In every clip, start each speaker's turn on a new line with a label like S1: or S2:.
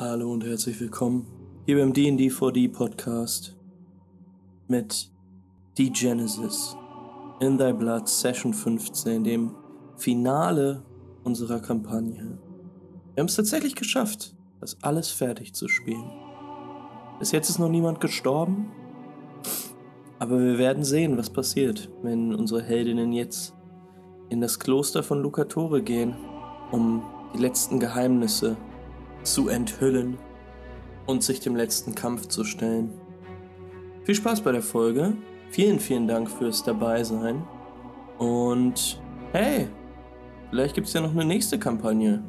S1: Hallo und herzlich willkommen hier beim D&D 4D Podcast mit The Genesis in Thy Blood Session 15, dem Finale unserer Kampagne. Wir haben es tatsächlich geschafft, das alles fertig zu spielen. Bis jetzt ist noch niemand gestorben, aber wir werden sehen, was passiert, wenn unsere Heldinnen jetzt in das Kloster von Lucatore gehen, um die letzten Geheimnisse zu enthüllen und sich dem letzten Kampf zu stellen. Viel Spaß bei der Folge. Vielen, vielen Dank fürs Dabeisein. Und hey, vielleicht gibt es ja noch eine nächste Kampagne.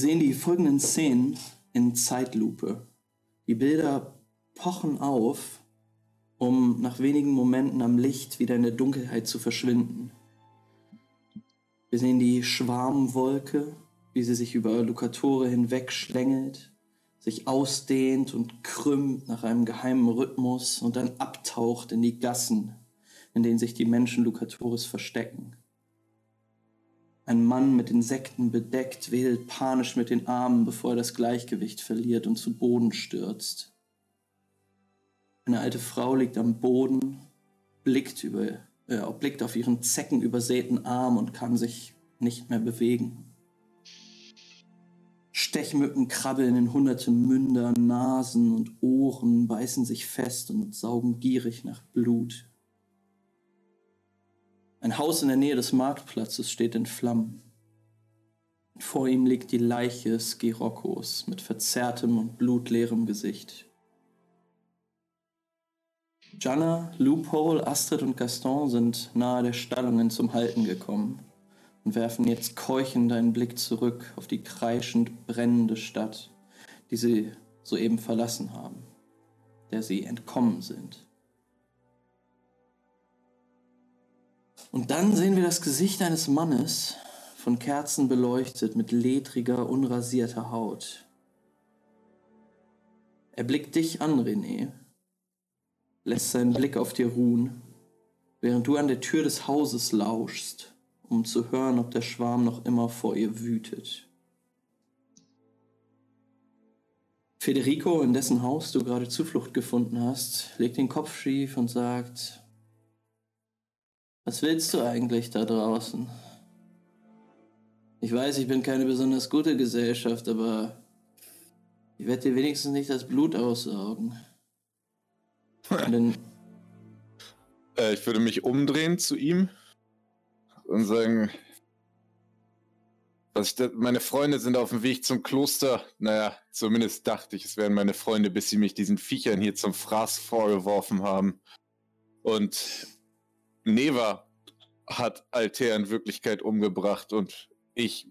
S1: Sehen die folgenden Szenen in Zeitlupe. Die Bilder pochen auf, um nach wenigen Momenten am Licht wieder in der Dunkelheit zu verschwinden. Wir sehen die Schwarmwolke, wie sie sich über Lucatore hinweg schlängelt, sich ausdehnt und krümmt nach einem geheimen Rhythmus und dann abtaucht in die Gassen, in denen sich die Menschen Lucatores verstecken. Ein Mann mit Insekten bedeckt wedelt panisch mit den Armen, bevor er das Gleichgewicht verliert und zu Boden stürzt. Eine alte Frau liegt am Boden, blickt, über, äh, blickt auf ihren zeckenübersäten Arm und kann sich nicht mehr bewegen. Stechmücken krabbeln in hunderte Münder, Nasen und Ohren, beißen sich fest und saugen gierig nach Blut. Ein Haus in der Nähe des Marktplatzes steht in Flammen. Vor ihm liegt die Leiche Skirokkos mit verzerrtem und blutleerem Gesicht. Janna, Loophole, Astrid und Gaston sind nahe der Stallungen zum Halten gekommen und werfen jetzt keuchend einen Blick zurück auf die kreischend brennende Stadt, die sie soeben verlassen haben, der sie entkommen sind. Und dann sehen wir das Gesicht eines Mannes, von Kerzen beleuchtet, mit ledriger, unrasierter Haut. Er blickt dich an, René, lässt seinen Blick auf dir ruhen, während du an der Tür des Hauses lauschst, um zu hören, ob der Schwarm noch immer vor ihr wütet. Federico, in dessen Haus du gerade Zuflucht gefunden hast, legt den Kopf schief und sagt, was willst du eigentlich da draußen? Ich weiß, ich bin keine besonders gute Gesellschaft, aber ich werde dir wenigstens nicht das Blut aussaugen.
S2: Äh, ich würde mich umdrehen zu ihm und sagen, was da, meine Freunde sind auf dem Weg zum Kloster. Naja, zumindest dachte ich, es wären meine Freunde, bis sie mich diesen Viechern hier zum Fraß vorgeworfen haben. Und Neva hat Altair in Wirklichkeit umgebracht und ich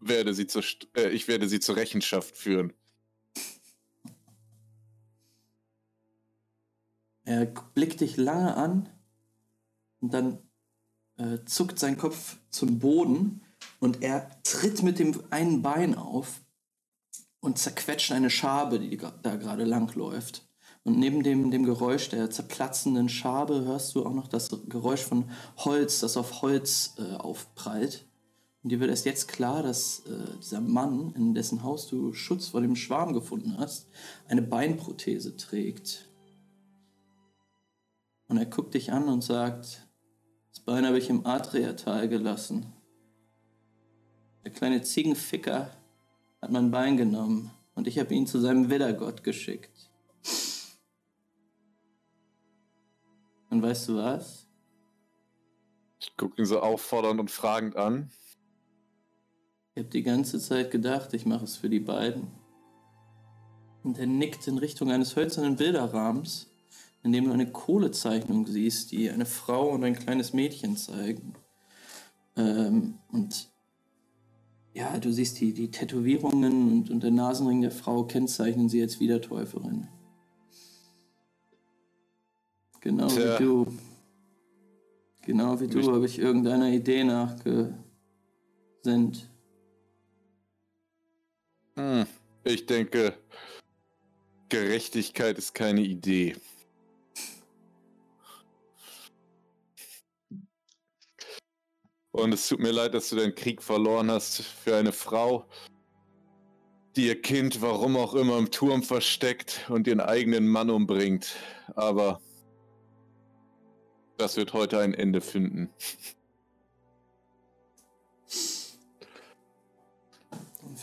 S2: werde sie zur, äh, ich werde sie zur Rechenschaft führen.
S1: Er blickt dich lange an und dann äh, zuckt sein Kopf zum Boden und er tritt mit dem einen Bein auf und zerquetscht eine Schabe, die da gerade langläuft. Und neben dem, dem Geräusch der zerplatzenden Schabe hörst du auch noch das Geräusch von Holz, das auf Holz äh, aufprallt. Und dir wird erst jetzt klar, dass äh, dieser Mann, in dessen Haus du Schutz vor dem Schwarm gefunden hast, eine Beinprothese trägt. Und er guckt dich an und sagt, das Bein habe ich im Adriatal gelassen. Der kleine Ziegenficker hat mein Bein genommen und ich habe ihn zu seinem Widdergott geschickt. Und weißt du was?
S2: Ich gucke ihn so auffordernd und fragend an.
S1: Ich habe die ganze Zeit gedacht, ich mache es für die beiden. Und er nickt in Richtung eines hölzernen Bilderrahmens, in dem du eine Kohlezeichnung siehst, die eine Frau und ein kleines Mädchen zeigen. Ähm, und ja, du siehst die, die Tätowierungen und, und der Nasenring der Frau kennzeichnen sie als Wiedertäuferin. Genau Tja. wie du. Genau wie du habe ich irgendeiner Idee nachgesinnt.
S2: Hm, ich denke, Gerechtigkeit ist keine Idee. Und es tut mir leid, dass du deinen Krieg verloren hast für eine Frau, die ihr Kind, warum auch immer, im Turm versteckt und ihren eigenen Mann umbringt. Aber das wird heute ein Ende finden.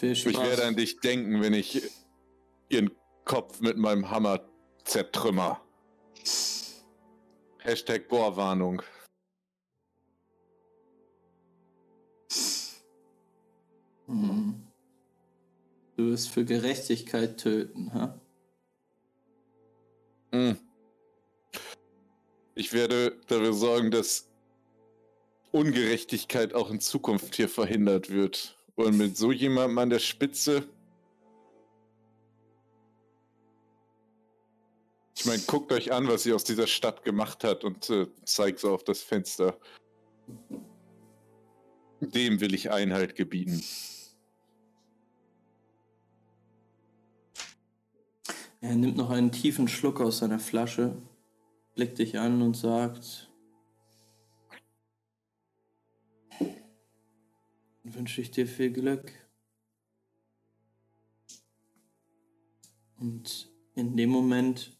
S2: Ich werde an dich denken, wenn ich ihren Kopf mit meinem Hammer zertrümmer. Hashtag Bohrwarnung.
S1: Hm. Du wirst für Gerechtigkeit töten, ha?
S2: Hm. Ich werde dafür sorgen, dass Ungerechtigkeit auch in Zukunft hier verhindert wird. Und mit so jemandem an der Spitze. Ich meine, guckt euch an, was sie aus dieser Stadt gemacht hat und äh, zeigt so auf das Fenster. Dem will ich Einhalt gebieten.
S1: Er nimmt noch einen tiefen Schluck aus seiner Flasche, blickt dich an und sagt, wünsche ich dir viel Glück. Und in dem Moment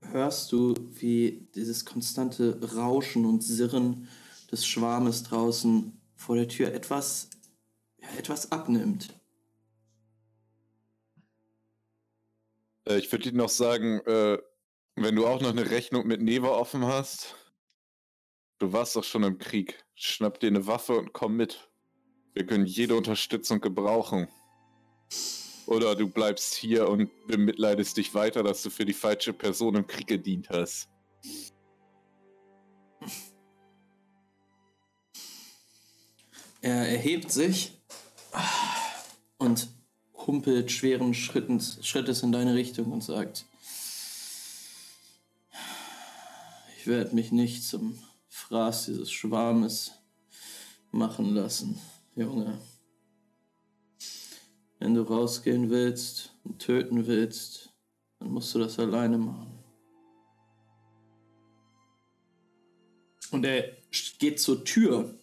S1: hörst du, wie dieses konstante Rauschen und Sirren des Schwarmes draußen vor der Tür etwas, ja, etwas abnimmt.
S2: Äh, ich würde dir noch sagen, äh, wenn du auch noch eine Rechnung mit Neva offen hast, du warst doch schon im Krieg. Schnapp dir eine Waffe und komm mit. Wir können jede Unterstützung gebrauchen. Oder du bleibst hier und bemitleidest dich weiter, dass du für die falsche Person im Krieg gedient hast.
S1: Er erhebt sich und humpelt schweren Schrittes in deine Richtung und sagt, werde mich nicht zum Fraß dieses Schwarmes machen lassen, Junge. Wenn du rausgehen willst und töten willst, dann musst du das alleine machen. Und er geht zur Tür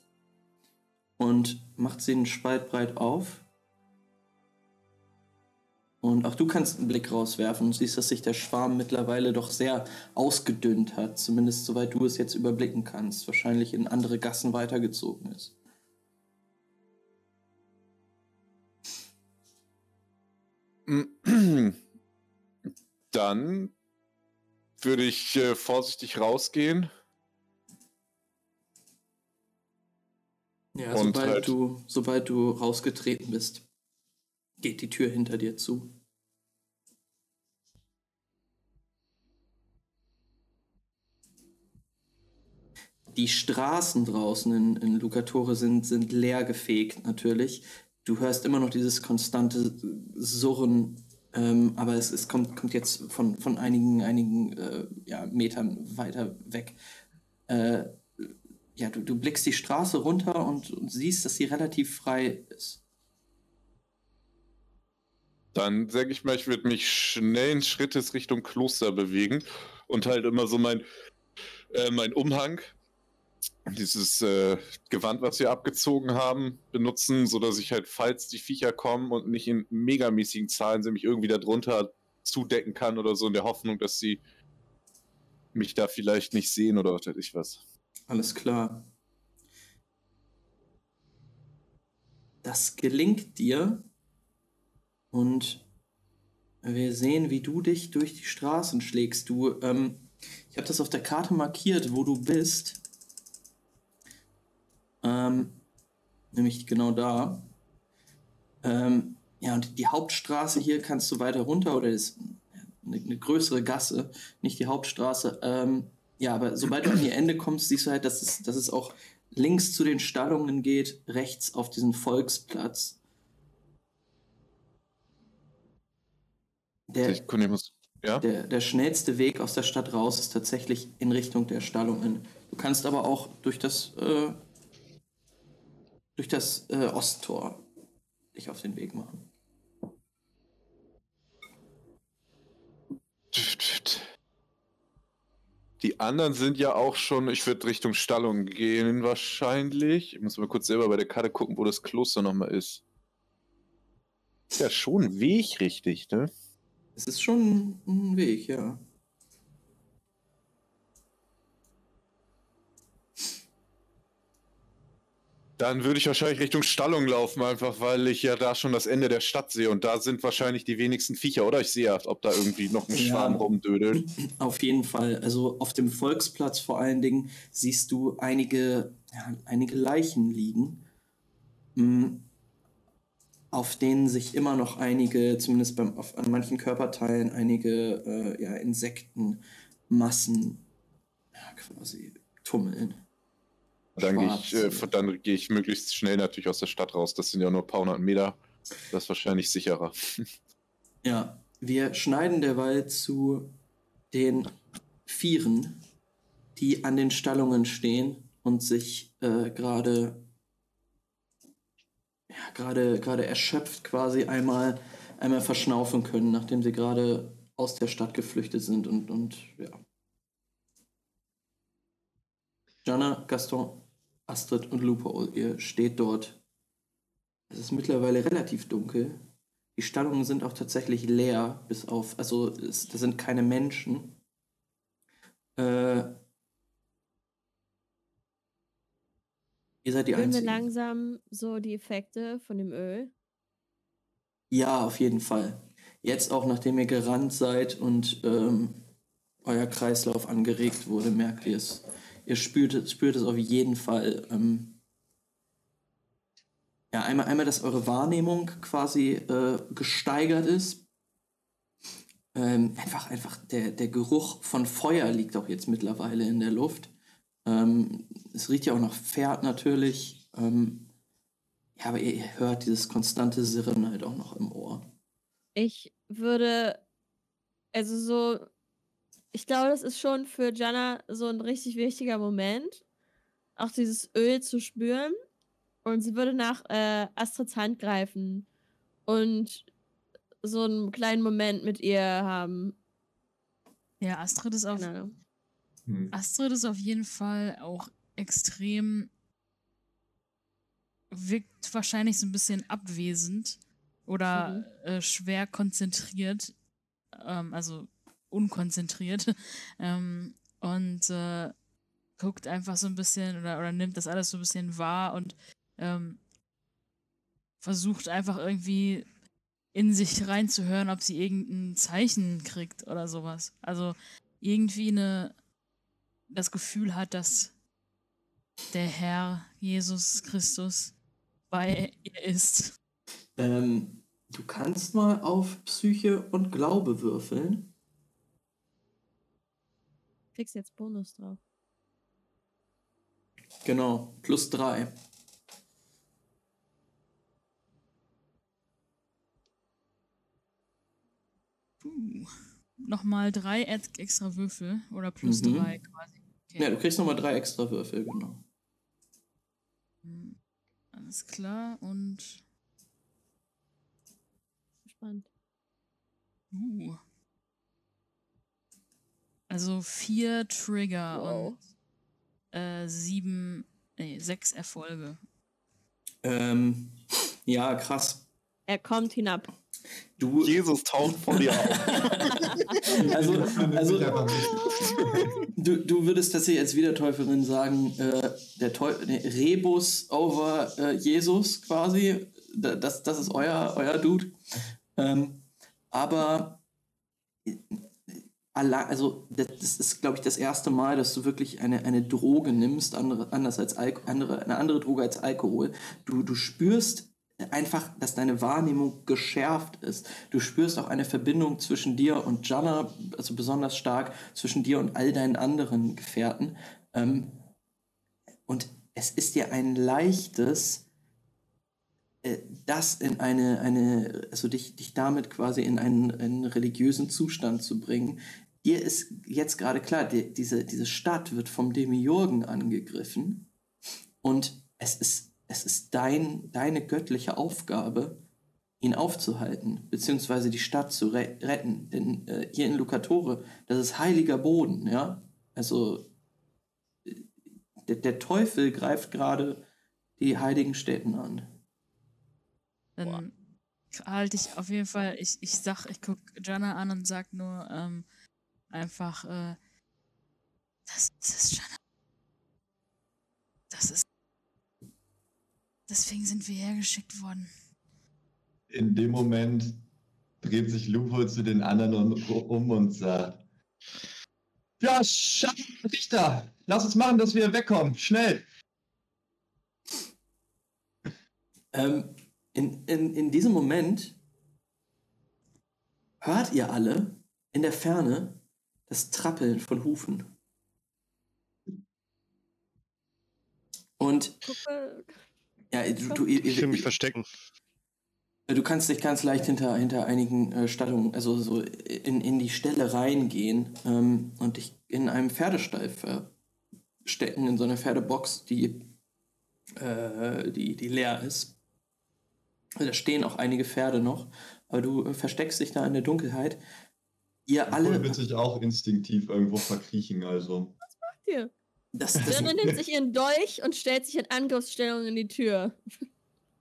S1: und macht sie einen Spalt breit auf und auch du kannst einen Blick rauswerfen und siehst, dass sich der Schwarm mittlerweile doch sehr ausgedünnt hat. Zumindest soweit du es jetzt überblicken kannst. Wahrscheinlich in andere Gassen weitergezogen ist.
S2: Dann würde ich äh, vorsichtig rausgehen.
S1: Ja, sobald, halt du, sobald du rausgetreten bist, geht die Tür hinter dir zu. Die Straßen draußen in, in Lucatore sind, sind leer gefegt, natürlich. Du hörst immer noch dieses konstante Surren, ähm, aber es, es kommt, kommt jetzt von, von einigen, einigen äh, ja, Metern weiter weg. Äh, ja, du, du blickst die Straße runter und, und siehst, dass sie relativ frei ist.
S2: Dann sage ich mal, ich würde mich schnellen Schrittes Richtung Kloster bewegen und halt immer so mein, äh, mein Umhang dieses äh, Gewand, was wir abgezogen haben, benutzen, sodass ich halt, falls die Viecher kommen und nicht in megamäßigen Zahlen sie mich irgendwie darunter zudecken kann oder so, in der Hoffnung, dass sie mich da vielleicht nicht sehen oder was weiß ich was.
S1: Alles klar. Das gelingt dir und wir sehen, wie du dich durch die Straßen schlägst. Du, ähm, ich habe das auf der Karte markiert, wo du bist. Ähm, nämlich genau da. Ähm, ja, und die Hauptstraße hier kannst du weiter runter, oder ist eine, eine größere Gasse, nicht die Hauptstraße. Ähm, ja, aber sobald du an ihr Ende kommst, siehst du halt, dass es, dass es auch links zu den Stallungen geht, rechts auf diesen Volksplatz. Der,
S2: ja?
S1: der, der schnellste Weg aus der Stadt raus ist tatsächlich in Richtung der Stallungen. Du kannst aber auch durch das, äh, durch das äh, Osttor dich auf den Weg machen.
S2: Die anderen sind ja auch schon, ich würde Richtung Stallung gehen wahrscheinlich. Ich muss mal kurz selber bei der Karte gucken, wo das Kloster nochmal ist. Ist ja schon ein Weg richtig, ne?
S1: Es ist schon ein Weg, ja.
S2: Dann würde ich wahrscheinlich Richtung Stallung laufen, einfach weil ich ja da schon das Ende der Stadt sehe und da sind wahrscheinlich die wenigsten Viecher, oder? Ich sehe ja, ob da irgendwie noch ein
S1: Ja.
S2: Schwarm rumdödelt.
S1: Auf jeden Fall. Also auf dem Volksplatz vor allen Dingen siehst du einige, ja, einige Leichen liegen, mm, auf denen sich immer noch einige, zumindest beim, auf, an manchen Körperteilen, einige äh, ja, Insektenmassen ja, quasi tummeln.
S2: Dann gehe ich, äh, dann gehe ich möglichst schnell natürlich aus der Stadt raus. Das sind ja nur ein paar hundert Meter. Das ist wahrscheinlich sicherer.
S1: Ja, wir schneiden derweil zu den Vieren, die an den Stallungen stehen und sich äh, gerade ja, gerade gerade erschöpft quasi einmal einmal verschnaufen können, nachdem sie gerade aus der Stadt geflüchtet sind und und ja. Jana, Gaston, Astrid und Lupo, ihr steht dort. Es ist mittlerweile relativ dunkel. Die Stallungen sind auch tatsächlich leer, bis auf, also es, da sind keine Menschen. Äh, ihr seid die
S3: Spüren wir
S1: Einzigen.
S3: langsam so die Effekte von dem Öl?
S1: Ja, auf jeden Fall. Jetzt auch, nachdem ihr gerannt seid und ähm, euer Kreislauf angeregt wurde, merkt ihr es. Ihr spürt, es- spürt es auf jeden Fall. Ähm, ja, einmal, einmal, dass eure Wahrnehmung quasi äh, gesteigert ist. Ähm, einfach, einfach der, der Geruch von Feuer liegt auch jetzt mittlerweile in der Luft. Ähm, es riecht ja auch nach Pferd natürlich. Ähm, ja, aber ihr, ihr hört dieses konstante Sirren halt auch noch im Ohr.
S3: Ich würde, also so, ich glaube, das ist schon für Jana so ein richtig wichtiger Moment, auch dieses Öl zu spüren. Und sie würde nach äh, Astrids Hand greifen und so einen kleinen Moment mit ihr haben.
S4: Ja, Astrid ist auf.
S5: Hm.
S4: Astrid ist auf jeden Fall auch extrem. wirkt wahrscheinlich so ein bisschen abwesend oder äh, schwer konzentriert, ähm, also unkonzentriert. ähm, und äh, guckt einfach so ein bisschen oder, oder nimmt das alles so ein bisschen wahr und ähm, versucht einfach irgendwie in sich reinzuhören, ob sie irgendein Zeichen kriegt oder sowas. Also irgendwie eine, das Gefühl hat, dass der Herr Jesus Christus bei ihr ist.
S1: Ähm, du kannst mal auf Psyche und Glaube würfeln.
S3: Kriegst jetzt Bonus drauf.
S1: Genau, plus drei.
S4: Puh. Nochmal drei ex- extra Würfel oder plus
S1: Mhm.
S4: drei quasi. Okay.
S1: Ja, du kriegst nochmal drei extra Würfel, genau.
S4: Hm, Alles klar und
S3: Spannend.
S4: uh. Also vier Trigger
S3: Wow.
S4: und äh, sieben, nee, sechs Erfolge.
S1: Ähm, ja, krass.
S3: Er kommt hinab.
S1: Du,
S2: Jesus taucht vor dir auf.
S1: also, also du, du würdest tatsächlich als Wiedertäuferin sagen, äh, der Teu nee, Rebus over äh, Jesus quasi. Da- Das, das ist euer, euer Dude. Ähm, aber äh, allein, also das, das ist, glaube ich, das erste Mal, dass du wirklich eine, eine Droge nimmst, andere, anders als Alko andere, eine andere Droge als Alkohol. Du, du spürst einfach, dass deine Wahrnehmung geschärft ist. Du spürst auch eine Verbindung zwischen dir und Jana, also besonders stark zwischen dir und all deinen anderen Gefährten. Ähm, und es ist dir ein leichtes, äh, das in eine, eine also dich, dich damit quasi in einen, einen religiösen Zustand zu bringen. Dir ist jetzt gerade klar, die, diese, diese Stadt wird vom Demiurgen angegriffen und es ist, es ist dein, deine göttliche Aufgabe, ihn aufzuhalten, beziehungsweise die Stadt zu re retten. Denn äh, hier in Lucatore, das ist heiliger Boden, ja. Also äh, der, der Teufel greift gerade die heiligen Städten an.
S4: Dann halte ich auf jeden Fall, ich, ich sag, ich guck Jana an und sag nur ähm, einfach, äh, das, das ist Jana. Das ist. Deswegen sind wir hergeschickt worden.
S5: In dem Moment dreht sich Lupo zu den anderen um und sagt: Ja, Schatten, Richter, lass uns machen, dass wir wegkommen. Schnell.
S1: Ähm, in, in, in diesem Moment hört ihr alle in der Ferne das Trappeln von Hufen. Und ja, du, du, ihr,
S6: Ich will mich
S1: ihr,
S6: verstecken.
S1: du kannst dich ganz leicht hinter, hinter einigen äh, Stattungen, also so in, in die Stelle reingehen ähm, und dich in einem Pferdestall verstecken, in so einer Pferdebox, die, äh, die, die leer ist. Da stehen auch einige Pferde noch, aber du äh, versteckst dich da in der Dunkelheit. Ihr
S5: Alle
S1: alle.
S5: wird sich auch instinktiv irgendwo verkriechen, also.
S3: hier.
S1: Das, das,
S3: Dirne nimmt sich ihren Dolch und stellt sich in Angriffsstellung in die Tür.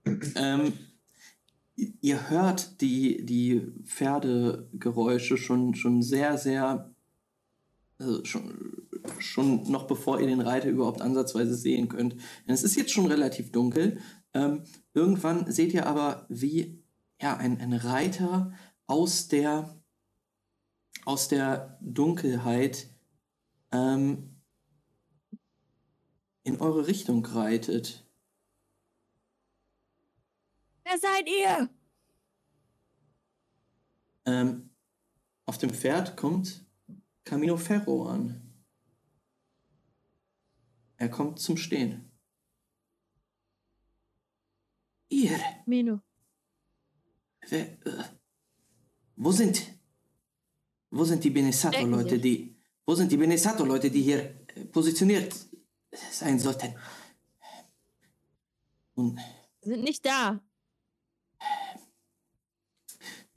S1: ähm, ihr hört die, die Pferdegeräusche schon, schon sehr, sehr. Also schon, schon noch bevor ihr den Reiter überhaupt ansatzweise sehen könnt. Denn es ist jetzt schon relativ dunkel. Ähm, irgendwann seht ihr aber, wie ja, ein, ein Reiter aus der, aus der Dunkelheit ähm, in eure Richtung reitet.
S3: Wer seid ihr?
S1: Ähm, auf dem Pferd kommt Camino Ferro an. Er kommt zum Stehen. Ihr,
S3: Mino.
S1: wer, äh, wo sind, wo sind die Benesato-Leute, die, wo sind die Benesato-Leute, die hier äh, positioniert sein sollten? Und
S3: Sind nicht da.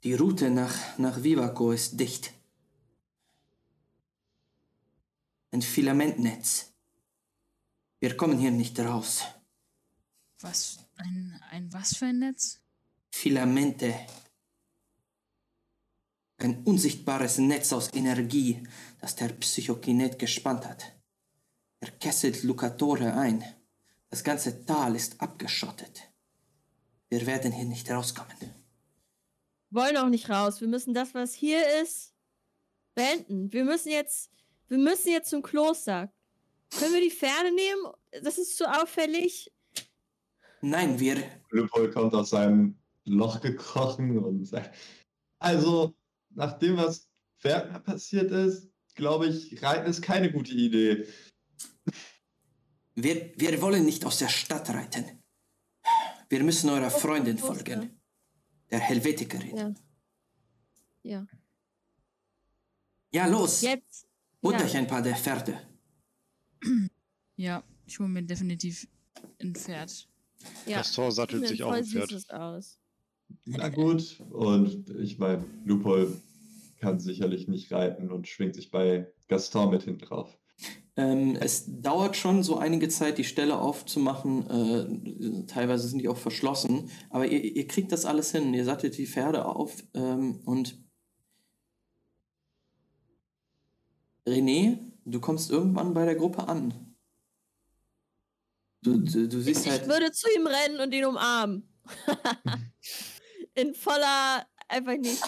S1: die Route nach, nach Vivaco ist dicht. Ein Filamentnetz. Wir kommen hier nicht raus.
S4: Was? Ein, ein was für ein Netz?
S1: Filamente. Ein unsichtbares Netz aus Energie, das der Psychokinet gespannt hat. Er kesselt Lucatore ein. Das ganze Tal ist abgeschottet. Wir werden hier nicht rauskommen.
S3: Wollen auch nicht raus. Wir müssen das, was hier ist, beenden. Wir müssen jetzt, wir müssen jetzt zum Kloster. Können wir die Pferde nehmen? Das ist zu auffällig.
S1: Nein, wir.
S5: Lupo kommt aus seinem Loch gekrochen und sagt: Also, nach dem, was Werner passiert ist, glaube ich, reiten ist keine gute Idee.
S1: Wir, wir wollen nicht aus der Stadt reiten. Wir müssen eurer Freundin folgen. Der Helvetikerin. Ja,
S3: Ja. Ja.
S1: los!
S3: Jetzt.
S1: Holt
S3: ja.
S1: euch ein paar der Pferde.
S4: Ja, ich hole mir definitiv ein Pferd.
S3: Ja.
S6: Gaston sattelt
S3: Sieht
S6: sich auch ein Pferd.
S3: aus.
S5: Na gut, und ich meine, Lupol kann sicherlich nicht reiten und schwingt sich bei Gaston mit hin drauf.
S1: Ähm, es dauert schon so einige Zeit, die Stelle aufzumachen. Äh, teilweise sind die auch verschlossen. Aber ihr, ihr kriegt das alles hin. Ihr sattelt die Pferde auf ähm, und René, du kommst irgendwann bei der Gruppe an. Du, du, du siehst
S3: Ich
S1: halt.
S3: würde zu ihm rennen und ihn umarmen. in voller, einfach nicht,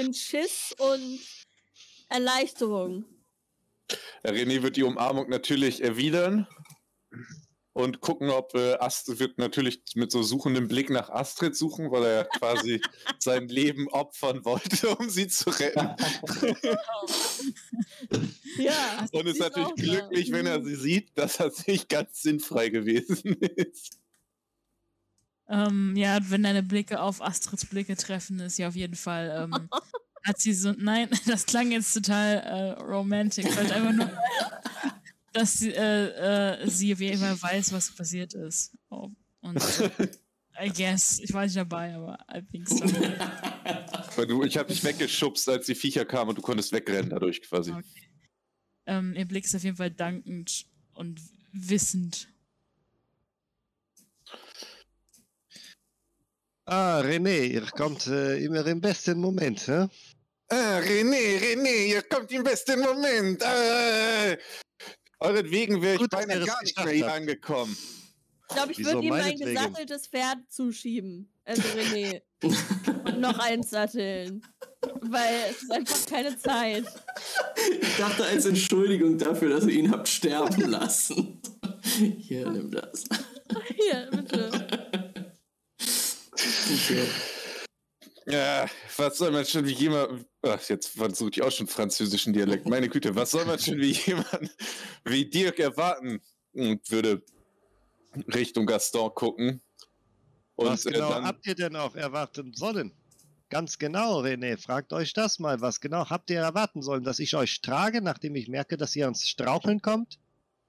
S3: in Schiss und Erleichterung.
S2: René wird die Umarmung natürlich erwidern und gucken, ob äh, Astrid wird natürlich mit so suchendem Blick nach Astrid suchen, weil er quasi sein Leben opfern wollte, um sie zu retten.
S3: Ja.
S2: Und ist natürlich
S3: auch da.
S2: glücklich, wenn er sie sieht, dass das nicht ganz sinnfrei gewesen ist.
S4: Ähm, ja, wenn deine Blicke auf Astrids Blicke treffen, ist sie auf jeden Fall. Ähm, hat sie so. Nein, das klang jetzt total äh, romantic. Ich wollte einfach nur, dass sie, äh, äh, sie auf jeden Fall weiß, was passiert ist. Oh, und I guess, ich war nicht dabei, aber I think so.
S2: Weil du, ich habe dich weggeschubst, als die Viecher kamen und du konntest wegrennen dadurch quasi.
S4: Okay. Ähm, ihr Blick ist auf jeden Fall dankend und wissend.
S6: Ah, René, ihr kommt äh, immer im besten Moment, hä?
S2: Ah, René, René, ihr kommt im besten Moment. Ah, euretwegen wäre ich beinahe gar nicht mehr hier
S6: habt.
S2: angekommen.
S3: Ich glaube, ich
S6: Wieso
S3: würde ihm mein
S6: meinetwegen?
S3: gesatteltes Pferd zuschieben. Also René. Und noch eins satteln. Weil es ist einfach keine Zeit.
S1: Ich dachte als Entschuldigung dafür, dass ihr ihn habt sterben lassen. Hier, nimm das.
S3: Hier, bitte.
S1: Okay.
S2: Ja, was soll man schon wie jemand. Ach, jetzt versuche ich auch schon französischen Dialekt. Meine Güte, was soll man schon wie jemand wie Dirk erwarten? Und würde Richtung Gaston gucken. Und
S6: was
S2: äh,
S6: genau
S2: dann,
S6: habt ihr denn auch erwarten sollen? Ganz genau, René, fragt euch das mal. Was genau habt ihr erwarten sollen? Dass ich euch trage, nachdem ich merke, dass ihr ans Straucheln kommt?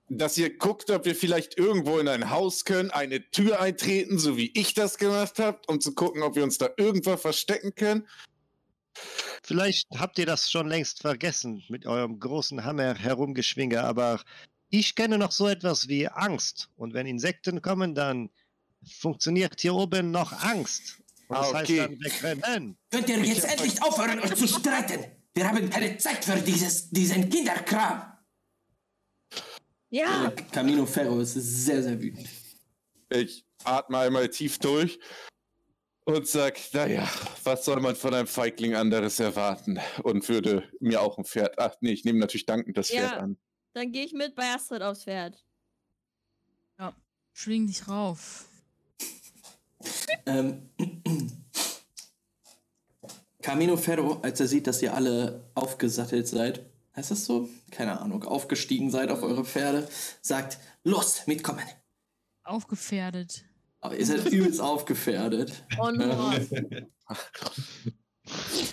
S2: Dass ihr guckt, ob wir vielleicht irgendwo in ein Haus können, eine Tür eintreten, so wie ich das gemacht habe, um zu gucken, ob wir uns da irgendwo verstecken können.
S6: Vielleicht habt ihr das schon längst vergessen mit eurem großen Hammer herumgeschwinge, aber ich kenne noch so etwas wie Angst. Und wenn Insekten kommen, dann funktioniert hier oben noch Angst. Und das
S2: Ah, okay.
S6: heißt dann wegrennen.
S7: Könnt ihr jetzt endlich aufhören, euch zu streiten? Wir haben keine Zeit für dieses, diesen Kinderkram.
S3: Ja,
S1: Camino Ferro ist sehr, sehr wütend.
S2: Ich atme einmal tief durch und sag, naja, was soll man von einem Feigling anderes erwarten? Und würde mir auch ein Pferd. Ach nee, ich nehme natürlich dankend das
S3: Ja.
S2: Pferd an.
S3: dann gehe ich mit bei Astrid aufs Pferd.
S4: Schwing dich rauf.
S1: Ähm, Camino Ferro, als er sieht, dass ihr alle aufgesattelt seid, heißt das so? Keine Ahnung, aufgestiegen seid auf eure Pferde, sagt, los, mitkommen.
S4: Aufgefährdet.
S1: Aber ihr seid übelst aufgefährdet.
S3: Und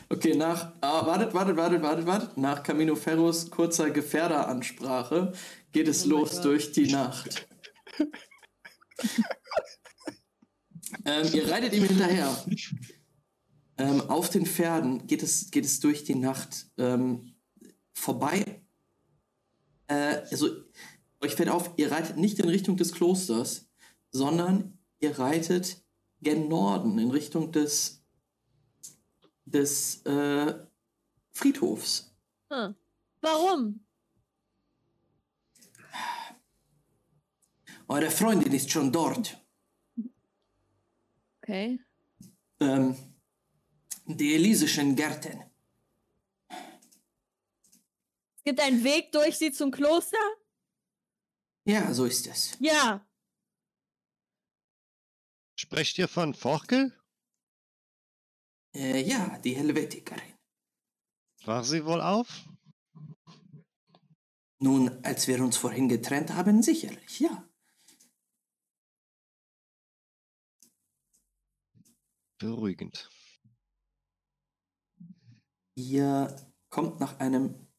S1: Okay, nach, ah, wartet, wartet, wartet, wartet, wartet. Nach Camino Ferros kurzer Gefährderansprache geht es
S3: Oh
S1: los durch die Nacht. ähm, ihr reitet ihm hinterher. Ähm, auf den Pferden geht es, geht es durch die Nacht ähm, vorbei. Äh, also, euch fällt auf, ihr reitet nicht in Richtung des Klosters, sondern ihr reitet gen Norden, in Richtung des des äh, Friedhofs.
S3: Hm. Warum?
S7: Eure Freundin ist schon dort.
S3: Okay.
S1: Ähm,
S7: Die Elisischen Gärten.
S3: Es gibt einen Weg durch sie zum Kloster?
S7: Ja, so ist es.
S3: Ja.
S6: Sprecht ihr von Forkel?
S7: Äh, ja, die Helvetikerin.
S6: War sie wohl auf?
S7: Nun, als wir uns vorhin getrennt haben, sicherlich, ja.
S6: Beruhigend.
S1: ihr kommt nach einem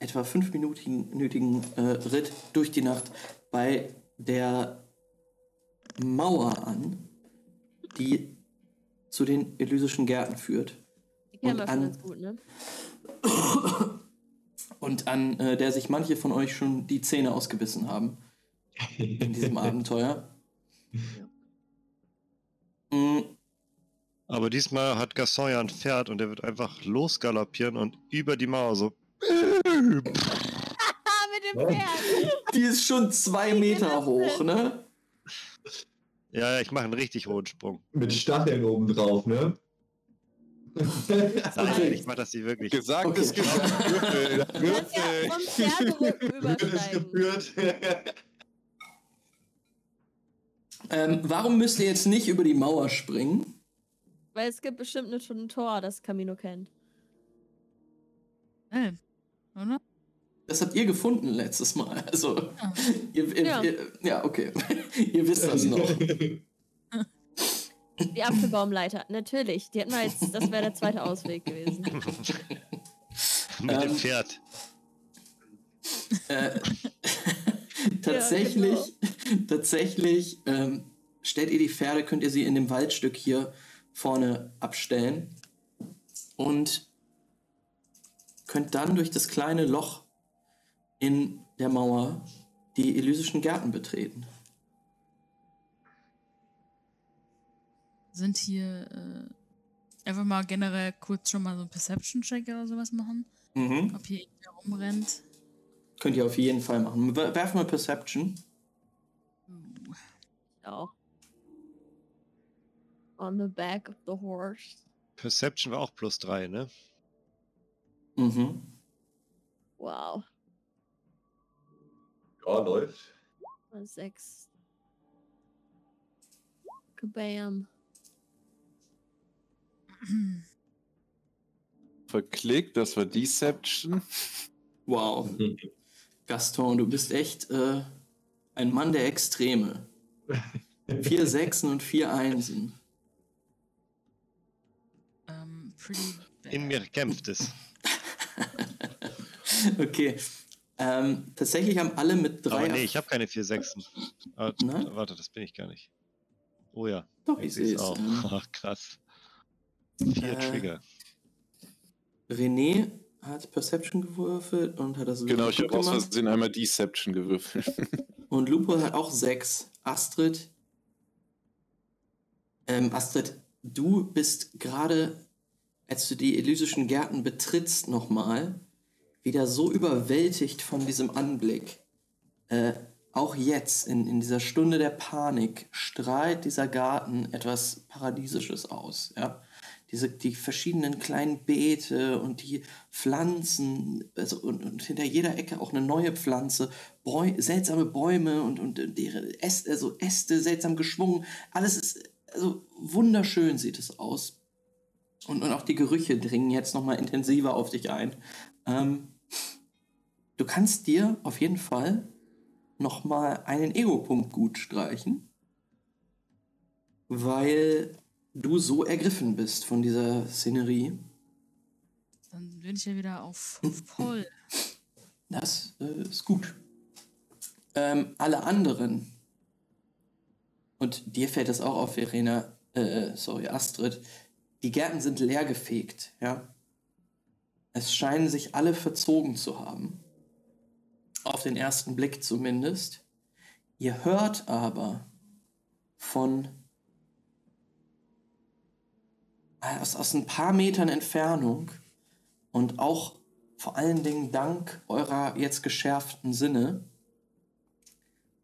S1: etwa fünfminütigen minütigen, äh, Ritt durch die Nacht bei der Mauer an, die zu den Elysischen Gärten führt.
S3: Die kennen
S1: Und
S3: wir schon
S1: an-
S3: ganz gut, ne?
S1: Und an äh, der sich manche von euch schon die Zähne ausgebissen haben in diesem Abenteuer. Mm,
S6: Aber diesmal hat Gaston ja ein Pferd und er wird einfach losgaloppieren und über die Mauer so.
S3: Ah, mit dem. Pferd.
S1: Die ist schon zwei
S3: geht
S1: Meter hoch, ne?
S6: Ja, ja, ich mache einen richtig hohen Sprung.
S5: Mit Stacheln oben drauf, ne?
S6: Nein, ich mache das nicht wirklich.
S2: Gesagt
S1: Okay.
S2: ist gesagt. Würfel,
S3: ja
S2: Würfel.
S5: geführt.
S1: Ähm, warum müsst ihr jetzt nicht über die Mauer springen?
S3: Weil es gibt bestimmt schon ein Tor, das Camino kennt.
S4: Äh, oder?
S1: Das habt ihr gefunden letztes Mal. Also,
S4: Ah.
S1: ihr, ihr,
S3: Ja.
S1: Ihr, ja, okay. ihr wisst das noch.
S3: Die Apfelbaumleiter, natürlich. Die hätten wir jetzt, das wäre der zweite Ausweg gewesen.
S6: Mit
S1: Ähm,
S6: dem Pferd.
S1: Äh, tatsächlich, tatsächlich ähm, stellt ihr die Pferde, könnt ihr sie in dem Waldstück hier vorne abstellen und könnt dann durch das kleine Loch in der Mauer die elysischen Gärten betreten.
S4: Sind hier äh, einfach mal generell kurz schon mal so ein Perception-Check oder sowas machen?
S1: Mhm.
S4: Ob hier irgendwer rumrennt?
S1: Könnt ihr auf jeden Fall machen. Wer- Werf mal Perception.
S3: Auch. On the back of the horse.
S6: Perception war auch plus drei, ne?
S1: Mhm.
S3: Wow.
S5: Ja, läuft.
S3: Sechs. Kabam.
S2: Verklickt, das war Deception.
S1: Wow. Gaston, du bist echt äh, ein Mann der Extreme. Vier Sechsen und vier Einsen.
S4: Ähm, pretty bad.
S6: In mir kämpft es.
S1: Okay. Ähm, tatsächlich haben alle mit drei.
S6: Aber nee, ich habe keine vier Sechsen. Ah,
S1: Nein?
S6: Warte, das bin ich gar nicht. Oh ja.
S1: Doch, ich
S6: ich
S1: sehe es.
S6: auch.
S1: Ähm,
S6: Ach, krass. Vier
S1: Äh,
S6: Trigger.
S1: René hat Perception gewürfelt und hat das
S2: Genau, ich habe aus. Versehen einmal Deception gewürfelt.
S1: Und Lupo hat auch sechs. Astrid. Ähm, Astrid, du bist gerade, als du die elysischen Gärten betrittst, nochmal wieder so überwältigt von diesem Anblick. Äh, auch jetzt, in, in dieser Stunde der Panik, strahlt dieser Garten etwas Paradiesisches aus. Ja? Diese, die verschiedenen kleinen Beete und die Pflanzen, also und, und hinter jeder Ecke auch eine neue Pflanze, Bäu seltsame Bäume und, und deren Äste, also Äste seltsam geschwungen. Alles ist, also wunderschön sieht es aus. Und, und auch die Gerüche dringen jetzt nochmal intensiver auf dich ein. Ähm, du kannst dir auf jeden Fall nochmal einen Ego-Punkt gut streichen, weil du so ergriffen bist von dieser Szenerie.
S4: Dann bin ich ja wieder auf, auf voll.
S1: Das äh, ist gut. Ähm, alle anderen, und dir fällt das auch auf, Verena, äh, sorry, Astrid, die Gärten sind leer gefegt, ja. Es scheinen sich alle verzogen zu haben. Auf den ersten Blick zumindest. Ihr hört aber von äh, aus, aus ein paar Metern Entfernung und auch vor allen Dingen dank eurer jetzt geschärften Sinne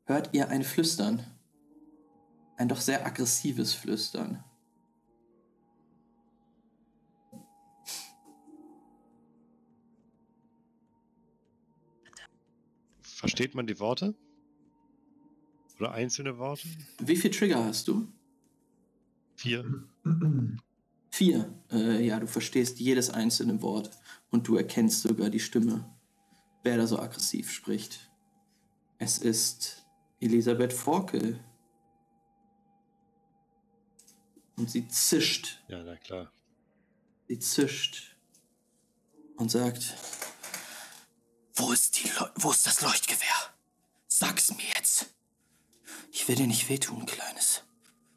S1: hört ihr ein Flüstern. Ein doch sehr aggressives Flüstern.
S6: Versteht man die Worte? Oder einzelne Worte?
S1: Wie viel Trigger hast du?
S6: Vier.
S1: Vier. Äh, ja, du verstehst jedes einzelne Wort und du erkennst sogar die Stimme, wer da so aggressiv spricht. Es ist Elisabeth Forkel. Und sie zischt
S6: Ja, na klar.
S1: Sie zischt und sagt,
S7: Wo ist, die Leu wo ist das Leuchtgewehr? Sag's mir jetzt.
S1: ich will dir nicht wehtun, Kleines.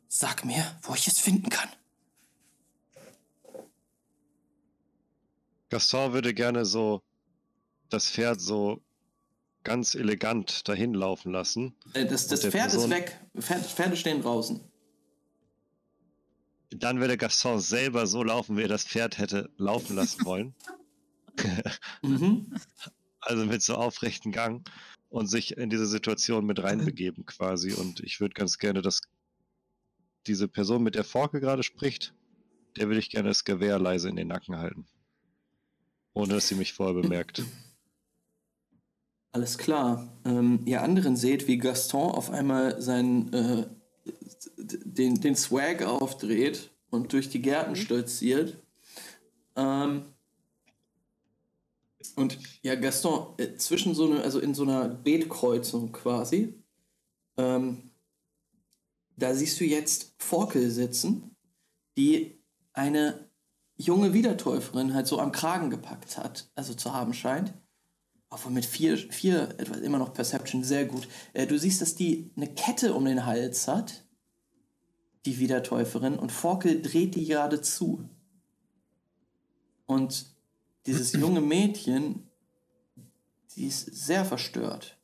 S7: Sag mir, wo ich es finden kann.
S6: Gaston würde gerne so das Pferd so ganz elegant dahin laufen lassen.
S1: Äh, das das Pferd
S6: Person-
S1: ist weg. Pferd, Pferde stehen draußen.
S6: Dann würde Gaston selber so laufen, wie er das Pferd hätte laufen lassen wollen.
S1: Mhm.
S6: Also mit so aufrechten Gang und sich in diese Situation mit reinbegeben quasi. Und ich würde ganz gerne, dass diese Person, mit der Forke gerade spricht, der würde ich gerne das Gewehr leise in den Nacken halten. Ohne dass sie mich vorher bemerkt.
S1: Alles klar. Ähm, ihr anderen seht, wie Gaston auf einmal seinen, äh, den, den Swag aufdreht und durch die Gärten stolziert. Ähm, Und ja, Gaston, äh, zwischen so eine, also in so einer Beetkreuzung quasi, ähm, da siehst du jetzt Forkel sitzen, die eine junge Wiedertäuferin halt so am Kragen gepackt hat, also zu haben scheint. Auch mit vier, vier etwa immer noch Perception sehr gut. Äh, du siehst, dass die eine Kette um den Hals hat, die Wiedertäuferin, und Forkel dreht die gerade zu. Und dieses junge Mädchen, die ist sehr verstört.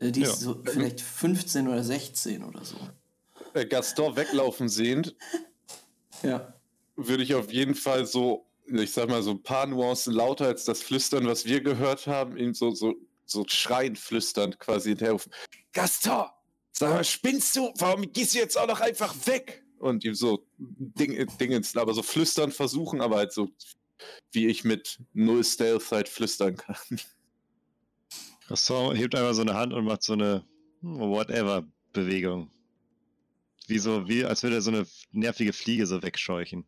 S1: Äh, Die ist
S5: Ja.
S1: so vielleicht 15 oder 16 oder so.
S2: Äh, Gaston weglaufen sehend,
S1: Ja.
S2: würde ich auf jeden Fall so, ich sag mal, so ein paar Nuancen lauter als das Flüstern, was wir gehört haben, ihm so, so, so schreiend flüsternd quasi hinterherrufen. Gaston! Sag mal, spinnst du? Warum gehst du jetzt auch noch einfach weg? Und ihm so Ding, Dingens, aber so flüstern versuchen, aber halt so, wie ich mit null Stealth halt flüstern kann.
S6: Gaston hebt einfach so eine Hand und macht so eine Whatever-Bewegung. Wie so, wie als würde er so eine nervige Fliege so wegscheuchen.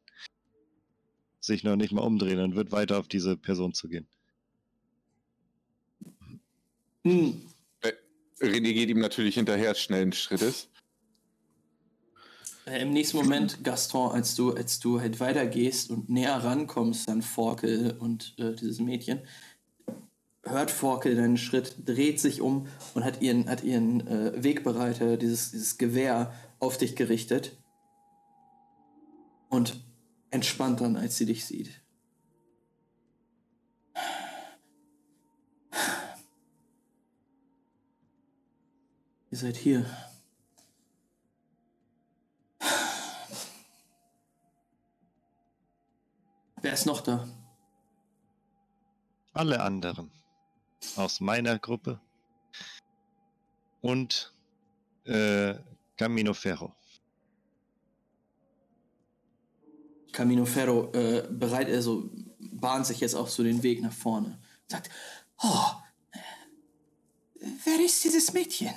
S6: Sich noch nicht mal umdrehen und wird weiter auf diese Person zugehen.
S1: Hm.
S2: René geht ihm natürlich hinterher schnellen Schrittes.
S1: Äh, Im nächsten Moment, Gaston, als du, als du halt weitergehst und näher rankommst an Forkel und äh, dieses Mädchen, hört Forkel deinen Schritt, dreht sich um und hat ihren, hat ihren äh, Wegbereiter, dieses, dieses Gewehr, auf dich gerichtet und entspannt dann, als sie dich sieht. Ihr seid hier. Wer ist noch da?
S6: Alle anderen aus meiner Gruppe und äh, Camino Ferro.
S1: Camino Ferro äh, bereit, also bahnt sich jetzt auch so den Weg nach vorne. Sagt, oh, äh, wer ist dieses Mädchen?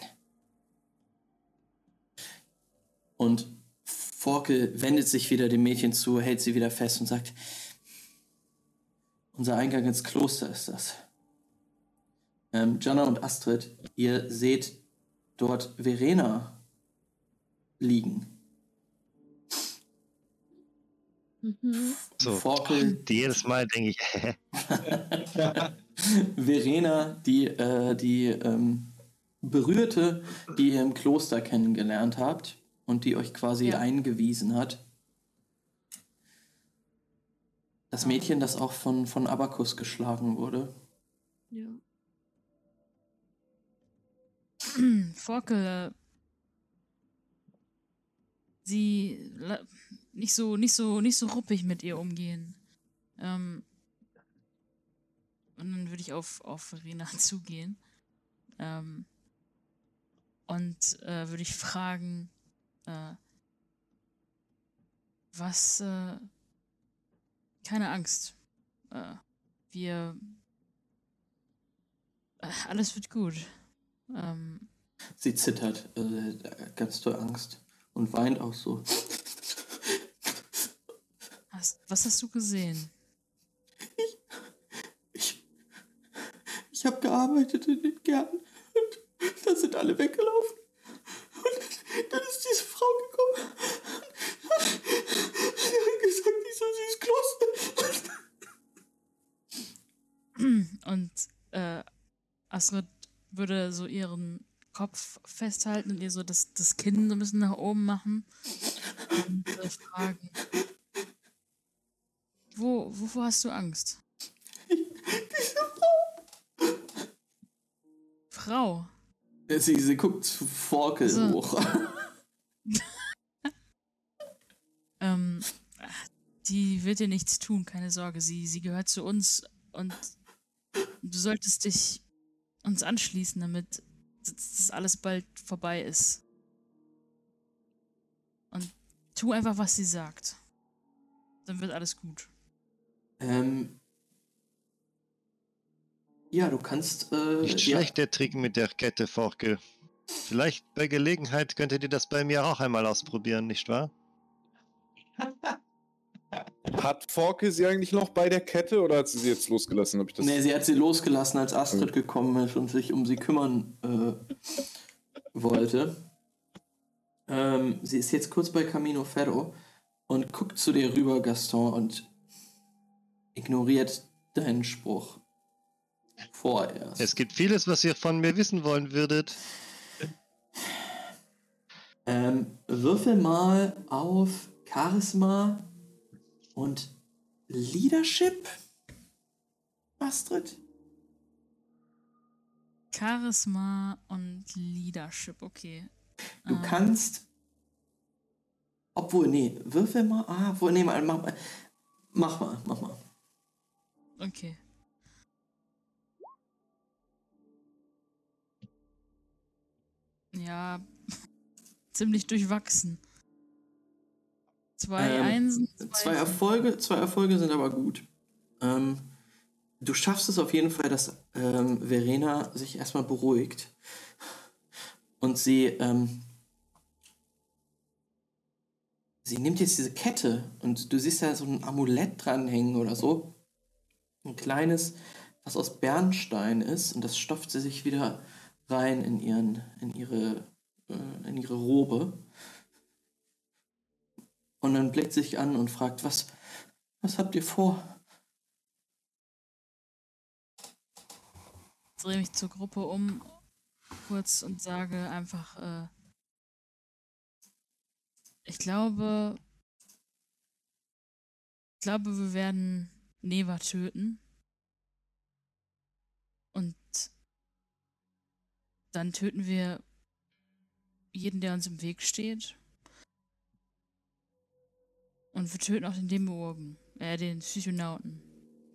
S1: Und Forkel wendet sich wieder dem Mädchen zu, hält sie wieder fest und sagt, unser Eingang ins Kloster ist das. Ähm, Jana und Astrid, ihr seht dort Verena liegen.
S3: Mhm.
S6: So,
S1: Forkel
S6: jedes Mal denke ich?
S1: Verena, die, äh, die ähm, Berührte, die ihr im Kloster kennengelernt habt und die euch quasi
S3: Ja.
S1: eingewiesen hat. Das Mädchen, das auch von, von Abakus geschlagen wurde.
S3: Ja.
S4: Forkel, äh, sie nicht so, nicht so, nicht so ruppig mit ihr umgehen. Ähm, und dann würde ich auf, auf Verena zugehen. Ähm, und äh, würde ich fragen, äh, was, äh, keine Angst. Äh, wir, äh, alles wird gut. Ähm,
S1: Sie zittert, äh, ganz doll Angst und weint auch so.
S4: hast, was hast du gesehen?
S1: Ich, ich habe gearbeitet in den Gärten und da sind alle weggelaufen. Und dann ist
S4: würde so ihren Kopf festhalten und ihr so das, das Kinn so ein bisschen nach oben machen und äh, fragen. Wo, wovor hast du Angst? Frau.
S1: Sie, sie guckt zu Forkel
S4: So.
S1: hoch.
S4: Ähm, die wird dir nichts tun, keine Sorge. Sie, sie gehört zu uns und du solltest dich uns anschließen, damit das alles bald vorbei ist. Und tu einfach, was sie sagt. Dann wird alles gut.
S1: Ähm, ja, du kannst. Äh,
S6: Nicht
S1: ja,
S6: schlecht der Trick mit der Kette, Forkel. Vielleicht bei Gelegenheit könntet ihr das bei mir auch einmal ausprobieren, nicht wahr?
S2: Hat Forke sie eigentlich noch bei der Kette oder hat sie sie jetzt losgelassen? Hab ich das
S1: Nee, sie hat sie losgelassen, als Astrid gekommen ist und sich um sie kümmern äh, wollte. Ähm, sie ist jetzt kurz bei Camino Ferro und guckt zu dir rüber, Gaston, und ignoriert deinen Spruch. Vorerst.
S6: Es gibt vieles, was ihr von mir wissen wollen würdet.
S1: Ähm, würfel mal auf Charisma und Leadership, Astrid.
S4: Charisma und Leadership, okay.
S1: Du
S4: Ähm,
S1: kannst. Obwohl, nee, würfel mal. Ah, wo, nee, mal, mach mal. Mach mal, mach mal.
S4: Okay. Ja, ziemlich durchwachsen. Zwei
S1: Ähm,
S4: Einsen, zwei,
S1: Zwei Erfolge, zwei Erfolge sind aber gut. Ähm, du schaffst es auf jeden Fall, dass ähm, Verena sich erstmal beruhigt. Und sie, ähm, sie nimmt jetzt diese Kette und du siehst da so ein Amulett dranhängen oder so. Ein kleines, was aus Bernstein ist und das stopft sie sich wieder rein in ihren, in ihre, äh, in ihre Robe. Und dann blickt sich an und fragt, was, was habt ihr vor?
S4: drehe mich zur Gruppe um kurz und sage einfach, äh, ich glaube, ich glaube, wir werden Neva töten. Und dann töten wir jeden, der uns im Weg steht. Und wir töten auch den Demiurgen, äh, den Psychonauten.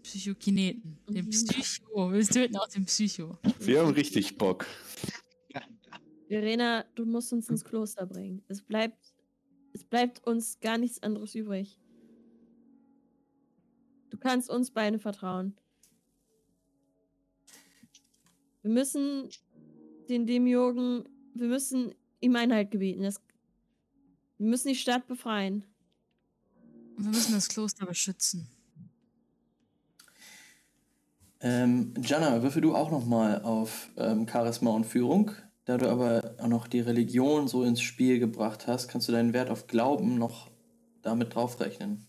S4: Psychokineten. Den
S3: Mhm.
S4: Psycho. Wir töten auch den Psycho.
S2: Wir haben richtig Bock.
S3: Verena, du musst uns ins Kloster bringen. Es bleibt, es bleibt uns gar nichts anderes übrig. Du kannst uns beiden vertrauen. Wir müssen den Demiurgen, wir müssen ihm Einhalt gebieten. Das, wir müssen die Stadt befreien.
S4: Wir müssen das Kloster beschützen.
S1: Ähm, Jana, würfel du auch nochmal auf ähm, Charisma und Führung. Da du aber auch noch die Religion so ins Spiel gebracht hast, kannst du deinen Wert auf Glauben noch damit draufrechnen.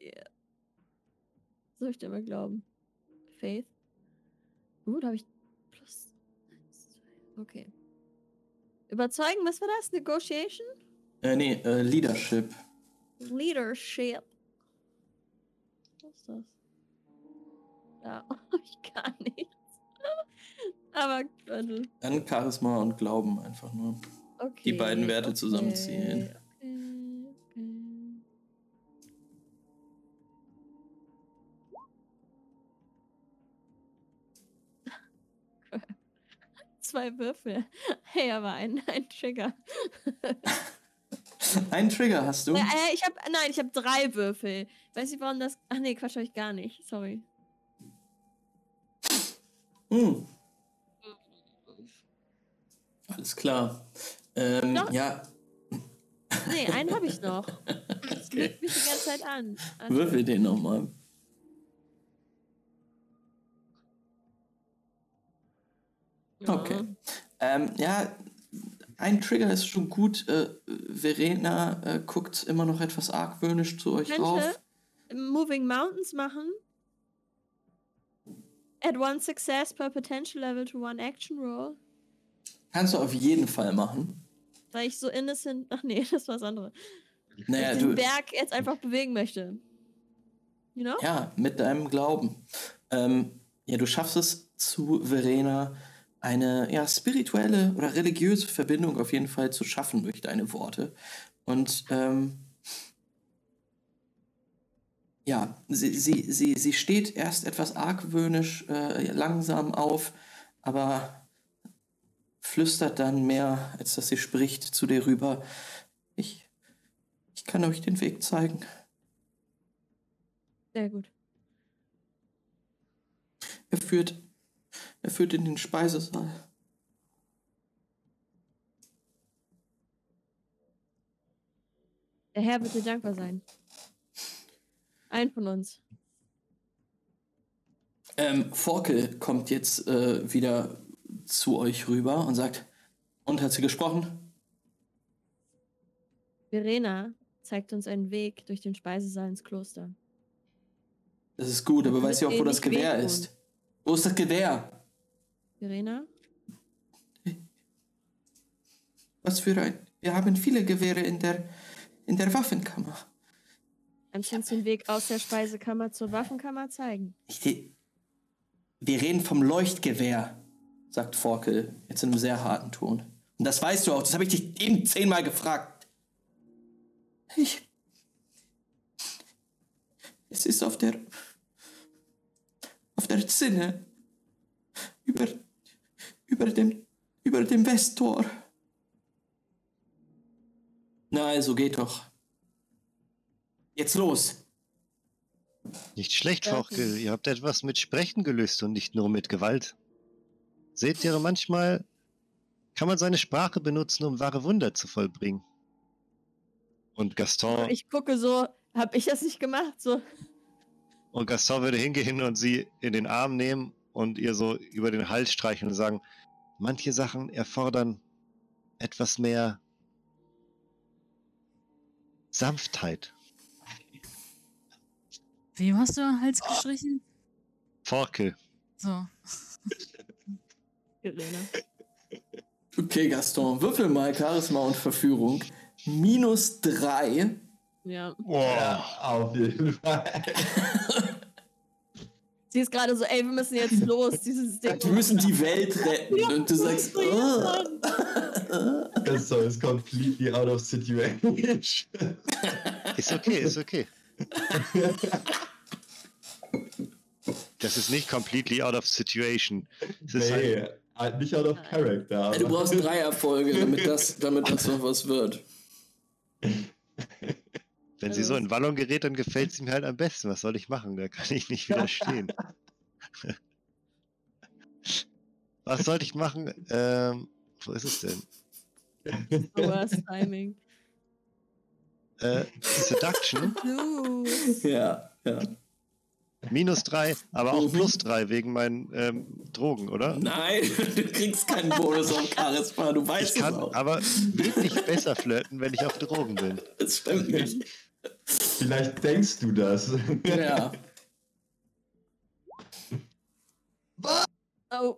S3: Yeah. Soll ich dir mal glauben? Faith? Uh, da habe ich plus eins, zwei. Okay. Überzeugen, was war das? Negotiation?
S1: Äh, nee, äh, Leadership.
S3: Leadership. Was ist das? Da habe ich gar nichts. Aber warte.
S1: Dann Charisma und Glauben einfach nur.
S3: Okay.
S1: Die beiden Werte
S3: okay,
S1: zusammenziehen.
S3: Okay, okay. Zwei Würfel. Hey, aber ein, ein Trigger.
S1: Ein Trigger hast du.
S3: Äh, äh, ich habe nein, ich habe drei Würfel. Weiß nicht, warum das. Ach nee, Quatsch, habe ich gar nicht. Sorry.
S1: Hm. Alles klar. Ähm,
S3: Doch.
S1: ja,
S3: Nee, einen habe ich noch. Das
S1: okay.
S3: mich die ganze Zeit an. Also,
S1: Würfel den nochmal.
S3: ja.
S1: Okay. Ähm, ja, ein Trigger ist schon gut. Äh, Verena äh, guckt immer noch etwas argwöhnisch zu euch
S3: Könnte
S1: rauf.
S3: Moving Mountains machen. Add one success per potential level to one action roll.
S1: Kannst du auf jeden Fall machen.
S3: Weil ich so innocent. Ach nee, das war das andere.
S1: Naja,
S3: ich den
S1: du,
S3: Berg jetzt einfach bewegen möchte. You know?
S1: ja, mit deinem Glauben. Ähm, ja, du schaffst es zu Verena eine ja, spirituelle oder religiöse Verbindung auf jeden Fall zu schaffen durch deine Worte. Und ähm, ja, sie, sie, sie, sie steht erst etwas argwöhnisch äh, langsam auf, aber flüstert dann mehr, als dass sie spricht, zu dir rüber. Ich, ich kann euch den Weg zeigen.
S3: Sehr gut.
S1: Er führt, er führt in den Speisesaal.
S3: Der Herr wird dir dankbar sein. Ein von uns.
S1: Ähm, Forkel kommt jetzt äh, wieder zu euch rüber und sagt, und hat sie gesprochen?
S3: Verena zeigt uns einen Weg durch den Speisesaal ins Kloster.
S1: Das ist gut, aber weiß sie auch, wo das Gewehr ist? Wo ist das Gewehr?
S3: Verena?
S1: Was für ein... Wir haben viele Gewehre in der, in der Waffenkammer.
S3: Kannst du uns den Weg aus der Speisekammer zur Waffenkammer zeigen?
S1: Ich, die- wir reden vom Leuchtgewehr, sagt Forkel, jetzt in einem sehr harten Ton. Und das weißt du auch, das habe ich dich eben zehnmal gefragt. Ich. Es ist auf der. auf der Zinne. Über. Über dem. über dem Westtor. Na also, geht doch. Jetzt los.
S6: Nicht schlecht,
S3: Ja,
S6: Forkel. Ihr habt etwas mit Sprechen gelöst und nicht nur mit Gewalt. Seht ihr, manchmal kann man seine Sprache benutzen, um wahre Wunder zu vollbringen. Und Gaston,
S3: Ich gucke so, hab ich das nicht gemacht? So,
S6: und Gaston würde hingehen und sie in den Arm nehmen und ihr so über den Hals streichen und sagen, manche Sachen erfordern etwas mehr Sanftheit.
S4: Wem hast du den Hals gestrichen?
S6: Forkel.
S4: So.
S1: Okay, Gaston, würfel mal Charisma und Verführung. Minus drei.
S3: Ja.
S5: Ja, auf jeden Fall.
S3: Sie ist gerade so, ey, wir müssen jetzt los, dieses Ding.
S1: Wir müssen die Welt retten. Und du sagst, oh.
S5: Das so ist completely out of situation.
S6: Ist okay, ist okay. Das ist nicht completely out of situation. Ist
S5: nee,
S6: halt,
S5: halt nicht out of character.
S1: Du brauchst drei Erfolge, damit das, damit das noch was wird.
S6: wenn sie so in Wallung gerät, dann gefällt sie mir halt am besten. Was soll ich machen? Da kann ich nicht widerstehen. Was sollte ich machen? Ähm, wo ist es denn?
S3: Worst Timing.
S6: Äh, Seduction,
S3: Du.
S1: Ja, ja.
S6: minus drei, aber auch
S1: Mhm.
S6: plus drei wegen meinen ähm, Drogen, oder?
S1: Nein, du kriegst keinen Bonus auf Charisma, du
S6: Ich
S1: weißt
S6: kann
S1: es auch.
S6: aber wirklich besser flirten, wenn ich auf Drogen bin.
S1: Das stimmt nicht.
S5: Vielleicht denkst du das.
S1: Ja.
S3: Oh,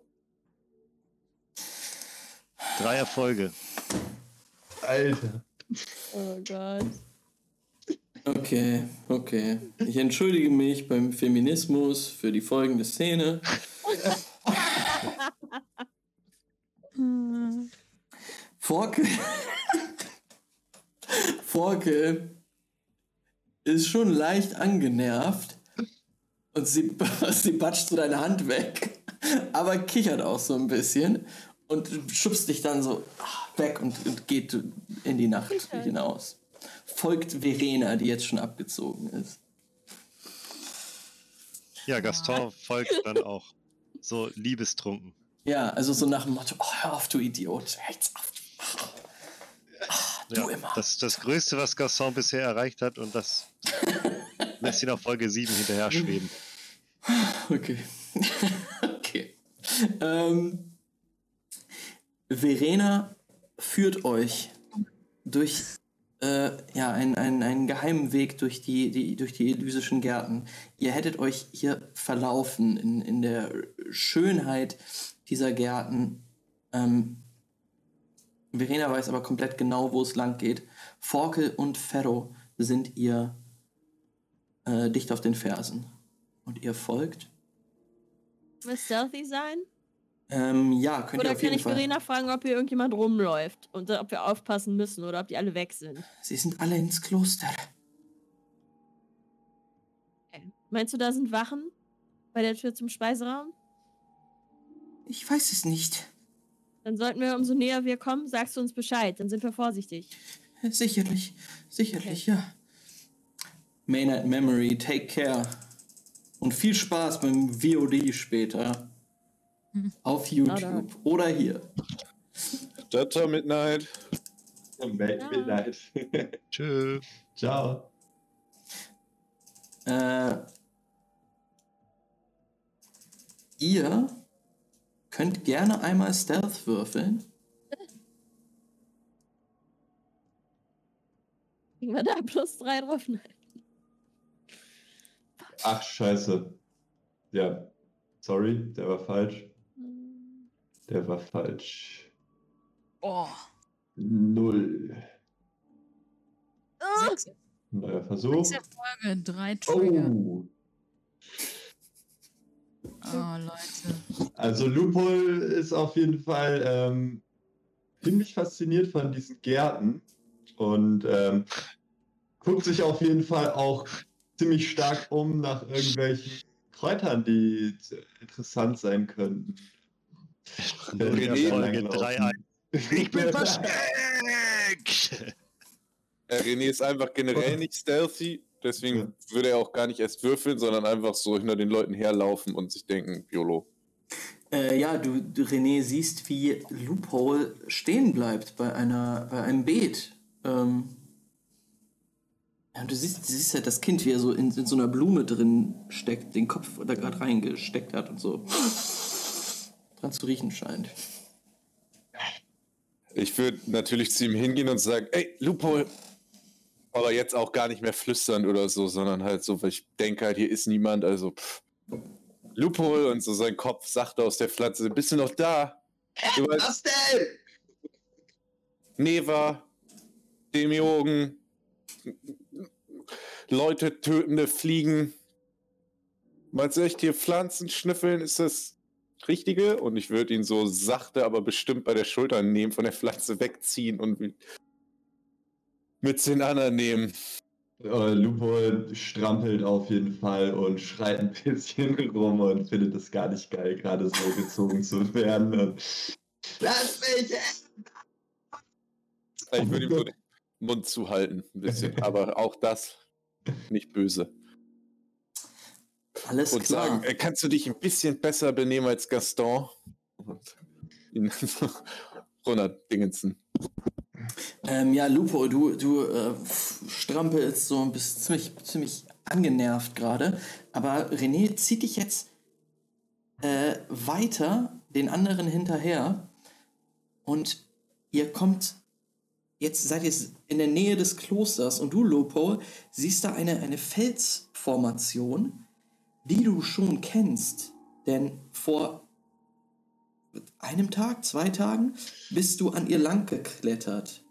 S6: Drei Erfolge.
S5: Alter.
S3: oh Gott.
S1: Okay, okay. Ich entschuldige mich beim Feminismus für die folgende Szene. Forke. Forke ist schon leicht angenervt und sie, sie batscht so deine Hand weg, aber kichert auch so ein bisschen und schubst dich dann so weg und, und geht in die Nacht hinaus. Folgt Verena, die jetzt schon abgezogen ist.
S6: Ja, Gaston folgt dann auch. So liebestrunken.
S1: Ja, also so nach dem Motto, oh, hör auf, du Idiot. Hör jetzt auf. Du
S6: Ja,
S1: immer.
S6: das ist das Größte, was Gaston bisher erreicht hat und das lässt ihn auf Folge 7 hinterher schweben.
S1: Okay. okay. Ähm, Verena führt euch durch äh, ja, einen, einen, einen geheimen Weg durch die, die, durch die elysischen Gärten. Ihr hättet euch hier verlaufen in, in der Schönheit dieser Gärten. Ähm, Verena weiß aber komplett genau, wo es lang geht. Forkel und Ferro sind ihr äh, dicht auf den Fersen. Und ihr folgt.
S3: Will stealthy sein?
S1: Ähm, ja, könnt ihr
S3: Oder
S1: auf
S3: kann
S1: jeden
S3: ich
S1: Fall.
S3: Verena fragen, ob hier irgendjemand rumläuft und ob wir aufpassen müssen oder ob die alle weg sind?
S1: Sie sind alle ins Kloster.
S3: Okay. Meinst du, da sind Wachen bei der Tür zum Speiseraum?
S1: Ich weiß es nicht.
S3: Dann sollten wir, umso näher wir kommen, sagst du uns Bescheid. Dann sind wir vorsichtig.
S1: Sicherlich, sicherlich, ja. Maynard Memory, take care. Und viel Spaß beim VOD später. Auf YouTube oder hier.
S2: Data Midnight.
S5: Mid- Midnight.
S6: Tschö.
S5: Ciao.
S1: Äh, ihr könnt gerne einmal Stealth würfeln.
S3: Kriegen wir da plus drei drauf? Nein.
S5: Ach, scheiße. Ja, sorry, der war falsch. Der war falsch.
S4: Oh.
S5: Null.
S4: Sechs,
S5: Neuer Versuch.
S4: sechs Erfolge, drei Trigger.
S5: Oh,
S4: Oh, Leute.
S5: also Lupol ist auf jeden Fall ähm, ziemlich fasziniert von diesen Gärten und ähm, guckt sich auf jeden Fall auch ziemlich stark um nach irgendwelchen Kräutern, die interessant sein könnten.
S2: René-
S6: Folge
S5: Langlaufen.
S6: 3 ein. Ich bin versteckt!
S2: René ist einfach generell nicht stealthy, deswegen
S5: Ja.
S2: würde er auch gar nicht erst würfeln, sondern einfach so hinter den Leuten herlaufen und sich denken, YOLO.
S1: Äh, ja, du, du, René, siehst, wie Loophole stehen bleibt bei, einer, bei einem Beet. Ähm, ja, du siehst, du siehst ja das Kind, wie er so in, in so einer Blume drin steckt, den Kopf da gerade reingesteckt hat und so dran zu riechen scheint.
S2: Ich würde natürlich zu ihm hingehen und sagen, ey, Loophole. Aber jetzt auch gar nicht mehr flüstern oder so, sondern halt so, weil ich denke halt, hier ist niemand, also pff. Loophole und so sein Kopf sachte aus der Pflanze, bist du noch da? Du weißt,
S5: Was denn?
S2: Neva, Demiurgen, Leute tötende Fliegen. Meinst du echt hier Pflanzen schnüffeln? Ist das Richtige? Und ich würde ihn so sachte, aber bestimmt bei der Schulter nehmen, von der Pflanze wegziehen und mit den anderen nehmen.
S5: Äh, Lupo strampelt auf jeden Fall und schreit ein bisschen rum und findet es gar nicht geil, gerade so gezogen zu werden. Und Lass mich!
S2: Ich würde ihm so den Mund zuhalten, ein bisschen, aber auch das nicht böse.
S1: Alles
S2: und
S1: klar.
S2: sagen, äh, kannst du dich ein bisschen besser benehmen als Gaston? Und ihn runterdingensen.
S1: Ähm, ja, Lupo, du, du äh, strampelst so und bist ziemlich, ziemlich angenervt gerade. Aber René zieht dich jetzt äh, weiter den anderen hinterher. Und ihr kommt, jetzt seid ihr in der Nähe des Klosters und du, Lupo, siehst da eine, eine Felsformation, die du schon kennst. Denn vor einem Tag, zwei Tagen, bist du an ihr lang geklettert.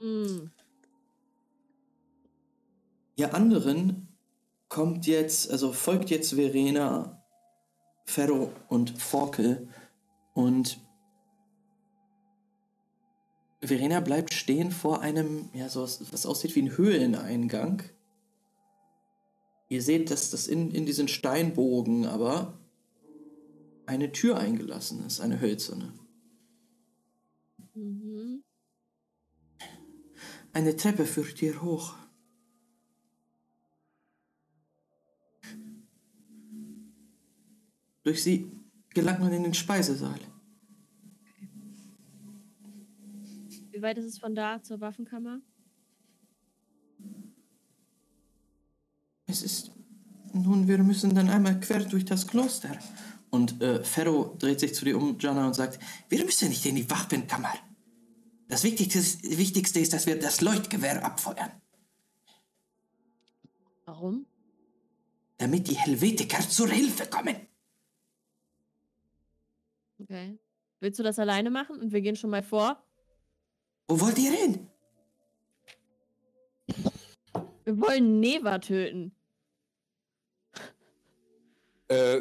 S3: mm.
S1: Ihr anderen kommt jetzt, also folgt jetzt Verena, Ferro und Forkel und Verena bleibt stehen vor einem, ja, so was, was aussieht wie ein Höhleneingang. Ihr seht, dass das in, in diesen Steinbogen aber eine Tür eingelassen ist, eine hölzerne.
S3: Mhm.
S1: Eine Treppe führt hier hoch. Durch sie gelangt man in den Speisesaal.
S3: Wie weit ist es von da zur Waffenkammer?
S1: Es ist. Nun, wir müssen dann einmal quer durch das Kloster. Und äh, Ferro dreht sich zu dir um, Jana, und sagt: Wir müssen nicht in die Waffenkammer. Das Wichtigste ist, Wichtigste ist, dass wir das Leuchtgewehr abfeuern,
S3: Warum?
S1: damit die Helvetiker zur Hilfe kommen.
S3: Okay. Willst du das alleine machen und wir gehen schon mal vor?
S1: Wo wollt ihr hin?
S3: Wir wollen Neva töten.
S2: Äh,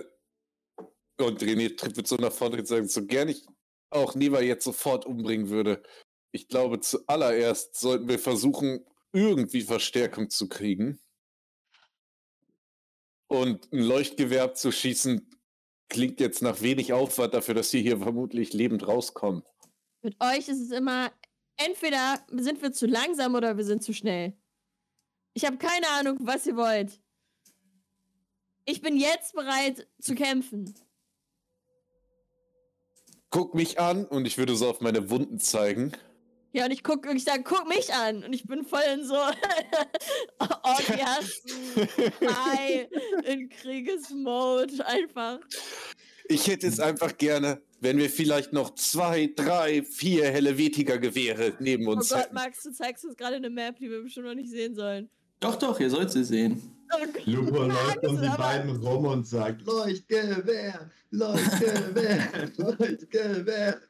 S2: und René tritt mit so und sagt, so gern ich auch Neva jetzt sofort umbringen würde. Ich glaube, zuallererst sollten wir versuchen, irgendwie Verstärkung zu kriegen. Und ein Leuchtgewehr abzuschießen, klingt jetzt nach wenig Aufwand dafür, dass sie hier vermutlich lebend rauskommen.
S3: Mit euch ist es immer, entweder sind wir zu langsam oder wir sind zu schnell. Ich habe keine Ahnung, was ihr wollt. Ich bin jetzt bereit zu kämpfen.
S2: Guck mich an und ich würde so auf meine Wunden zeigen.
S3: Ja, und ich guck, ich sag, guck mich an. Und ich bin voll in so Orgiasten, High, in Kriegesmode, einfach.
S2: Ich hätte es einfach gerne, wenn wir vielleicht noch zwei, drei, vier Helvetiker-Gewehre neben
S3: Oh
S2: uns
S3: Gott,
S2: hätten.
S3: Max, du zeigst uns gerade eine Map, die wir bestimmt noch nicht sehen sollen.
S1: Doch, doch, ihr sollt sie sehen.
S5: Lupo läuft um die beiden rum und sagt: Leuchtgewehr, Leuchtgewehr, Leuchtgewehr.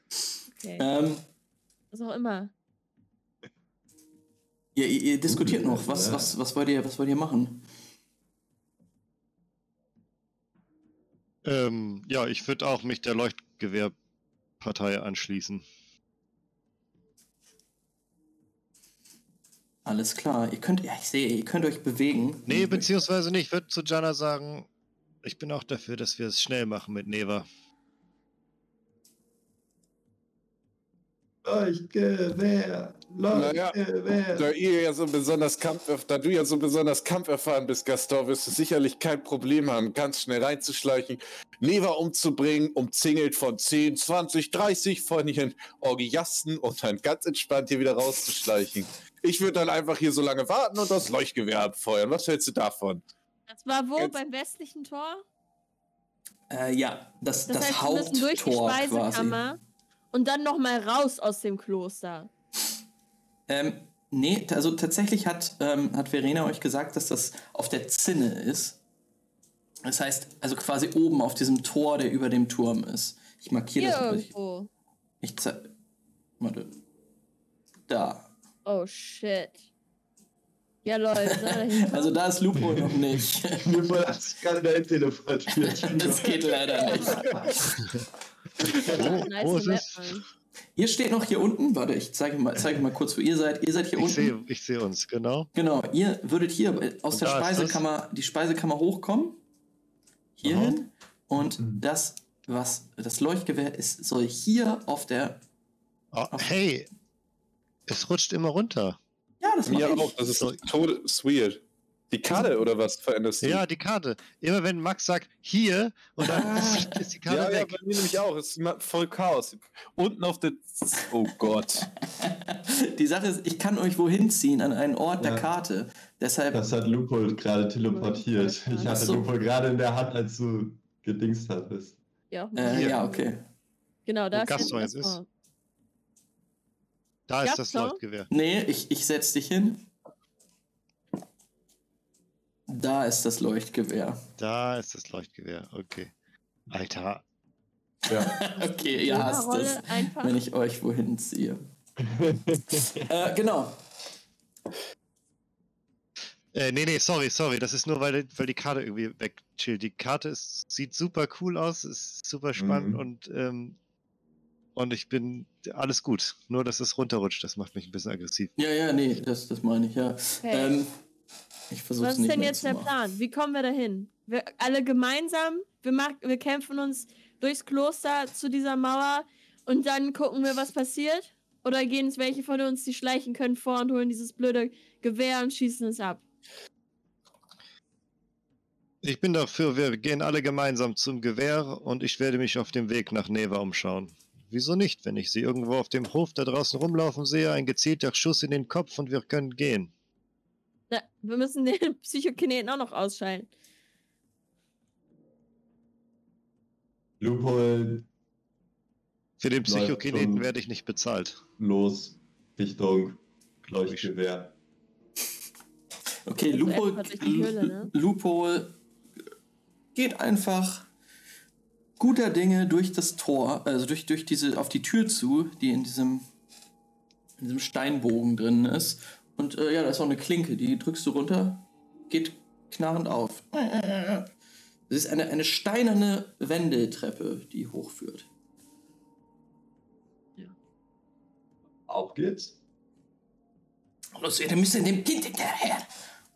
S3: Okay,
S1: Ähm,
S3: was auch immer.
S1: ihr, ihr, ihr diskutiert noch. Was, was, was, wollt ihr, was wollt ihr machen?
S6: Ähm, ja, ich würde auch mich der Leuchtgewehrpartei anschließen.
S1: Alles klar. Ihr könnt, ja, ich sehe, ihr könnt euch bewegen.
S6: Nee, beziehungsweise nicht. Ich würde zu Jana sagen, ich bin auch dafür, dass wir es schnell machen mit Neva.
S5: Leuchtgewehr,
S2: Naja,
S5: Leuchtgewehr.
S2: Da, ihr ja so besonders Kampf, da du ja so besonders kampferfahren bist, Gaston, wirst du sicherlich kein Problem haben, ganz schnell reinzuschleichen, Neva umzubringen, umzingelt von 10, 20, 30 von ihren Orgiasten und dann ganz entspannt hier wieder rauszuschleichen. Ich würde dann einfach hier so lange warten und das Leuchtgewehr abfeuern. Was hältst du davon?
S3: Das war wo?
S2: Jetzt-
S3: Beim westlichen Tor?
S1: Äh, ja, das,
S3: Das,
S1: das,
S3: heißt,
S1: Haupttor quasi.
S3: Und dann nochmal raus aus dem Kloster.
S1: Ähm, nee, also tatsächlich hat, ähm, hat Verena euch gesagt, dass das auf der Zinne ist. Das heißt, also quasi oben auf diesem Tor, der über dem Turm ist. Ich markiere
S3: Hier
S1: das. Ich,
S3: irgendwo.
S1: ich zeig. Warte. Da.
S3: Oh shit. Ja, Leute, dahinter?
S1: Also da ist Lupo noch nicht.
S5: Lupo hat sich gerade dahin teleportiert.
S1: das geht leider nicht.
S3: Nice
S6: wo ist.
S1: Ihr steht noch hier unten. Warte, ich zeige mal, zeige mal kurz, wo ihr seid. Ihr seid hier
S6: Ich
S1: unten.
S6: sehe ich seh uns, genau.
S1: Genau, ihr würdet hier aus
S6: Und
S1: der Speisekammer, die Speisekammer hochkommen. Hierhin. Und das, was das Leuchtgewehr ist, soll hier auf der.
S6: Oh, hey, es rutscht immer runter.
S1: Ja, das
S2: Mir
S1: ich.
S2: auch, das ist weird. Die Karte oder was veränderst du?
S6: Ja, die Karte. Immer wenn Max sagt, hier, und dann
S1: Ah.
S6: ist die Karte
S2: ja, ja,
S6: weg.
S2: bei mir nämlich auch. Es ist voll Chaos. Unten auf der. Oh Gott.
S1: Die Sache ist, ich kann euch wohin ziehen an einen Ort der
S5: Ja.
S1: Karte. Deshalb.
S5: Das hat Lupo gerade teleportiert. Ich hatte
S1: so.
S5: Lupo gerade in der Hand, als du gedingst hattest.
S3: Ja,
S1: Äh, ja, okay.
S3: genau, da ist
S6: Gaston
S3: jetzt
S6: ist. Da ist das? Leuchtgewehr.
S1: Nee, ich, ich setz dich hin. Da ist das Leuchtgewehr.
S6: Da ist das Leuchtgewehr. Okay. Alter.
S1: Okay, ihr hasst
S3: Rolle
S1: es,
S3: einfach.
S1: wenn ich euch wohin ziehe. äh, genau.
S6: Äh, nee, nee, sorry, sorry. Das ist nur, weil, weil die Karte irgendwie wegchillt. Die Karte ist, sieht super cool aus, ist super spannend
S5: Mhm.
S6: und, ähm, und ich bin alles gut. Nur, dass es runterrutscht, das macht mich ein bisschen aggressiv.
S1: Ja, ja, nee, das, das meine ich, ja.
S3: Okay.
S1: Ähm, ich versuche
S3: Was
S1: es
S3: ist
S1: nicht
S3: denn jetzt der
S1: machen.
S3: Plan? Wie kommen wir dahin? Wir alle gemeinsam, wir, mach, wir kämpfen uns durchs Kloster zu dieser Mauer und dann gucken wir, was passiert? Oder gehen es welche von uns, die schleichen können, vor und holen dieses blöde Gewehr und schießen es ab?
S6: Ich bin dafür, wir gehen alle gemeinsam zum Gewehr und ich werde mich auf dem Weg nach Neva umschauen. Wieso nicht, wenn ich sie irgendwo auf dem Hof da draußen rumlaufen sehe, ein gezielter Schuss in den Kopf und wir können gehen.
S3: Na, wir müssen den Psychokineten auch noch ausschalten.
S5: Lupo
S6: Für den Psychokineten werde ich nicht bezahlt.
S5: los Richtung Leuchtgewehr.
S1: Okay,
S3: Also die Höhle, ne?
S1: Lupo geht einfach guter Dinge durch das Tor, also durch, durch diese, auf die Tür zu, die in diesem, in diesem Steinbogen drin ist. Und äh, ja, da ist auch eine Klinke, die drückst du runter, geht knarrend auf. Es ist eine, eine steinerne Wendeltreppe, die hochführt.
S5: Auf geht's.
S1: Los, ihr müsst dem Kind hinterher.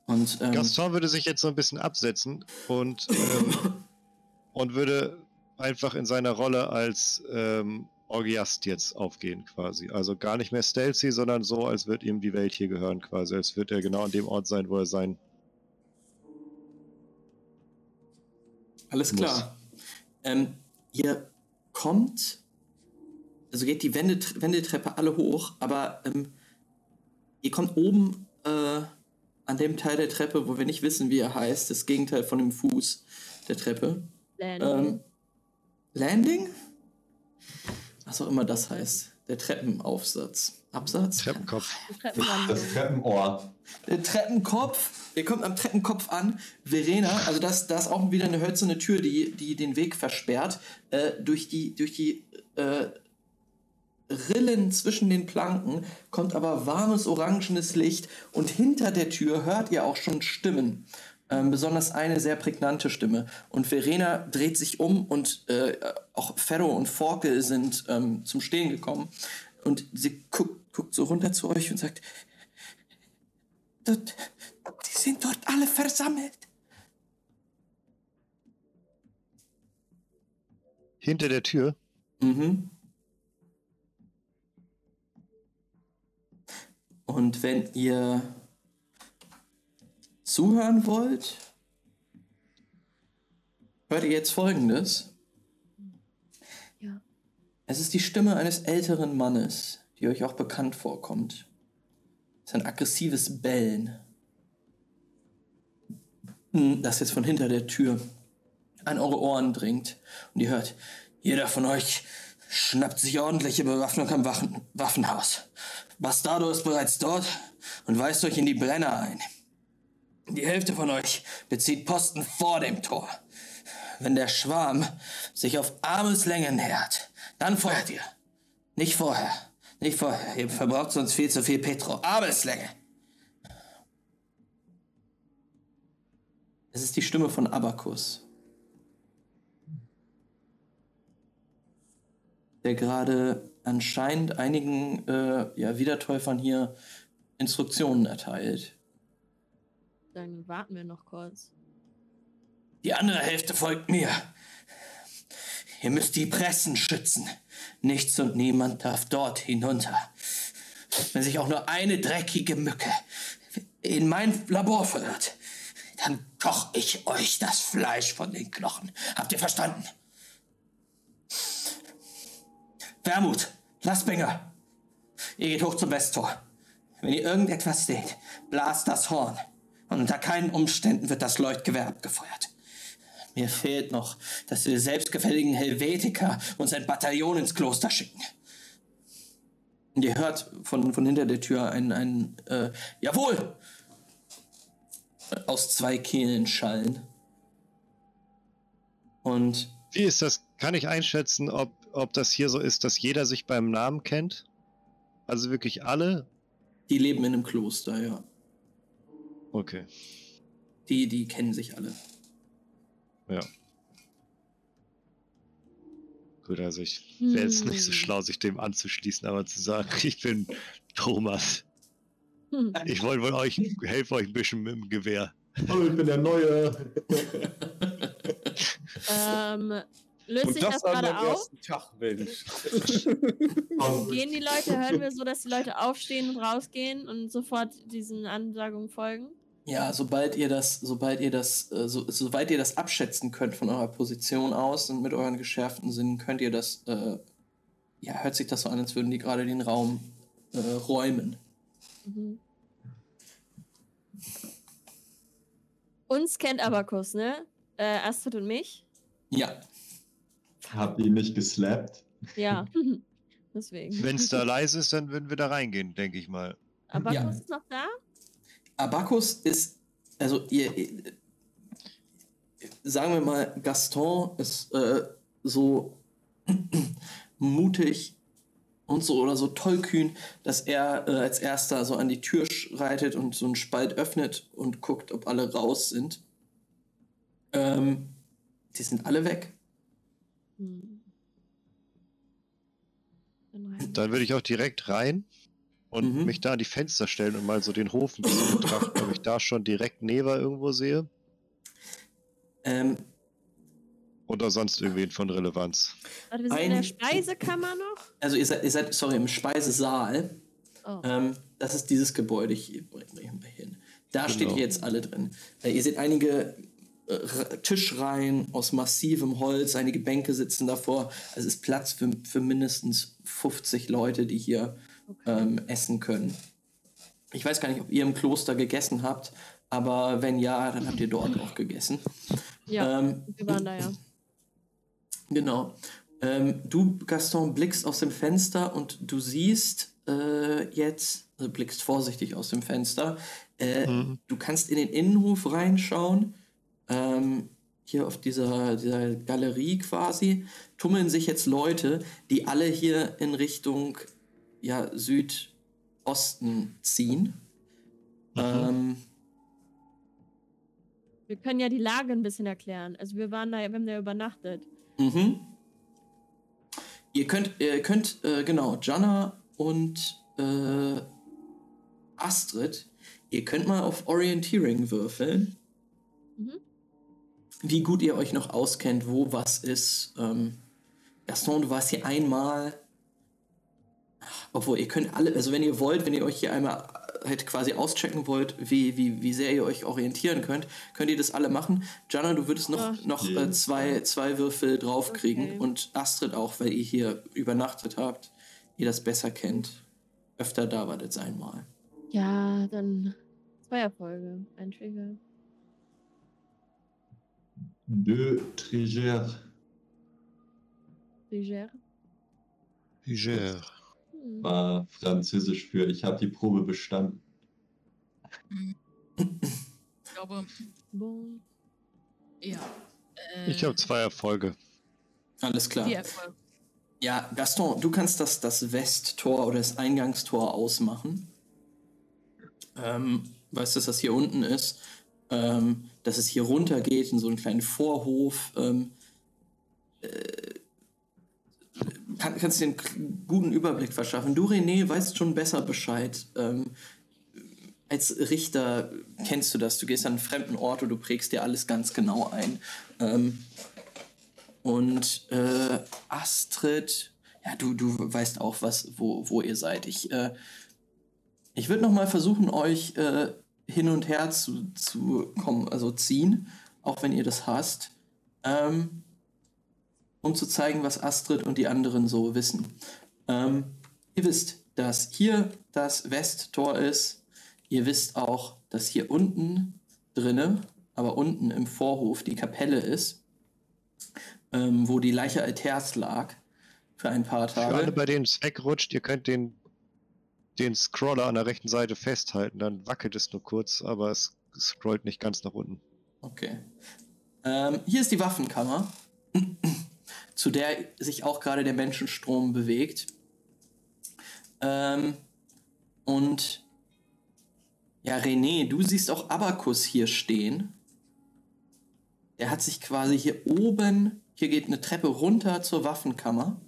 S1: Und ähm,
S6: Gaston würde sich jetzt so ein bisschen absetzen und, ähm, und würde einfach in seiner Rolle als ähm, Orgiast jetzt aufgehen quasi. Also gar nicht mehr stealthy, sondern so, als würde ihm die Welt hier gehören quasi. Als würde er genau an dem Ort sein, wo er sein
S1: Alles
S6: Muss.
S1: klar. Ähm, ihr kommt also geht die Wende, Wendeltreppe alle hoch, aber ähm, ihr kommt oben äh, an dem Teil der Treppe, wo wir nicht wissen, wie er heißt, das Gegenteil von dem Fuß der Treppe. Ähm, Landing? Was auch immer das heißt. Der Treppenaufsatz. Absatz?
S6: Treppenkopf.
S5: Das Treppenohr.
S1: Der Treppenkopf. Ihr kommt am Treppenkopf an. Verena, also das, da ist auch wieder eine hölzerne Tür, die, die den Weg versperrt. Äh, durch die, durch die äh, Rillen zwischen den Planken kommt aber warmes orangenes Licht und hinter der Tür hört ihr auch schon Stimmen. Ähm, besonders eine sehr prägnante Stimme. Und Verena dreht sich um und äh, auch Ferro und Forke sind ähm, zum Stehen gekommen. Und sie guckt, guckt so runter zu euch und sagt, dort, die sind dort alle versammelt.
S6: Hinter der Tür.
S1: Mhm. Und wenn ihr zuhören wollt, hört ihr jetzt Folgendes.
S3: Ja.
S1: Es ist die Stimme eines älteren Mannes, die euch auch bekannt vorkommt. Es ist ein aggressives Bellen. Hm, Das jetzt von hinter der Tür an eure Ohren dringt. Und ihr hört, jeder von euch schnappt sich ordentliche Bewaffnung am Waffen Waffenhaus. Bastardo ist bereits dort und weist euch in die Brenner ein. Die Hälfte von euch bezieht Posten vor dem Tor. Wenn der Schwarm sich auf Armeslänge nähert, dann feuert ihr. Nicht vorher. Nicht vorher. Ihr verbraucht sonst viel zu viel Petro. Armeslänge. Es ist die Stimme von Abakus. Der gerade anscheinend einigen äh, ja, Wiedertäufern hier Instruktionen erteilt.
S3: Dann warten wir noch kurz.
S1: Die andere Hälfte folgt mir. Ihr müsst die Pressen schützen. Nichts und niemand darf dort hinunter. Wenn sich auch nur eine dreckige Mücke in mein Labor verirrt, dann koch ich euch das Fleisch von den Knochen. Habt ihr verstanden? Wermut, Lassbinger, ihr geht hoch zum Westtor. Wenn ihr irgendetwas seht, blast das Horn. Und unter keinen Umständen wird das Leuchtgewehr abgefeuert. Mir fehlt noch, dass die selbstgefälligen Helvetiker uns ein Bataillon ins Kloster schicken. Und ihr hört von, von hinter der Tür ein, ein äh, Jawohl! aus zwei Kehlen schallen. Und
S6: Wie ist das? Kann ich einschätzen, ob, ob das hier so ist, dass jeder sich beim Namen kennt? Also wirklich alle?
S1: die leben in einem Kloster, ja.
S6: Okay.
S1: Die, die kennen sich alle.
S6: Ja. Gut, also ich wäre jetzt nicht so
S3: Hm.
S6: schlau, sich dem anzuschließen, aber zu sagen, ich bin Thomas.
S3: Hm.
S6: Ich wollte wohl euch, helfe euch ein bisschen mit dem Gewehr.
S5: Hallo, ich bin der Neue.
S3: Ähm, löst sich das gerade auf?
S2: Tag, Mensch.
S5: Und
S3: Gehen die Leute, hören wir so, dass die Leute aufstehen und rausgehen und sofort diesen Ansagungen folgen?
S1: Ja, sobald ihr das, sobald ihr das, äh, so, soweit ihr das abschätzen könnt von eurer Position aus und mit euren geschärften Sinnen, könnt ihr das, äh, ja, hört sich das so an, als würden die gerade den Raum äh, räumen.
S3: Mhm. Uns kennt Abakus, ne? Äh, Astrid und mich.
S1: Ja,
S5: hab ihn nicht geslappt.
S3: Ja. Deswegen.
S6: Wenn es da leise ist, dann würden wir da reingehen, denke ich mal.
S3: Abakus
S1: Ja.
S3: ist noch da?
S1: Abakus ist, also ihr, ihr sagen wir mal, Gaston ist äh, so mutig und so oder so tollkühn, dass er äh, als erster so an die Tür schreitet und so einen Spalt öffnet und guckt, ob alle raus sind. Ähm, die sind alle weg.
S3: Hm. Dann
S6: würde ich auch direkt rein und
S1: Mhm.
S6: mich da an die Fenster stellen und mal so den Hof ein bisschen betrachten, ob ich da schon direkt Neva irgendwo sehe
S1: Ähm,
S6: oder sonst irgendwen von Relevanz.
S3: Warte, wir sind in der
S1: Ein-
S3: Speisekammer noch?
S1: also ihr seid, ihr seid, sorry, im Speisesaal.
S3: Oh.
S1: Ähm, das ist dieses Gebäude hier. Bringen wir hin. Da steht
S6: Genau.
S1: ihr jetzt alle drin. Äh, ihr seht einige äh, Tischreihen aus massivem Holz, einige Bänke sitzen davor. Also es ist Platz für, für mindestens 50 Leute, die hier ähm, essen können. Ich weiß gar nicht, ob ihr im Kloster gegessen habt, aber wenn ja, dann habt ihr dort auch gegessen.
S3: Ja,
S1: Ähm,
S3: wir waren da ja.
S1: Genau. Ähm, du, Gaston, blickst aus dem Fenster und du siehst äh, jetzt, also blickst vorsichtig aus dem Fenster, äh,
S6: Mhm.
S1: du kannst in den Innenhof reinschauen. Ähm, hier auf dieser, dieser Galerie quasi tummeln sich jetzt Leute, die alle hier in Richtung ja, Südosten ziehen. Ähm,
S3: Wir können ja die Lage ein bisschen erklären. Also wir waren da, wir haben da übernachtet.
S1: Mhm. Ihr könnt, ihr könnt, äh, genau, Jana und äh, Astrid, ihr könnt mal auf Orienteering würfeln.
S3: Mhm.
S1: Wie gut ihr euch noch auskennt, wo was ist. Ähm, Gaston, du warst hier einmal. Obwohl, ihr könnt alle, also wenn ihr wollt, wenn ihr euch hier einmal äh, halt quasi auschecken wollt, wie, wie, wie sehr ihr euch orientieren könnt, könnt ihr das alle machen. Jana, du würdest noch,
S3: Ach,
S1: noch äh, zwei, zwei Würfel draufkriegen
S3: Okay.
S1: und Astrid auch, weil ihr hier übernachtet habt, ihr das besser kennt. Öfter da wart jetzt einmal.
S3: Ja, dann zwei Erfolge. Ein Trigger.
S5: De Trigère.
S3: Trigger.
S6: Pugeur.
S3: Hm.
S5: War französisch für ich habe die Probe bestanden.
S4: Ich glaube, ja. Äh,
S6: Ich habe zwei Erfolge.
S1: Alles klar.
S4: Erfolge.
S1: Ja, Gaston, du kannst das, das Westtor oder das Eingangstor ausmachen. Ähm, weißt du, dass das hier unten ist? Ähm, dass es hier runter geht in so einen kleinen Vorhof. Ähm, äh, kann, kannst dir einen guten Überblick verschaffen. Du, René, weißt schon besser Bescheid. Ähm, als Richter kennst du das. Du gehst an einen fremden Ort und du prägst dir alles ganz genau ein. Ähm, und äh, Astrid, ja, du, du weißt auch, was, wo, wo ihr seid. Ich, äh, ich würde noch mal versuchen, euch äh, hin und her zu, zu kommen, also ziehen, auch wenn ihr das hasst, ähm, um zu zeigen, was Astrid und die anderen so wissen. Ähm, ihr wisst, dass hier das Westtor ist. Ihr wisst auch, dass hier unten drinne, aber unten im Vorhof die Kapelle ist ähm, wo die Leiche Alters lag für ein paar
S6: Für alle,
S1: Tage.
S6: bei denen es wegrutscht, ihr könnt den, den Scroller an der rechten Seite festhalten. Dann wackelt es nur kurz, aber es scrollt nicht ganz nach unten.
S1: Okay. Ähm, hier ist die Waffenkammer, zu der sich auch gerade der Menschenstrom bewegt. Ähm, und ja, René, du siehst auch Abakus hier stehen. Der hat sich quasi hier oben, hier geht eine Treppe runter zur Waffenkammer.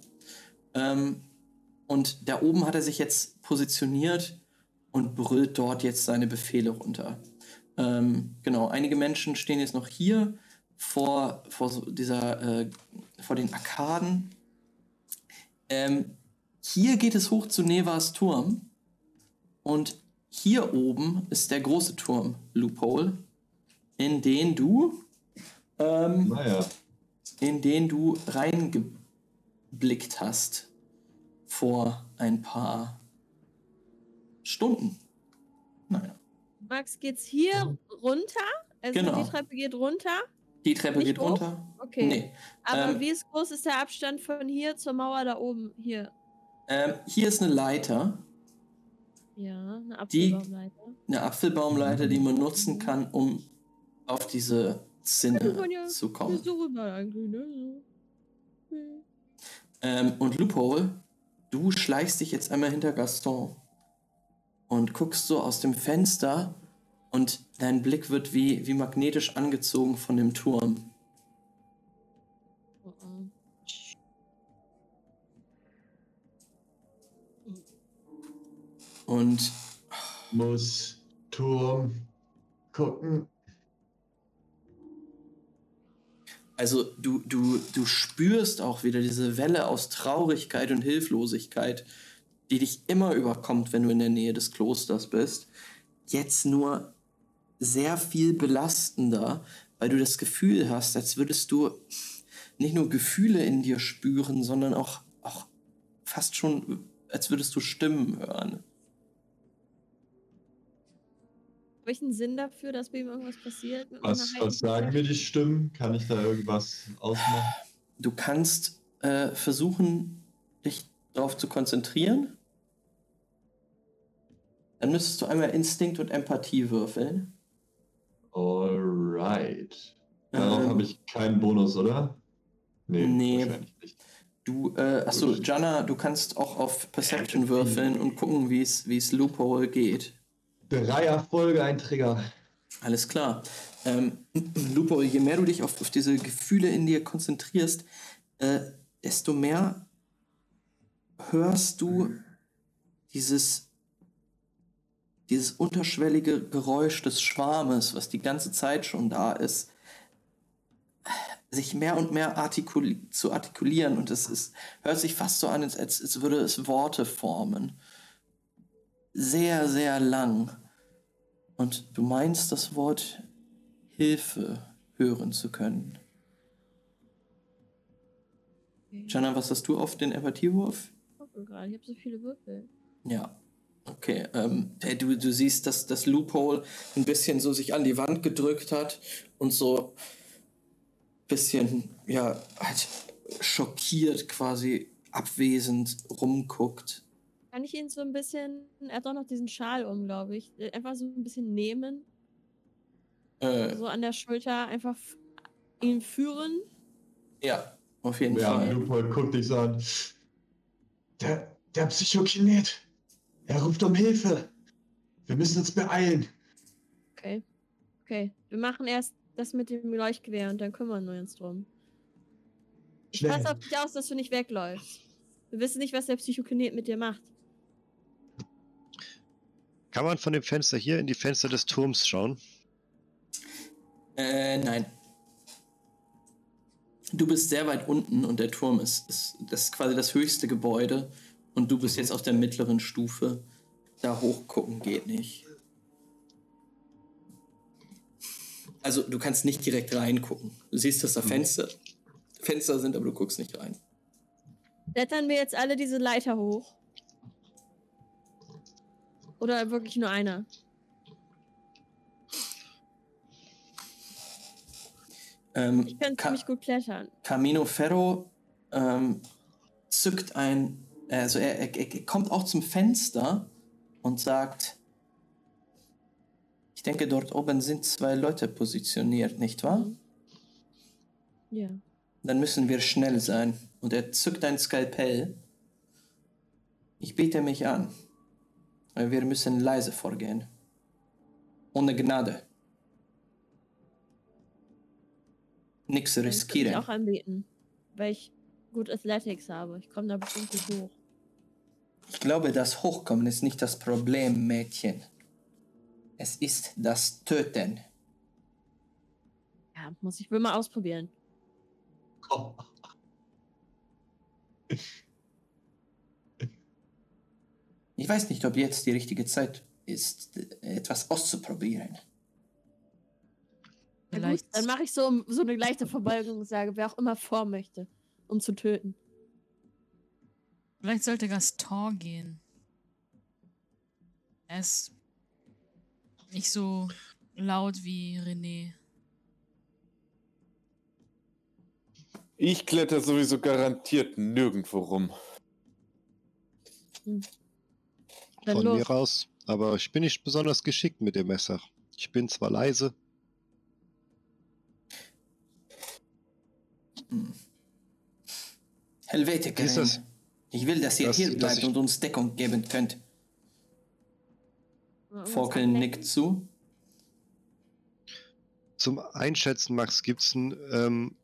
S1: Ähm, und da oben hat er sich jetzt positioniert und brüllt dort jetzt seine Befehle runter. Ähm, genau, einige Menschen stehen jetzt noch hier vor, vor so dieser, äh, vor den Arkaden. Ähm, hier geht es hoch zu Nevas Turm. Und hier oben ist der große Turm, Loophole, in den du, ähm,
S5: Naja,
S1: in den du reingeblickt hast vor ein paar Stunden. Naja.
S3: Max, geht's hier runter? Also
S1: Genau.
S3: die Treppe geht runter?
S1: Die Treppe
S3: Nicht
S1: geht
S3: hoch?
S1: runter.
S3: Okay.
S1: Nee.
S3: Aber
S1: Ähm,
S3: wie ist groß ist der Abstand von hier zur Mauer da oben? Hier.
S1: Ähm, hier ist eine Leiter,
S3: Ja, eine
S1: Die-
S3: Apfelbaumleiter.
S1: eine Apfelbaumleiter, die man nutzen kann, um auf diese Zinne
S3: ja-
S1: zu kommen.
S3: so rüber eigentlich, ne? So. Hm.
S1: Ähm, und Loophole, du schleichst dich jetzt einmal hinter Gaston und guckst so aus dem Fenster und dein Blick wird wie, wie magnetisch angezogen von dem Turm. Und
S5: muss Turm gucken.
S1: also du, du, du spürst auch wieder diese Welle aus Traurigkeit und Hilflosigkeit, die dich immer überkommt, wenn du in der Nähe des Klosters bist. Jetzt nur sehr viel belastender, weil du das Gefühl hast, als würdest du nicht nur Gefühle in dir spüren, sondern auch, auch fast schon, als würdest du Stimmen hören.
S3: Habe ich einen Sinn dafür, dass bei ihm irgendwas passiert? mit
S5: Was, was sagen mir die Stimmen? Kann ich da irgendwas ausmachen?
S1: Du kannst äh, versuchen, dich darauf zu konzentrieren. Dann müsstest du einmal Instinkt und Empathie würfeln.
S5: Alright. Darauf
S1: Ähm,
S5: habe ich keinen Bonus, oder?
S1: Nee.
S5: wahrscheinlich nicht.
S1: Du, äh, achso, Jana, du kannst auch auf Perception würfeln und gucken, wie es Loophole geht.
S5: Drei Erfolge, ein Trigger.
S1: Alles klar. Ähm, Lupo, je mehr du dich auf, auf diese Gefühle in dir konzentrierst, äh, desto mehr hörst du dieses, dieses unterschwellige Geräusch des Schwarmes, was die ganze Zeit schon da ist, sich mehr und mehr artikuli zu artikulieren. Und es ist, hört sich fast so an, als, als, würde es Worte formen. Sehr, sehr lang. Und du meinst das Wort Hilfe hören zu können. Jana, was hast du auf den Empathiewurf?
S3: Ich habe so viele Würfel.
S1: Ja. Okay, ähm, hey, du, du siehst, dass das Loophole ein bisschen so sich an die Wand gedrückt hat und so ein bisschen, ja, halt schockiert quasi abwesend rumguckt.
S3: Kann ich ihn so ein bisschen. Er hat doch noch diesen Schal um, glaube ich. Äh, Einfach so ein bisschen nehmen.
S1: Äh,
S3: So an der Schulter einfach ihn führen.
S1: ja, auf jeden
S5: Ja,
S1: Fall.
S5: Lupol guckt dich so an. Der, der Psychokinet. Er ruft um Hilfe. Wir müssen uns beeilen.
S3: Okay. Okay. Wir machen erst das mit dem Leuchtgewehr und dann kümmern wir uns drum. Ich
S5: Schnell.
S3: pass auf dich aus, dass du nicht wegläufst. Wir wissen nicht, was der Psychokinet mit dir macht.
S6: Kann man von dem Fenster hier in die Fenster des Turms schauen?
S1: Äh, nein. Du bist sehr weit unten und der Turm ist, ist, das ist quasi das höchste Gebäude und du bist jetzt auf der mittleren Stufe. Da hochgucken geht nicht. Also du kannst nicht direkt reingucken. Du siehst, dass da Fenster, Fenster sind, aber du guckst nicht rein.
S3: Klettern wir jetzt alle diese Leiter hoch? Oder wirklich nur einer?
S1: Ähm,
S3: Ich kann
S1: Ka-
S3: ziemlich gut klettern.
S1: Camino Ferro ähm, zückt ein, also er, er, er kommt auch zum Fenster und sagt, ich denke, dort oben sind zwei Leute positioniert, nicht wahr?
S3: Ja.
S1: Dann müssen wir schnell sein. Und er zückt ein Skalpell. Ich biete mich an. Wir müssen leise vorgehen. Ohne Gnade. Nichts
S3: kann ich
S1: riskieren.
S3: auch anbieten. Weil ich gut Athletics habe. Ich komme da bestimmt gut hoch.
S1: Ich glaube, das Hochkommen ist nicht das Problem, Mädchen. Es ist das Töten.
S3: Ja, muss ich wohl mal ausprobieren.
S5: Oh.
S1: Ich weiß nicht, ob jetzt die richtige Zeit ist, etwas auszuprobieren.
S4: Vielleicht,
S3: dann mache ich so, so eine leichte Verbeugung und sage, wer auch immer vor möchte, um zu töten.
S4: Vielleicht sollte Gaston gehen. Er ist nicht so laut wie René.
S2: Ich kletter sowieso garantiert nirgendwo rum.
S3: Dann
S6: Von
S3: los.
S6: mir aus. Aber ich bin nicht besonders geschickt mit dem Messer. Ich bin zwar leise,
S1: Helvete,
S6: Wie ist das?
S1: Ich will, dass ihr
S6: Das-
S1: hier bleibt und uns Deckung geben könnt. Forkel nickt zu.
S6: zum Einschätzen, Max, gibt's ein, ähm,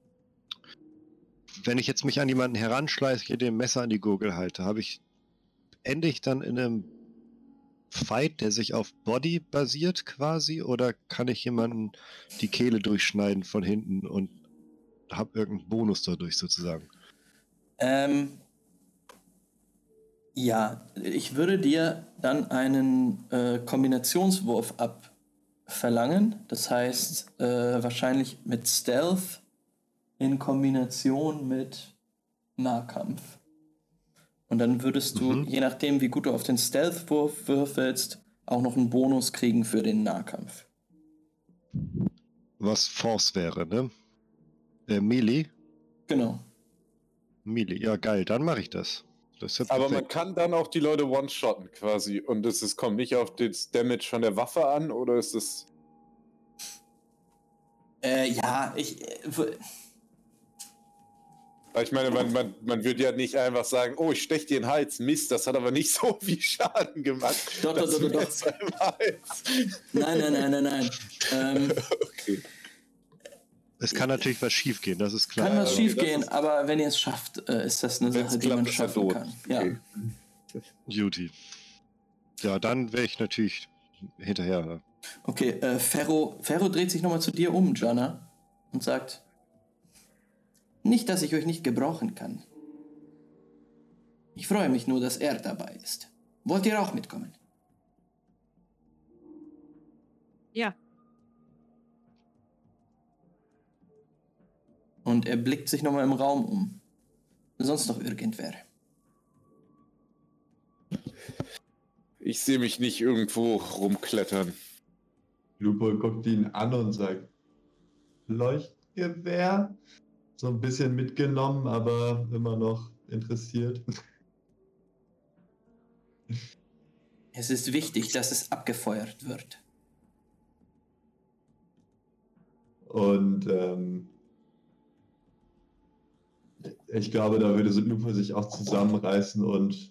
S6: wenn ich jetzt mich an jemanden heranschleiche, dem Messer an die Gurgel halte, habe ich, ende ich dann in einem Fight, der sich auf Body basiert quasi, oder kann ich jemanden die Kehle durchschneiden von hinten und habe irgendeinen Bonus dadurch sozusagen?
S1: Ähm, ja, ich würde dir dann einen äh, Kombinationswurf verlangen. Das heißt, äh, wahrscheinlich mit Stealth in Kombination mit Nahkampf. Und dann würdest du,
S6: Mhm.
S1: je nachdem, wie gut du auf den Stealth-Wurf würfelst, auch noch einen Bonus kriegen für den Nahkampf.
S6: Was Force wäre, ne? Äh, Melee?
S1: Genau.
S6: Melee, ja geil, dann mache ich das.
S2: Aber man kann dann auch die Leute one-shotten quasi. Und es ist, kommt nicht auf das Damage von der Waffe an, oder ist es.
S1: Äh, ja, ich. Äh,
S2: Weil ich meine, man, man, man würde ja nicht einfach sagen, oh, ich stech dir in den Hals. Mist, das hat aber nicht so viel Schaden gemacht.
S1: Doch, doch,
S2: Das
S1: doch, doch, nein, nein, nein, nein, nein. Ähm,
S2: Okay.
S6: Es kann natürlich was schief gehen, das ist klar.
S1: kann was
S2: also
S1: schief
S2: das
S1: gehen,
S2: ist-
S1: aber wenn ihr es schafft, äh, ist das eine Sache, die
S2: klappt,
S1: man schaffen kann. Ja.
S2: Okay.
S6: Duty. Ja, dann wäre ich natürlich hinterher.
S1: Okay, äh, Ferro, Ferro dreht sich nochmal zu dir um, Jana, und sagt: Nicht, dass ich euch nicht gebrauchen kann. Ich freue mich nur, dass er dabei ist. Wollt ihr auch mitkommen?
S3: Ja.
S1: Und er blickt sich nochmal im Raum um. Sonst noch irgendwer.
S2: Ich sehe mich nicht irgendwo rumklettern.
S5: Lupo guckt ihn an und sagt, Leuchtgewehr? So ein bisschen mitgenommen, aber immer noch interessiert.
S1: Es ist wichtig, dass es abgefeuert wird.
S5: Und ähm, ich glaube, da würde Lupo sich auch zusammenreißen und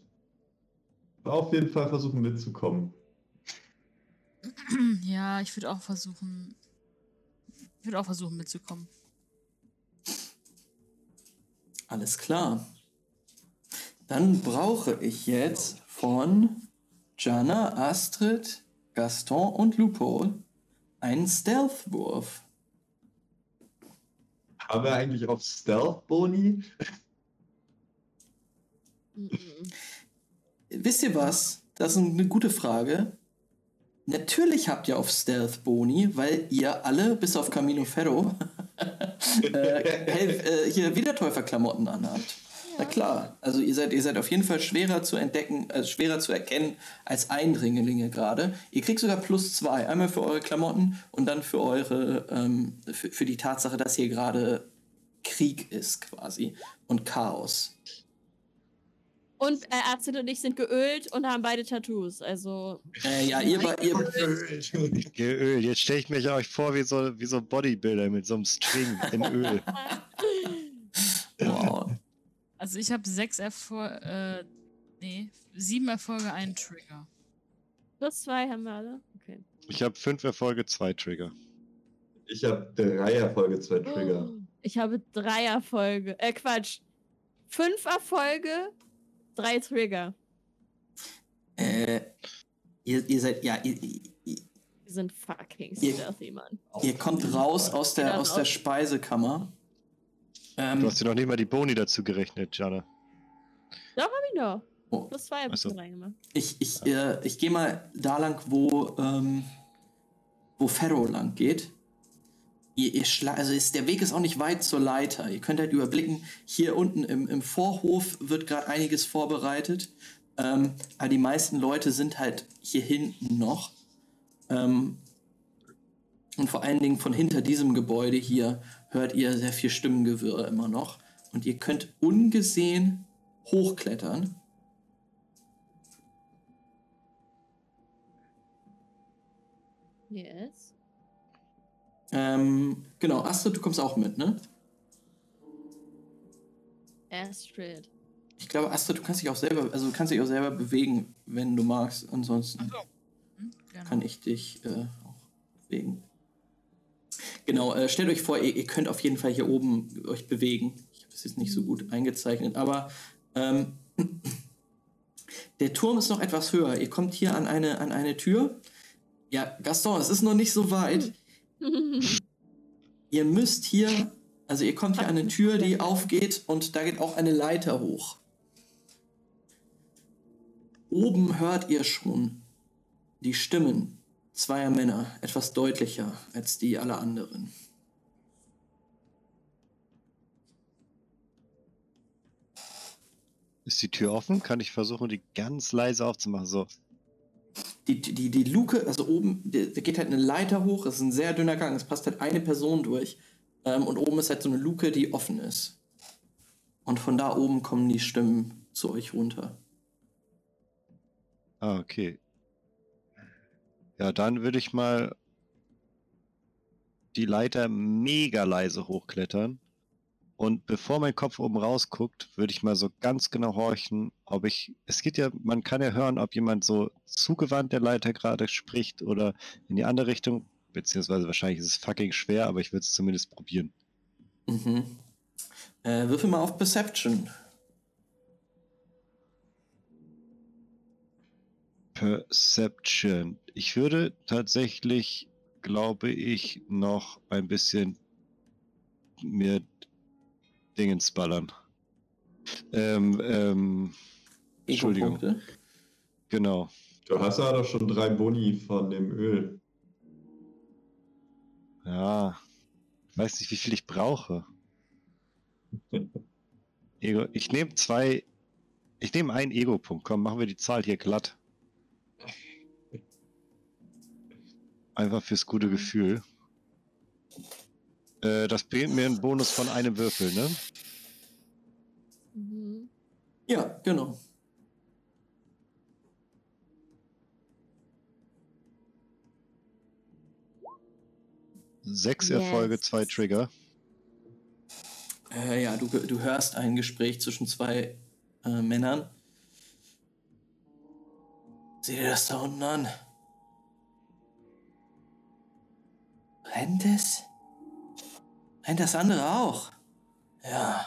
S5: auf jeden Fall versuchen mitzukommen.
S4: Ja, ich würde auch versuchen. Ich würde auch versuchen mitzukommen.
S1: Alles klar. Dann brauche ich jetzt von Jana, Astrid, Gaston und Lupo einen Stealth-Wurf.
S5: Haben wir eigentlich auf Stealth Boni?
S3: Mhm.
S1: Wisst ihr was? Das ist eine gute Frage. Natürlich habt ihr auf Stealth Boni, weil ihr alle, bis auf Camino Ferro, äh, äh, hier Wiedertäuferklamotten anhabt. Na klar, also ihr seid, ihr seid auf jeden Fall schwerer zu entdecken, also schwerer zu erkennen als Eindringlinge gerade. Ihr kriegt sogar plus zwei, einmal für eure Klamotten und dann für eure, ähm, für, für die Tatsache, dass hier gerade Krieg ist quasi und Chaos.
S3: Und äh, Astrid und ich sind geölt und haben beide Tattoos. Also.
S1: Äh, ja, ihr, be- ihr,
S6: Öl, jetzt stelle ich mich euch vor wie so, wie so ein Bodybuilder mit so einem String in Öl.
S1: wow.
S4: Also ich habe sechs Erfolge, äh, nee, sieben Erfolge, einen Trigger.
S3: Plus zwei haben wir alle. Okay.
S6: Ich habe fünf Erfolge, zwei Trigger.
S5: Ich habe drei Erfolge, zwei Trigger.
S3: Oh, Ich habe drei Erfolge. Äh, Quatsch. Fünf Erfolge, drei Trigger.
S1: Äh, ihr, ihr seid, ja, ihr, ihr,
S3: Wir sind fucking stealthy, Mann.
S1: ihr kommt raus aus der, aus der
S3: auch.
S1: Speisekammer.
S6: Du
S1: Ähm,
S6: hast dir noch nicht mal die Boni dazu gerechnet, Jana.
S3: Hab ich noch.
S1: oh,
S3: Plus zwei habe
S6: Ach so.
S3: ich reingemacht.
S1: ich ich, äh, ich gehe mal da lang, wo, ähm, wo Ferro lang geht. Ihr, ihr also ist, der Weg ist auch nicht weit zur Leiter. Ihr könnt halt überblicken, hier unten im, im Vorhof wird gerade einiges vorbereitet. Ähm, aber die meisten Leute sind halt hier hinten noch. Ähm, und vor allen Dingen von hinter diesem Gebäude hier hört ihr sehr viel Stimmengewirr immer noch. Und ihr könnt ungesehen hochklettern.
S3: Yes.
S1: Ähm, genau, Astrid, du kommst auch mit, ne?
S3: Astrid.
S1: Ich glaube, Astrid, du kannst dich auch selber, also du kannst dich auch selber bewegen, wenn du magst. Ansonsten
S4: Hm? Gerne.
S1: kann ich dich äh, auch bewegen. Genau, äh, stellt euch vor, ihr, ihr könnt auf jeden Fall hier oben euch bewegen. Ich habe es jetzt nicht so gut eingezeichnet, aber ähm, der Turm ist noch etwas höher. Ihr kommt hier an eine, an eine Tür. Ja, Gaston, es ist noch nicht so weit. Ihr müsst hier, also ihr kommt hier an eine Tür, die aufgeht und da geht auch eine Leiter hoch. Oben hört ihr schon die Stimmen zweier Männer, etwas deutlicher als die aller anderen.
S6: Ist die Tür offen? Kann ich versuchen, die ganz leise aufzumachen? So.
S1: Die, die, die Luke, also oben, da geht halt eine Leiter hoch, es ist ein sehr dünner Gang, es passt halt eine Person durch. Ähm, und oben ist halt so eine Luke, die offen ist. Und von da oben kommen die Stimmen zu euch runter.
S6: Ah, okay. Ja, dann würde ich mal die Leiter mega leise hochklettern. Und bevor mein Kopf oben rausguckt, würde ich mal so ganz genau horchen, ob ich. Es geht ja, man kann ja hören, ob jemand so zugewandt der Leiter gerade spricht oder in die andere Richtung. Beziehungsweise wahrscheinlich ist es fucking schwer, aber ich würde es zumindest probieren.
S1: Mhm. Äh, würfel mal auf Perception.
S6: Perception. Ich würde tatsächlich, glaube ich, noch ein bisschen mir Dingens ballern. Ähm, ähm, Entschuldigung. Genau.
S5: Du hast ja doch schon drei Boni von dem Öl.
S6: Ja. Ich weiß nicht, wie viel ich brauche. Ego. Ich nehme zwei. Ich nehme einen Ego-Punkt. Komm, machen wir die Zahl hier glatt. Einfach fürs gute Gefühl. Äh, das bringt mir einen Bonus von einem Würfel, ne?
S3: Mhm.
S1: Ja, genau.
S6: Sechs
S3: Yes.
S6: Erfolge, zwei Trigger.
S1: Äh, ja, du, du hörst ein Gespräch zwischen zwei äh, Männern. Sieh dir das da unten an. Brennt es? Brennt das andere auch? Ja,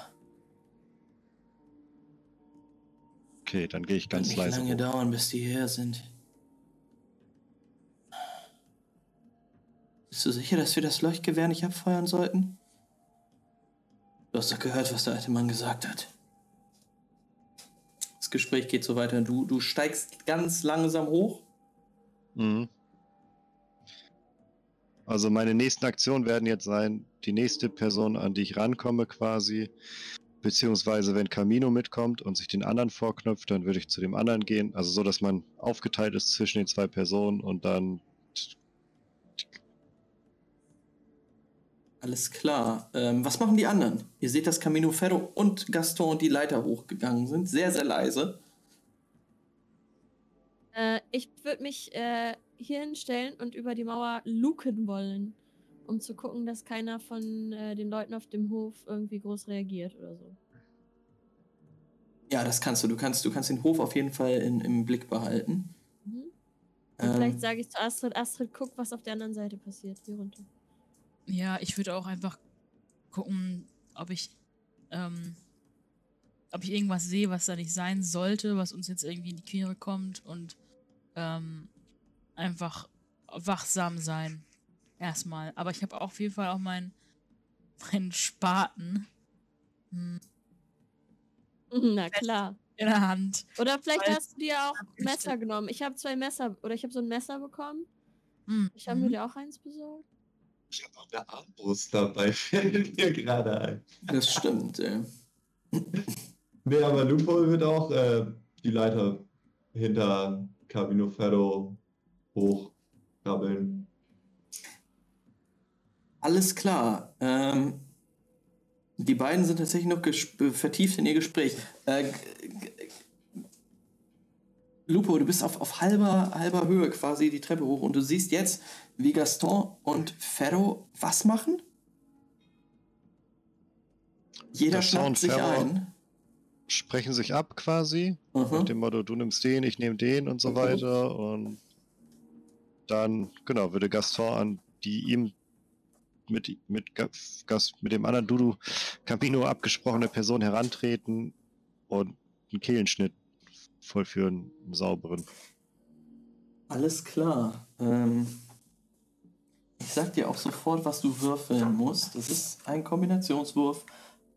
S6: Okay, dann gehe ich
S1: wird
S6: ganz
S1: nicht
S6: leise.
S1: lange
S6: hoch.
S1: dauern, bis die hier sind. Bist du sicher, dass wir das Leuchtgewehr nicht abfeuern sollten? Du hast doch gehört, was der alte Mann gesagt hat. Das Gespräch geht so weiter. Du, du steigst ganz langsam hoch.
S6: Mhm. Also meine nächsten Aktionen werden jetzt sein, die nächste Person, an die ich rankomme quasi, beziehungsweise wenn Camino mitkommt und sich den anderen vorknüpft, dann würde ich zu dem anderen gehen, also so, dass man aufgeteilt ist zwischen den zwei Personen und dann
S1: Alles klar. Ähm, was machen die anderen? Ihr seht, dass Camino Ferro und Gaston die Leiter hochgegangen sind. Sehr, sehr leise.
S3: Äh, ich würde mich äh, hier hinstellen und über die Mauer luken wollen, um zu gucken, dass keiner von äh, den Leuten auf dem Hof irgendwie groß reagiert oder so.
S1: Ja, das kannst du. Du kannst, du kannst den Hof auf jeden Fall in, im Blick behalten.
S3: Mhm. Und
S1: Ähm,
S3: vielleicht sage ich zu Astrid, Astrid, guck, was auf der anderen Seite passiert, hier runter.
S4: Ja, ich würde auch einfach gucken, ob ich, ähm, ob ich irgendwas sehe, was da nicht sein sollte, was uns jetzt irgendwie in die Quere kommt und ähm, einfach wachsam sein. Erstmal. Aber ich habe auf jeden Fall auch meinen meinen Spaten hm,
S3: Na klar.
S4: in der Hand.
S3: Oder vielleicht
S4: Weil-
S3: hast du dir auch Messer genommen. Ich habe zwei Messer, oder ich habe so ein Messer bekommen.
S4: Hm,
S3: Ich habe mir
S4: mhm.
S3: dir auch eins besorgt.
S5: Ich habe auch eine Armbrust dabei, fällt mir gerade ein.
S1: das stimmt. Äh.
S5: Nee, aber Lupo wird auch äh, die Leiter hinter Camino Ferro hochkrabbeln.
S1: Alles klar. Ähm, die beiden sind tatsächlich noch vertieft in ihr Gespräch. Äh, Lupo, du bist auf, auf halber, halber Höhe quasi die Treppe hoch und du siehst jetzt, wie Gaston und Ferro was machen? Jeder
S6: Gaston
S1: schnappt sich
S6: Ferro-
S1: ein.
S6: sprechen sich ab quasi. Nach
S1: Mhm.
S6: dem Motto, du nimmst den, ich nehme den und so
S1: Mhm.
S6: weiter. Und dann, genau, würde Gaston an die ihm mit, mit, Ga- Gas, mit dem anderen Dudu Campino abgesprochene Person herantreten und einen Kehlenschnitt vollführen, einen sauberen.
S1: Alles klar. Ähm, ich sag dir auch sofort, was du würfeln musst. Das ist ein Kombinationswurf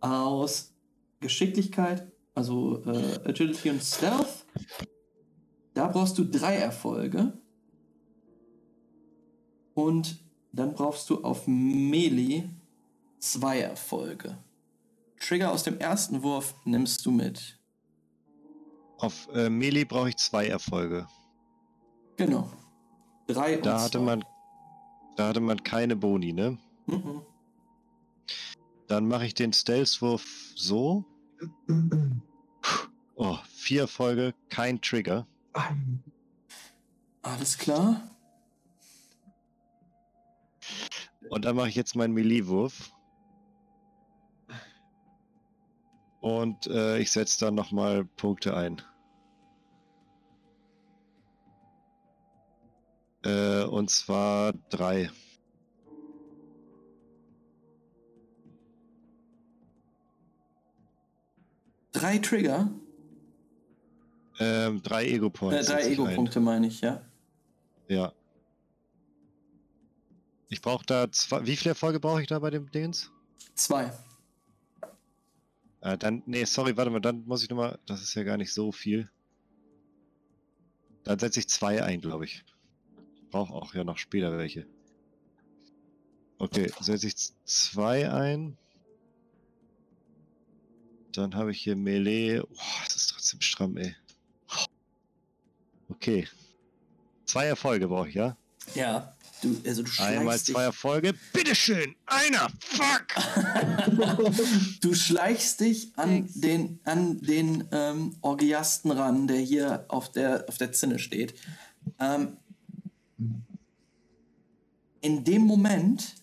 S1: aus Geschicklichkeit, also äh, Agility und Stealth. Da brauchst du drei Erfolge. Und dann brauchst du auf Melee zwei Erfolge. Trigger aus dem ersten Wurf nimmst du mit.
S6: Auf äh, Melee brauche ich zwei Erfolge.
S1: Genau. Drei
S6: Da
S1: und
S6: hatte
S1: zwei.
S6: man, da hatte man keine Boni, ne?
S1: Mhm.
S6: Dann mache ich den Stealth-Wurf so. Oh, vier Erfolge, kein Trigger.
S1: Alles klar.
S6: Und dann mache ich jetzt meinen Melee-Wurf. Und äh, ich setze dann nochmal Punkte ein. Äh, und zwar drei.
S1: Drei Trigger.
S6: Ähm, drei
S1: Äh,
S6: Ego-Points.
S1: drei
S6: ich ein.
S1: Ego-Punkte meine ich, ja.
S6: Ja. Ich brauche da zwei. Wie viele Erfolge brauche ich da bei dem Dingens?
S1: Zwei.
S6: Äh, dann, nee, sorry, warte mal, dann muss ich nochmal. Das ist ja gar nicht so viel. Dann setze ich zwei ein, glaube ich. Ich brauche auch ja noch später welche. Okay, setze ich zwei ein. Dann habe ich hier Melee. Oh, das ist trotzdem stramm, ey. Okay. Zwei Erfolge brauche ich, ja?
S1: Ja. Du, also du
S6: Einmal
S1: schleichst,
S6: zwei Erfolge. Bitteschön! Einer! Fuck!
S1: dich, du schleichst dich an
S3: Thanks.
S1: den, an den ähm, Orgiasten ran, der hier auf der, auf der Zinne steht. Ähm, in dem Moment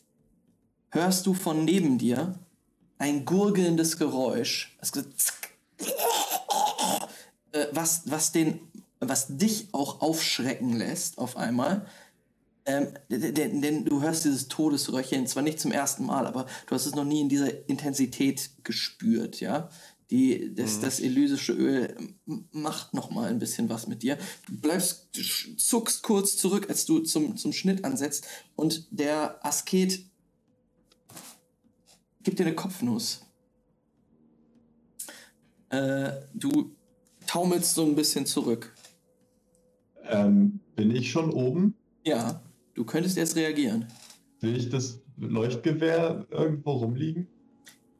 S1: hörst du von neben dir ein gurgelndes Geräusch. Äh, was, was, den, was dich auch aufschrecken lässt auf einmal. Ähm, denn, denn du hörst dieses Todesröcheln zwar nicht zum ersten Mal, aber du hast es noch nie in dieser Intensität gespürt, ja. Die, das, das elysische Öl macht noch mal ein bisschen was mit dir. Du bleibst, zuckst kurz zurück, als du zum, zum Schnitt ansetzt und der Asket gibt dir eine Kopfnuss. Äh, du taumelst so ein bisschen zurück.
S5: Ähm, bin ich schon oben?
S1: Ja, du könntest jetzt reagieren.
S5: Sehe ich das Leuchtgewehr irgendwo rumliegen?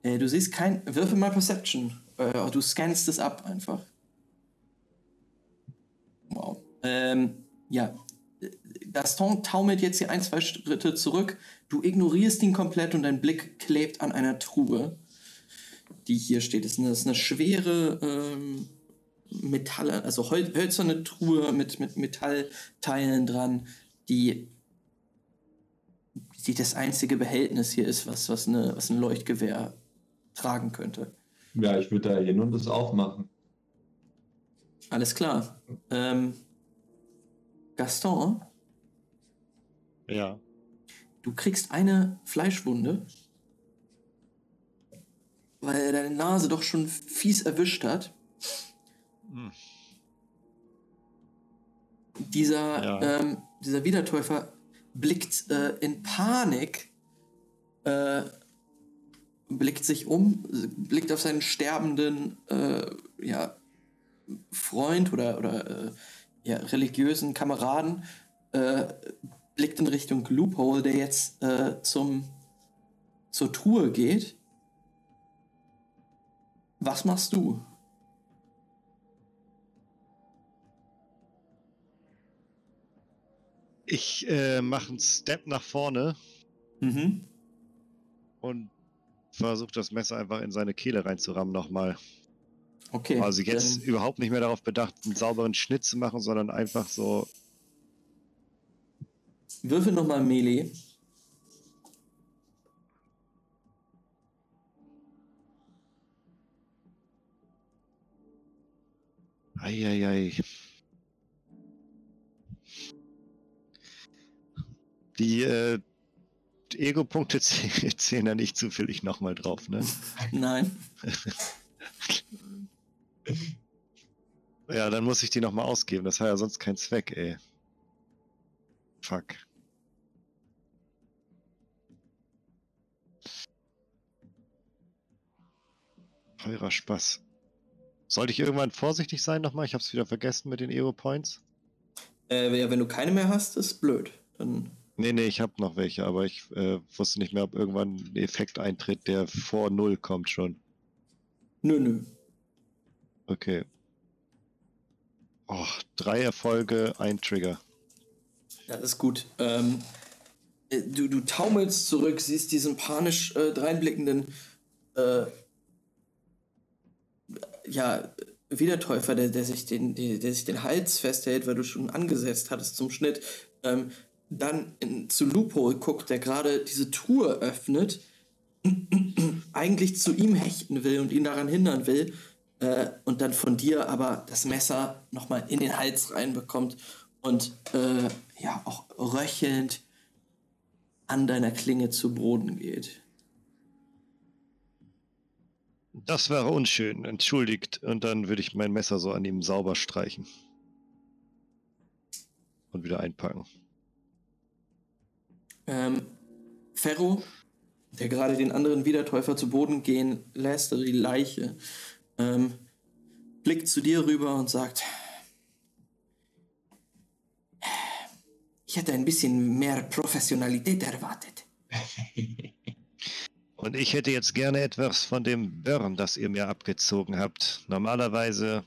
S1: Äh, du siehst kein. Würfel mal Perception. Äh, du scannst es ab einfach. Wow. Ähm, ja. Gaston taumelt jetzt hier ein, zwei Schritte zurück. Du ignorierst ihn komplett und dein Blick klebt an einer Truhe, die hier steht. Das ist eine, das ist eine schwere ähm, Metall, also hölzerne Truhe mit, mit Metallteilen dran, die, die das einzige Behältnis hier ist, was, was, eine, was ein Leuchtgewehr tragen könnte.
S5: Ja, ich würde da hin und das aufmachen.
S1: Alles klar. Ähm, Gaston,
S6: Ja.
S1: du kriegst eine Fleischwunde, weil deine Nase doch schon fies erwischt hat.
S6: Hm.
S1: Dieser,
S6: Ja.
S1: ähm, dieser Wiedertäufer blickt äh, in Panik, äh, blickt sich um, blickt auf seinen sterbenden äh, ja, Freund oder, oder äh, ja, religiösen Kameraden, äh, blickt in Richtung Loophole, der jetzt zum, zur Truhe geht. Was machst du?
S6: Ich äh, mache einen Step nach vorne
S1: Mhm.
S6: und versuche das Messer einfach in seine Kehle reinzurammen nochmal.
S1: Okay.
S6: Also jetzt
S1: dann-
S6: überhaupt nicht mehr darauf bedacht, einen sauberen Schnitt zu machen, sondern einfach so.
S1: Würfel nochmal Melee.
S6: Eieiei. Die äh, Ego-Punkte zäh- zählen da nicht zufällig nochmal drauf, ne?
S1: Nein.
S6: Ja, dann muss ich die nochmal ausgeben. Das hat ja sonst keinen Zweck, ey. Fuck. Teurer Spaß. Sollte ich irgendwann vorsichtig sein nochmal? Ich hab's wieder vergessen mit den Ego Points.
S1: Äh, ja, wenn du keine mehr hast, ist blöd. Dann
S6: Nee, nee, ich habe noch welche, aber ich äh, wusste nicht mehr, ob irgendwann ein Effekt eintritt, der vor Null kommt schon.
S1: Nö, nö.
S6: Okay. Oh, drei Erfolge, ein Trigger.
S1: Das ist gut. Ähm, äh, du, du taumelst zurück, siehst diesen panisch äh, dreinblickenden äh, ja, Wiedertäufer, der, der, sich den, der, der sich den Hals festhält, weil du schon angesetzt hattest zum Schnitt, ähm, dann in, zu Loophole guckt, der gerade diese Truhe öffnet, eigentlich zu ihm hechten will und ihn daran hindern will, äh, und dann von dir aber das Messer nochmal in den Hals reinbekommt und äh, ja auch röchelnd an deiner Klinge zu Boden geht.
S6: Das wäre unschön, entschuldigt. Und dann würde ich mein Messer so an ihm sauber streichen. Und wieder einpacken.
S1: Ähm, Ferro, der gerade den anderen Wiedertäufer zu Boden gehen lässt, also die Leiche, ähm, blickt zu dir rüber und sagt, ich hätte ein bisschen mehr Professionalität erwartet.
S6: Und ich hätte jetzt gerne etwas von dem Burn, das ihr mir abgezogen habt. Normalerweise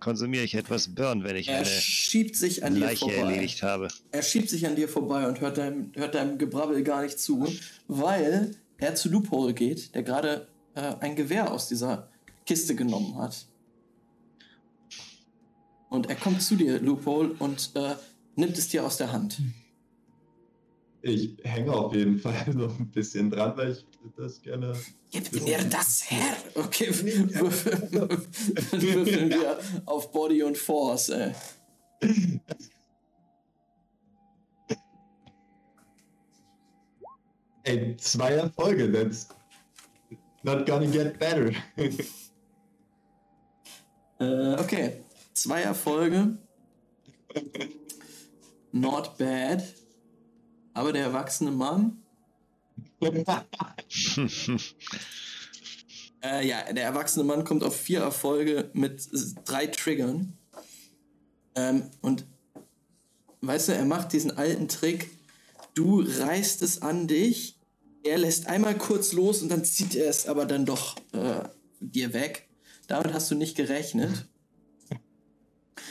S6: konsumiere ich etwas Burn, wenn ich
S1: Er
S6: eine
S1: schiebt sich an dir
S6: Leiche
S1: vorbei.
S6: erledigt habe.
S1: Er schiebt sich an dir vorbei und hört deinem, hört deinem Gebrabbel gar nicht zu, weil er zu Loophole geht, der gerade äh, ein Gewehr aus dieser Kiste genommen hat. Und er kommt zu dir, Loophole, und äh, nimmt es dir aus der Hand.
S5: Ich hänge auf jeden Fall so ein bisschen dran, weil ich das gerne.
S7: Gebt mir das her.
S1: Okay, würfeln wir auf Body und Force, ey.
S5: Ey, zwei Erfolge, that's not gonna get better.
S1: Äh, okay. Zwei Erfolge. Not bad. Aber der erwachsene Mann. Äh, ja, der erwachsene Mann kommt auf vier Erfolge mit drei Triggern. Ähm, und weißt du, er macht diesen alten Trick. Du reißt es an dich. Er lässt einmal kurz los und dann zieht er es aber dann doch äh, dir weg. Damit hast du nicht gerechnet.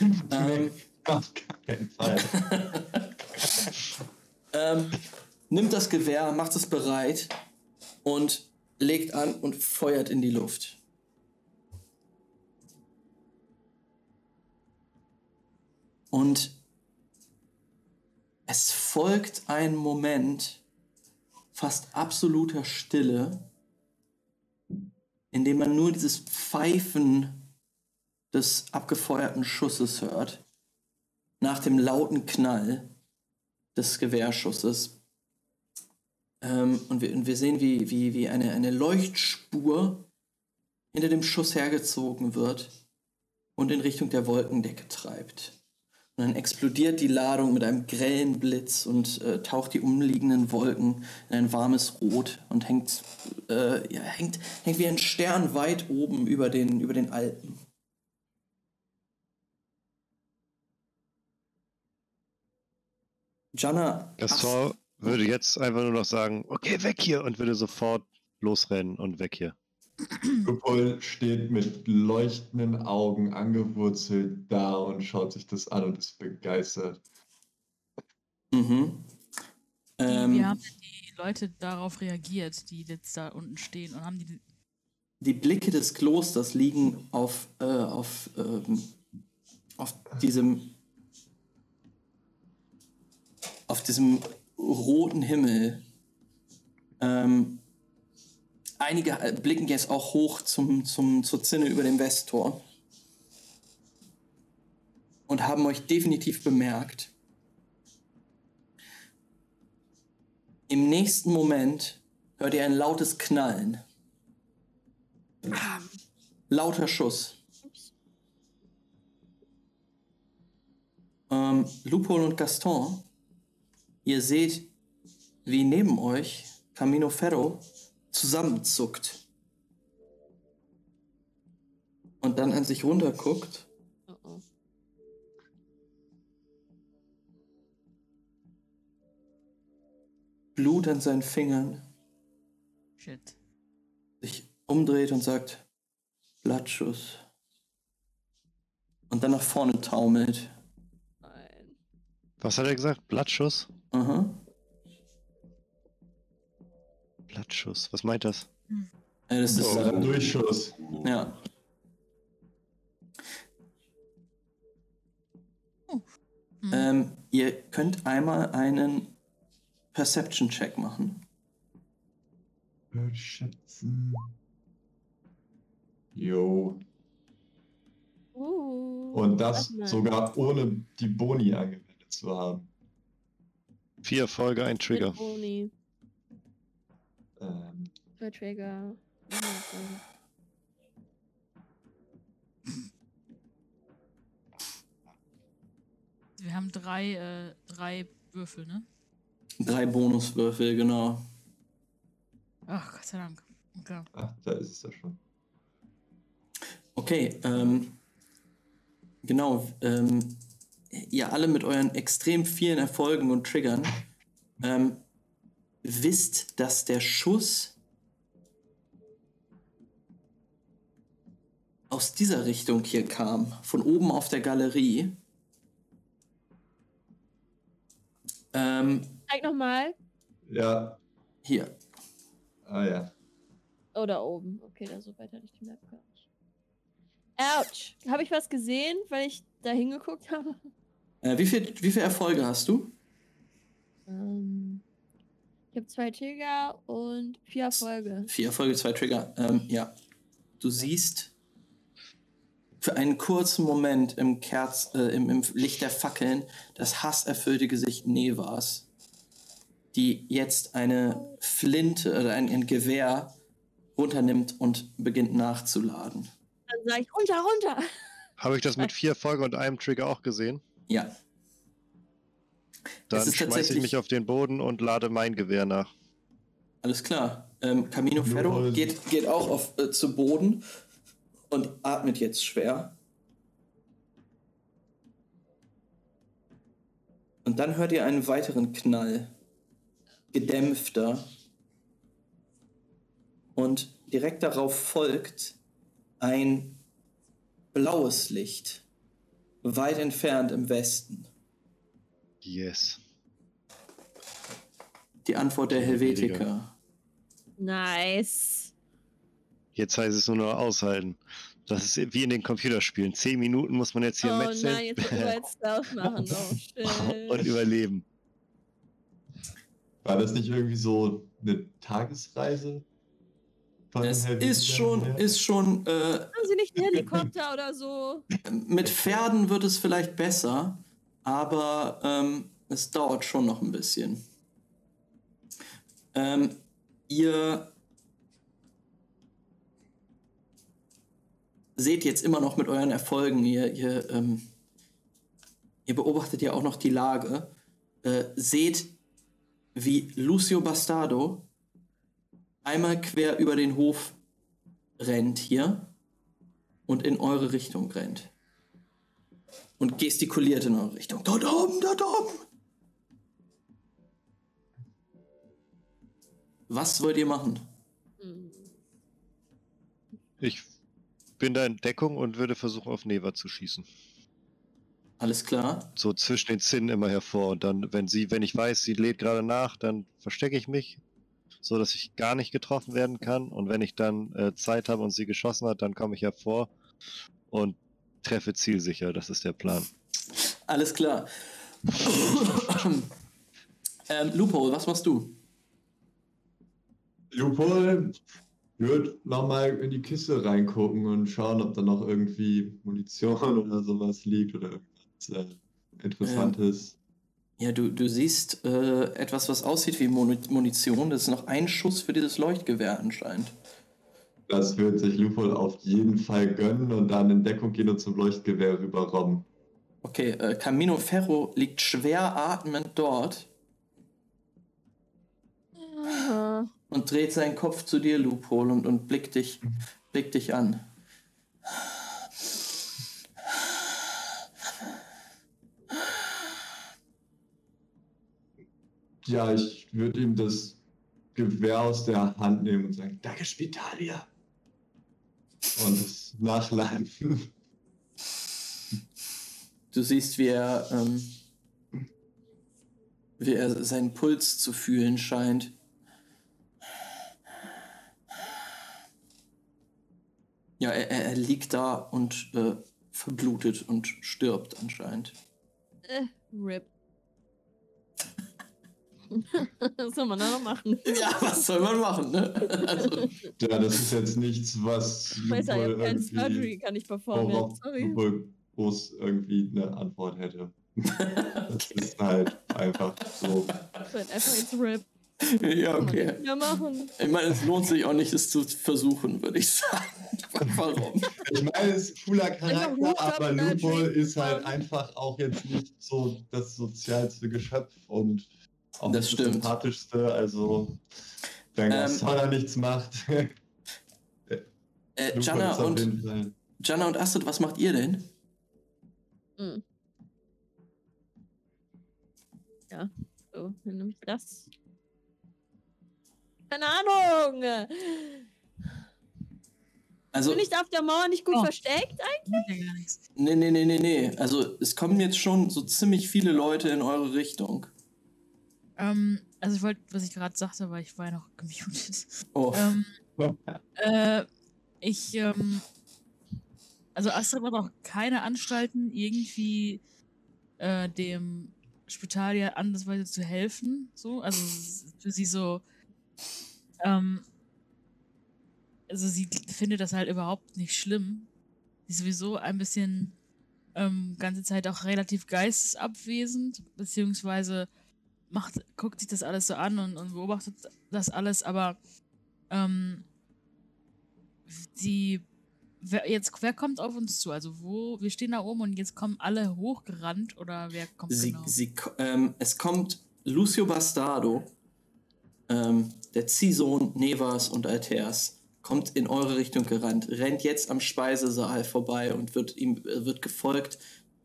S1: ähm,
S5: Auf keinen Fall.
S1: ähm, nimmt das Gewehr, macht es bereit und legt an und feuert in die Luft. Und es folgt ein Moment fast absoluter Stille, in dem man nur dieses Pfeifen des abgefeuerten Schusses hört, nach dem lauten Knall des Gewehrschusses. Ähm, und, wir, und wir sehen, wie, wie, wie eine, eine Leuchtspur hinter dem Schuss hergezogen wird und in Richtung der Wolkendecke treibt. Und dann explodiert die Ladung mit einem grellen Blitz und äh, taucht die umliegenden Wolken in ein warmes Rot und hängt, äh, ja, hängt, hängt wie ein Stern weit oben über den, über den Alpen. Jana,
S6: Gaston würde jetzt einfach nur noch sagen, okay, weg hier und würde sofort losrennen und weg hier.
S5: Lupol steht mit leuchtenden Augen angewurzelt da und schaut sich das an und ist begeistert.
S1: Mhm. Ähm,
S4: Wie haben denn die Leute darauf reagiert, die jetzt da unten stehen und haben die.
S1: Die Blicke des Klosters liegen auf, äh, auf, ähm, auf diesem auf diesem roten Himmel. Ähm, einige blicken jetzt auch hoch zum, zum, zur Zinne über dem Westtor und haben euch definitiv bemerkt. Im nächsten Moment hört ihr ein lautes Knallen. Lauter Schuss. Ähm, Lupol und Gaston, ihr seht, wie neben euch Camino Ferro zusammenzuckt. Und dann an sich runterguckt.
S3: Oh oh.
S1: Blut an seinen Fingern,
S4: Shit.
S1: sich umdreht und sagt, Blattschuss. Und dann nach vorne taumelt.
S3: Nein.
S6: Was hat er gesagt? Blattschuss?
S1: Aha.
S6: Blattschuss. Was meint das?
S1: Äh, das ist,
S5: So,
S1: äh,
S5: Durchschuss.
S1: ja.
S4: Hm.
S1: Ähm, ihr könnt einmal einen Perception-Check machen.
S5: Würde schätzen. Jo.
S3: Uh,
S5: Und das sogar ohne die Boni angewendet zu haben.
S6: Vier Erfolge, ein
S3: Mit
S6: Trigger.
S3: Boni.
S5: Ähm,
S3: Zwei Trigger.
S4: Wir haben drei, äh, drei Würfel, ne?
S1: Drei Bonuswürfel, genau.
S4: Ach, Gott sei Dank. Okay.
S5: ach, da ist es ja schon.
S1: Okay, ähm, genau. Ähm, ihr alle mit euren extrem vielen Erfolgen und Triggern ähm, wisst, dass der Schuss aus dieser Richtung hier kam, von oben auf der Galerie. Ähm,
S3: Zeig nochmal.
S5: Ja,
S1: hier.
S5: ah ja.
S3: Oh, da oben. Okay, da so weit hatte ich die Map gar nicht. Autsch. Habe ich was gesehen, weil ich da hingeguckt habe?
S1: Äh, wie, viel, wie viele Erfolge hast du?
S3: Ähm, ich habe zwei Trigger und vier Erfolge.
S1: Vier Erfolge, zwei Trigger. Ähm, ja. Du siehst für einen kurzen Moment im, Kerz, äh, im, im Licht der Fackeln das hasserfüllte Gesicht Nevas, die jetzt eine Flinte oder ein, ein Gewehr runternimmt und beginnt nachzuladen.
S3: Dann sage ich runter, runter.
S6: Habe ich das mit vier Erfolgen und einem Trigger auch gesehen?
S1: Ja,
S6: Dann
S1: ist
S6: schmeiße ich mich auf den Boden und lade mein Gewehr nach.
S1: alles klar. Ähm, Camino Ferro geht, geht auch auf, äh, zu Boden und atmet jetzt schwer. Und dann hört ihr einen weiteren Knall. Gedämpfter. Und direkt darauf folgt ein blaues Licht. Weit entfernt im Westen.
S6: Yes.
S1: Die Antwort der
S6: Helvetiker.
S3: Nice.
S6: Jetzt heißt es nur noch aushalten. Das ist wie in den Computerspielen. Zehn Minuten muss man jetzt hier
S3: oh
S6: metzeln
S3: nein, jetzt müssen wir jetzt Stealth machen. Oh
S6: und überleben.
S5: War das nicht irgendwie so eine Tagesreise?
S1: Es ist schon, ist schon äh,
S3: Haben Sie nicht einen Helikopter oder so?
S1: Mit Pferden wird es vielleicht besser, aber ähm, es dauert schon noch ein bisschen. Ähm, ihr seht jetzt immer noch mit euren Erfolgen, ihr, ihr, ähm, ihr beobachtet ja auch noch die Lage, äh, seht, wie Lucio Bastardo einmal quer über den Hof rennt hier und in eure Richtung rennt. Und gestikuliert in eure Richtung. Dort oben, dort oben. Was wollt ihr machen?
S6: Ich bin da in Deckung und würde versuchen, auf Neva zu schießen.
S1: Alles klar?
S6: So zwischen den Zinnen immer hervor. Und dann, wenn sie, wenn ich weiß, sie lädt gerade nach, dann verstecke ich mich, so dass ich gar nicht getroffen werden kann. Und wenn ich dann äh, Zeit habe und sie geschossen hat, dann komme ich hervor und treffe zielsicher. Das ist der Plan.
S1: Alles klar. ähm, Lupo, was machst du?
S5: Lupol wird nochmal in die Kiste reingucken und schauen, ob da noch irgendwie Munition oder sowas liegt oder irgendwas äh, Interessantes.
S1: Ja, du, du siehst äh, etwas, was aussieht wie Muni Munition. Das ist noch ein Schuss für dieses Leuchtgewehr anscheinend.
S5: Das wird sich Lupol auf jeden Fall gönnen und dann in Deckung gehen und zum Leuchtgewehr rüberrobben.
S1: Okay, äh, Camino Ferro liegt schwer atmend dort und dreht seinen Kopf zu dir, Loophole, und, und blickt, dich, blickt dich an.
S5: Ja, ich würde ihm das Gewehr aus der Hand nehmen und sagen, danke Spitalia. Und es nachladen.
S1: Du siehst, wie er, ähm, wie er seinen Puls zu fühlen scheint. Ja, er, er er liegt da und äh, verblutet und stirbt anscheinend.
S3: Äh, RIP. Was soll man da noch machen?
S1: Ja, was soll man machen, ne? Also,
S5: Ja, das ist jetzt nichts, was
S3: Ich weiß ja, ich keine
S5: irgendwie-
S3: Surgery, kann ich performen. Sorry.
S5: Lupol groß irgendwie eine Antwort hätte. Das ist halt einfach so.
S3: Ich bin einfach ins RIP.
S1: ja, okay.
S3: mehr machen.
S1: Ich meine, es lohnt sich auch nicht, es zu versuchen, würde ich sagen. Warum?
S5: Ich meine, es ist ein cooler Charakter, aber
S3: Dream
S5: ist halt einfach auch jetzt nicht so das sozialste Geschöpf und auch
S1: Das
S5: nicht
S1: stimmt.
S5: sympathischste. Also, wenn
S1: Ähm,
S5: nichts macht.
S1: Äh, Jana und, Jana und Astrid, was macht ihr denn?
S3: Hm. Ja, so, dann nehme ich das. Keine Ahnung.
S1: Also,
S3: Bin ich da auf der Mauer nicht gut
S4: Oh.
S3: versteckt?
S4: Nichts.
S1: nee, nee, nee, nee, nee. Also, es kommen jetzt schon so ziemlich viele Leute in eure Richtung.
S4: Ähm, also ich wollte, was ich gerade sagte, aber ich war ja noch gemutet.
S1: Oh,
S4: Ähm, äh, ich, ähm, also Astrid hat auch keine Anstalten, irgendwie äh, dem Spitalier andersweise zu helfen. So, also für sie so, ähm, also sie findet das halt überhaupt nicht schlimm. Sie ist sowieso ein bisschen ähm, ganze Zeit auch relativ geistesabwesend, beziehungsweise macht, guckt sich das alles so an und, und beobachtet das alles, aber ähm, die wer, jetzt wer kommt auf uns zu? Also wo wir stehen da oben und jetzt kommen alle hochgerannt oder wer kommt
S1: sie,
S4: genau?
S1: sie, ähm, es kommt Lucio Bastardo, ähm, der Ziehsohn Nevas und Alters, kommt in eure Richtung gerannt, rennt jetzt am Speisesaal vorbei und wird ihm äh, wird gefolgt,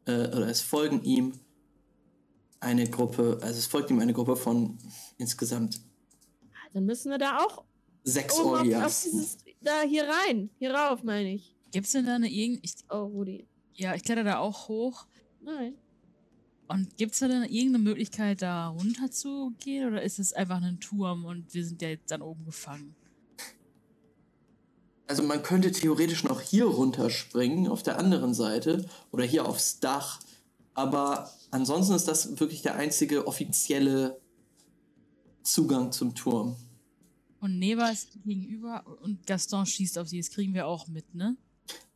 S1: äh, oder es folgen ihm eine Gruppe, also es folgt ihm eine Gruppe von insgesamt
S3: Dann müssen wir da auch
S1: sechs
S3: oben auf, auf dieses, da hier rein. Hier rauf, meine ich.
S4: Gibt's denn da eine irgend ich,
S3: Oh, Rudi.
S4: ja, ich kletter da auch hoch
S3: Nein.
S4: und gibt's da denn irgendeine Möglichkeit da runter zu gehen oder ist es einfach ein Turm und wir sind ja jetzt dann oben gefangen?
S1: Also man könnte theoretisch noch hier runterspringen, auf der anderen Seite, oder hier aufs Dach. Aber ansonsten ist das wirklich der einzige offizielle Zugang zum Turm.
S4: Und Neva ist gegenüber und Gaston schießt auf sie. Das kriegen wir auch mit, ne?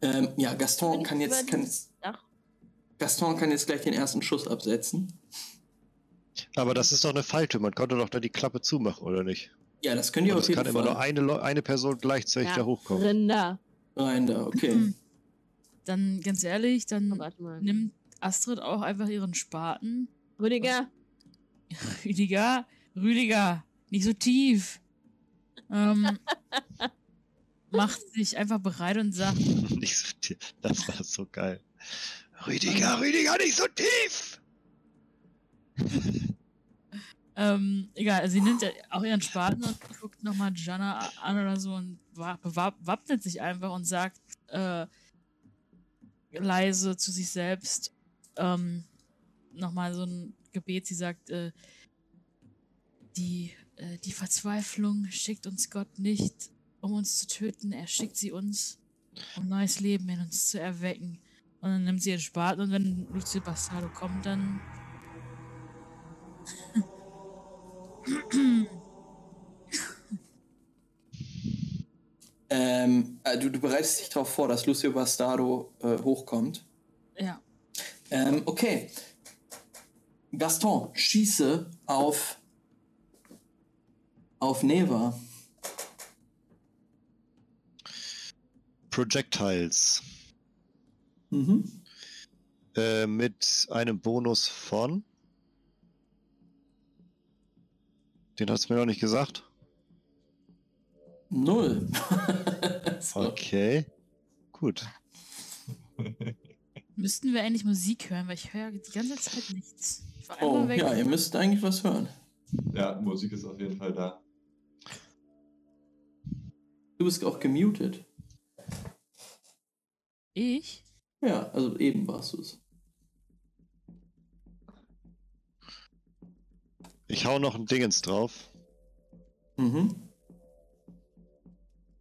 S1: Ähm, ja, Gaston kann jetzt, kann,
S3: Dach?
S1: Gaston kann jetzt gleich den ersten Schuss absetzen.
S6: Aber das ist doch eine Falte. Man konnte doch da die Klappe zumachen, oder nicht?
S1: Ja, das könnt ihr
S6: Und
S1: auf
S6: es
S1: jeden
S6: kann immer nur
S1: Fall.
S6: eine, eine Person gleichzeitig
S3: Ja,
S6: da hochkommen.
S3: Rinder.
S1: Rein da, okay.
S4: Dann, ganz ehrlich, dann
S3: Oh, warte mal.
S4: nimmt Astrid auch einfach ihren Spaten.
S3: Rüdiger.
S4: Rüdiger, Rüdiger, nicht so tief. Ähm, macht sich einfach bereit und sagt,
S6: Nicht so tief. Das war so geil. Rüdiger, Rüdiger, nicht so tief!
S4: ähm, egal, also sie nimmt ja auch ihren Spaten und guckt nochmal Jana an oder so und wappnet sich einfach und sagt äh, leise zu sich selbst ähm, nochmal so ein Gebet. Sie sagt, äh, die, äh, die Verzweiflung schickt uns Gott nicht, um uns zu töten. Er schickt sie uns, um neues Leben in uns zu erwecken. Und dann nimmt sie ihren Spaten und wenn Lucio Bastardo kommt, dann
S1: Ähm, äh, du, du bereitest dich darauf vor, dass Lucio Bastardo äh, hochkommt.
S4: ja.
S1: Ähm, okay. Gaston, schieße auf auf Neva.
S6: Projectiles.
S1: Mhm.
S6: Äh, mit einem Bonus von. Den hast du mir noch nicht gesagt.
S1: Null. so.
S6: Okay. Gut.
S4: Müssten wir eigentlich Musik hören, weil ich höre die ganze Zeit nichts. Ich war
S1: Oh, ja, ihr müsst eigentlich was hören.
S5: Ja, Musik ist auf jeden Fall da.
S1: Du bist auch gemutet.
S4: Ich?
S1: Ja, also eben warst du es.
S6: Ich hau noch ein Dingens drauf.
S1: Mhm.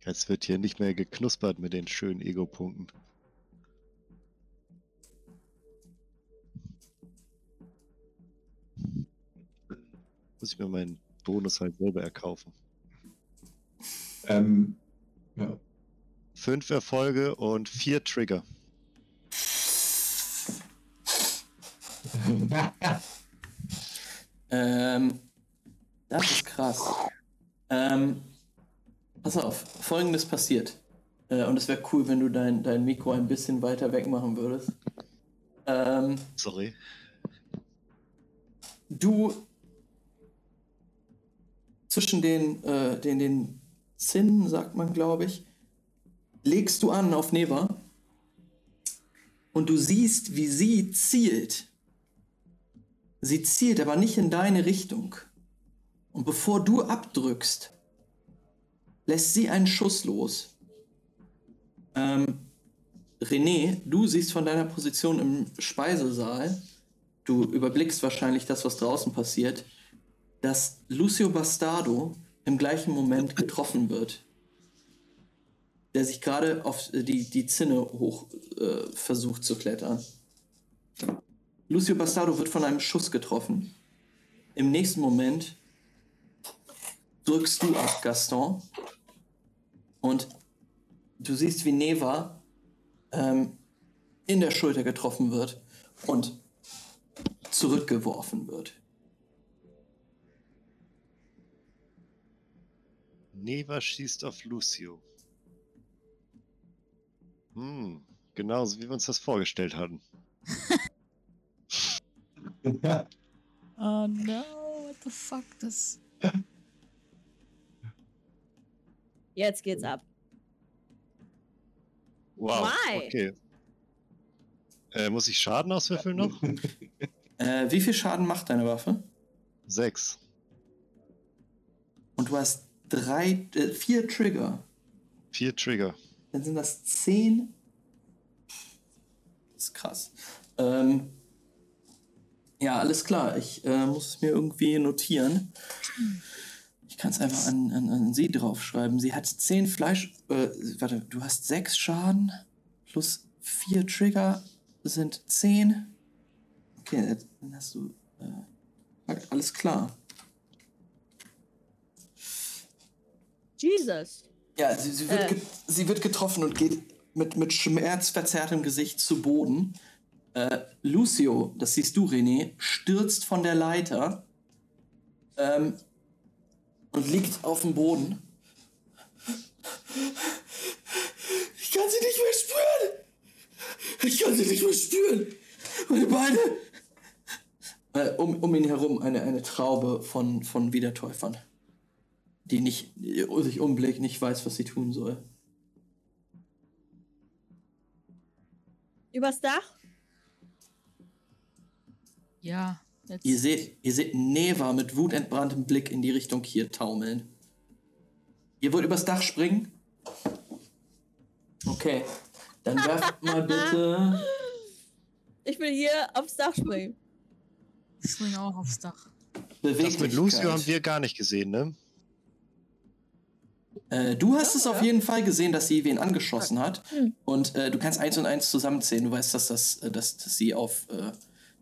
S6: Jetzt wird hier nicht mehr geknuspert mit den schönen Ego-Punkten. Muss ich mir meinen Bonus halt selber erkaufen.
S5: Ähm, ja.
S6: Fünf Erfolge und vier Trigger.
S1: Ähm, das ist krass. Ähm, pass auf, folgendes passiert. Äh, und es wäre cool, wenn du dein, dein Mikro ein bisschen weiter weg machen würdest. Ähm,
S6: Sorry.
S1: du zwischen den, äh, den, den Zinnen, sagt man, glaube ich, legst du an auf Neva und du siehst, wie sie zielt. Sie zielt aber nicht in deine Richtung. Und bevor du abdrückst, lässt sie einen Schuss los. Ähm, René, du siehst von deiner Position im Speisesaal, du überblickst wahrscheinlich das, was draußen passiert, dass Lucio Bastardo im gleichen Moment getroffen wird. Der sich gerade auf die, die Zinne hoch äh, versucht zu klettern. Lucio Bastardo wird von einem Schuss getroffen. Im nächsten Moment drückst du ab, Gaston. Und du siehst, wie Neva ähm, in der Schulter getroffen wird und zurückgeworfen wird.
S6: Neva schießt auf Lucio. Hm, genauso wie wir uns das vorgestellt hatten.
S4: Oh no, what the fuck, das.
S3: Jetzt geht's ab.
S6: Wow.
S3: Why?
S6: Okay. Äh, muss ich Schaden auswürfeln noch?
S1: Äh, wie viel Schaden macht deine Waffe?
S6: Sechs.
S1: Und du hast drei, äh, vier Trigger.
S6: Vier Trigger.
S1: Dann sind das zehn. Das ist krass. Ähm, ja, alles klar. Ich äh, muss es mir irgendwie notieren. Ich kann es einfach an, an, an sie draufschreiben. Sie hat zehn Fleisch. Äh, warte, du hast sechs Schaden plus vier Trigger sind zehn. Okay, dann hast du. Äh, alles klar.
S3: Jesus.
S1: Ja, sie, sie, wird,
S3: Äh.
S1: sie wird getroffen und geht mit, mit schmerzverzerrtem Gesicht zu Boden. Äh, Lucio, das siehst du, René, stürzt von der Leiter ähm, und liegt auf dem Boden. Ich kann sie nicht mehr spüren! Ich kann sie nicht mehr spüren! Meine Beine! Äh, um, um ihn herum eine, eine Traube von, von Wiedertäufern die nicht sich umblickt, nicht weiß, was sie tun soll.
S3: Übers Dach?
S4: Ja, jetzt.
S1: Ihr seht, ihr seht Neva mit wutentbranntem Blick in die Richtung hier taumeln. Ihr wollt übers Dach springen? Okay. Dann werft mal bitte.
S3: Ich will hier aufs Dach springen.
S4: Ich springe auch aufs Dach.
S6: Das mit Lucio haben wir gar nicht gesehen, ne?
S1: Äh, du hast es auf jeden Fall gesehen, dass sie wen angeschossen hat.
S3: Hm.
S1: Und äh, du kannst eins und eins zusammenzählen. Du weißt, dass, das, äh, dass, dass, sie auf, äh, ja,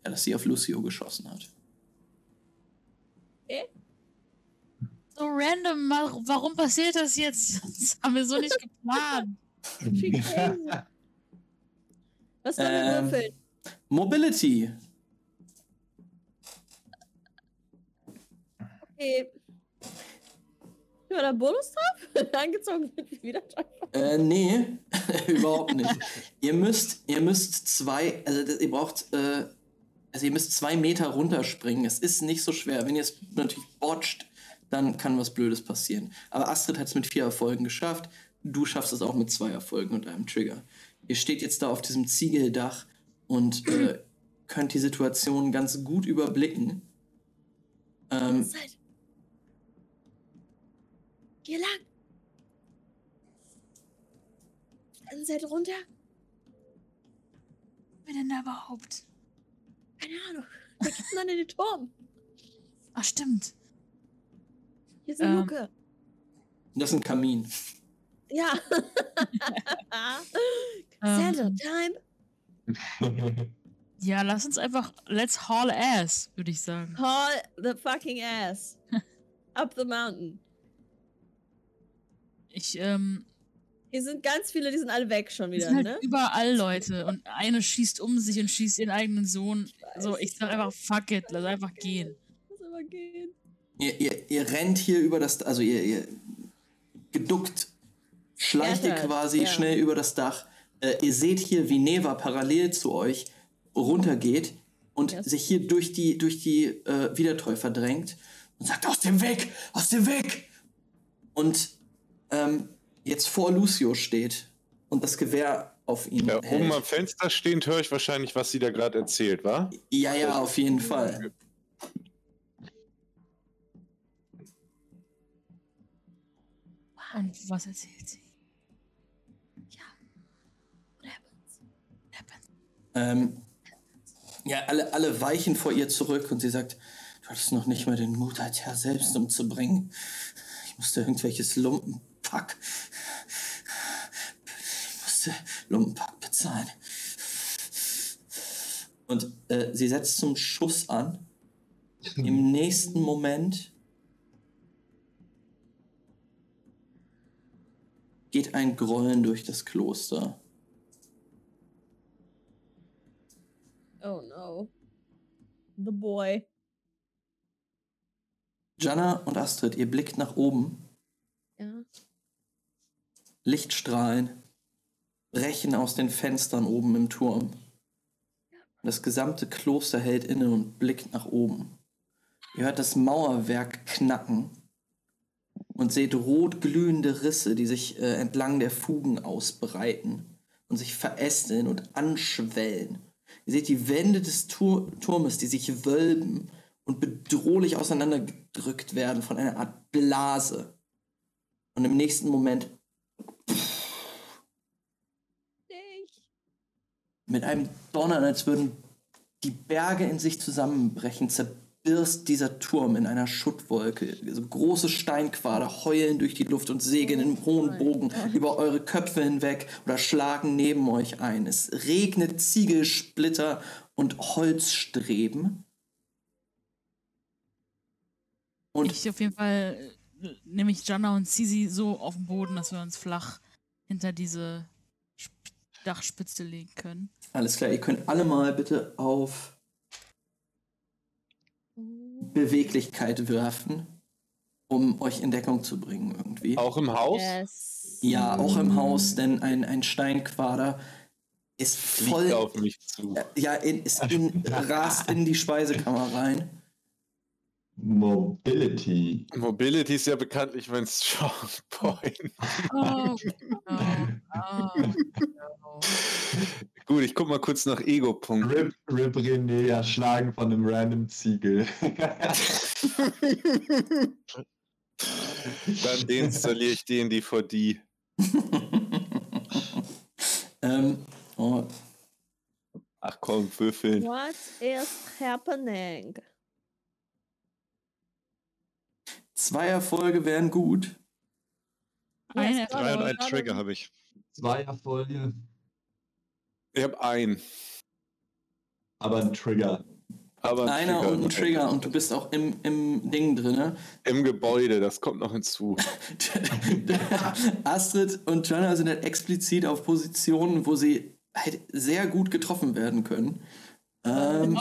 S1: dass sie auf Lucio geschossen hat.
S4: So random, wa- warum passiert das jetzt? Das haben wir so nicht geplant.
S3: Was sollen wir
S1: Ähm,
S3: würfeln?
S1: Mobility.
S3: Okay. War da Bonus drauf? Angezogen sind wir wieder
S1: Äh, nee, überhaupt nicht. ihr müsst, ihr müsst zwei, also ihr braucht, äh, also ihr müsst zwei Meter runterspringen. Es ist nicht so schwer. Wenn ihr es natürlich botcht, dann kann was Blödes passieren. Aber Astrid hat es mit vier Erfolgen geschafft. Du schaffst es auch mit zwei Erfolgen und einem Trigger. Ihr steht jetzt da auf diesem Ziegeldach und äh, könnt die Situation ganz gut überblicken. Ähm,
S3: Zeit. Hier lang. Dann seid runter.
S4: Wer denn da überhaupt?
S3: Keine Ahnung. Da gibt's dann in den Turm.
S4: Ach, stimmt.
S3: Hier ist eine
S4: Ähm.
S3: Luke.
S1: Das ist ein Kamin.
S3: Ja. Santa,
S4: Ähm,
S3: time.
S4: ja, lass uns einfach, let's haul ass, würde ich sagen.
S3: Haul the fucking ass. Up the mountain.
S4: Ich, ähm,
S3: Hier sind ganz viele, die sind alle weg schon wieder,
S4: sind halt
S3: ne?
S4: überall Leute und eine schießt um sich und schießt ihren eigenen Sohn. So, ich sag einfach, fuck it, lass einfach gehen.
S3: Lass aber gehen.
S1: Ihr, ihr, ihr rennt hier über das, also ihr, ihr geduckt, schleicht ihr quasi
S3: ja.
S1: schnell über das Dach. Äh, ihr seht hier, wie Neva parallel zu euch runtergeht und
S3: Ja.
S1: sich hier durch die, durch die äh, Wiedertäufer drängt und sagt, aus dem Weg, aus dem Weg! Und ähm, jetzt vor Lucio steht und das Gewehr auf ihn
S2: Ja,
S1: hält.
S2: oben am Fenster stehend höre ich wahrscheinlich, was sie da gerade erzählt, wa?
S1: Ja, ja, auf jeden Fall.
S4: Und was erzählt sie?
S1: Ähm, ja, alle, alle weichen vor ihr zurück und sie sagt, du hattest noch nicht mal den Mut, als Herr selbst umzubringen. Ich musste irgendwelches Lumpenpack. Ich musste Lumpenpack bezahlen. Und äh, sie setzt zum Schuss an. Im nächsten Moment geht ein Grollen durch das Kloster.
S3: Oh no. The boy.
S1: Jana und Astrid, ihr blickt nach oben.
S3: Ja.
S1: Lichtstrahlen brechen aus den Fenstern oben im Turm. Das gesamte Kloster hält inne und blickt nach oben. Ihr hört das Mauerwerk knacken und seht rot glühende Risse, die sich äh, entlang der Fugen ausbreiten und sich verästeln und anschwellen. Ihr seht die Wände des Tur Turmes, die sich wölben und bedrohlich auseinandergedrückt werden von einer Art Blase. Und im nächsten Moment
S3: Ich.
S1: Mit einem Donnern, als würden die Berge in sich zusammenbrechen, zerbirst dieser Turm in einer Schuttwolke. So große Steinquader heulen durch die Luft und segeln im hohen Bogen über eure Köpfe hinweg oder schlagen neben euch ein. Es regnet Ziegelsplitter und Holzstreben. Und
S4: ich auf jeden Fall äh, nehme ich Jana und Sisi so auf den Boden, dass wir uns flach hinter diese Sp Dachspitze legen können.
S1: Alles klar, ihr könnt alle mal bitte auf Beweglichkeit werfen, um euch in Deckung zu bringen irgendwie.
S2: Auch im Haus?
S3: Yes.
S1: Ja, auch im Haus, denn ein, ein Steinquader ist
S2: Fliegt
S1: voll.
S2: auf mich zu.
S1: Ja, in, ist in, rast in die Speisekammer rein.
S5: Mobility.
S2: Mobility ist ja bekanntlich mein Strong Point.
S4: Oh, no. Oh, no.
S2: Gut, ich guck mal kurz nach Ego-Punkten.
S5: Rip, Rip René erschlagen von einem random Ziegel.
S2: Dann deinstalliere ich den DVD.
S1: ähm, oh,
S2: Ach komm, würfeln.
S3: What is happening?
S1: Zwei Erfolge wären gut.
S4: Eine
S3: Yes,
S6: Drei und ein Trigger habe ich.
S5: Zwei Erfolge,
S2: Ich habe einen.
S5: aber ein Trigger.
S2: Aber ein
S1: Einer
S2: Trigger.
S1: und ein Trigger und du bist auch im, im Ding drin.
S2: Im Gebäude, das kommt noch hinzu.
S1: Astrid und Jana sind halt explizit auf Positionen, wo sie halt sehr gut getroffen werden können. Ähm,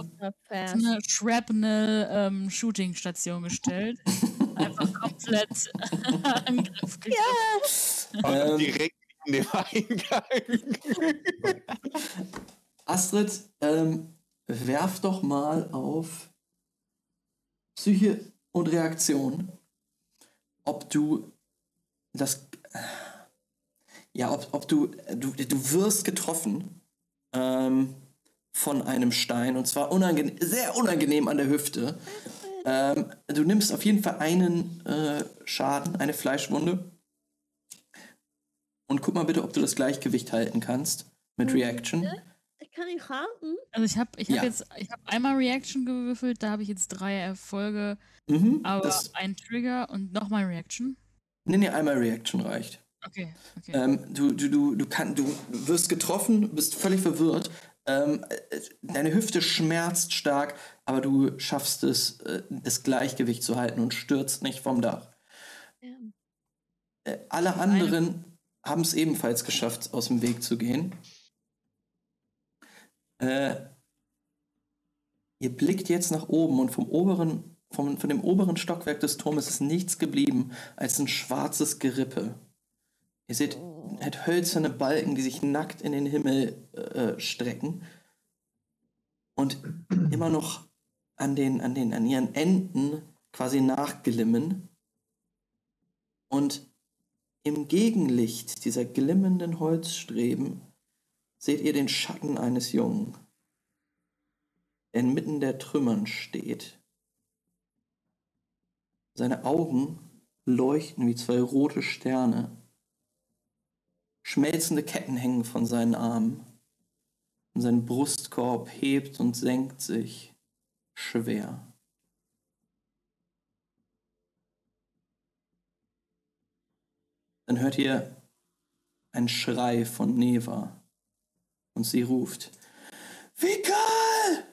S4: eine Shrapnel-Shooting-Station gestellt. Einfach komplett Angriff gegriffen.
S1: ähm,
S2: Direkt in dem Eingang.
S1: Astrid, ähm, werf doch mal auf Psyche und Reaktion, ob du das. Ja, ob, ob du, du. Du wirst getroffen ähm, von einem Stein und zwar unangenehm, sehr unangenehm an der Hüfte. Ähm, du nimmst auf jeden Fall einen äh, Schaden, eine Fleischwunde. Und guck mal bitte, ob du das Gleichgewicht halten kannst mit Reaction.
S3: Ich kann nicht raten.
S4: Also ich habe ich hab
S1: Ja.
S4: jetzt, ich habe einmal Reaction gewürfelt, da habe ich jetzt drei Erfolge,
S1: Mhm,
S4: aber
S1: das,
S4: ein Trigger und nochmal Reaction.
S1: nee, nee, einmal Reaction reicht.
S4: Okay, okay.
S1: Ähm, du, du, du, du, kann, du wirst getroffen, bist völlig verwirrt. Ähm, äh, deine Hüfte schmerzt stark, aber du schaffst es, äh, das Gleichgewicht zu halten und stürzt nicht vom Dach.
S3: Ja.
S1: Äh, alle anderen haben es ebenfalls geschafft, aus dem Weg zu gehen. Äh, ihr blickt jetzt nach oben und vom oberen, vom, von dem oberen Stockwerk des Turmes ist nichts geblieben als ein schwarzes Gerippe. Ihr seht halt hölzerne Balken, die sich nackt in den Himmel äh, strecken. Und immer noch an, den, an, den, an ihren Enden quasi nachglimmen. Und im Gegenlicht dieser glimmenden Holzstreben seht ihr den Schatten eines Jungen, der inmitten der Trümmern steht. Seine Augen leuchten wie zwei rote Sterne. Schmelzende Ketten hängen von seinen Armen. Und sein Brustkorb hebt und senkt sich schwer. Dann hört ihr einen Schrei von Neva. Und sie ruft: Vikal!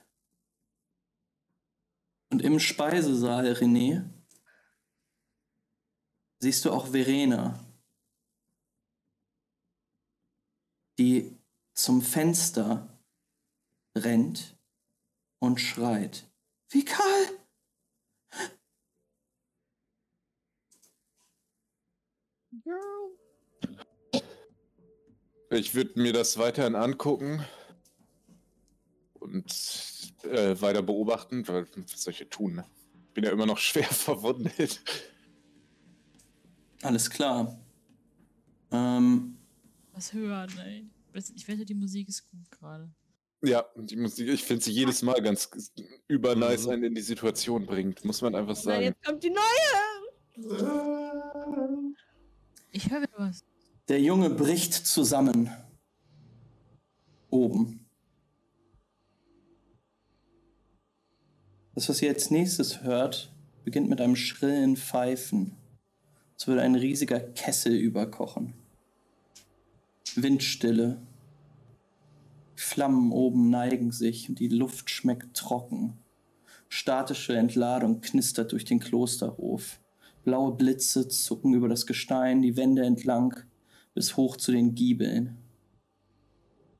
S1: Und im Speisesaal, René, siehst du auch Verena, die zum Fenster rennt und schreit. Vikal!
S3: Girl.
S2: Ich würde mir das weiterhin angucken und äh, weiter beobachten, weil was soll ich hier tun? Ne? Bin ja immer noch schwer verwundet.
S1: Alles klar. Ähm,
S4: Was hören, ey. Ich wette, die Musik ist gut gerade.
S2: Ja, die Musik, ich finde sie jedes Mal ganz übernice einen in die Situation bringt, muss man einfach
S3: Na,
S2: sagen.
S3: jetzt kommt die neue.
S4: Ich höre wieder was.
S1: der Junge bricht zusammen. Oben. Das, was ihr als nächstes hört, beginnt mit einem schrillen Pfeifen. Es würde ein riesiger Kessel überkochen. Windstille. Flammen oben neigen sich und die Luft schmeckt trocken. Statische Entladung knistert durch den Klosterhof. Blaue Blitze zucken über das Gestein, die Wände entlang, bis hoch zu den Giebeln.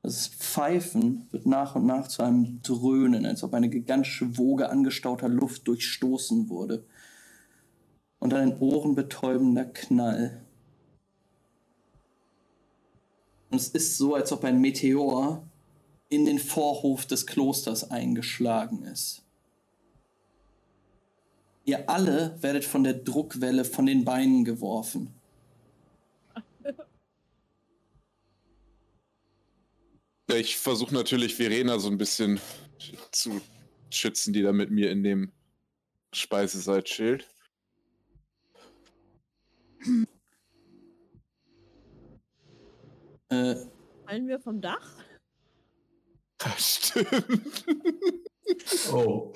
S1: Das Pfeifen wird nach und nach zu einem Dröhnen, als ob eine gigantische Woge angestauter Luft durchstoßen wurde. Und ein ohrenbetäubender Knall. Und es ist so, als ob ein Meteor in den Vorhof des Klosters eingeschlagen ist. Ihr alle werdet von der Druckwelle von den Beinen geworfen.
S2: Ich versuche natürlich Verena so ein bisschen zu schützen, die da mit mir in dem Speisesaal chillt.
S1: Äh,
S3: Fallen wir vom Dach?
S2: Das stimmt.
S5: Oh.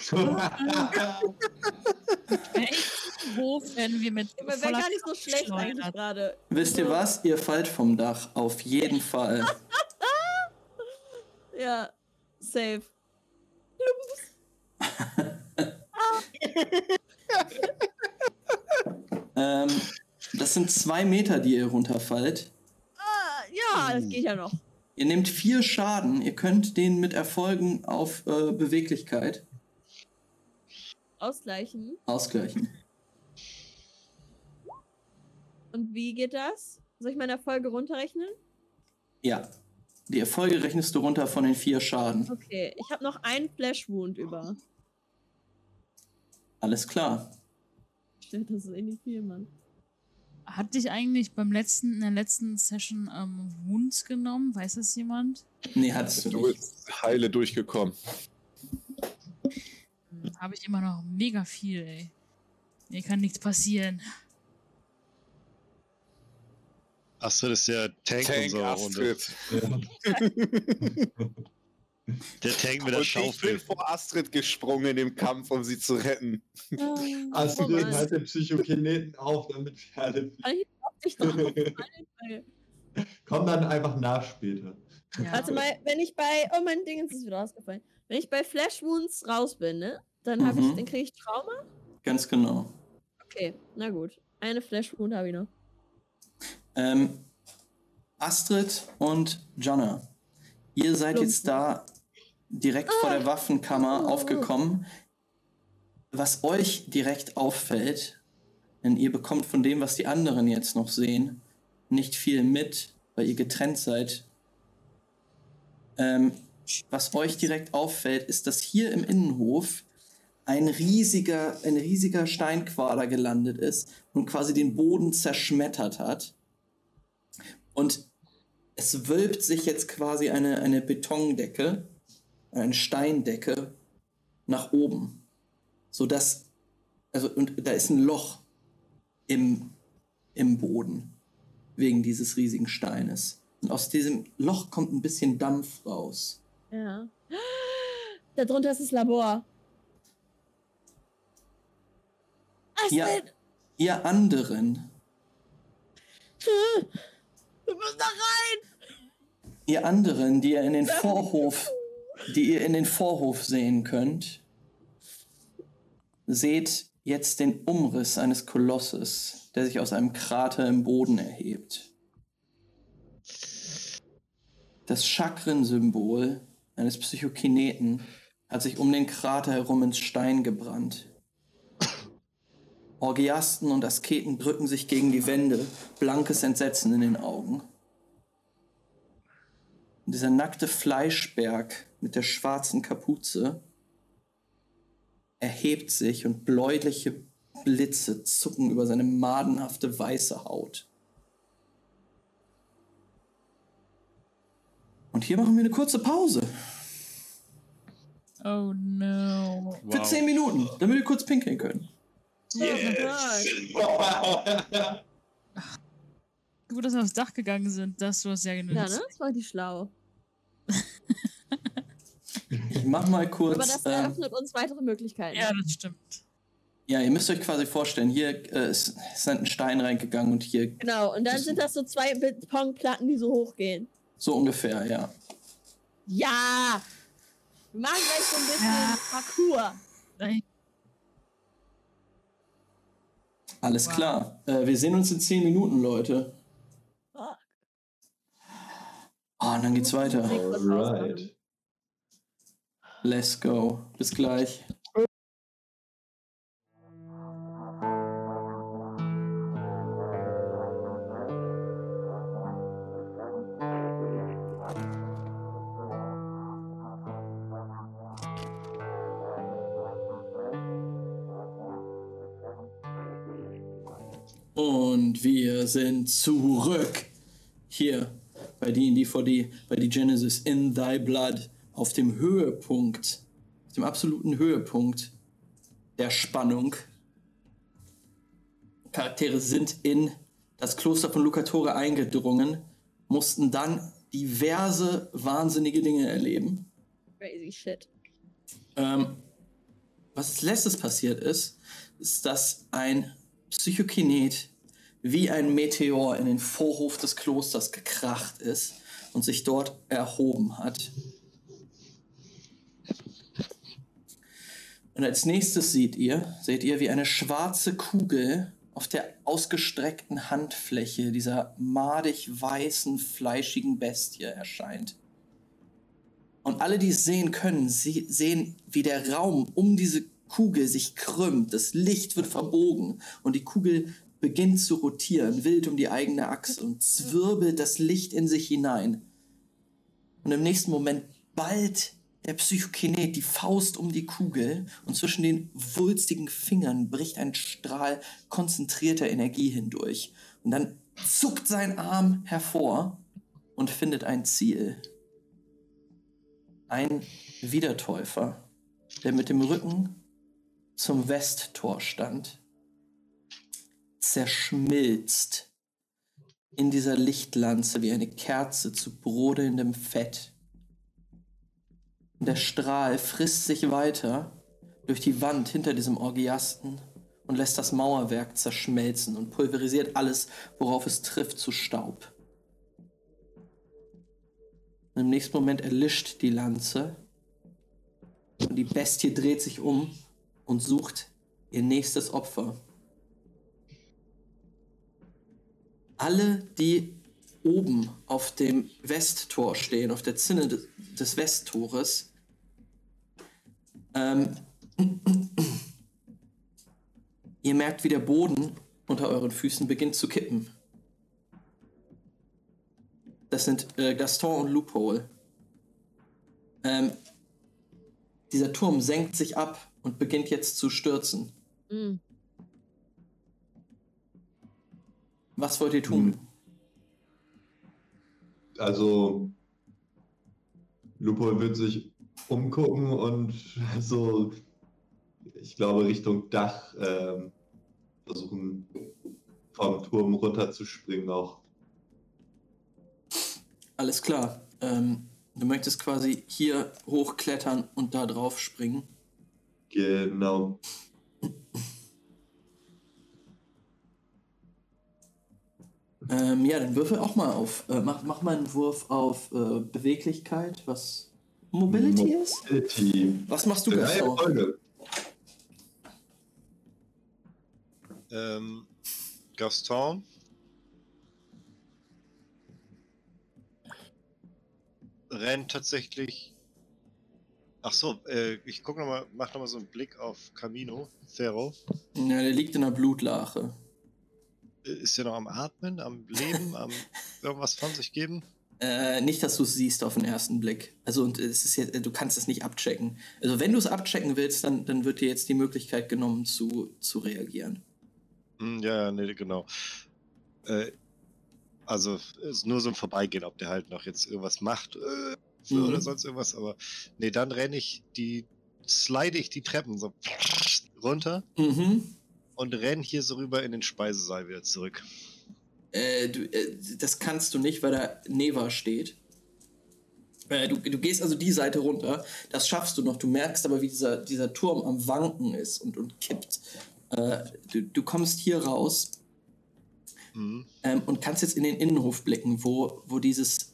S4: Hof werden wir mit
S3: Wäre
S4: voller
S3: gar nicht so schlecht eigentlich gerade.
S1: wisst ihr was? Ihr fallt vom Dach. Auf jeden Fall.
S3: Ja, safe.
S1: ähm, das sind zwei Meter, die ihr runterfallt.
S3: Ja, das geht ja noch.
S1: Ihr nehmt vier Schaden. Ihr könnt den mit Erfolgen auf äh, Beweglichkeit
S3: Ausgleichen.
S1: ausgleichen.
S3: Und wie geht das? Soll ich meine Erfolge runterrechnen?
S1: Ja. Die Erfolge rechnest du runter von den vier Schaden.
S3: Okay, ich habe noch einen Flash Wound über.
S1: Alles klar.
S3: Stimmt, das ist eh nicht viel, Mann.
S4: Hat dich eigentlich beim letzten, in der letzten Session ähm, Wounds genommen? Weiß das jemand?
S1: Nee, hattest du
S2: Du
S1: nicht.
S2: bist heile durchgekommen.
S4: Habe ich immer noch mega viel, ey. Mir kann nichts passieren.
S6: Astrid ist der Tank,
S2: Tank
S6: unserer Runde.
S2: Astrid.
S6: Der Tank mit der
S2: Und ich bin
S6: Schaufel.
S2: vor Astrid gesprungen im Kampf, um sie zu retten.
S3: Oh Mann.
S5: halt den Psychokineten auf, damit wir alle
S3: Ich drauf.
S5: Komm dann einfach nach später.
S4: Ja.
S3: Warte mal, wenn ich bei. Oh, mein Ding ist wieder rausgefallen. Wenn ich bei Flash Wounds raus bin, ne? Dann, hab ich,
S1: Mhm.
S3: dann kriege ich Trauma?
S1: Ganz genau.
S3: Okay, na gut. Eine Flash Wound habe ich noch.
S1: Ähm, Astrid und Jonna, ihr seid
S3: Plump.
S1: jetzt da direkt vor der Waffenkammer
S3: Oh.
S1: aufgekommen. Was euch direkt auffällt, denn ihr bekommt von dem, was die anderen jetzt noch sehen, nicht viel mit, weil ihr getrennt seid. Ähm, was euch direkt auffällt, ist, dass hier im Innenhof ein riesiger, ein riesiger Steinquader gelandet ist und quasi den Boden zerschmettert hat. Und es wölbt sich jetzt quasi eine, eine Betondecke, eine Steindecke nach oben. Sodass, also, und da ist ein Loch im, im Boden wegen dieses riesigen Steines. Und aus diesem Loch kommt ein bisschen Dampf raus.
S3: Ja. Darunter ist das Labor.
S1: Ja.
S3: Astrid!
S1: Ihr anderen,
S3: Wir müssen da rein!
S1: ihr anderen, die ihr in den Vorhof, die ihr in den Vorhof sehen könnt, seht jetzt den Umriss eines Kolosses, der sich aus einem Krater im Boden erhebt. Das Chakrensymbol eines Psychokineten hat sich um den Krater herum ins Stein gebrannt. Orgiasten und Asketen drücken sich gegen die Wände, blankes Entsetzen in den Augen. Und dieser nackte Fleischberg mit der schwarzen Kapuze erhebt sich und bläuliche Blitze zucken über seine madenhafte weiße Haut. Und hier machen wir eine kurze Pause.
S4: Oh no.
S1: Für
S6: Wow.
S1: 10 Minuten, damit wir kurz pinkeln können.
S4: Gut, dass wir aufs Dach gegangen sind. Das du hast ja genutzt.
S3: Ja, ne? Das war die schlau.
S1: Ich mach mal kurz.
S3: Aber das
S1: ähm,
S3: eröffnet uns weitere Möglichkeiten.
S4: Ja, das stimmt.
S1: ja, ihr müsst euch quasi vorstellen, hier äh, ist, ist ein Stein reingegangen und hier
S3: Genau, und dann sind das so zwei Betonplatten, die so hochgehen.
S1: so ungefähr, ja.
S3: Ja! Wir machen gleich so ein bisschen
S4: Ja.
S3: Parcours.
S4: Nein.
S1: Alles
S4: Wow.
S1: klar. Äh, wir sehen uns in 10 Minuten, Leute.
S3: Fuck.
S1: Ah, und dann geht's weiter.
S5: Alright.
S1: Let's go. Bis gleich. Und wir sind zurück. Hier bei D&D bei die Genesis in Thy Blood auf dem Höhepunkt, auf dem absoluten Höhepunkt der Spannung. Charaktere sind in das Kloster von Lucatore eingedrungen, mussten dann diverse wahnsinnige Dinge erleben.
S3: Crazy shit.
S1: Ähm, was als letztes passiert ist, ist, dass ein Psychokinet wie ein Meteor in den Vorhof des Klosters gekracht ist und sich dort erhoben hat. Und als nächstes seht ihr, seht ihr, wie eine schwarze Kugel auf der ausgestreckten Handfläche dieser madig weißen, fleischigen Bestie erscheint. Und alle, die es sehen können, sie sehen, wie der Raum um diese Kugel sich krümmt. Das Licht wird verbogen und die Kugel beginnt zu rotieren, wild um die eigene Achse und zwirbelt das Licht in sich hinein. Und im nächsten Moment ballt der Psychokinet die Faust um die Kugel und zwischen den wulstigen Fingern bricht ein Strahl konzentrierter Energie hindurch. Und dann zuckt sein Arm hervor und findet ein Ziel. Ein Wiedertäufer, der mit dem Rücken zum Westtor stand, zerschmilzt in dieser Lichtlanze wie eine Kerze zu brodelndem Fett. Und der Strahl frisst sich weiter durch die Wand hinter diesem Orgiasten und lässt das Mauerwerk zerschmelzen und pulverisiert alles, worauf es trifft, zu Staub. Und Im nächsten Moment erlischt die Lanze und die Bestie dreht sich um und sucht ihr nächstes Opfer. Alle, die oben auf dem Westtor stehen, auf der Zinne des, Westtores, ähm, ihr merkt, wie der Boden unter euren Füßen beginnt zu kippen. Das sind äh, Gaston und Loophole. Ähm, dieser Turm senkt sich ab und beginnt jetzt zu stürzen.
S3: Mm.
S1: Was wollt ihr tun?
S5: Also, Lupo wird sich umgucken und so, ich glaube, Richtung Dach ähm, versuchen, vom Turm runterzuspringen auch.
S1: Alles klar. Ähm, du möchtest quasi hier hochklettern und da drauf springen.
S5: Genau.
S1: Ähm, ja, dann würfel auch mal auf. Äh, mach, mach mal einen Wurf auf äh, Beweglichkeit, was Mobility ist.
S5: Mobility.
S1: Was machst du,
S5: Drei
S1: Gaston?
S5: Erfolge.
S6: Ähm, Gaston. Rennt tatsächlich. Ach so, äh, ich guck noch mal, mach noch mal so einen Blick auf Camino, Zero.
S1: Ja, der liegt in der Blutlache.
S6: Ist er noch am Atmen, am Leben, am irgendwas von sich geben?
S1: Äh, nicht, dass du es siehst auf den ersten Blick. Also und es ist jetzt, du kannst es nicht abchecken. Also wenn du es abchecken willst, dann, dann wird dir jetzt die Möglichkeit genommen zu, zu reagieren.
S6: Hm, ja, ja, nee, genau. Äh, also ist nur so ein Vorbeigehen, ob der halt noch jetzt irgendwas macht äh,
S1: Mhm.
S6: oder sonst irgendwas, aber nee, dann renne ich die, slide ich die Treppen so runter
S1: Mhm.
S6: Und renn hier so rüber in den Speisesaal wieder zurück.
S1: Äh, du, äh, das kannst du nicht, weil da Neva steht. Äh, du, du gehst also die Seite runter, das schaffst du noch. Du merkst aber, wie dieser, dieser Turm am Wanken ist und, und kippt. Äh, du, du kommst hier raus
S6: Mhm.
S1: ähm, und kannst jetzt in den Innenhof blicken, wo, wo dieses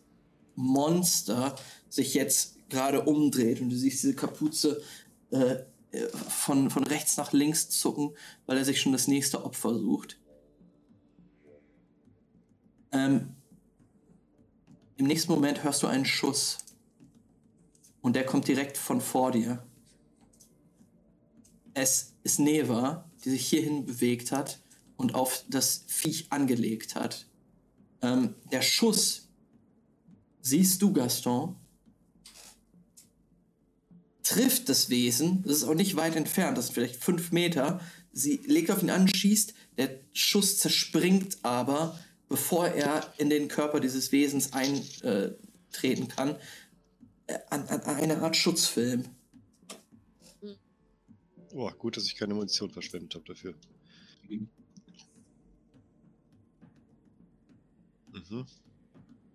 S1: Monster sich jetzt gerade umdreht und du siehst diese Kapuze äh, von, von rechts nach links zucken, weil er sich schon das nächste Opfer sucht. Ähm, Im nächsten Moment hörst du einen Schuss und der kommt direkt von vor dir. Es ist Neva, die sich hierhin bewegt hat und auf das Viech angelegt hat. Ähm, der Schuss, siehst du, Gaston, trifft das Wesen, das ist auch nicht weit entfernt, das sind vielleicht fünf Meter. Sie legt auf ihn an, schießt, der Schuss zerspringt aber, bevor er in den Körper dieses Wesens eintreten kann, äh, an, an eine Art Schutzfilm.
S6: Oh, gut, dass ich keine Munition verschwendet habe dafür.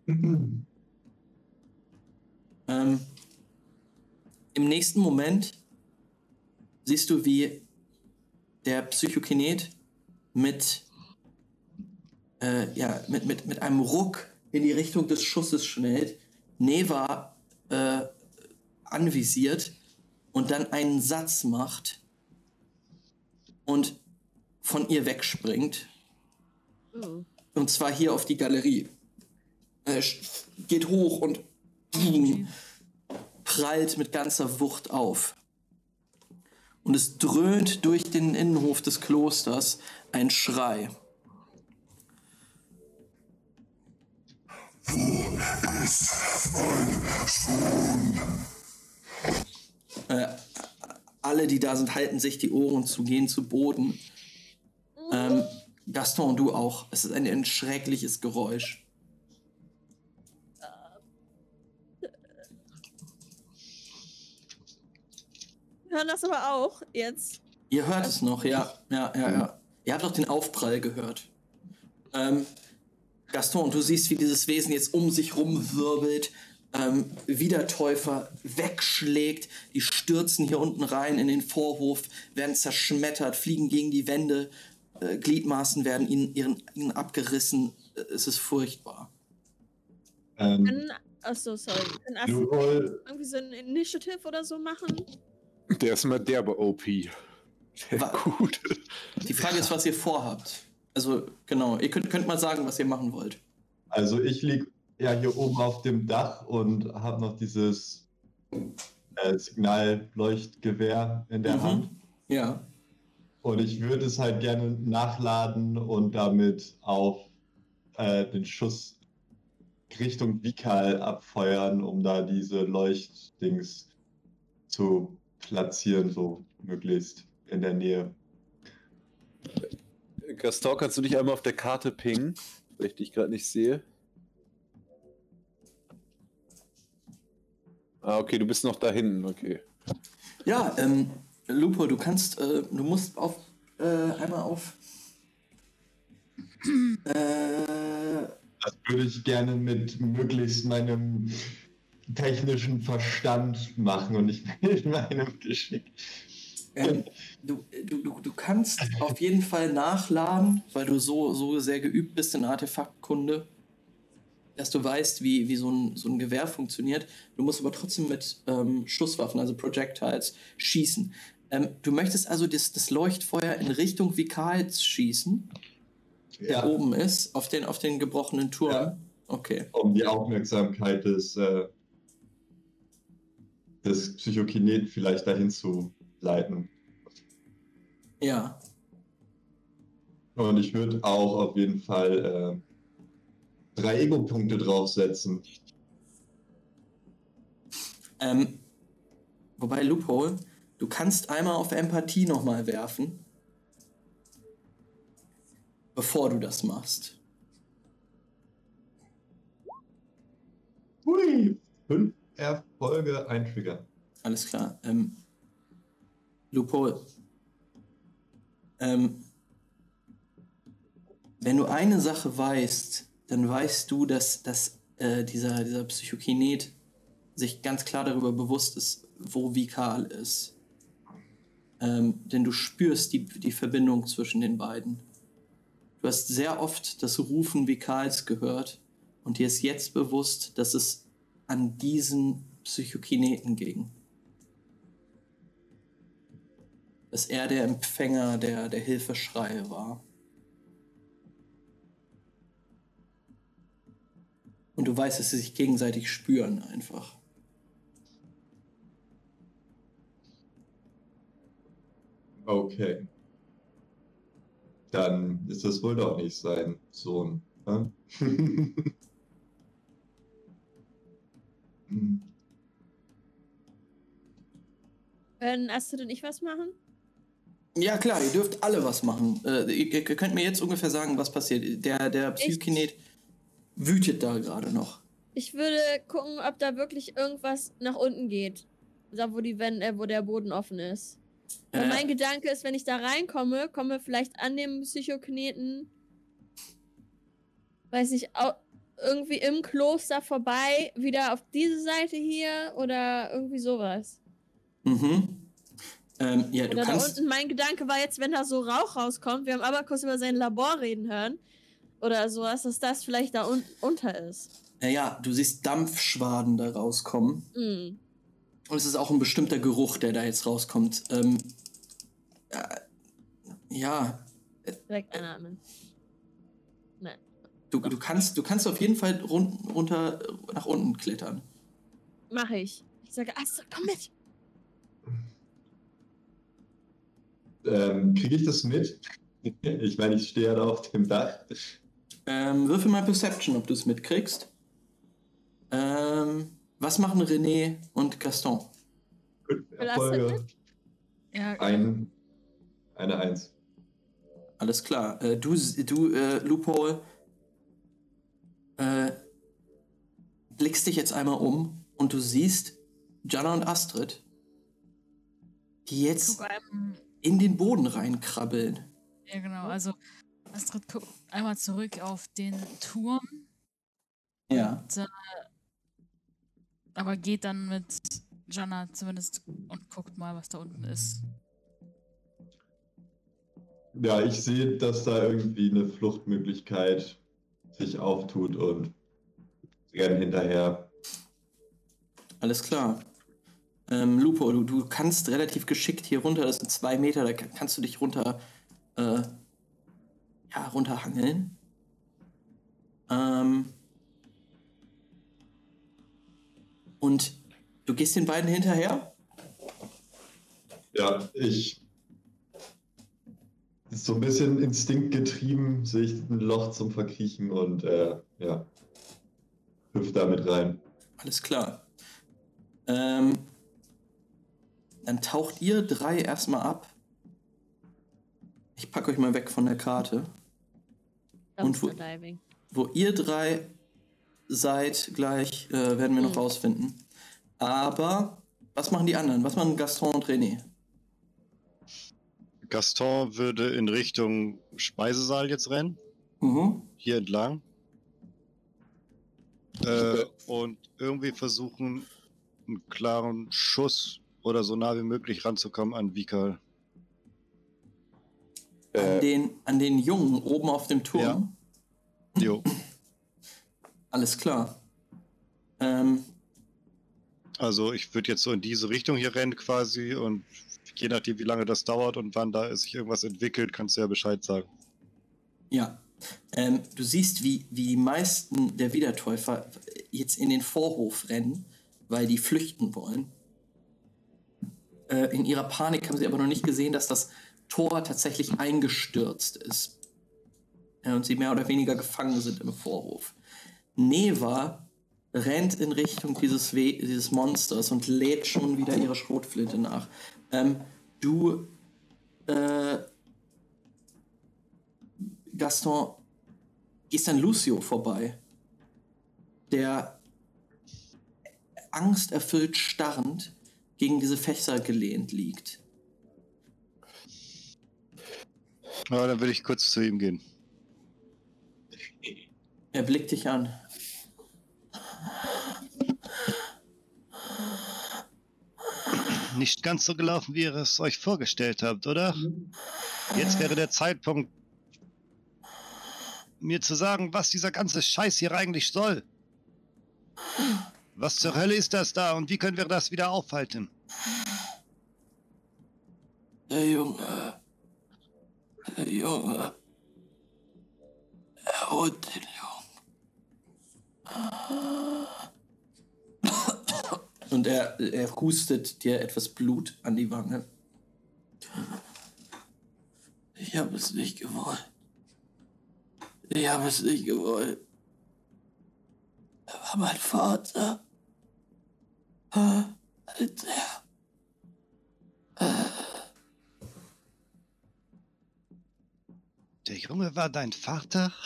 S6: Mhm.
S1: Ähm, Im nächsten Moment siehst du, wie der Psychokinet mit, äh, ja, mit, mit, mit einem Ruck in die Richtung des Schusses schnellt, Neva äh, anvisiert und dann einen Satz macht und von ihr wegspringt.
S3: Oh.
S1: Und zwar hier auf die Galerie. Er sch- geht hoch und boom, prallt mit ganzer Wucht auf. Und es dröhnt durch den Innenhof des Klosters ein Schrei. Äh, alle, die da sind, halten sich die Ohren zu, gehen zu Boden. Ähm, Gaston, du auch. Es ist ein, ein schreckliches Geräusch.
S3: Hören das aber auch jetzt.
S1: Ihr hört es noch, ja. Ja, ja, ja. Ihr habt auch den Aufprall gehört. Ähm, Gaston, du siehst, wie dieses Wesen jetzt um sich rumwirbelt, ähm, Wiedertäufer wegschlägt. Die stürzen hier unten rein in den Vorhof, werden zerschmettert, fliegen gegen die Wände, äh, Gliedmaßen werden ihnen, ihren, ihnen abgerissen. Äh, es ist furchtbar.
S5: Ähm,
S3: achso, sorry.
S5: Lupol,
S3: irgendwie so ein Initiative oder so machen?
S2: Der ist mal derbe OP. Der
S1: Wa-
S2: gut.
S1: Die Frage ist, was ihr vorhabt. Also, genau, ihr könnt, könnt mal sagen, was ihr machen wollt.
S5: also ich lieg ja hier oben auf dem Dach und habe noch dieses äh, Signalleuchtgewehr in der
S1: Mhm.
S5: Hand.
S1: Ja.
S5: Und ich würde es halt gerne nachladen und damit auf äh, den Schuss Richtung Vikal abfeuern, um da diese Leuchtdings zu platzieren, so möglichst in der Nähe.
S2: Gaston, kannst du dich einmal auf der Karte pingen, weil ich dich gerade nicht sehe? Ah, okay, du bist noch da hinten, okay.
S1: Ja, ähm, Lupo, du kannst, äh, du musst auf, äh, einmal auf, äh,
S5: Das würde ich gerne mit möglichst meinem technischen Verstand machen und nicht mit meinem Geschick.
S1: ähm, du, du, du, kannst auf jeden Fall nachladen, weil du so, so sehr geübt bist in Artefaktkunde, dass du weißt, wie, wie so, ein, so ein Gewehr funktioniert. Du musst aber trotzdem mit ähm, Schusswaffen, also Projectiles, schießen. Ähm, du möchtest also das, das Leuchtfeuer in Richtung Vikals schießen, der
S5: Ja,
S1: oben ist, auf den, auf den gebrochenen Turm.
S5: Ja.
S1: Okay.
S5: um die Aufmerksamkeit des, äh, des Psychokineten vielleicht dahin zu leiten.
S1: Ja.
S5: Und ich würde auch auf jeden Fall äh, drei Ego-Punkte draufsetzen.
S1: Ähm, wobei, Loophole, du kannst einmal auf Empathie nochmal werfen. Bevor du das machst.
S5: Hui! Fünf Erfolge, ein Trigger.
S1: Alles klar. Ähm, Loophole. Ähm, wenn du eine Sache weißt, dann weißt du, dass, dass äh, dieser, dieser Psychokinet sich ganz klar darüber bewusst ist, wo Vikal ist. Ähm, denn du spürst die, die Verbindung zwischen den beiden. Du hast sehr oft das Rufen Vikals gehört und dir ist jetzt bewusst, dass es an diesen Psychokineten ging. Dass er der Empfänger der, der Hilfeschreie war. Und du weißt, dass sie sich gegenseitig spüren einfach.
S5: Okay. Dann ist das wohl doch nicht sein Sohn. Ne?
S3: Können Astrid und ich was machen?
S1: Ja, klar, ihr dürft alle was machen. Äh, ihr, ihr könnt mir jetzt ungefähr sagen, was passiert. Der, der Psychokinet wütet da gerade noch.
S3: Ich würde gucken, ob da wirklich irgendwas nach unten geht. Da, wo, die Wände, äh, wo der Boden offen ist.
S1: Äh,
S3: mein Gedanke ist, wenn ich da reinkomme, komme vielleicht an dem Psychokineten, weiß nicht, irgendwie im Kloster vorbei, wieder auf diese Seite hier oder irgendwie sowas.
S1: Mhm. Ähm, ja, du
S3: Oder da
S1: kannst.
S3: unten, mein Gedanke war jetzt, wenn da so Rauch rauskommt, wir haben aber kurz über sein Labor reden hören oder sowas, dass das vielleicht da un unter ist.
S1: Ja, ja, du siehst Dampfschwaden da rauskommen.
S3: Hm.
S1: Und es ist auch ein bestimmter Geruch, der da jetzt rauskommt. Ähm, äh, ja,
S3: Direkt einatmen.
S1: Du, du, kannst, du kannst auf jeden Fall run runter nach unten klettern.
S3: Mache ich. Ich sage, Astrid, komm mit.
S5: Ähm, Kriege ich das mit? Ich meine, ich stehe ja da auf dem Dach.
S1: Ähm, würfel mal Perception, ob du es mitkriegst. Ähm, was machen René und Gaston?
S5: Erfolge.
S4: Ja,
S5: Ein, eine Eins.
S1: Alles klar. Äh, du, du äh, Loophole, äh, blickst dich jetzt einmal um und du siehst Jana und Astrid, die jetzt in den Boden reinkrabbeln.
S4: Ja, genau. Also Astrid guckt einmal zurück auf den Turm,
S1: Ja.
S4: und, äh, aber geht dann mit Jana zumindest und guckt mal, was da unten ist.
S5: Ja, ich sehe, dass da irgendwie eine Fluchtmöglichkeit sich auftut und renne hinterher.
S1: Alles klar. Ähm, Lupo, du, du kannst relativ geschickt hier runter, das sind zwei Meter, da ka- kannst du dich runter, äh, ja, runterhangeln. Ähm, und du gehst den beiden hinterher?
S5: Ja, ich. Ist so ein bisschen instinktgetrieben, sehe ich ein Loch zum Verkriechen und äh, ja, hüpf da mit rein.
S1: Alles klar. Ähm, dann taucht ihr drei erstmal ab. Ich packe euch mal weg von der Karte. Und wo-. Wo ihr drei seid gleich, äh, werden wir noch
S3: Mhm.
S1: rausfinden. Aber was machen die anderen? Was machen Gaston und René?
S6: Gaston würde in Richtung Speisesaal jetzt rennen,
S1: Mhm.
S6: hier entlang. Äh, und irgendwie versuchen, einen klaren Schuss oder so nah wie möglich ranzukommen an Vikal.
S1: An,
S2: Äh,
S1: den, an den Jungen oben auf dem Turm.
S6: Jo.
S1: Alles klar. Ähm,
S6: Also ich würde jetzt so in diese Richtung hier rennen quasi und je nachdem, wie lange das dauert und wann da sich irgendwas entwickelt, kannst du ja Bescheid sagen.
S1: ja. Ähm, du siehst, wie, wie die meisten der Wiedertäufer jetzt in den Vorhof rennen, weil die flüchten wollen. Äh, in ihrer Panik haben sie aber noch nicht gesehen, dass das Tor tatsächlich eingestürzt ist. Äh, und sie mehr oder weniger gefangen sind im Vorhof. Neva rennt in Richtung dieses, We dieses Monsters und lädt schon wieder ihre Schrotflinte nach. Ähm, du, äh, Gaston, gehst an Lucio vorbei, der angsterfüllt starrend gegen diese Fächer gelehnt liegt.
S6: Aber dann will ich kurz zu ihm gehen.
S1: Er blickt dich an.
S6: Nicht ganz so gelaufen, wie ihr es euch vorgestellt habt, oder? Jetzt wäre der Zeitpunkt, mir zu sagen, was dieser ganze Scheiß hier eigentlich soll. Was zur Hölle ist das da und wie können wir das wieder aufhalten?
S1: Der Junge. Der Junge. Er holt den Jungen. Und er, er hustet dir etwas Blut an die Wange. Ich habe es nicht gewollt. Ich habe es nicht gewollt. Er war mein Vater. Alter.
S6: Der Junge war dein Vater?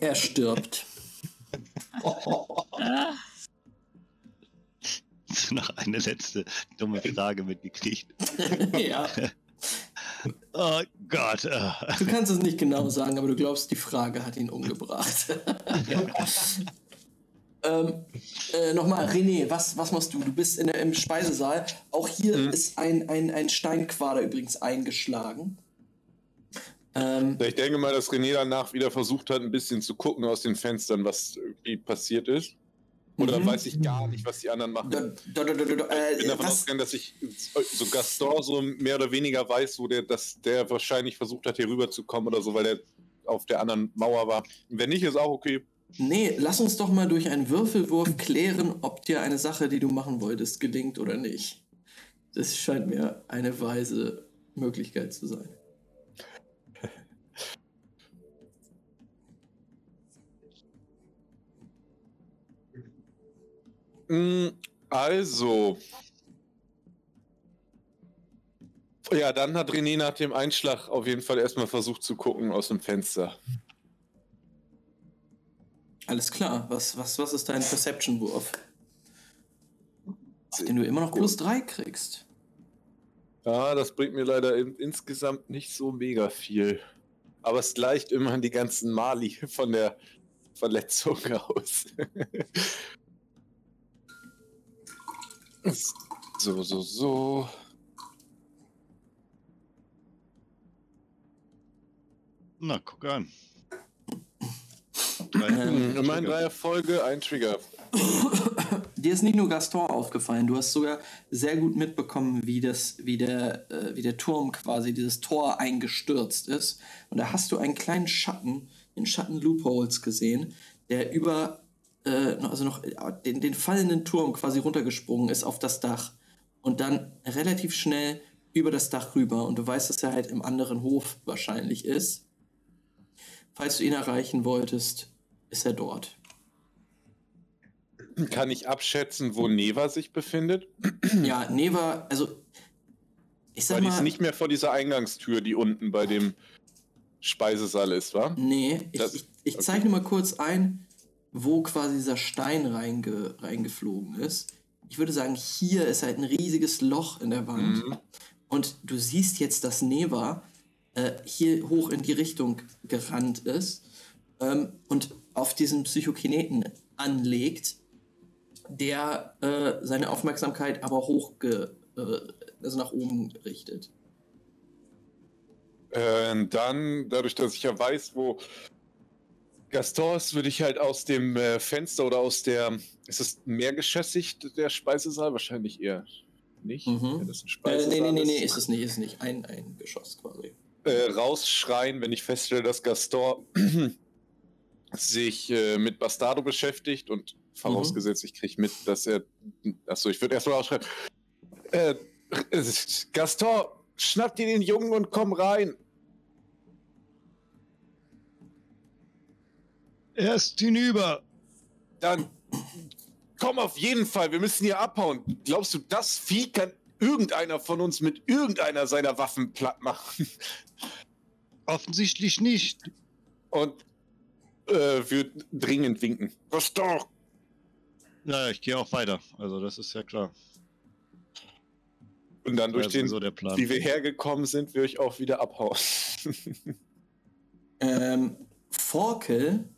S1: Er stirbt.
S6: Noch eine letzte dumme Frage mitgekriegt.
S1: ja.
S6: Oh Gott.
S1: Du kannst es nicht genau sagen, aber du glaubst, die Frage hat ihn umgebracht. ähm, äh, Nochmal, René, was, was machst du? Du bist in der, im Speisesaal. Auch hier
S2: Mhm.
S1: ist ein, ein, ein Steinquader übrigens eingeschlagen. Ähm,
S2: Ich denke mal, dass René danach wieder versucht hat, ein bisschen zu gucken aus den Fenstern, was irgendwie passiert ist. Oder
S1: Mhm.
S2: weiß ich gar nicht, was die anderen machen.
S1: da, da, da,
S2: Ich bin
S1: äh,
S2: davon
S1: was,
S2: ausgegangen, dass ich so Gaston so mehr oder weniger weiß, wo der, dass der wahrscheinlich versucht hat, hier rüber zu kommen oder so, weil der auf der anderen Mauer war. Wenn nicht, ist auch okay.
S1: nee, lass uns doch mal durch einen Würfelwurf klären, ob dir eine Sache, die du machen wolltest, gelingt oder nicht. Das scheint mir eine weise Möglichkeit zu sein.
S2: Also. Ja, dann hat René nach dem Einschlag auf jeden Fall erstmal versucht zu gucken aus dem Fenster.
S1: Alles klar. Was, was, was ist dein Perception-Wurf? Den du immer noch plus 3 kriegst.
S2: Ja, das bringt mir leider in, insgesamt nicht so mega viel. Aber es gleicht immerhin die ganzen Mali von der Verletzung aus. So, so, so.
S6: Na, guck an.
S1: Ähm,
S2: Immerhin drei Erfolge, ein Trigger.
S1: Dir ist nicht nur Gaston aufgefallen, du hast sogar sehr gut mitbekommen, wie, das, wie, der, äh, wie der Turm quasi, dieses Tor eingestürzt ist. Und da hast du einen kleinen Schatten, den Schatten Loopholes gesehen, der über, äh, also noch äh, den, den fallenden Turm quasi runtergesprungen ist auf das Dach. Und dann relativ schnell über das Dach rüber. Und du weißt, dass er halt im anderen Hof wahrscheinlich ist. Falls du ihn erreichen wolltest, ist er dort.
S2: Kann ich abschätzen, wo Neva sich befindet?
S1: Ja, Neva, also ich sag
S2: Weil die
S1: mal,
S2: ist nicht mehr vor dieser Eingangstür, die unten bei dem Speisesaal ist, wa?
S1: nee, ich,
S2: Das-
S1: ich, ich
S2: okay.
S1: zeichne mal kurz ein, wo quasi dieser Stein reinge, reingeflogen ist. Ich würde sagen, hier ist halt ein riesiges Loch in der Wand
S2: Mhm.
S1: und du siehst jetzt, dass Neva äh, hier hoch in die Richtung gerannt ist ähm, und auf diesen Psychokineten anlegt, der äh, seine Aufmerksamkeit aber hoch, äh, also nach oben richtet.
S2: Äh, dann, dadurch, dass ich ja weiß, wo Gaston ist, würde ich halt aus dem äh, Fenster oder aus der. Ist es mehrgeschossig, der Speisesaal? Wahrscheinlich eher nicht.
S1: Mhm.
S2: das ein
S1: Äh, nee, nee, nee, nee,
S2: ist.
S1: es nicht, ist es nicht. Ein, ein Geschoss quasi.
S2: Äh, rausschreien, wenn ich feststelle, dass Gaston sich äh, mit Bastardo beschäftigt und vorausgesetzt, ich kriege mit, dass er. Achso, ich würde erstmal rausschreien. Äh, äh, Gaston, schnapp dir den Jungen und komm rein.
S6: Er ist hinüber.
S2: Dann komm auf jeden Fall, wir müssen hier abhauen. Glaubst du, das Vieh kann irgendeiner von uns mit irgendeiner seiner Waffen platt machen?
S6: Offensichtlich nicht.
S2: Und äh, wir dringend winken. Was doch?
S6: Na, ich gehe auch weiter. Also, das ist ja klar.
S2: Und dann durch den,
S6: Plan.
S2: wie wir hergekommen sind, will ich auch wieder abhauen.
S1: Ähm, Forkel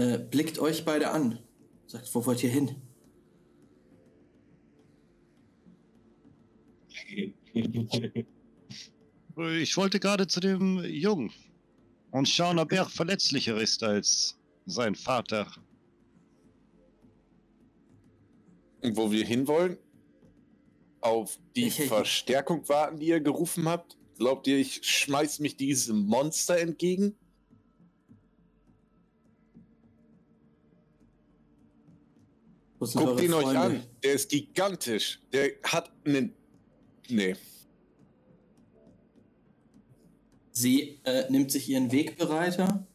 S1: äh, blickt euch beide an. Sagt, wo wollt ihr hin?
S6: Ich wollte gerade zu dem Jungen und schauen, ob er verletzlicher ist als sein Vater.
S2: Und wo wir hinwollen? Auf die
S1: Ich- ich-
S2: Verstärkung warten, die ihr gerufen habt? Glaubt ihr, ich schmeiß mich diesem Monster entgegen? Guckt ihn euch
S1: Freunde?
S2: an. Der ist gigantisch. Der hat einen. Nee.
S1: Sie äh, nimmt sich ihren Wegbereiter,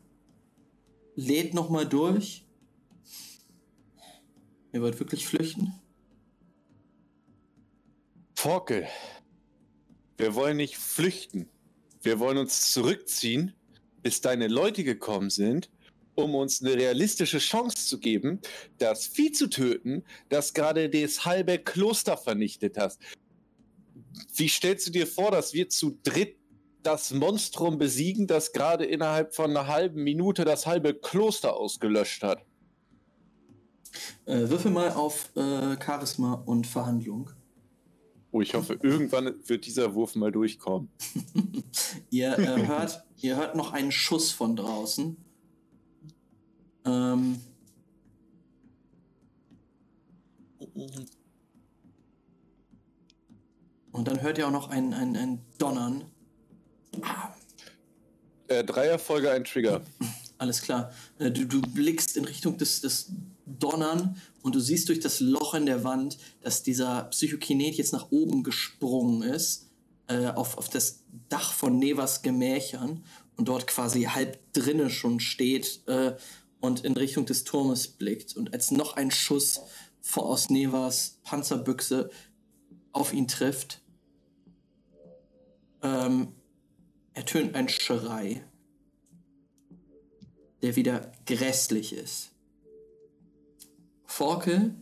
S1: lädt nochmal durch. Ihr wollt wirklich flüchten?
S2: Forkel. Wir wollen nicht flüchten. Wir wollen uns zurückziehen, bis deine Leute gekommen sind, um uns eine realistische Chance zu geben, das Vieh zu töten, das gerade das halbe Kloster vernichtet hat. Wie stellst du dir vor, dass wir zu dritt das Monstrum besiegen, das gerade innerhalb von einer halben Minute das halbe Kloster ausgelöscht hat?
S1: Äh, würfel mal auf äh, Charisma und Verhandlung.
S2: Oh, ich hoffe, irgendwann wird dieser Wurf mal durchkommen.
S1: Ihr, äh, hört, ihr hört noch einen Schuss von draußen. Ähm, und dann hört ihr auch noch ein, ein, ein Donnern.
S2: Äh, drei Erfolge, ein Trigger.
S1: Alles klar. Äh, Du, du blickst in Richtung des, des Donnern und du siehst durch das Loch in der Wand, dass dieser Psychokinet jetzt nach oben gesprungen ist, äh, auf, auf das Dach von Nevas Gemächern und dort quasi halb drinne schon steht äh, und in Richtung des Turmes blickt. Und als noch ein Schuss vor, aus Nevas Panzerbüchse auf ihn trifft, ähm, ertönt ein Schrei der wieder grässlich ist. Forkel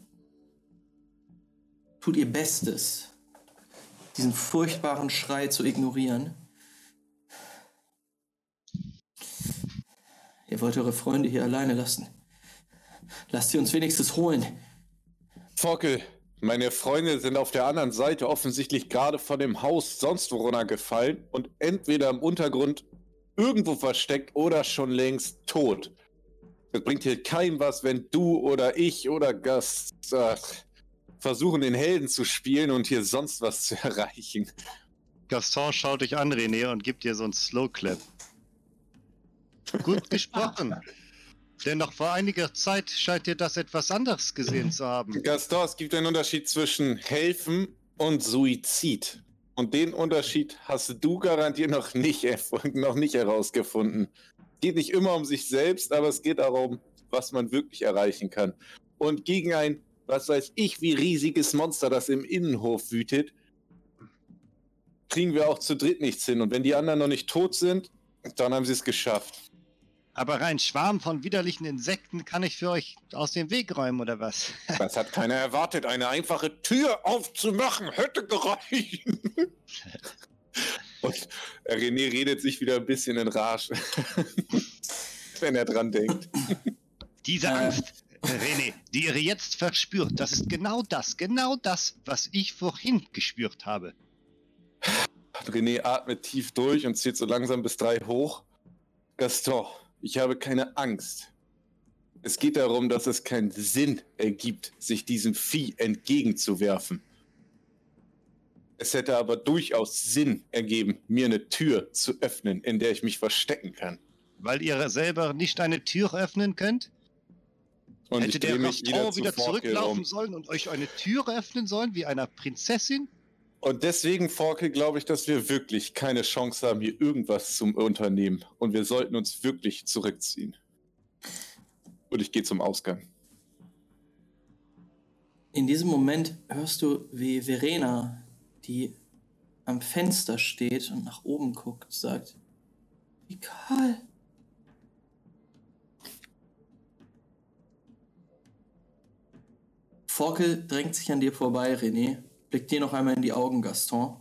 S1: tut ihr Bestes, diesen furchtbaren Schrei zu ignorieren. Ihr wollt eure Freunde hier alleine lassen. Lasst sie uns wenigstens holen.
S2: Fockel, meine Freunde sind auf der anderen Seite offensichtlich gerade von dem Haus sonst wo runtergefallen und entweder im Untergrund irgendwo versteckt oder schon längst tot. Es bringt hier keinem was, wenn du oder ich oder Gast äh, versuchen, den Helden zu spielen und hier sonst was zu erreichen.
S6: Gaston schaut dich an, René, und gibt dir so einen Slow Clap. Gut gesprochen. Denn noch vor einiger Zeit scheint dir das etwas anderes gesehen zu haben.
S2: Gaston, es gibt einen Unterschied zwischen helfen und Suizid. Und den Unterschied hast du garantiert noch nicht, noch nicht herausgefunden. Es geht nicht immer um sich selbst, aber es geht darum, was man wirklich erreichen kann. Und gegen ein, was weiß ich, wie riesiges Monster, das im Innenhof wütet, kriegen wir auch zu dritt nichts hin. Und wenn die anderen noch nicht tot sind, dann haben sie es geschafft.
S6: Aber ein Schwarm von widerlichen Insekten kann ich für euch aus dem Weg räumen, oder was?
S2: Das hat keiner erwartet. Eine einfache Tür aufzumachen hätte gereicht. Und René redet sich wieder ein bisschen in Rage, wenn er dran denkt.
S6: Diese
S1: Äh.
S6: Angst, René, die ihr jetzt verspürt, das ist genau das, genau das, was ich vorhin gespürt habe.
S2: René atmet tief durch und zählt so langsam bis drei hoch. Gaston, ich habe keine Angst. Es geht darum, dass es keinen Sinn ergibt, sich diesem Vieh entgegenzuwerfen. Es hätte aber durchaus Sinn ergeben, mir eine Tür zu öffnen, in der ich mich verstecken kann.
S6: Weil ihr selber nicht eine Tür öffnen könnt?
S2: Und
S6: Hätte der
S2: mich wieder,
S6: zurücklaufen
S2: um.
S6: sollen und euch eine Tür öffnen sollen, wie einer Prinzessin?
S2: Und deswegen, Forkel, glaube ich, dass wir wirklich keine Chance haben, hier irgendwas zum Unternehmen. Und wir sollten uns wirklich zurückziehen. Und ich gehe zum Ausgang.
S1: In diesem Moment hörst du, wie Verena, die am Fenster steht und nach oben guckt, sagt: Wie Karl. Forkel drängt sich an dir vorbei, René, blickt dir noch einmal in die Augen, Gaston,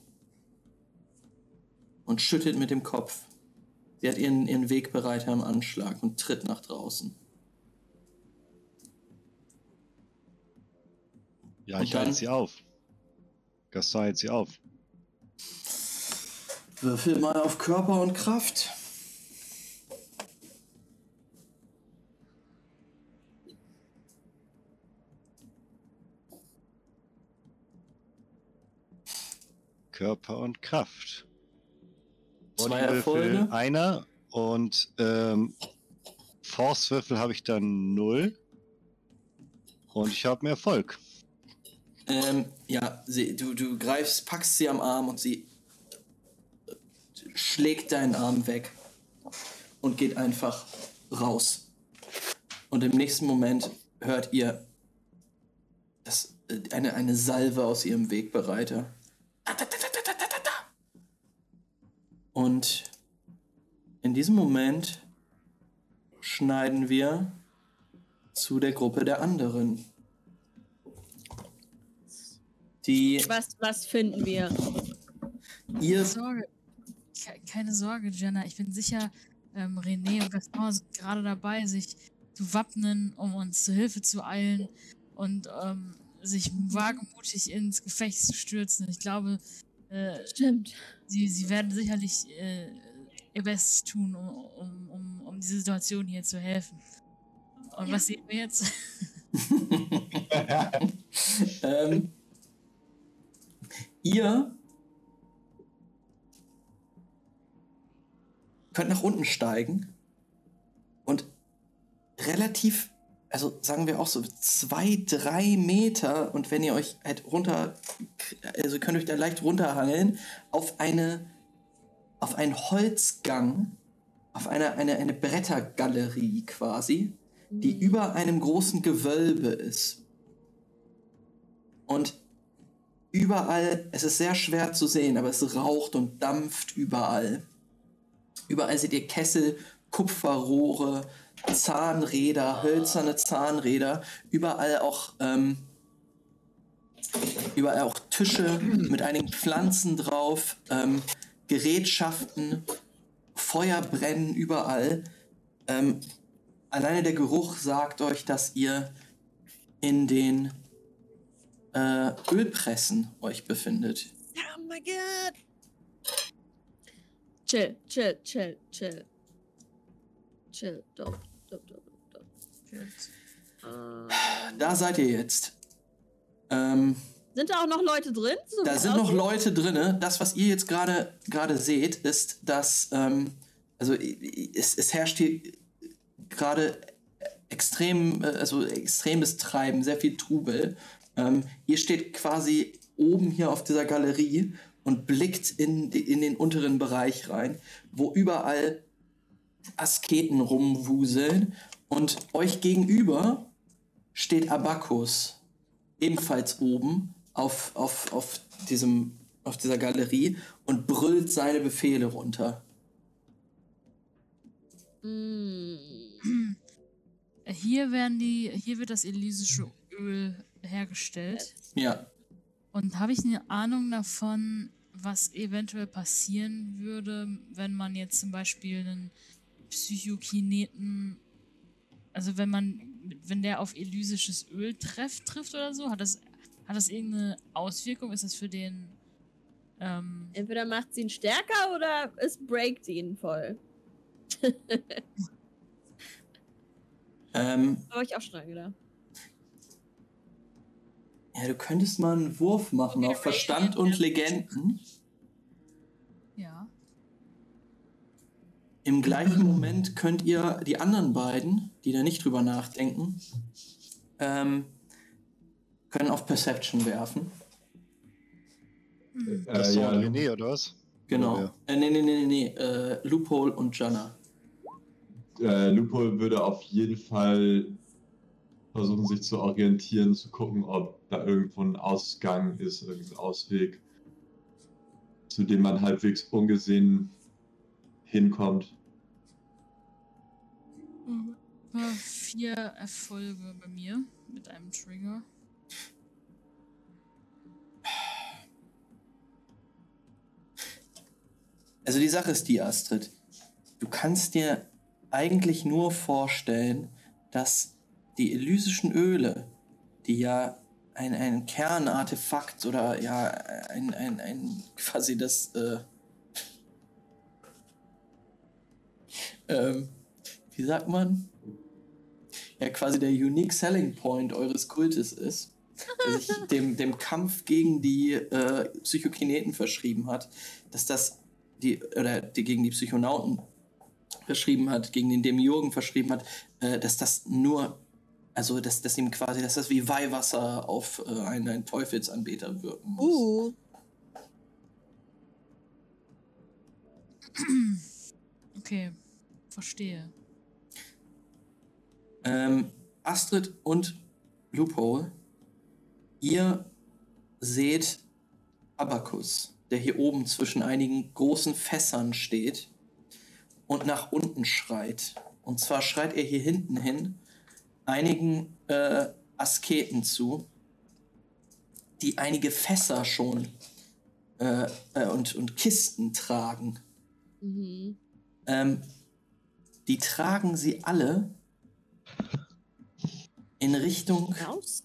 S1: und schüttelt mit dem Kopf. Sie hat ihren, ihren Wegbereiter im Anschlag und tritt nach draußen.
S6: Ja,
S1: Und
S6: ich halte sie auf. Gaston hält sie auf.
S1: Würfel mal auf Körper und Kraft.
S6: Körper und Kraft.
S1: Zwei Erfolge.
S6: Einer und ähm, Force-Würfel habe ich dann null. Und ich habe einen Erfolg.
S1: Ähm, ja, sie, du, du greifst, packst sie am Arm und sie äh, schlägt deinen Arm weg und geht einfach raus. Und im nächsten Moment hört ihr das, äh, eine, eine Salve aus ihrem Wegbereiter. Und in diesem Moment schneiden wir zu der Gruppe der anderen. Die
S3: Was, was finden wir?
S1: ihr
S4: Sorge. Ke- Keine Sorge, Jenna. Ich bin sicher, ähm, René und Gaston sind gerade dabei, sich zu wappnen, um uns zu Hilfe zu eilen und ähm, sich wagemutig ins Gefecht zu stürzen. Ich glaube, äh,
S3: Stimmt.
S4: sie, sie werden sicherlich äh, ihr Bestes tun, um, um, um, um diese Situation hier zu helfen. Und was sehen wir jetzt?
S1: ähm, ihr könnt nach unten steigen und relativ, also sagen wir auch so zwei, drei Meter und wenn ihr euch halt runter, also könnt euch da leicht runterhangeln auf eine, auf einen Holzgang, auf eine, eine, eine Brettergalerie quasi, die über einem großen Gewölbe ist. Und überall, es ist sehr schwer zu sehen, aber es raucht und dampft überall. Überall seht ihr Kessel, Kupferrohre, Zahnräder, hölzerne Zahnräder, überall auch ähm, überall auch Tische mit einigen Pflanzen drauf, ähm, Gerätschaften, Feuer brennen überall. Ähm, alleine der Geruch sagt euch, dass ihr in den äh, Ölpressen euch befindet.
S3: Oh mein Gott. Chill, chill, chill, chill. Chill, doch, doch, doch, doch. Äh,
S1: Da seid ihr jetzt. Ähm,
S3: sind da auch noch Leute drin? So
S1: Da sind noch? Leute drinne. Das, was ihr jetzt gerade seht, ist, dass ähm, also es, es herrscht hier gerade extrem, äh, also extremes Treiben, sehr viel Trubel. Ähm, ihr steht quasi oben hier auf dieser Galerie und blickt in, in den unteren Bereich rein, wo überall Asketen rumwuseln und euch gegenüber steht Abakus ebenfalls oben auf, auf, auf, diesem, auf dieser Galerie und brüllt seine Befehle runter.
S3: Mm.
S4: Hier werden die, hier wird das elysische Öl hergestellt.
S1: Ja.
S4: Und habe ich eine Ahnung davon, was eventuell passieren würde, wenn man jetzt zum Beispiel einen Psychokineten, also wenn man, wenn der auf elysisches Öl trefft, trifft oder so, hat das, hat das irgendeine Auswirkung? Ist das für den, ähm,
S3: Entweder macht sie ihn stärker oder es breakt ihn voll.
S1: Ähm,
S3: Habe ich auch schon dran gedacht.
S1: ja, du könntest mal einen Wurf machen auf Verstand und Legenden.
S4: ja.
S1: Im gleichen Moment könnt ihr die anderen beiden, die da nicht drüber nachdenken, ähm, können auf Perception werfen.
S4: Hm.
S5: Äh,
S6: Das ist
S5: ja,
S6: ja, René, oder was?
S1: Genau.
S6: Ja.
S1: Äh, nee, nee, nee, nee, nee. Äh, Loophole und Jana.
S5: äh, Lupo würde auf jeden Fall versuchen, sich zu orientieren, zu gucken, ob da irgendwo ein Ausgang ist, irgendein Ausweg, zu dem man halbwegs ungesehen hinkommt.
S4: Äh, Vier Erfolge bei mir mit einem Trigger.
S1: Also die Sache ist die, Astrid. Du kannst dir eigentlich nur vorstellen, dass die elysischen Öle, die ja ein, ein Kernartefakt oder ja ein, ein, ein quasi das äh, ähm, wie sagt man? Ja, quasi der Unique Selling Point eures Kultes ist, der sich dem, dem Kampf gegen die äh, Psychokineten verschrieben hat, dass das die, oder die gegen die Psychonauten verschrieben hat, gegen den Demiurgen verschrieben hat, äh, dass das nur, also dass, dass ihm quasi, dass das wie Weihwasser auf äh, einen, einen Teufelsanbeter wirken muss.
S3: Uh.
S4: Okay, verstehe.
S1: Ähm, Astrid und Loophole, ihr seht Abakus, der hier oben zwischen einigen großen Fässern steht und nach unten schreit. Und zwar schreit er hier hinten hin einigen äh, Asketen zu, die einige Fässer schon äh, äh, und, und Kisten tragen.
S3: Mhm.
S1: Ähm, die tragen sie alle in Richtung,
S3: Raus?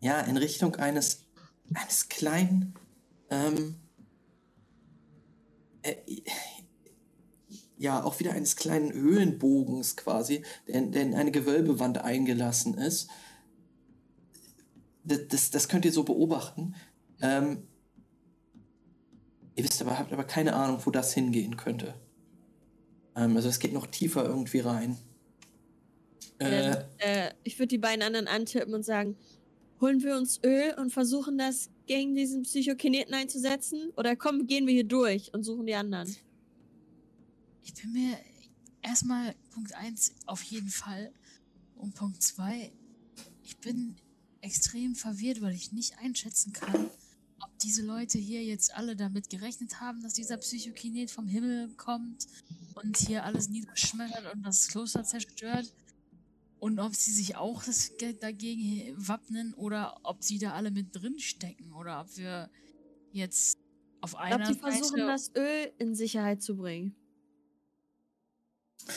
S1: ja, in Richtung eines, eines kleinen, ähm, äh, ja, auch wieder eines kleinen Höhlenbogens quasi, der, der in eine Gewölbewand eingelassen ist. Das, das, das könnt ihr so beobachten. Ähm, ihr wisst aber, habt aber keine Ahnung, wo das hingehen könnte. Ähm, also es geht noch tiefer irgendwie rein. Äh,
S3: äh, ich würde die beiden anderen antippen und sagen, holen wir uns Öl und versuchen das gegen diesen Psychokineten einzusetzen? Oder komm, gehen wir hier durch und suchen die anderen?
S4: Ich bin mir erstmal Punkt 1 auf jeden Fall und Punkt 2, ich bin extrem verwirrt, weil ich nicht einschätzen kann, diese Leute hier jetzt alle damit gerechnet haben, dass dieser Psychokinet vom Himmel kommt und hier alles niederschmettert und das Kloster zerstört. Und ob sie sich auch das Geld dagegen wappnen oder ob sie da alle mit drin stecken oder ob wir jetzt auf
S3: Ich
S4: einer
S3: glaube, die versuchen
S4: Seite
S3: das Öl in Sicherheit zu bringen.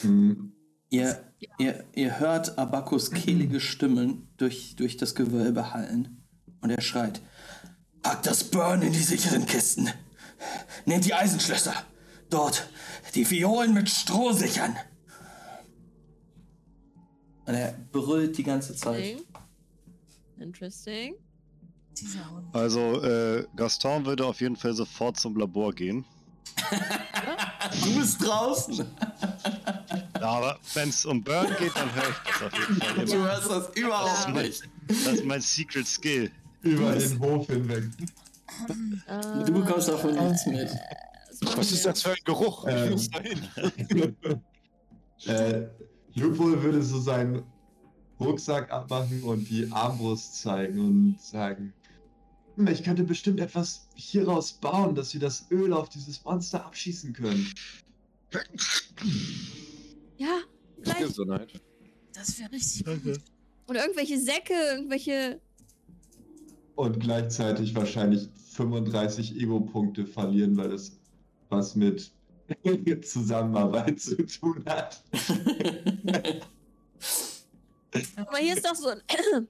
S5: Hm,
S1: Ihr, ihr, ihr hört Abakus kehlige Stimmen durch, durch das Gewölbe hallen. Und er schreit: Packt das Burn in die sicheren Kisten. Nehmt die Eisenschlösser. Dort die Violen mit Stroh sichern. Und er brüllt die ganze Zeit.
S3: Interesting.
S6: Also, äh, Gaston würde auf jeden Fall sofort zum Labor gehen.
S1: Du bist draußen.
S6: Aber wenn es um Burn geht, dann höre ich das auf jeden Fall
S1: Du
S6: immer.
S1: hörst das überhaupt
S3: Ja.
S1: nicht.
S6: Das ist mein Secret Skill.
S5: Über den Hof hinweg.
S3: Äh,
S1: Du bekommst davon nichts mit.
S2: Was ist das für ein Geruch? Ich
S5: Ähm.
S2: muss dahin.
S5: äh, Lupol würde so seinen Rucksack abmachen und die Armbrust zeigen und sagen: "Hm, Ich könnte bestimmt etwas hieraus bauen, dass wir das Öl auf dieses Monster abschießen können.
S3: Ja, gleich.
S2: Gesundheit.
S4: Das wäre richtig
S6: Danke.
S4: gut.
S3: Und irgendwelche Säcke, irgendwelche.
S5: Und gleichzeitig wahrscheinlich 35 Ego-Punkte verlieren, weil es was mit Zusammenarbeit zu tun hat.
S3: Guck mal, hier ist doch so ein.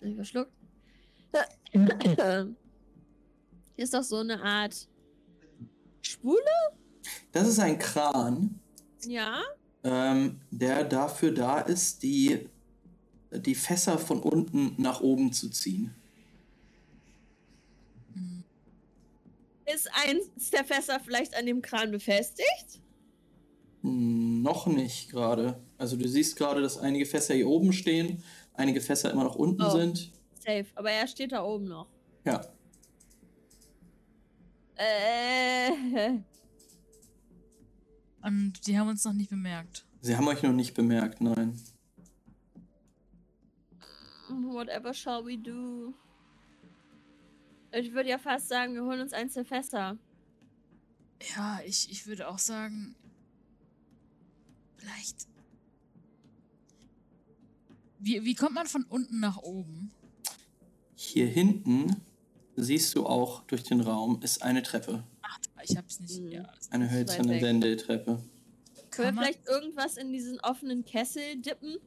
S3: Ich verschluckt? Hier ist doch so eine Art Spule?
S1: Das ist ein Kran,
S3: Ja.
S1: ähm, der dafür da ist, die, die Fässer von unten nach oben zu ziehen.
S3: Ist eins der Fässer vielleicht an dem Kran befestigt?
S1: Hm, Noch nicht gerade. Also du siehst gerade, dass einige Fässer hier oben stehen, einige Fässer immer noch unten
S3: Oh.
S1: sind.
S3: Safe. Aber er steht da oben noch.
S1: Ja.
S3: Äh.
S4: Und die haben uns noch nicht bemerkt.
S1: Sie haben euch noch nicht bemerkt, nein.
S3: Whatever shall we do? Ich würde ja fast sagen, wir holen uns eins der Fässer.
S4: Ja, ich, ich würde auch sagen, vielleicht. Wie, wie kommt man von unten nach oben?
S1: Hier hinten siehst du auch durch den Raum ist eine Treppe.
S4: Ach, ich hab's nicht.
S3: Hm.
S4: Ja,
S1: Eine hölzerne. Wendeltreppe.
S3: Können
S4: Kann
S3: wir vielleicht irgendwas in diesen offenen Kessel dippen?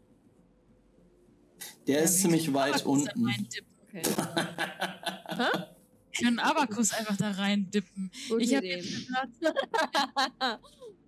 S1: Der
S4: Ja,
S1: ist ziemlich weit
S4: Abakus da
S1: unten.
S4: reindippen.
S3: Okay.
S4: Wir können Abakus einfach da rein dippen.
S3: Gute
S4: Ich habe.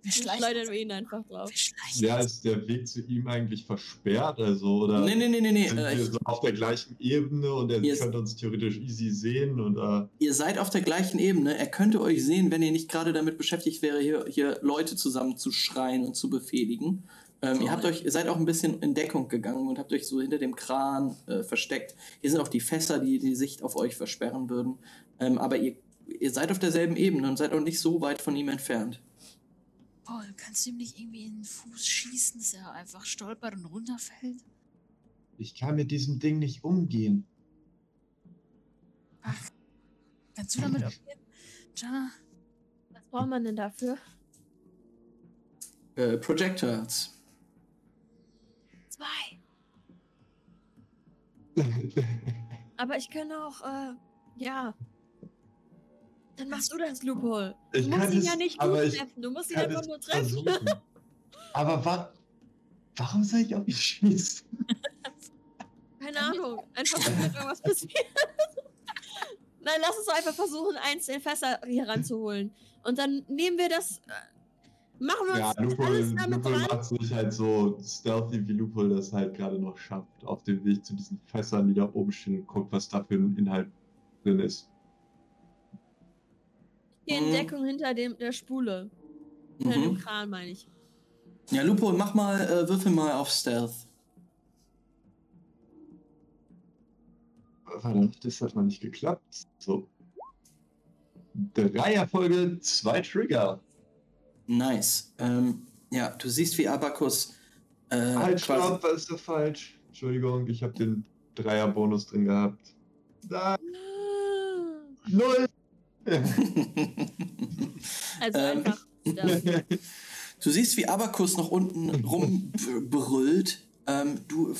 S4: Wir schleichen.
S3: Ihn einfach drauf.
S5: Ja, ist der Weg zu ihm eigentlich versperrt? Also, oder
S1: Nee, nee, nee, nee, nee.
S5: sind
S1: Äh,
S5: wir so auf der gleichen Ebene und er
S1: Ihr-
S5: könnte uns theoretisch easy sehen? Oder?
S1: ihr seid auf der gleichen Ebene. Er könnte euch sehen, wenn ihr nicht gerade damit beschäftigt wäre, hier, hier Leute zusammen zu schreien und zu befehligen. Ähm, ihr, habt euch, ihr seid auch ein bisschen in Deckung gegangen und habt euch so hinter dem Kran äh, versteckt. Hier sind auch die Fässer, die die Sicht auf euch versperren würden. Ähm, aber ihr, ihr seid auf derselben Ebene und seid auch nicht so weit von ihm entfernt.
S4: Paul, kannst du ihm nicht irgendwie in den Fuß schießen, dass er einfach stolpert und runterfällt?
S5: Ich kann mit diesem Ding nicht umgehen.
S4: Ach, kannst du damit umgehen? Jana?
S3: Was braucht man denn dafür?
S1: Äh, Projectiles.
S3: Zwei. Aber ich kann auch, äh, ja. Dann machst du das, Loophole. Du
S5: Ich
S3: musst ihn
S5: es-
S3: ja nicht
S5: aber
S3: gut treffen. Du musst ihn einfach nur treffen.
S5: versuchen. Aber wa warum soll ich auf ihn schießen?
S3: Keine Ahnung. Einfach, damit irgendwas passiert. Nein, lass uns einfach versuchen, eins der Fässer hier ranzuholen. Und dann nehmen wir das. Machen wir
S5: Ja,
S3: uns alles damit
S5: Lupol
S3: dran.
S5: macht sich halt so stealthy, wie Lupol das halt gerade noch schafft. Auf dem Weg zu diesen Fässern, die da oben stehen und guckt, was da für ein Inhalt drin ist.
S3: In
S1: Mhm.
S3: Deckung hinter dem, der Spule. Hinter dem
S1: Mhm.
S3: Kran, meine ich.
S1: Ja, Lupo, mach mal, äh, würfel mal auf Stealth.
S5: Warte, das hat mal nicht geklappt. So. Drei Erfolge, zwei Trigger.
S1: Nice. Ähm, ja, du siehst, wie Abakus äh,
S5: halt, stopp, das ist so falsch. Entschuldigung, ich habe den Dreier-Bonus drin gehabt. Da, null!
S3: Also
S1: Ähm,
S3: einfach.
S1: Du siehst, wie Abakus noch unten rumbrüllt, Ähm, du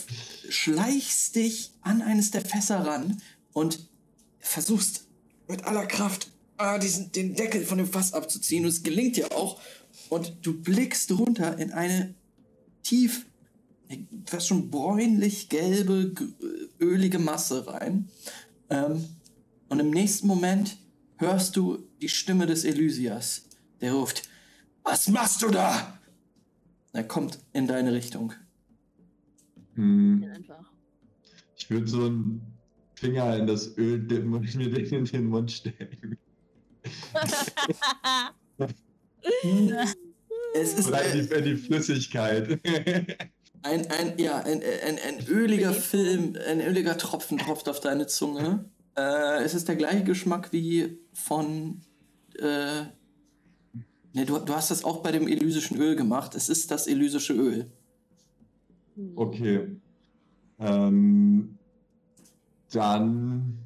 S1: schleichst dich an eines der Fässer ran und versuchst mit aller Kraft ah, diesen, den Deckel von dem Fass abzuziehen. Und es gelingt dir auch. Und du blickst runter in eine tief, fast schon bräunlich-gelbe, g- ölige Masse rein. Ähm, und im nächsten Moment hörst du die Stimme des Elysias, der ruft, was machst du da? Er kommt in deine Richtung.
S5: Hm,
S3: Einfach.
S5: ich würde so einen Finger in das Öl dippen und mir den in den Mund stecken.
S1: Es ist ein,
S5: die, die Flüssigkeit.
S1: ein, ein, ja, ein, ein, ein öliger Film, ein öliger Tropfen tropft auf deine Zunge. Äh, es ist der gleiche Geschmack wie von. Äh, ne, du, du hast das auch bei dem elysischen Öl gemacht. Es ist das elysische Öl.
S5: Okay. Ähm, dann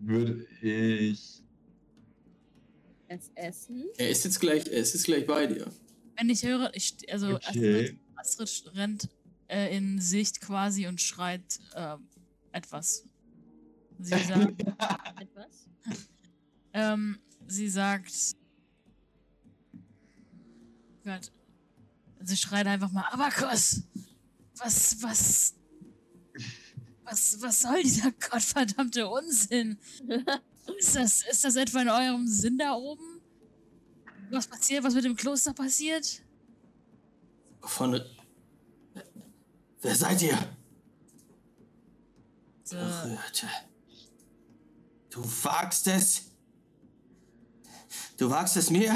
S5: würde ich.
S3: Es essen.
S1: Er ist jetzt gleich, er ist jetzt gleich bei dir.
S4: Wenn ich höre, ich, also
S5: Okay.
S4: Astrid, Astrid rennt äh, in Sicht quasi und schreit äh, etwas. Sie sagt,
S3: Etwas.
S4: ähm, sie sagt, Gott, sie schreit einfach mal, Abakus, was, was, was, was soll dieser gottverdammte Unsinn? Ist das, ist das etwa in eurem Sinn da oben? Was passiert, was mit dem Kloster passiert?
S1: Von. Wer seid ihr?
S4: So,
S1: Berührte. Du wagst es. Du wagst es mir,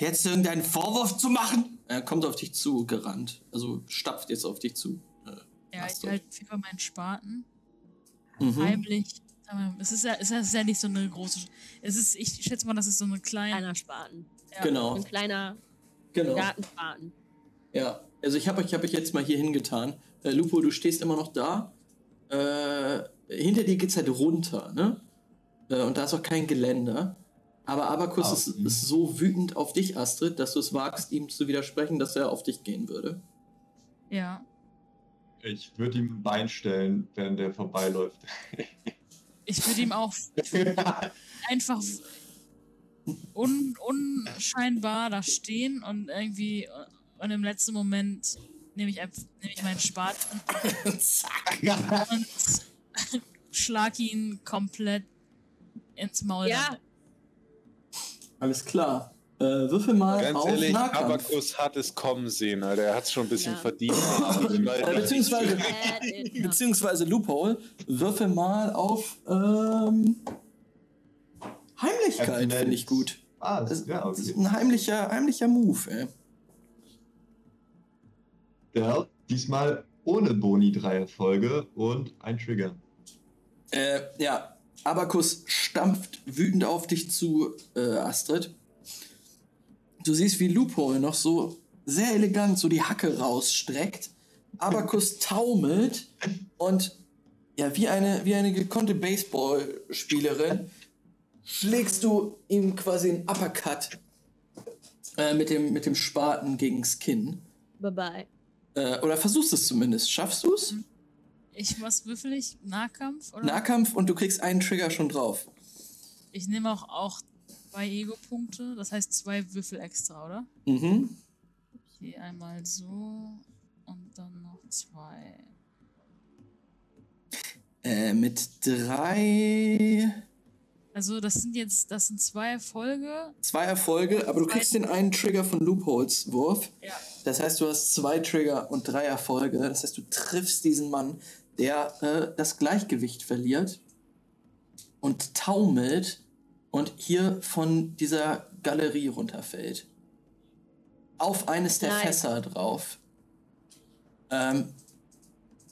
S1: jetzt irgendeinen Vorwurf zu machen? Er kommt auf dich zu, gerannt. Also stapft jetzt auf dich zu. Äh,
S4: ja, ich halte Fall meinen Spaten.
S1: Mhm.
S4: Heimlich. Es ist ja, es ist ja nicht so eine große. Es ist, ich schätze mal, das ist so eine kleine.
S3: Kleiner Spaten.
S4: Ja.
S1: Genau,
S3: Ein kleiner
S1: genau.
S3: Gartenspaten.
S1: Ja, also ich habe euch, hab euch jetzt mal hier hingetan. Äh, Lupo, du stehst immer noch da. Äh, hinter dir geht's halt runter, ne? Äh, und da ist auch kein Geländer. Aber Abakus
S5: Ah,
S1: ist,
S5: mhm.
S1: ist so wütend auf dich, Astrid, dass du es wagst, ihm zu widersprechen, dass er auf dich gehen würde.
S4: Ja.
S5: Ich würde ihm ein Bein stellen, während der vorbeiläuft.
S4: Ich würde ihm auch einfach un, unscheinbar da stehen und irgendwie. Und im letzten Moment nehme ich, einfach- nehme ich meinen Spaten
S1: Zack.
S4: und schlag ihn komplett ins Maul.
S3: Ja.
S4: damit.
S1: Alles klar. Äh, würfel mal
S2: Ganz
S1: auf
S2: ehrlich,
S1: Nahkampf.
S2: Abakus hat es kommen sehen, Alter. Er hat es schon ein bisschen
S3: Ja.
S2: verdient.
S1: Äh, beziehungsweise, beziehungsweise Loophole, würfel mal auf ähm, Heimlichkeit, finde ich gut.
S5: Ah,
S1: Das,
S5: ja,
S1: das ist
S5: okay.
S1: ein heimlicher, heimlicher Move, ey.
S5: Ja, diesmal ohne Boni drei Erfolge und ein Trigger.
S1: Äh, ja, Abakus stampft wütend auf dich zu, äh, Astrid. Du siehst, wie Loophole noch so sehr elegant so die Hacke rausstreckt. Abakus taumelt und ja, wie eine, wie eine gekonnte Baseballspielerin schlägst du ihm quasi einen Uppercut äh, mit, dem, mit dem Spaten gegens Kinn.
S3: Bye bye.
S1: Äh, oder versuchst es zumindest. Schaffst du es?
S4: Ich, was würfel ich? Nahkampf? Oder?
S1: Nahkampf und du kriegst einen Trigger schon drauf.
S4: Ich nehme auch, auch zwei Ego-Punkte, das heißt zwei Würfel extra, oder?
S1: Mhm.
S4: Okay, einmal so und dann noch zwei.
S1: Äh, mit drei,
S4: Also das sind jetzt, das sind zwei Erfolge.
S1: zwei Erfolge, aber du kriegst den einen Trigger von Loopholes Wurf.
S4: Ja.
S1: Das heißt, du hast zwei Trigger und drei Erfolge. Das heißt, du triffst diesen Mann, der äh, das Gleichgewicht verliert und taumelt und hier von dieser Galerie runterfällt. Auf eines der
S3: Nein.
S1: Fässer drauf. Ähm,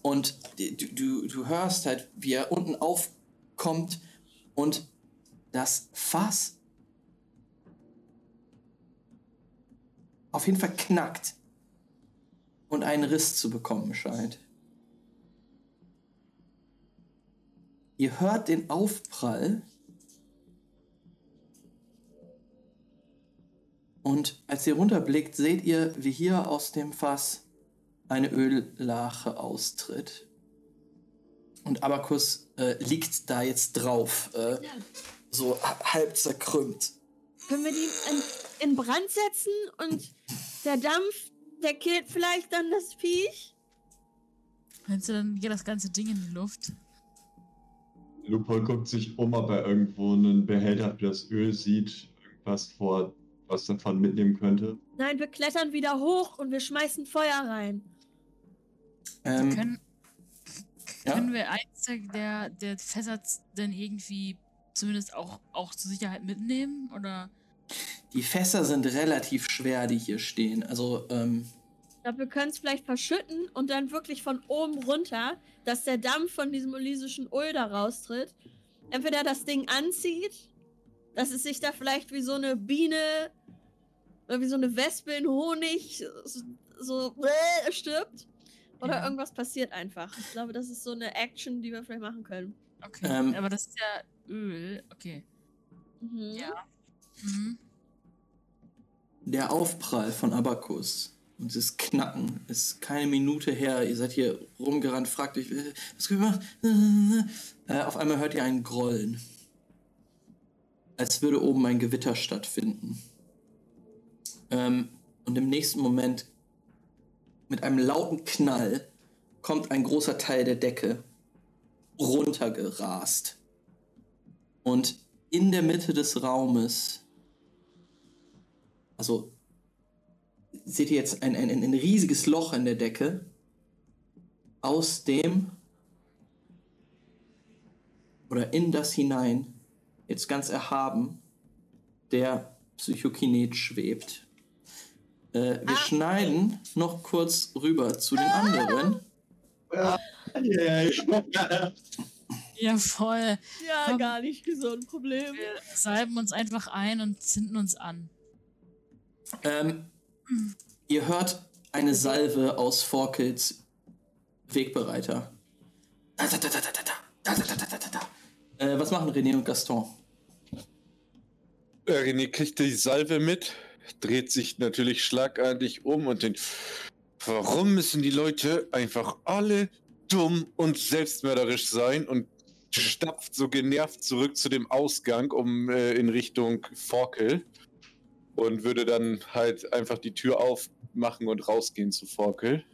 S1: und du, du, du hörst halt, wie er unten aufkommt und das Fass auf jeden Fall knackt und einen Riss zu bekommen scheint. Ihr hört den Aufprall und als ihr runterblickt, seht ihr, wie hier aus dem Fass eine Öllache austritt. Und Abakus äh, liegt da jetzt drauf, äh, so ha- halb zerkrümmt.
S3: Können wir die in, in Brand setzen und der Dampf, der killt vielleicht dann das Viech?
S4: Meinst du, dann geht das ganze Ding in die Luft?
S5: Lupo guckt sich um, ob er irgendwo einen Behälter für das Öl sieht, irgendwas vor, was davon mitnehmen könnte.
S3: Nein, wir klettern wieder hoch und wir schmeißen Feuer rein.
S1: Ähm,
S4: Können,
S1: ja?
S4: können wir eins der- der, Fässer denn irgendwie zumindest auch, auch zur Sicherheit mitnehmen? Oder?
S1: Die Fässer sind relativ schwer, die hier stehen. Also, ähm,
S3: Ich glaube, wir können es vielleicht verschütten und dann wirklich von oben runter, dass der Dampf von diesem olysischen Öl da raustritt. Entweder das Ding anzieht, dass es sich da vielleicht wie so eine Biene oder wie so eine Wespe in Honig so, so äh, stirbt. Oder
S4: Ja.
S3: irgendwas passiert einfach. Ich glaube, das ist so eine Action, die wir vielleicht machen können.
S4: Okay.
S1: Ähm.
S4: Aber das ist ja Öl. Okay.
S3: Mhm.
S4: Ja. Mhm.
S1: der Aufprall von Abakus und das Knacken ist keine Minute her. Ihr seid hier rumgerannt, fragt euch, äh, was können wir machen? Äh, auf einmal hört ihr ein Grollen. Als würde oben ein Gewitter stattfinden. Ähm, und im nächsten Moment, mit einem lauten Knall, kommt ein großer Teil der Decke runtergerast. Und in der Mitte des Raumes also seht ihr jetzt ein, ein, ein riesiges Loch in der Decke, aus dem oder in das hinein, jetzt ganz erhaben, der Psychokinet schwebt. Äh, wir schneiden noch kurz rüber zu den anderen.
S4: Ja, voll.
S3: Ja,
S4: Komm.
S3: gar nicht so ein Problem.
S4: Wir salben uns einfach ein und zünden uns an.
S1: Ähm, ihr hört eine Salve aus Forkels Wegbereiter. Da, da, da, da, da, da, da, da, da, da, da, da. Äh, was machen René und Gaston?
S2: Äh, René kriegt die Salve mit, dreht sich natürlich schlagartig um und denkt, warum müssen die Leute einfach alle dumm und selbstmörderisch sein und stapft so genervt zurück zu dem Ausgang, um äh, in Richtung Forkel und würde dann halt einfach die Tür aufmachen und rausgehen zu Forkel.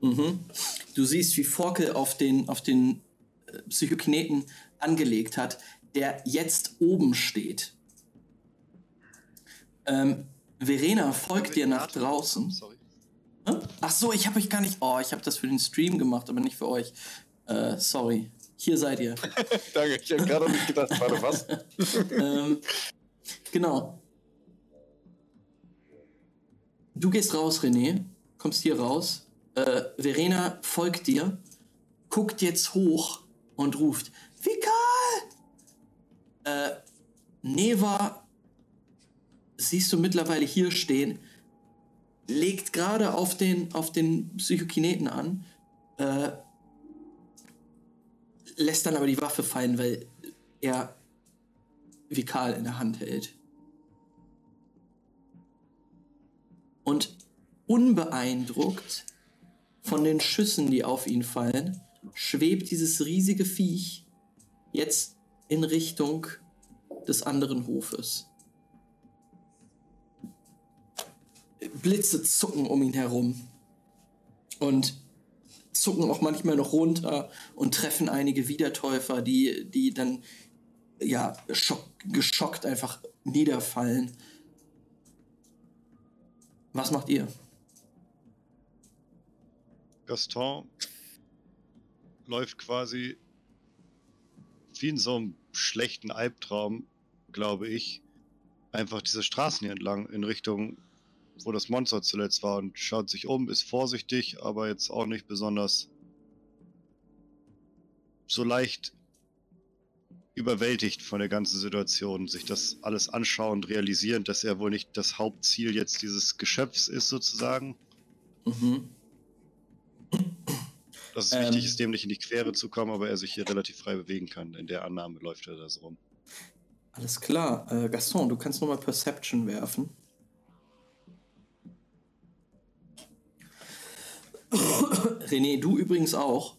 S1: Mhm. Du siehst, wie Forkel auf den, auf den Psychokineten angelegt hat, der jetzt oben steht. Ähm, Verena folgt dir nach draußen.
S6: Sorry.
S1: Ach so, ich habe euch gar nicht. Oh, ich habe das für den Stream gemacht, aber nicht für euch. Äh, sorry. Hier seid ihr.
S2: Danke, ich habe gerade nicht gedacht, warte, was?
S1: ähm, genau. Du gehst raus, René. Kommst hier raus. Äh, Verena folgt dir, guckt jetzt hoch und ruft: Vikal! Äh, Neva siehst du mittlerweile hier stehen, legt gerade auf den, auf den Psychokineten an, äh, lässt dann aber die Waffe fallen, weil er Vikal in der Hand hält. Und unbeeindruckt von den Schüssen, die auf ihn fallen, schwebt dieses riesige Viech jetzt in Richtung des anderen Hofes. Blitze zucken um ihn herum und zucken auch manchmal noch runter und treffen einige Wiedertäufer, die, die dann ja schock, geschockt einfach niederfallen. Was macht ihr?
S6: Gaston läuft quasi wie in so einem schlechten Albtraum, glaube ich, einfach diese Straßen hier entlang in Richtung, wo das Monster zuletzt war und schaut sich um, ist vorsichtig, aber jetzt auch nicht besonders so leicht überwältigt von der ganzen Situation, sich das alles anschauen, realisieren, dass er wohl nicht das Hauptziel jetzt dieses Geschöpfs ist sozusagen.
S1: Mhm.
S6: Dass es
S1: Ähm.
S6: wichtig ist, dem nicht in die Quere zu kommen, aber er sich hier relativ frei bewegen kann. In der Annahme läuft er da so rum.
S1: Alles klar. Äh, Gaston, du kannst nochmal Perception werfen. René, du übrigens auch.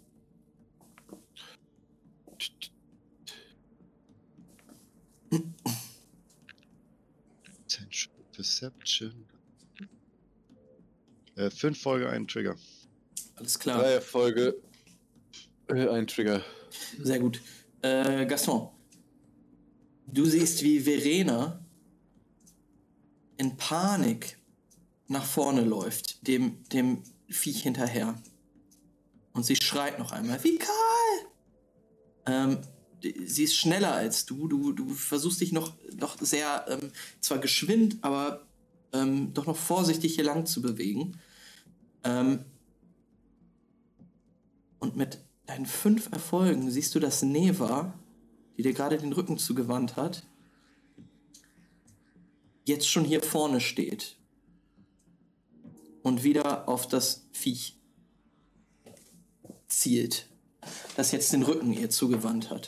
S6: Perception. Äh, fünf Folge, ein Trigger.
S1: Alles klar.
S2: Drei Erfolge, äh, ein Trigger.
S1: Sehr gut. Äh, Gaston, du siehst, wie Verena in Panik nach vorne läuft, dem, dem Viech hinterher. Und sie schreit noch einmal, wie Karl! Ähm, sie ist schneller als du. Du, du versuchst dich noch, noch sehr, ähm, zwar geschwind, aber ähm, doch noch vorsichtig hier lang zu bewegen. Ähm, und mit deinen fünf Erfolgen siehst du, dass Neva, die dir gerade den Rücken zugewandt hat, jetzt schon hier vorne steht und wieder auf das Viech zielt, das jetzt den Rücken ihr zugewandt hat.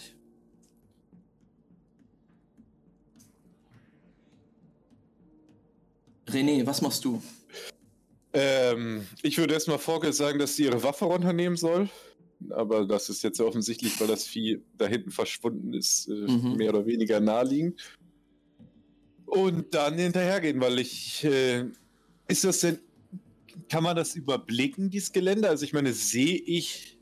S1: René, was machst du?
S2: Ähm, ich würde erstmal Forkel sagen, dass sie ihre Waffe runternehmen soll. Aber das ist jetzt ja offensichtlich, weil das Vieh da hinten verschwunden ist, äh,
S1: Mhm.
S2: mehr oder weniger naheliegend. Und dann hinterhergehen, weil ich. Äh, ist das denn. Kann man das überblicken, dieses Gelände? Also, ich meine, sehe ich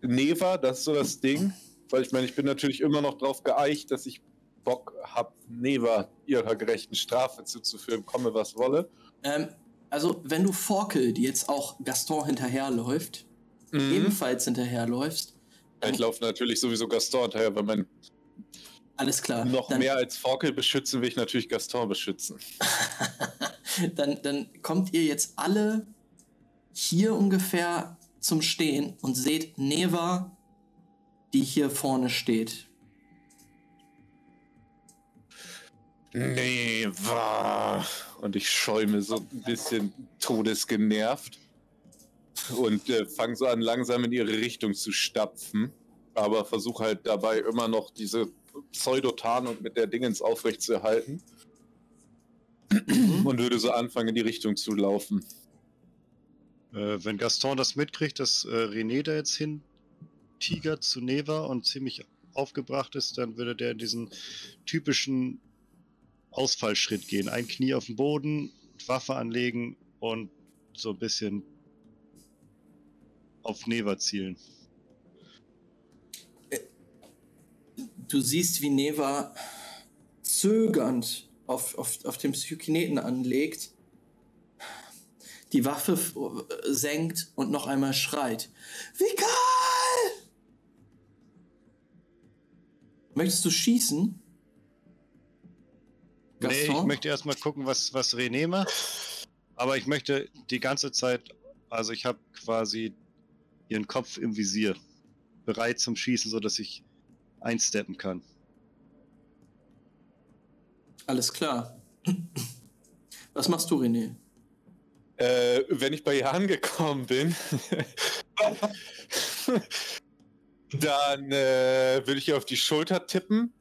S2: Neva, das ist so das Ding. Weil ich meine, ich bin natürlich immer noch drauf geeicht, dass ich Bock habe, Neva ihrer gerechten Strafe zuzuführen, komme was wolle.
S1: Ähm, also, wenn du Forkel, die jetzt auch Gaston hinterherläuft,
S2: Mhm.
S1: ebenfalls hinterherläufst,
S2: Ich laufe natürlich sowieso Gaston hinterher, weil man
S1: alles klar.
S2: noch
S1: dann,
S2: mehr als Forkel beschützen will ich natürlich Gaston beschützen.
S1: dann, dann kommt ihr jetzt alle hier ungefähr zum Stehen und seht Neva, die hier vorne steht.
S2: Nee, war. Und ich schäume so ein bisschen todesgenervt und äh, fange so an, langsam in ihre Richtung zu stapfen. Aber versuche halt dabei immer noch diese Pseudotarnung mit der Dingens aufrechtzuerhalten. und würde so anfangen, in die Richtung zu laufen.
S6: Äh, wenn Gaston das mitkriegt, dass äh, René da jetzt hin tigert zu Neva und ziemlich aufgebracht ist, dann würde der in diesen typischen Ausfallschritt gehen. Ein Knie auf den Boden, Waffe anlegen und so ein bisschen auf Neva zielen.
S1: Du siehst, wie Neva zögernd auf, auf, auf den Psychokineten anlegt, die Waffe äh, senkt und noch einmal schreit. Vikal! Möchtest du schießen?
S6: Nee, ich
S1: Gaston?
S6: möchte erstmal gucken, was, was René macht. Aber ich möchte die ganze Zeit, also ich habe quasi ihren Kopf im Visier. Bereit zum Schießen, sodass ich einsteppen kann.
S1: Alles klar. Was machst du, René?
S2: Äh, wenn ich bei ihr angekommen bin, dann äh, würde ich ihr auf die Schulter tippen.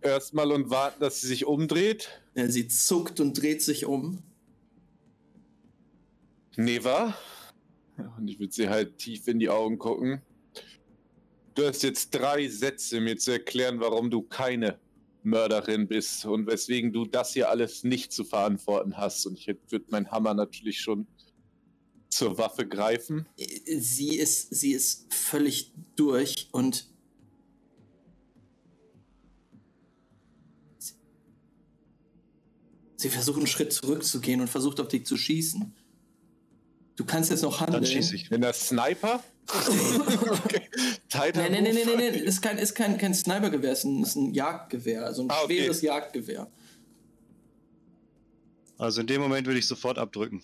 S2: Erstmal und warten, dass sie sich umdreht.
S1: Ja, sie zuckt und dreht sich um.
S2: Neva. Und ich würde sie halt tief in die Augen gucken. Du hast jetzt drei Sätze, mir zu erklären, warum du keine Mörderin bist und weswegen du das hier alles nicht zu verantworten hast. Und ich würde meinen Hammer natürlich schon zur Waffe greifen.
S1: Sie ist, sie ist völlig durch und sie versucht einen Schritt zurückzugehen und versucht auf dich zu schießen. Du kannst jetzt noch handeln.
S6: Dann schieße ich.
S2: In der Sniper? okay.
S1: Nein, nein, nein, nein, nein, ist kein, ist kein, kein Snipergewehr, ist ein, ist ein Jagdgewehr, also ein
S2: Ah, okay.
S1: schweres Jagdgewehr.
S6: Also in dem Moment würde ich sofort abdrücken.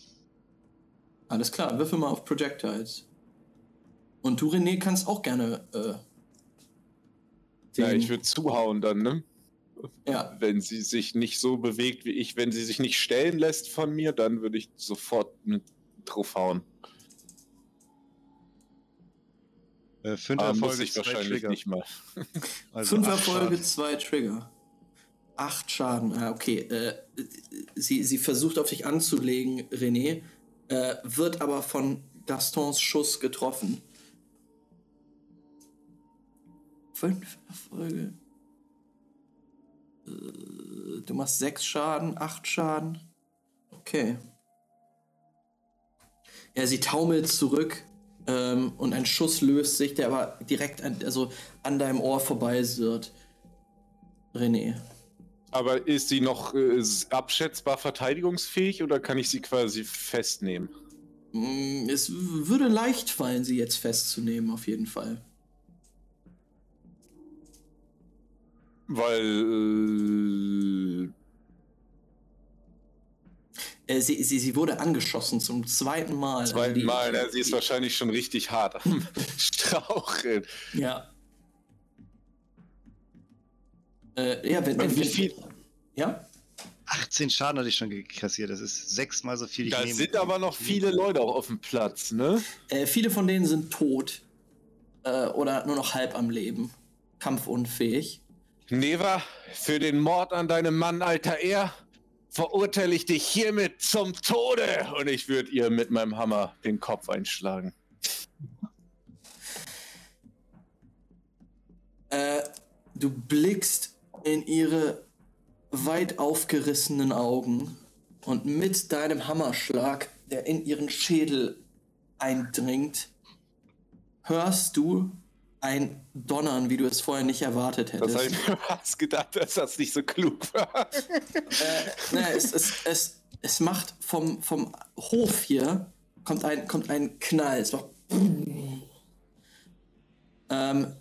S1: Alles klar, würfel mal auf Projectiles. Und du, René, kannst auch gerne. Äh,
S2: Ja, ich würde zuhauen dann, ne?
S1: Ja,
S2: Wenn sie sich nicht so bewegt wie ich, wenn sie sich nicht stellen lässt von mir, dann würde ich sofort mit draufhauen.
S6: Äh, fünf
S2: Aber muss
S6: Erfolge,
S2: ich
S6: zwei
S2: wahrscheinlich
S6: Trigger.
S2: nicht mal.
S6: Also
S1: Fünf
S6: acht
S1: Erfolge,
S6: Schaden.
S1: zwei Trigger. Acht Schaden. Ah, okay. Äh, sie, sie versucht auf dich anzulegen, René. äh, wird aber von Gastons Schuss getroffen. Fünf Erfolge. Du machst sechs Schaden, acht Schaden. Okay. Ja, sie taumelt zurück ähm, und ein Schuss löst sich, der aber direkt an, also an deinem Ohr vorbei wird. René.
S2: Aber ist sie noch äh, abschätzbar verteidigungsfähig oder kann ich sie quasi festnehmen?
S1: Mm, Es würde leicht fallen, sie jetzt festzunehmen, auf jeden Fall.
S2: Weil.
S1: Äh, sie, sie, sie wurde angeschossen zum zweiten Mal.
S2: Äh,
S1: Also
S2: zweiten
S1: die-
S2: Mal, ne? sie ist
S1: die-
S2: wahrscheinlich schon richtig hart am Straucheln.
S1: Ja. Äh, ja, wenn, wenn,
S2: wie viel?
S1: Ja?
S6: 18 Schaden hatte ich schon kassiert. Das ist sechsmal so viel. ich
S2: Da
S6: nehme.
S2: sind aber noch viele Leute auch auf dem Platz, ne?
S1: Äh, viele von denen sind tot. Äh, oder nur noch halb am Leben. Kampfunfähig.
S2: Neva, für den Mord an deinem Mann, alter Er, verurteile ich dich hiermit zum Tode. Und ich würde ihr mit meinem Hammer den Kopf einschlagen.
S1: Äh, du blickst in ihre weit aufgerissenen Augen und mit deinem Hammerschlag, der in ihren Schädel eindringt, hörst du ein Donnern, wie du es vorher nicht erwartet
S2: Das habe
S1: hättest.
S2: ich mir fast gedacht, dass das nicht so klug war.
S1: äh, ne, es, es, es, es macht vom, vom Hof hier kommt ein, kommt ein Knall. Es macht ähm,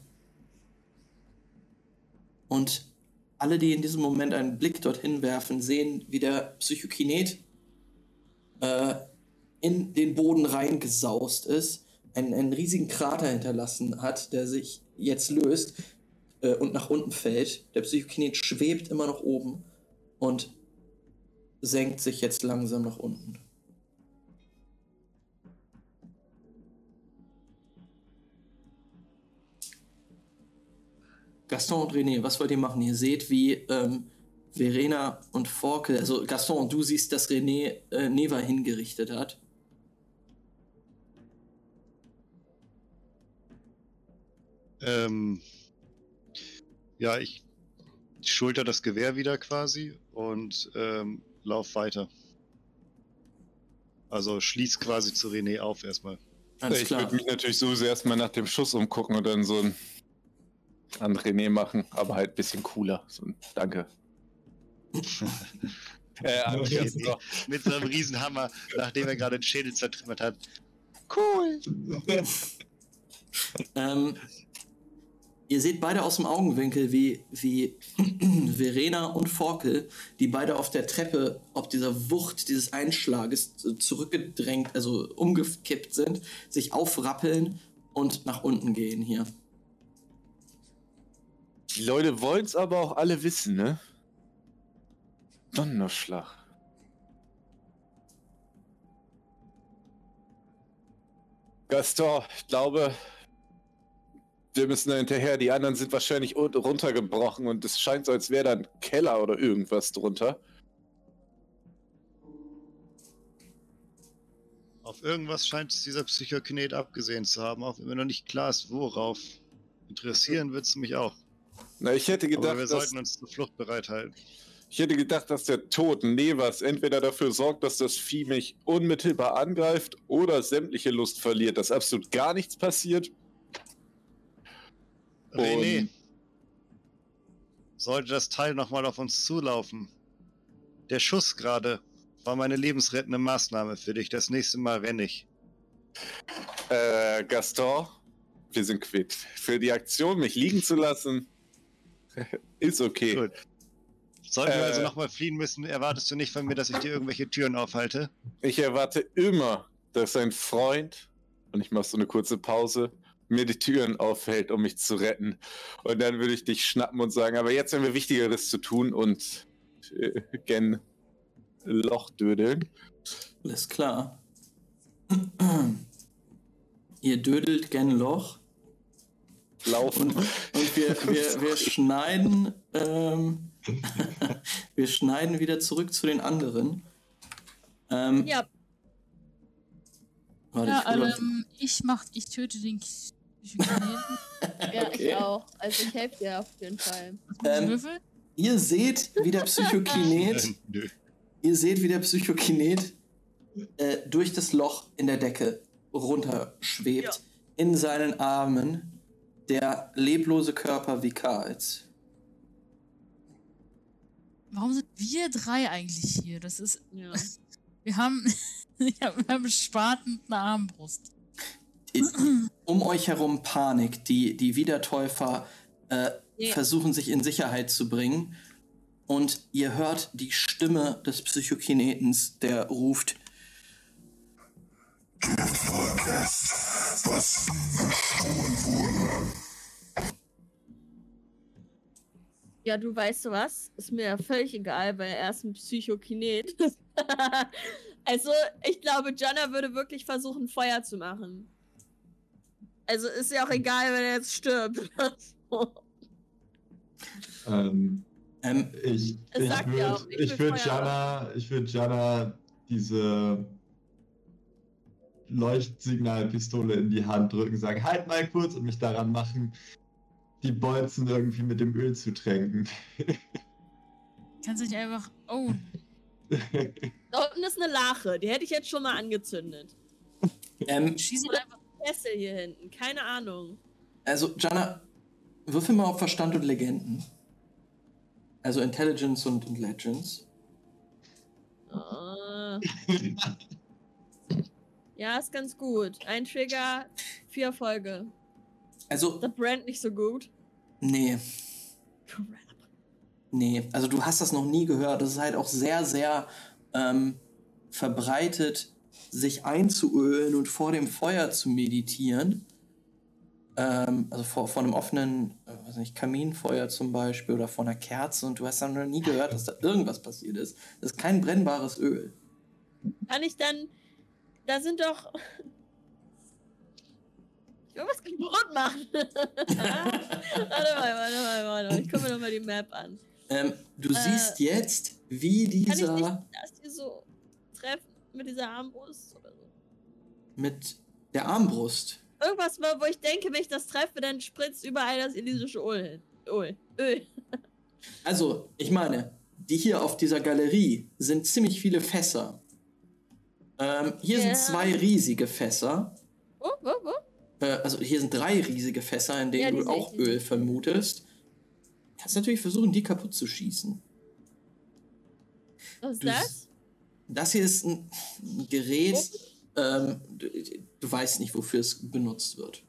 S1: und alle, die in diesem Moment einen Blick dorthin werfen, sehen, wie der Psychokinet äh, in den Boden reingesaust ist, einen, einen riesigen Krater hinterlassen hat, der sich jetzt löst äh, und nach unten fällt. Der Psychokinet schwebt immer noch oben und senkt sich jetzt langsam nach unten. Gaston und René, was wollt ihr machen? Ihr seht, wie ähm, Verena und Forkel, also Gaston, du siehst, dass René äh, Neva hingerichtet hat.
S6: Ähm, ja, ich schulter das Gewehr wieder quasi und ähm, lauf weiter. Also schließ quasi zu René auf erstmal.
S1: Alles
S2: ich würde mich natürlich sowieso erstmal nach dem Schuss umgucken und dann so ein an René machen, aber halt ein bisschen cooler. So ein Danke. äh,
S5: Okay.
S6: Mit so einem Riesenhammer, nachdem er gerade den Schädel zertrümmert hat. Cool!
S1: Ähm, ihr seht beide aus dem Augenwinkel, wie, wie Verena und Forkel, die beide auf der Treppe, ob dieser Wucht dieses Einschlages zurückgedrängt, also umgekippt sind, sich aufrappeln und nach unten gehen hier.
S2: Die Leute wollen es aber auch alle wissen, ne? Donnerschlag. Gaston, ich glaube, wir müssen da hinterher. Die anderen sind wahrscheinlich un- runtergebrochen und es scheint so, als wäre da ein Keller oder irgendwas drunter.
S6: Auf irgendwas scheint es dieser Psychokinet abgesehen zu haben, auch wenn mir noch nicht klar ist, worauf. Interessieren wird es mich auch.
S2: Na, ich hätte
S6: Aber
S2: gedacht,
S6: wir
S2: dass,
S6: sollten uns zur Flucht bereithalten.
S2: ich hätte gedacht, dass der Tod Nevers entweder dafür sorgt, dass das Vieh mich unmittelbar angreift oder sämtliche Lust verliert, dass absolut gar nichts passiert.
S6: René, sollte das Teil nochmal auf uns zulaufen. Der Schuss gerade war meine lebensrettende Maßnahme für dich. Das nächste Mal renne ich.
S2: Äh, Gaston, wir sind quitt. Für die Aktion, mich liegen zu lassen, ist okay.
S6: Gut. Sollten wir
S2: Äh,
S6: also nochmal fliehen müssen, erwartest du nicht von mir, dass ich dir irgendwelche Türen aufhalte?
S2: Ich erwarte immer, dass ein Freund, und ich mache so eine kurze Pause, mir die Türen aufhält, um mich zu retten. Und dann würde ich dich schnappen und sagen, aber jetzt haben wir Wichtigeres zu tun und äh, gen Loch dödeln.
S1: Alles klar. Ihr dödelt gen Loch
S2: Laufen.
S1: und, und wir, wir, wir schneiden ähm, wir schneiden wieder zurück zu den anderen. Ähm,
S3: Ja,
S1: Warte,
S4: Ja,
S1: ich
S4: ähm, ich mach, ich töte den Psychokineten.
S3: Ja,
S1: Okay.
S3: ich auch. Also ich helfe dir auf jeden Fall.
S1: Ähm,
S4: Würfel?
S1: Ihr seht, wie der Psychokinet, ihr seht, wie der Psychokinet äh, durch das Loch in der Decke runterschwebt. In seinen Armen der leblose Körper Vikals.
S4: Warum sind wir drei eigentlich hier? Das ist.
S3: Ja.
S4: Wir haben. ja, wir haben Spaten und eine Armbrust.
S1: Um euch herum Panik. Die, die Wiedertäufer äh,
S3: Nee.
S1: versuchen sich in Sicherheit zu bringen. Und ihr hört die Stimme des Psychokinetens, der ruft:
S3: Ja, du weißt du was? Ist mir ja völlig egal, weil er ist ein Psychokinet. also, ich glaube, Jana würde wirklich versuchen, Feuer zu machen. Also ist ja auch egal, wenn er jetzt stirbt.
S5: Ähm,
S1: ähm,
S5: ich
S3: Es
S5: ich
S3: sagt ja
S5: würde
S3: auch, ich
S5: würd Jana, ich würd Jana diese Leuchtsignalpistole in die Hand drücken, sagen, halt mal kurz und mich daran machen, die Bolzen irgendwie mit dem Öl zu tränken.
S4: Kannst du nicht einfach. Oh,
S3: Da unten ist eine Lache, die hätte ich jetzt schon mal angezündet.
S1: ähm,
S4: schieß ihn
S3: Oder-
S4: einfach.
S3: Kessel hier hinten, keine Ahnung.
S1: also, Jana, würfel mal auf Verstand und Legenden. Also Intelligence und, und Legends.
S3: Ah. Ja, ist ganz gut. Ein Trigger, vier Erfolge.
S1: Also,
S3: Das brennt nicht so gut.
S1: nee. Nee, also du hast das noch nie gehört. Das ist halt auch sehr, sehr ähm, verbreitet, sich einzuölen und vor dem Feuer zu meditieren. Ähm, also vor, vor einem offenen, äh, weiß nicht, Kaminfeuer zum Beispiel oder vor einer Kerze und du hast dann noch nie gehört, dass da irgendwas passiert ist. Das ist kein brennbares Öl.
S3: Kann ich dann. Da sind doch. Ich will was kaputt machen. warte mal, warte mal, warte mal. Ich gucke mir nochmal die Map an.
S1: Ähm, du
S3: Äh,
S1: siehst jetzt, wie
S3: Kann ich
S1: dieser
S3: nicht das hier so mit dieser Armbrust oder so?
S1: mit der Armbrust.
S3: Irgendwas, wo wo ich denke, wenn ich das treffe, dann spritzt überall das elysische Öl hin. Öl. Öl.
S1: Also, ich meine, die hier auf dieser Galerie sind ziemlich viele Fässer. Ähm, hier
S3: Ja.
S1: sind zwei riesige Fässer.
S3: Wo, wo, wo?
S1: Äh, also hier sind drei riesige Fässer, in denen
S3: Ja,
S1: du auch Öl vermutest. Kannst natürlich versuchen, die kaputt zu schießen.
S3: Was ist
S1: Du
S3: das?
S1: Das hier ist ein Gerät. Ähm, du, du weißt nicht, wofür es benutzt wird.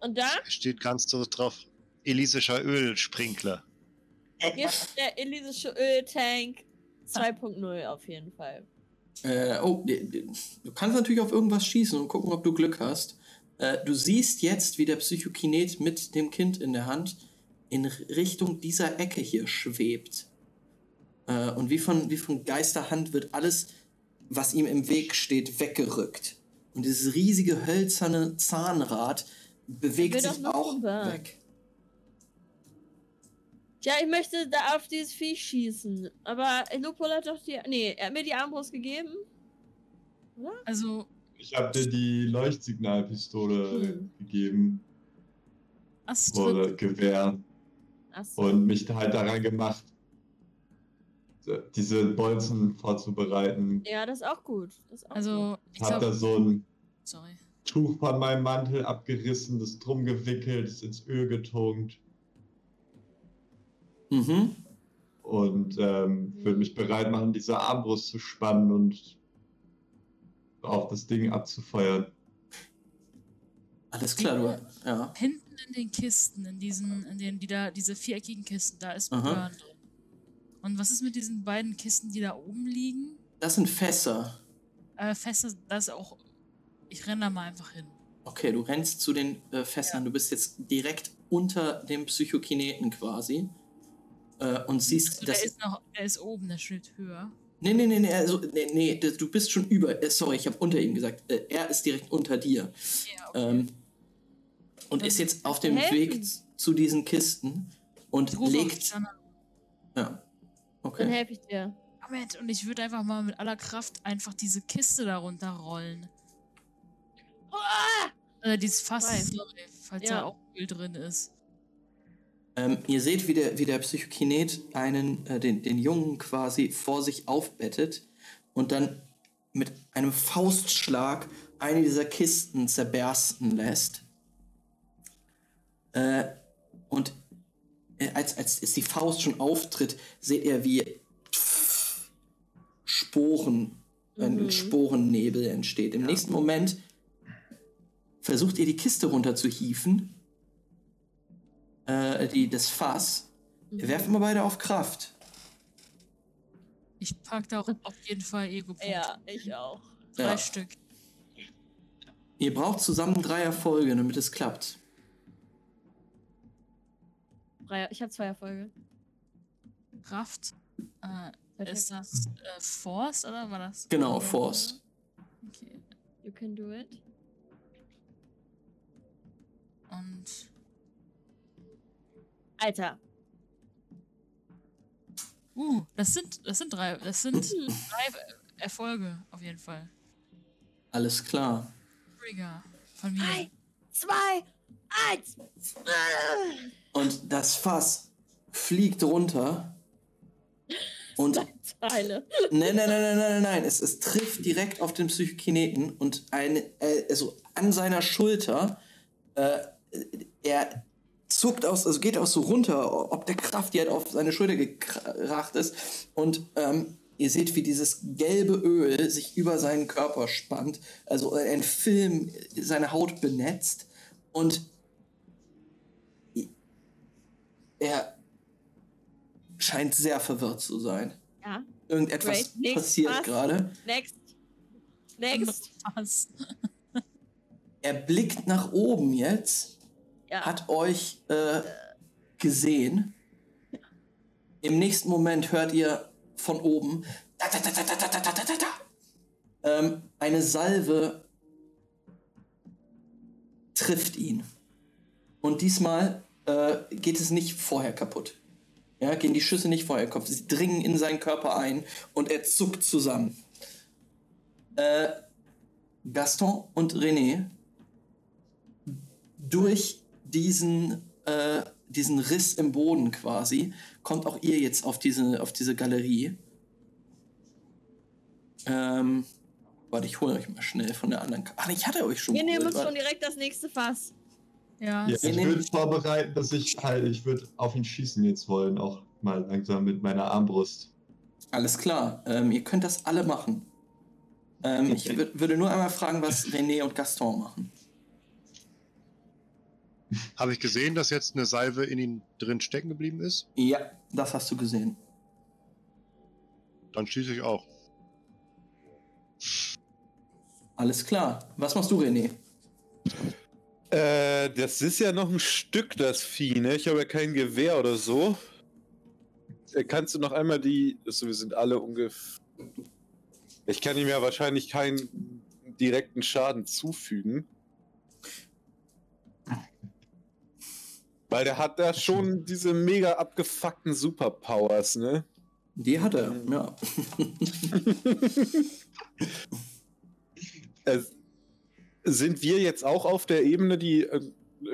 S3: Und da?
S6: Steht ganz so drauf. Elysischer Ölsprinkler.
S3: Hier ist der elysische Öltank 2.0 auf jeden Fall.
S1: Äh, oh, du kannst natürlich auf irgendwas schießen und gucken, ob du Glück hast. Äh, du siehst jetzt, wie der Psychokinet mit dem Kind in der Hand in Richtung dieser Ecke hier schwebt. Äh, und wie von, wie von Geisterhand wird alles, was ihm im Weg steht, weggerückt. Und dieses riesige hölzerne Zahnrad bewegt sich auch
S3: rüber.
S1: weg.
S3: Tja, ich möchte da auf dieses Vieh schießen. Aber Lupol hat doch die. Nee, er hat mir die Armbrust gegeben.
S4: Also,
S5: Ich habe dir die Leuchtsignalpistole
S3: Hm.
S5: gegeben
S4: Astrid.
S5: oder Gewehr
S3: Achso.
S5: und mich halt daran gemacht, diese Bolzen vorzubereiten.
S3: Ja, das ist auch gut. Das ist auch gut.
S4: Also, ich
S5: Ich habe da so ein
S4: Sorry.
S5: Tuch von meinem Mantel abgerissen, das drum gewickelt, das ins Öl getunkt
S1: Mhm.
S5: und ähm, würde mich bereit machen, diese Armbrust zu spannen und auf das Ding abzufeuern.
S1: Alles klar, du. Ja.
S4: Hinten in den Kisten, in diesen, in den, die da, diese viereckigen Kisten, da ist. Burn drin. Und was ist mit diesen beiden Kisten, die da oben liegen?
S1: Das sind Fässer.
S4: Äh, Feste, das ist auch. Ich renne da mal einfach hin.
S1: Okay, du rennst zu den äh, Fässern. Du bist jetzt direkt unter dem Psychokineten quasi. Äh, und siehst,
S4: Also,
S1: dass.
S4: der ist noch, der ist oben, der steht höher.
S1: Nee, nee, nee, nee, also, nee, nee, du bist schon über. Äh, sorry, ich habe unter ihm gesagt. Äh, er ist direkt unter dir.
S4: Ja, okay.
S1: Ähm, und ist jetzt auf dem
S3: helfen?
S1: Weg zu diesen Kisten und legt.
S4: Jana.
S1: Ja.
S3: Dann
S1: Okay.
S3: helfe ich dir.
S4: Moment, und ich würde einfach mal mit aller Kraft einfach diese Kiste darunter rollen. Äh, dieses Fass, sorry, falls
S3: Ja.
S4: da auch Öl drin ist.
S1: Ähm, ihr seht, wie der, wie der Psychokinet einen, äh, den, den Jungen quasi vor sich aufbettet und dann mit einem Faustschlag eine dieser Kisten zerbersten lässt. Äh, und als, als, als die Faust schon auftritt, seht ihr, wie Sporen, ein
S3: Mhm.
S1: Sporennebel entsteht. Im nächsten Moment versucht ihr die Kiste runterzuhieven, äh, die, das Fass.
S3: Mhm.
S1: Werfen wir beide auf Kraft.
S4: Ich pack da auch auf jeden Fall Ego-Punkte.
S3: Ja, ich auch.
S4: Drei
S1: Ja.
S4: Stück.
S1: Ihr braucht zusammen drei Erfolge, damit es klappt.
S3: Drei, ich habe zwei Erfolge.
S4: Kraft. Äh, ist das äh, Force oder war das?
S1: Genau, Force.
S4: Okay.
S3: You can do it.
S4: Und
S3: Alter.
S4: uh, das sind das sind drei, das sind drei Erfolge auf jeden Fall.
S1: Alles klar.
S4: Trigger von mir.
S3: Drei, zwei, eins.
S1: Und das Fass fliegt runter. Und
S3: Teile.
S1: Nein, nein, nein, nein, nein, nein, nein. Es, es trifft direkt auf den Psychokineten und eine, äh, also an seiner Schulter. Äh, er zuckt aus, also geht auch so runter, ob der Kraft, die halt auf seine Schulter gekracht ist. Und ähm, ihr seht, wie dieses gelbe Öl sich über seinen Körper spannt. Also ein Film seine Haut benetzt. Und er scheint sehr verwirrt zu sein.
S3: Ja.
S1: Irgendetwas
S3: Great.
S1: passiert gerade.
S3: Next. Next.
S1: Er blickt nach oben jetzt.
S3: Ja.
S1: Hat euch äh, gesehen. Im nächsten Moment hört ihr von oben da, da, da, ähm, eine Salve trifft ihn. Und diesmal äh, geht es nicht vorher kaputt. Ja, gehen die Schüsse nicht vorher kaputt. Sie dringen in seinen Körper ein und er zuckt zusammen. Äh, Gaston und René, durch diesen, äh, diesen Riss im Boden quasi, kommt auch ihr jetzt auf diese, auf diese Galerie. Ähm, warte, ich hole euch mal schnell von der anderen. Ach, ich hatte euch schon.
S3: Wir nehmen uns schon direkt das nächste Fass.
S4: Ja.
S5: Ja, ich würde vorbereiten, dass ich halt, ich würde auf ihn schießen jetzt wollen, auch mal langsam mit meiner Armbrust.
S1: Alles klar, ähm, ihr könnt das alle machen. Ähm, ich wür- würde nur einmal fragen, was René und Gaston machen.
S6: Habe ich gesehen, dass jetzt eine Salve in ihm drin stecken geblieben ist?
S1: Ja, das hast du gesehen.
S6: Dann schieße ich auch.
S1: Alles klar. Was machst du, René?
S2: Äh, das ist ja noch ein Stück, das Vieh, ne? Ich habe ja kein Gewehr oder so. Äh, Kannst du noch einmal die. Also, wir sind alle ungefähr. Ich kann ihm ja wahrscheinlich keinen direkten Schaden zufügen. Weil der hat da schon diese mega abgefuckten Superpowers, ne?
S1: Die hat er, ja.
S2: Äh, sind wir jetzt auch auf der Ebene, die äh,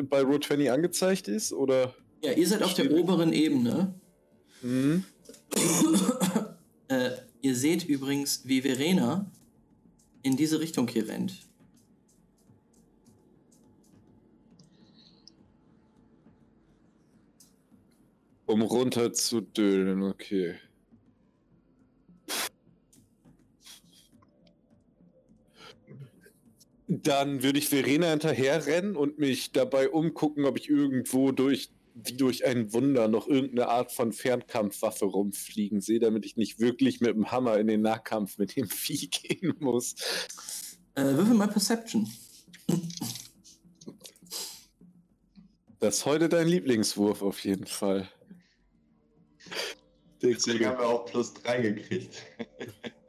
S2: bei Road 20 angezeigt ist? Oder?
S1: Ja, ihr seid auf der oberen Ebene.
S2: Hm?
S1: Äh, ihr seht übrigens, wie Verena in diese Richtung hier rennt.
S2: Um runter zu dönen, okay. Dann würde ich Verena hinterherrennen und mich dabei umgucken, ob ich irgendwo durch, wie durch ein Wunder, noch irgendeine Art von Fernkampfwaffe rumfliegen sehe, damit ich nicht wirklich mit dem Hammer in den Nahkampf mit dem Vieh gehen muss.
S1: Äh, würfel mal Perception.
S2: Das ist heute dein Lieblingswurf auf jeden Fall.
S5: Deswegen haben wir auch plus 3 gekriegt.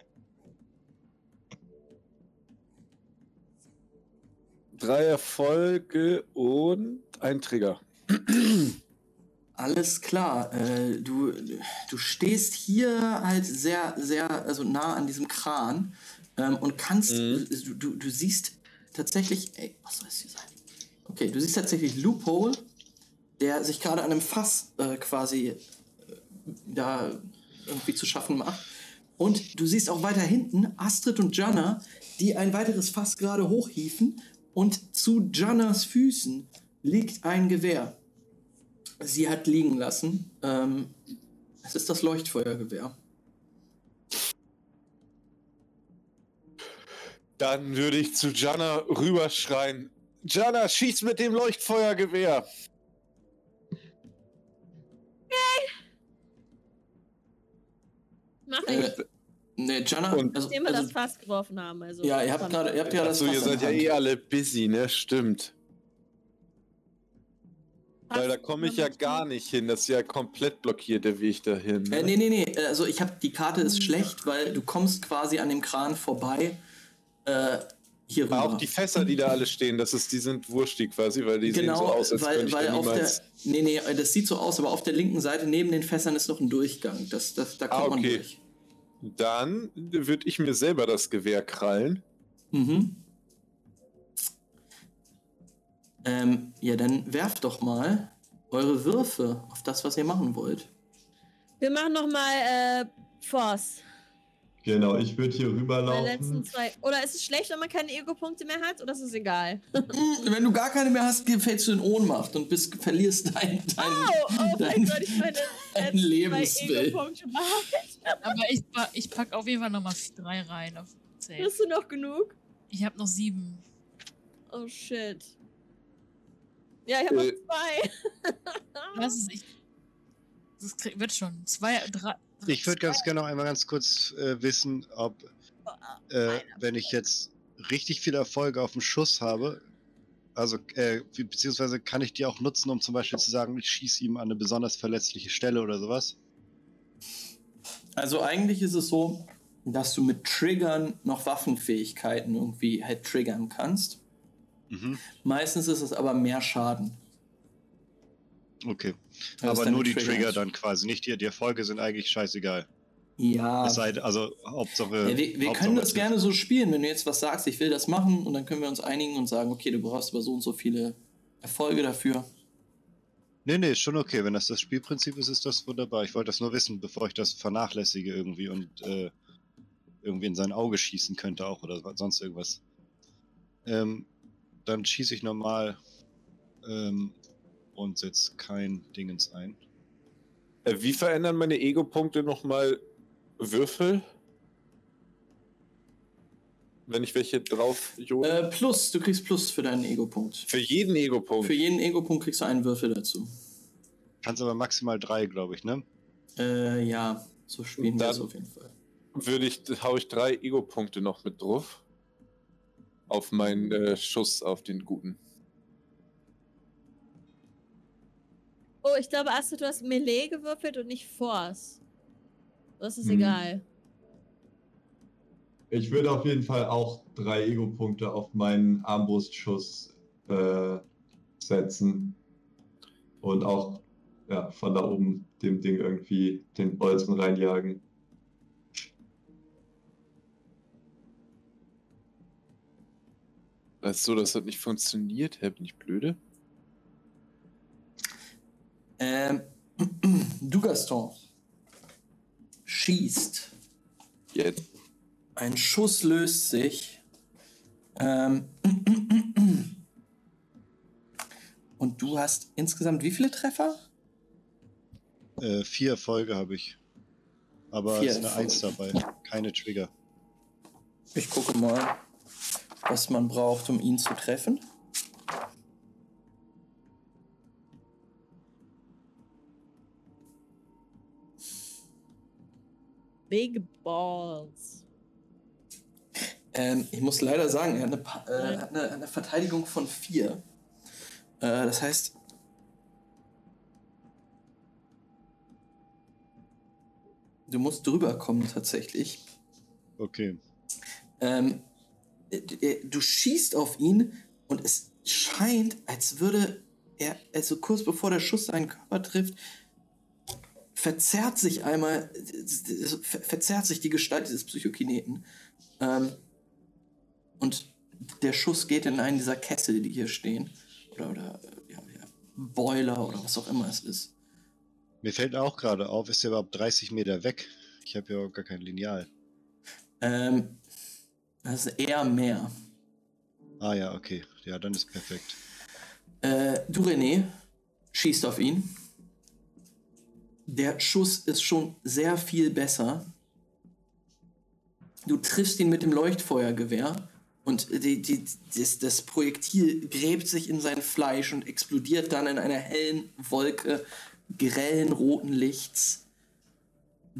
S2: Drei Erfolge und ein Trigger.
S1: Alles klar. Äh, du, du stehst hier halt sehr, sehr also nah an diesem Kran ähm, und kannst,
S2: Mhm.
S1: du, du, du siehst tatsächlich, ey, was soll es hier sein? Okay, du siehst tatsächlich Loophole, der sich gerade an einem Fass äh, quasi äh, da irgendwie zu schaffen macht. Und du siehst auch weiter hinten Astrid und Jana, die ein weiteres Fass gerade hochhieven. Und zu Janas Füßen liegt ein Gewehr. Sie hat liegen lassen. Ähm, es ist das Leuchtfeuergewehr.
S2: Dann würde ich zu Jana rüberschreien. Jana, schieß mit dem Leuchtfeuergewehr.
S3: Mach
S1: Äh,
S3: ich,
S1: ne, Jana,
S2: Und-
S1: also,
S3: nachdem wir
S1: also,
S3: das Fass geworfen haben. Also
S1: ja, ihr habt gerade, ihr habt ja das
S2: Achso, ihr
S1: Fass in
S2: seid ja eh alle busy, ne? Stimmt. Weil da
S3: Fass
S2: komme ich ja gar nicht hin. Das ist ja komplett blockiert, der Weg dahin. Ne?
S1: Äh, nee, nee, nee. Also ich habe die Karte ist schlecht, weil du kommst quasi an dem Kran vorbei. Äh, hier rüber.
S2: Aber auch die Fässer, die da alle stehen, das ist, die sind wurstig quasi, weil die sehen so
S1: genau,
S2: aus, als
S1: weil,
S2: könnte ich
S1: weil
S2: da
S1: auf der.
S2: niemals...
S1: Nee, nee, äh, das sieht so aus, aber auf der linken Seite neben den Fässern ist noch ein Durchgang. Das, das, da kommt
S2: Ah,
S1: man
S2: okay.
S1: durch.
S2: Dann würde ich mir selber das Gewehr krallen.
S1: Mhm. Ähm, ja, dann werft doch mal eure Würfe auf das, was ihr machen wollt.
S3: Wir machen nochmal äh, Force.
S5: Genau, ich würde hier rüberlaufen.
S3: letzten zwei. Oder ist es schlecht, wenn man keine Ego-Punkte mehr hat? Oder ist es egal?
S1: Wenn du gar keine mehr hast, fällst du in Ohnmacht und bist, verlierst dein, dein,
S3: Oh, oh,
S1: dein,
S3: ich meine
S1: dein
S3: machen.
S4: Aber ich, ich pack auf jeden Fall nochmal drei rein auf.
S3: Hast du noch genug?
S4: Ich habe noch sieben.
S3: Oh shit. Ja, ich habe
S2: Äh.
S3: noch zwei.
S4: Was ist ich? Das krieg, wird schon. Zwei, drei.
S6: Ich würde ganz gerne noch einmal ganz kurz äh, wissen, ob, äh, wenn ich jetzt richtig viele Erfolge auf dem Schuss habe, also, äh, beziehungsweise kann ich die auch nutzen, um zum Beispiel zu sagen, ich schieße ihm an eine besonders verletzliche Stelle oder sowas?
S1: Also eigentlich ist es so, dass du mit Triggern noch Waffenfähigkeiten irgendwie halt triggern kannst.
S6: Mhm.
S1: Meistens ist es aber mehr Schaden.
S6: Okay.
S1: Als
S6: Aber nur die
S1: Trigger.
S6: Trigger dann quasi, nicht die, die Erfolge sind eigentlich scheißegal.
S1: Ja.
S6: Es sei, also Hauptsache.
S1: ja wir wir
S6: Hauptsache
S1: können das gerne so spielen, wenn du jetzt was sagst, ich will das machen und dann können wir uns einigen und sagen, okay, du brauchst aber so und so viele Erfolge dafür.
S6: Nee, nee, ist schon okay. Wenn das das Spielprinzip ist, ist das wunderbar. Ich wollte das nur wissen, bevor ich das vernachlässige irgendwie und äh, irgendwie in sein Auge schießen könnte auch oder sonst irgendwas. Ähm, dann schieße ich normal ähm, und setze kein Dingens ein.
S2: Äh, wie verändern meine Ego-Punkte nochmal Würfel? Wenn ich welche drauf?
S1: Äh, plus, du kriegst Plus für deinen Ego-Punkt.
S2: Für jeden Ego-Punkt.
S1: Für jeden Ego-Punkt kriegst du einen Würfel dazu.
S6: Kannst aber maximal drei, glaube ich, ne?
S1: Äh, ja, so spielen wir es auf jeden Fall.
S2: würde ich, hau ich drei Ego-Punkte noch mit drauf. Auf meinen äh, Schuss auf den Guten.
S3: Oh, ich glaube, Astrid, du hast Melee gewürfelt und nicht Force. Das ist
S1: Hm.
S3: egal.
S5: Ich würde auf jeden Fall auch drei Ego-Punkte auf meinen Armbrustschuss äh, setzen. Und auch ja, von da oben dem Ding irgendwie den Bolzen reinjagen.
S2: Ist so, das hat nicht funktioniert. Hä, bin ich blöde?
S1: Ähm, du, Gaston, schießt.
S2: Jetzt.
S1: Ein Schuss löst sich. Ähm, und du hast insgesamt wie viele Treffer?
S6: Äh, vier Erfolge habe ich. Aber
S1: Vier
S6: es ist eine
S1: Erfolge.
S6: Eins dabei. Keine Trigger.
S1: Ich gucke mal, was man braucht, um ihn zu treffen.
S3: Big Balls.
S1: Ähm, ich muss leider sagen, er hat eine, Pa- äh, hat eine, eine Verteidigung von vier. Äh, das heißt. Du musst drüber kommen tatsächlich.
S6: Okay.
S1: Ähm, äh, äh, du schießt auf ihn und es scheint, als würde er, also kurz bevor der Schuss seinen Körper trifft, verzerrt sich einmal, ver- verzerrt sich die Gestalt dieses Psychokineten. Ähm, und der Schuss geht in einen dieser Kessel, die hier stehen. Oder, oder ja, ja, Boiler oder was auch immer es ist.
S6: Mir fällt auch gerade auf, ist der überhaupt 30 Meter weg? Ich habe ja gar kein Lineal.
S1: Ähm, das ist eher mehr.
S6: Ah ja, okay. Ja, dann ist perfekt.
S1: Äh, du, René, schießt auf ihn. Der Schuss ist schon sehr viel besser. Du triffst ihn mit dem Leuchtfeuergewehr und die, die, das, das Projektil gräbt sich in sein Fleisch und explodiert dann in einer hellen Wolke grellen roten Lichts.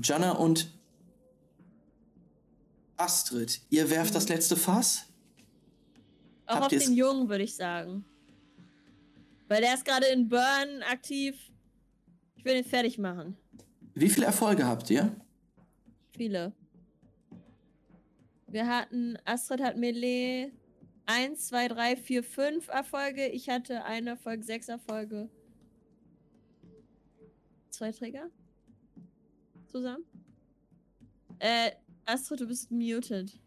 S1: Janna und Astrid, ihr werft das letzte Fass?
S3: Auch
S1: Habt
S3: auf den Jungen, würde ich sagen. Weil der ist gerade in Burn aktiv. Ich will ihn fertig machen.
S1: Wie viele Erfolge habt ihr?
S3: Viele. Wir hatten, Astrid hat Melee 1, 2, 3, 4, 5 Erfolge. Ich hatte einen Erfolg, sechs Erfolge. Zwei Träger? Zusammen? Äh, Astrid, du bist muted.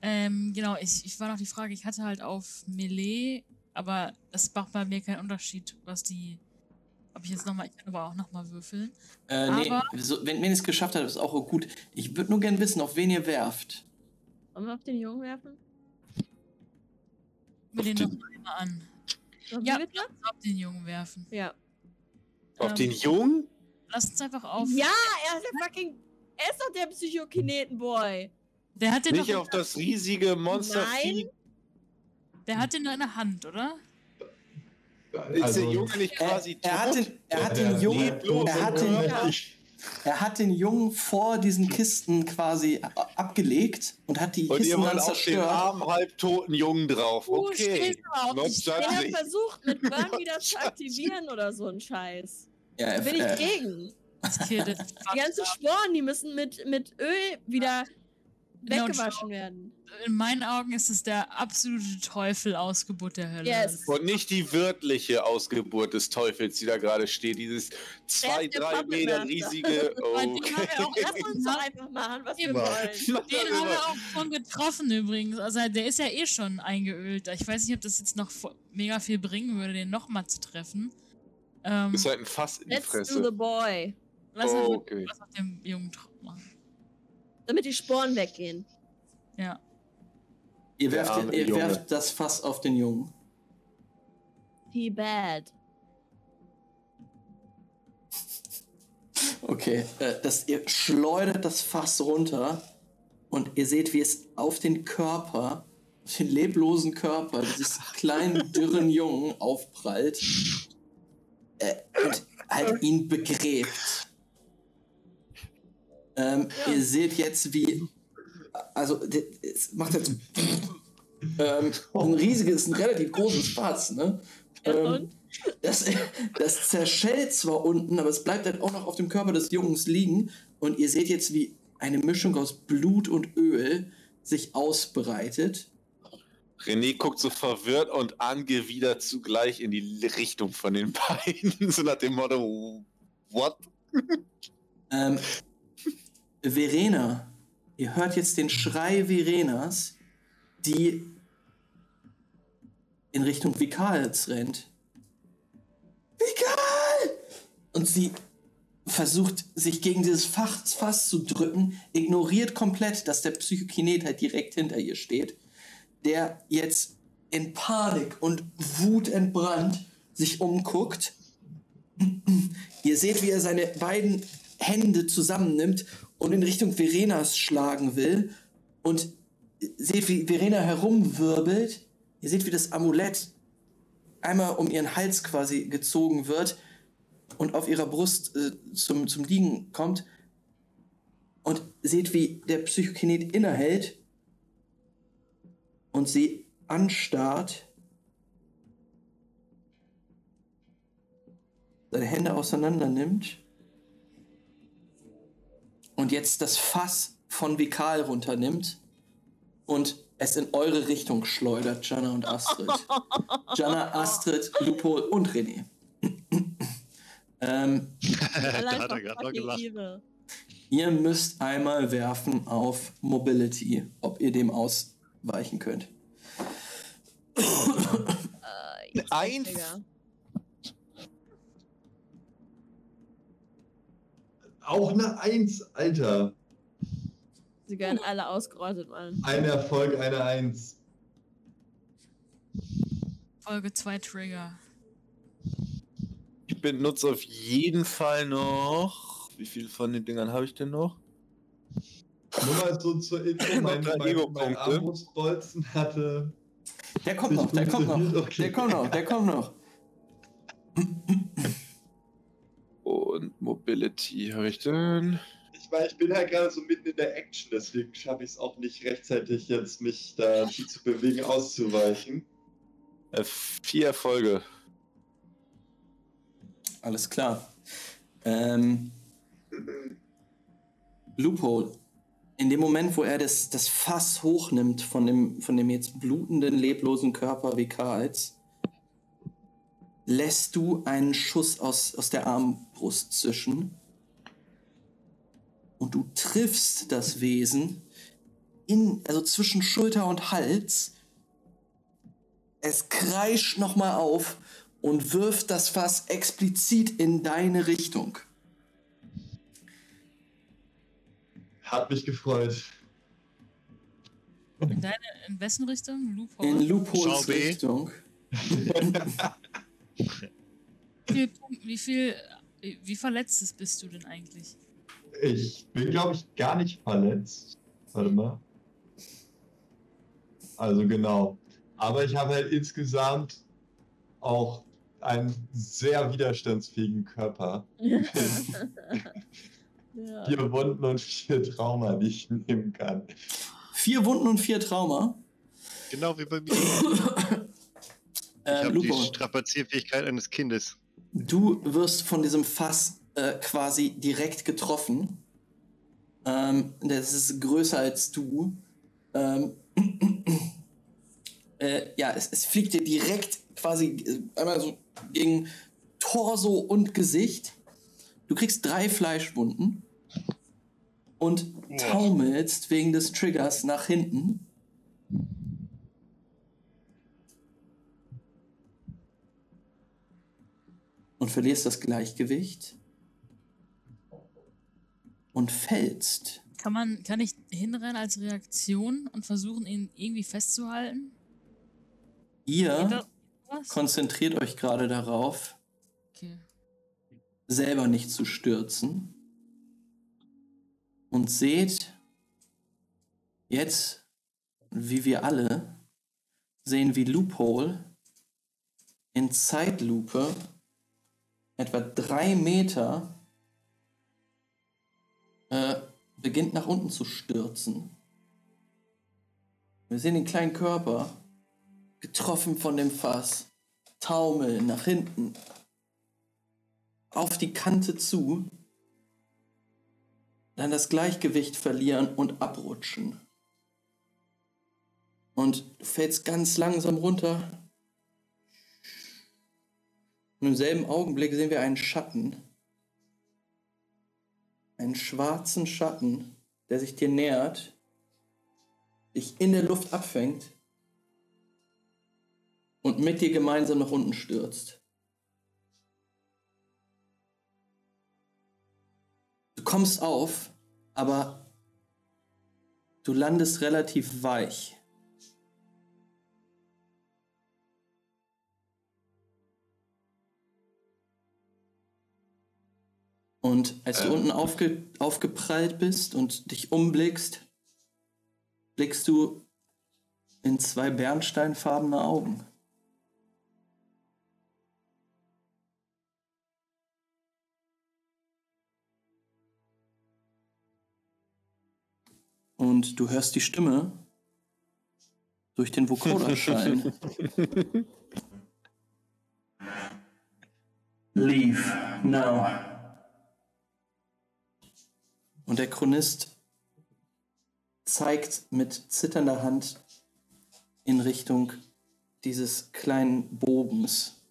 S4: Ähm, genau, ich, ich war noch die Frage, ich hatte halt auf Melee, aber das macht bei mir keinen Unterschied, was die. Ob ich jetzt nochmal, ich kann aber auch nochmal würfeln.
S1: Äh, nee,
S4: Aber-
S1: so, wenn, wenn ihr es geschafft habt, ist auch gut. Ich würde nur gern wissen, auf wen ihr werft.
S3: Wollen wir auf den Jungen werfen?
S4: Mir den
S2: den-
S4: noch einmal an. Ja.
S3: bitte?
S4: Auf den Jungen werfen.
S3: Ja.
S2: Auf
S4: Ähm,
S2: den Jungen?
S4: Lass uns einfach auf.
S3: Ja, er ist der fucking. Er ist doch der Psychokinetenboy.
S4: Der hat den
S2: Nicht
S4: doch,
S2: auf das riesige Monster.
S3: Nein.
S4: Der hat den doch in der Hand, oder?
S2: Ist der Junge nicht
S1: Er,
S2: quasi
S1: er hat
S2: tot?
S1: den, er hat
S5: Der
S1: den Jungen, er hat den, er hat den Jungen vor diesen Kisten quasi abgelegt und hat die
S2: Und ihr
S1: Kisten
S2: wollt
S1: dann
S2: auf den
S1: zerstört.
S2: armen, halbtoten Jungen drauf.
S4: Du
S2: Okay.
S4: die
S3: Den hat versucht, mit Burn wieder zu aktivieren oder so ein Scheiß.
S1: Ja, er,
S3: Bin ich
S1: äh,
S3: gegen.
S4: Kind.
S3: Die ganzen Sporen, die müssen mit, mit Öl wieder
S4: und
S3: weggewaschen werden.
S4: In meinen Augen ist es der absolute Teufel Ausgeburt der Hölle.
S3: Yes.
S2: Und nicht die wörtliche Ausgeburt des Teufels, die da gerade steht. Dieses zwei, drei Meter riesige.
S4: Den
S2: Okay.
S4: Den haben wir auch schon getroffen übrigens. Also der ist ja eh schon eingeölt. Ich weiß nicht, ob das jetzt noch mega viel bringen würde, den nochmal zu treffen. Ähm,
S2: Ist halt ein Fass in die
S3: Let's do
S2: Fresse.
S3: the boy.
S4: lass uns
S2: Oh, okay.
S4: was auf dem Jungen machen.
S3: Damit die Sporen weggehen.
S4: Ja.
S1: Ihr werft, ihr werft das Fass auf den Jungen.
S3: He bad.
S1: Okay, äh, das, ihr schleudert das Fass runter und ihr seht, wie es auf den Körper, auf den leblosen Körper dieses kleinen, dürren Jungen aufprallt äh, und halt ihn begräbt. Ähm, Ihr seht jetzt, wie. Also, es macht jetzt. ähm, ein riesiges, ein relativ großes Fass, ne? Ähm, das, das zerschellt zwar unten, aber es bleibt halt auch noch auf dem Körper des Jungs liegen. Und ihr seht jetzt, wie eine Mischung aus Blut und Öl sich ausbreitet.
S2: René guckt so verwirrt und angewidert zugleich in die Richtung von den beiden. So nach dem Motto: What?
S1: Ähm, Verena, ihr hört jetzt den Schrei Verenas, die in Richtung Vikals rennt. Vikal! Und sie versucht, sich gegen dieses Fass, zu drücken, ignoriert komplett, dass der Psychokinet halt direkt hinter ihr steht, der jetzt in Panik und Wut entbrannt sich umguckt. Ihr seht, wie er seine beiden Hände zusammennimmt und in Richtung Verenas schlagen will. Und seht, wie Verena herumwirbelt. Ihr seht, wie das Amulett einmal um ihren Hals quasi gezogen wird und auf ihrer Brust äh, zum, zum Liegen kommt. Und seht, wie der Psychokinet innehält und sie anstarrt. Seine Hände auseinander nimmt und jetzt das Fass von Vikal runternimmt und es in eure Richtung schleudert, Jana und Astrid. Jana, Astrid, Lupol und René. ähm,
S3: Allein
S6: hat er grad noch gelacht.
S1: Ihr müsst einmal werfen auf Mobility, ob ihr dem ausweichen könnt.
S3: Äh, jetzt
S2: Eins?
S3: Digga.
S5: Auch eine Eins, Alter.
S3: Sie werden alle ausgerottet, Mann.
S5: Ein Erfolg, eine Eins.
S4: Folge 2 Trigger.
S2: Ich benutze auf jeden Fall noch. Wie viele von den Dingern habe ich denn noch?
S5: Nur mal so zur Info,
S2: Noch
S5: mein, mein, mein. Armbrustbolzen hatte
S1: Der kommt noch, der kommt noch.
S5: Okay.
S1: Der kommt noch, der kommt noch.
S2: Und Mobility habe ich denn?
S5: Ich meine, ich bin halt gerade so mitten in der Action, deswegen schaffe ich es auch nicht rechtzeitig jetzt, mich da viel zu bewegen, auszuweichen.
S2: Äh, vier Erfolge.
S1: Alles klar. Ähm, Loophole. In dem Moment, wo er das, das Fass hochnimmt von dem, von dem jetzt blutenden, leblosen Körper wie Karls, lässt du einen Schuss aus, aus der Armbrust zischen. Und du triffst das Wesen in, also zwischen Schulter und Hals. Es kreischt nochmal auf und wirft das Fass explizit in deine Richtung.
S5: Hat mich gefreut.
S4: In, deine, in wessen Richtung? Loophole?
S1: In Loopholes. Richtung.
S4: wie, viel, wie viel, wie verletzt bist du denn eigentlich?
S5: Ich bin, glaube ich, gar nicht verletzt. Warte mal. Also genau. Aber ich habe halt insgesamt auch einen sehr widerstandsfähigen Körper.
S3: ja.
S5: Vier Wunden und vier Trauma, die ich nehmen kann.
S1: Vier Wunden und vier Trauma.
S6: Genau wie bei mir. Ich
S1: Äh,
S6: habe die Strapazierfähigkeit eines Kindes.
S1: Du wirst von diesem Fass äh, quasi direkt getroffen. Ähm, das ist größer als du. Ähm, äh, ja, es, es fliegt dir direkt quasi äh, einmal so gegen Torso und Gesicht. Du kriegst drei Fleischwunden und taumelst wegen des Triggers nach hinten. Und verlierst das Gleichgewicht und fällst.
S4: Kann man, kann ich hinrennen als Reaktion und versuchen, ihn irgendwie festzuhalten?
S1: Ihr konzentriert euch gerade darauf,
S4: Okay.
S1: selber nicht zu stürzen. Und seht jetzt, wie wir alle sehen, wie Loophole in Zeitlupe etwa drei Meter äh, beginnt nach unten zu stürzen. Wir sehen den kleinen Körper, getroffen von dem Fass, taumeln nach hinten, auf die Kante zu, dann das Gleichgewicht verlieren und abrutschen. Und du fällst ganz langsam runter. Und im selben Augenblick sehen wir einen Schatten. Einen schwarzen Schatten, der sich dir nähert, dich in der Luft abfängt und mit dir gemeinsam nach unten stürzt. Du kommst auf, aber du landest relativ weich. Und als du
S2: Ähm.
S1: unten aufge aufgeprallt bist und dich umblickst, blickst du in zwei bernsteinfarbene Augen. Und du hörst die Stimme durch den Vocoder schallen. Leave now. Und der Chronist zeigt mit zitternder Hand in Richtung dieses kleinen Bogens,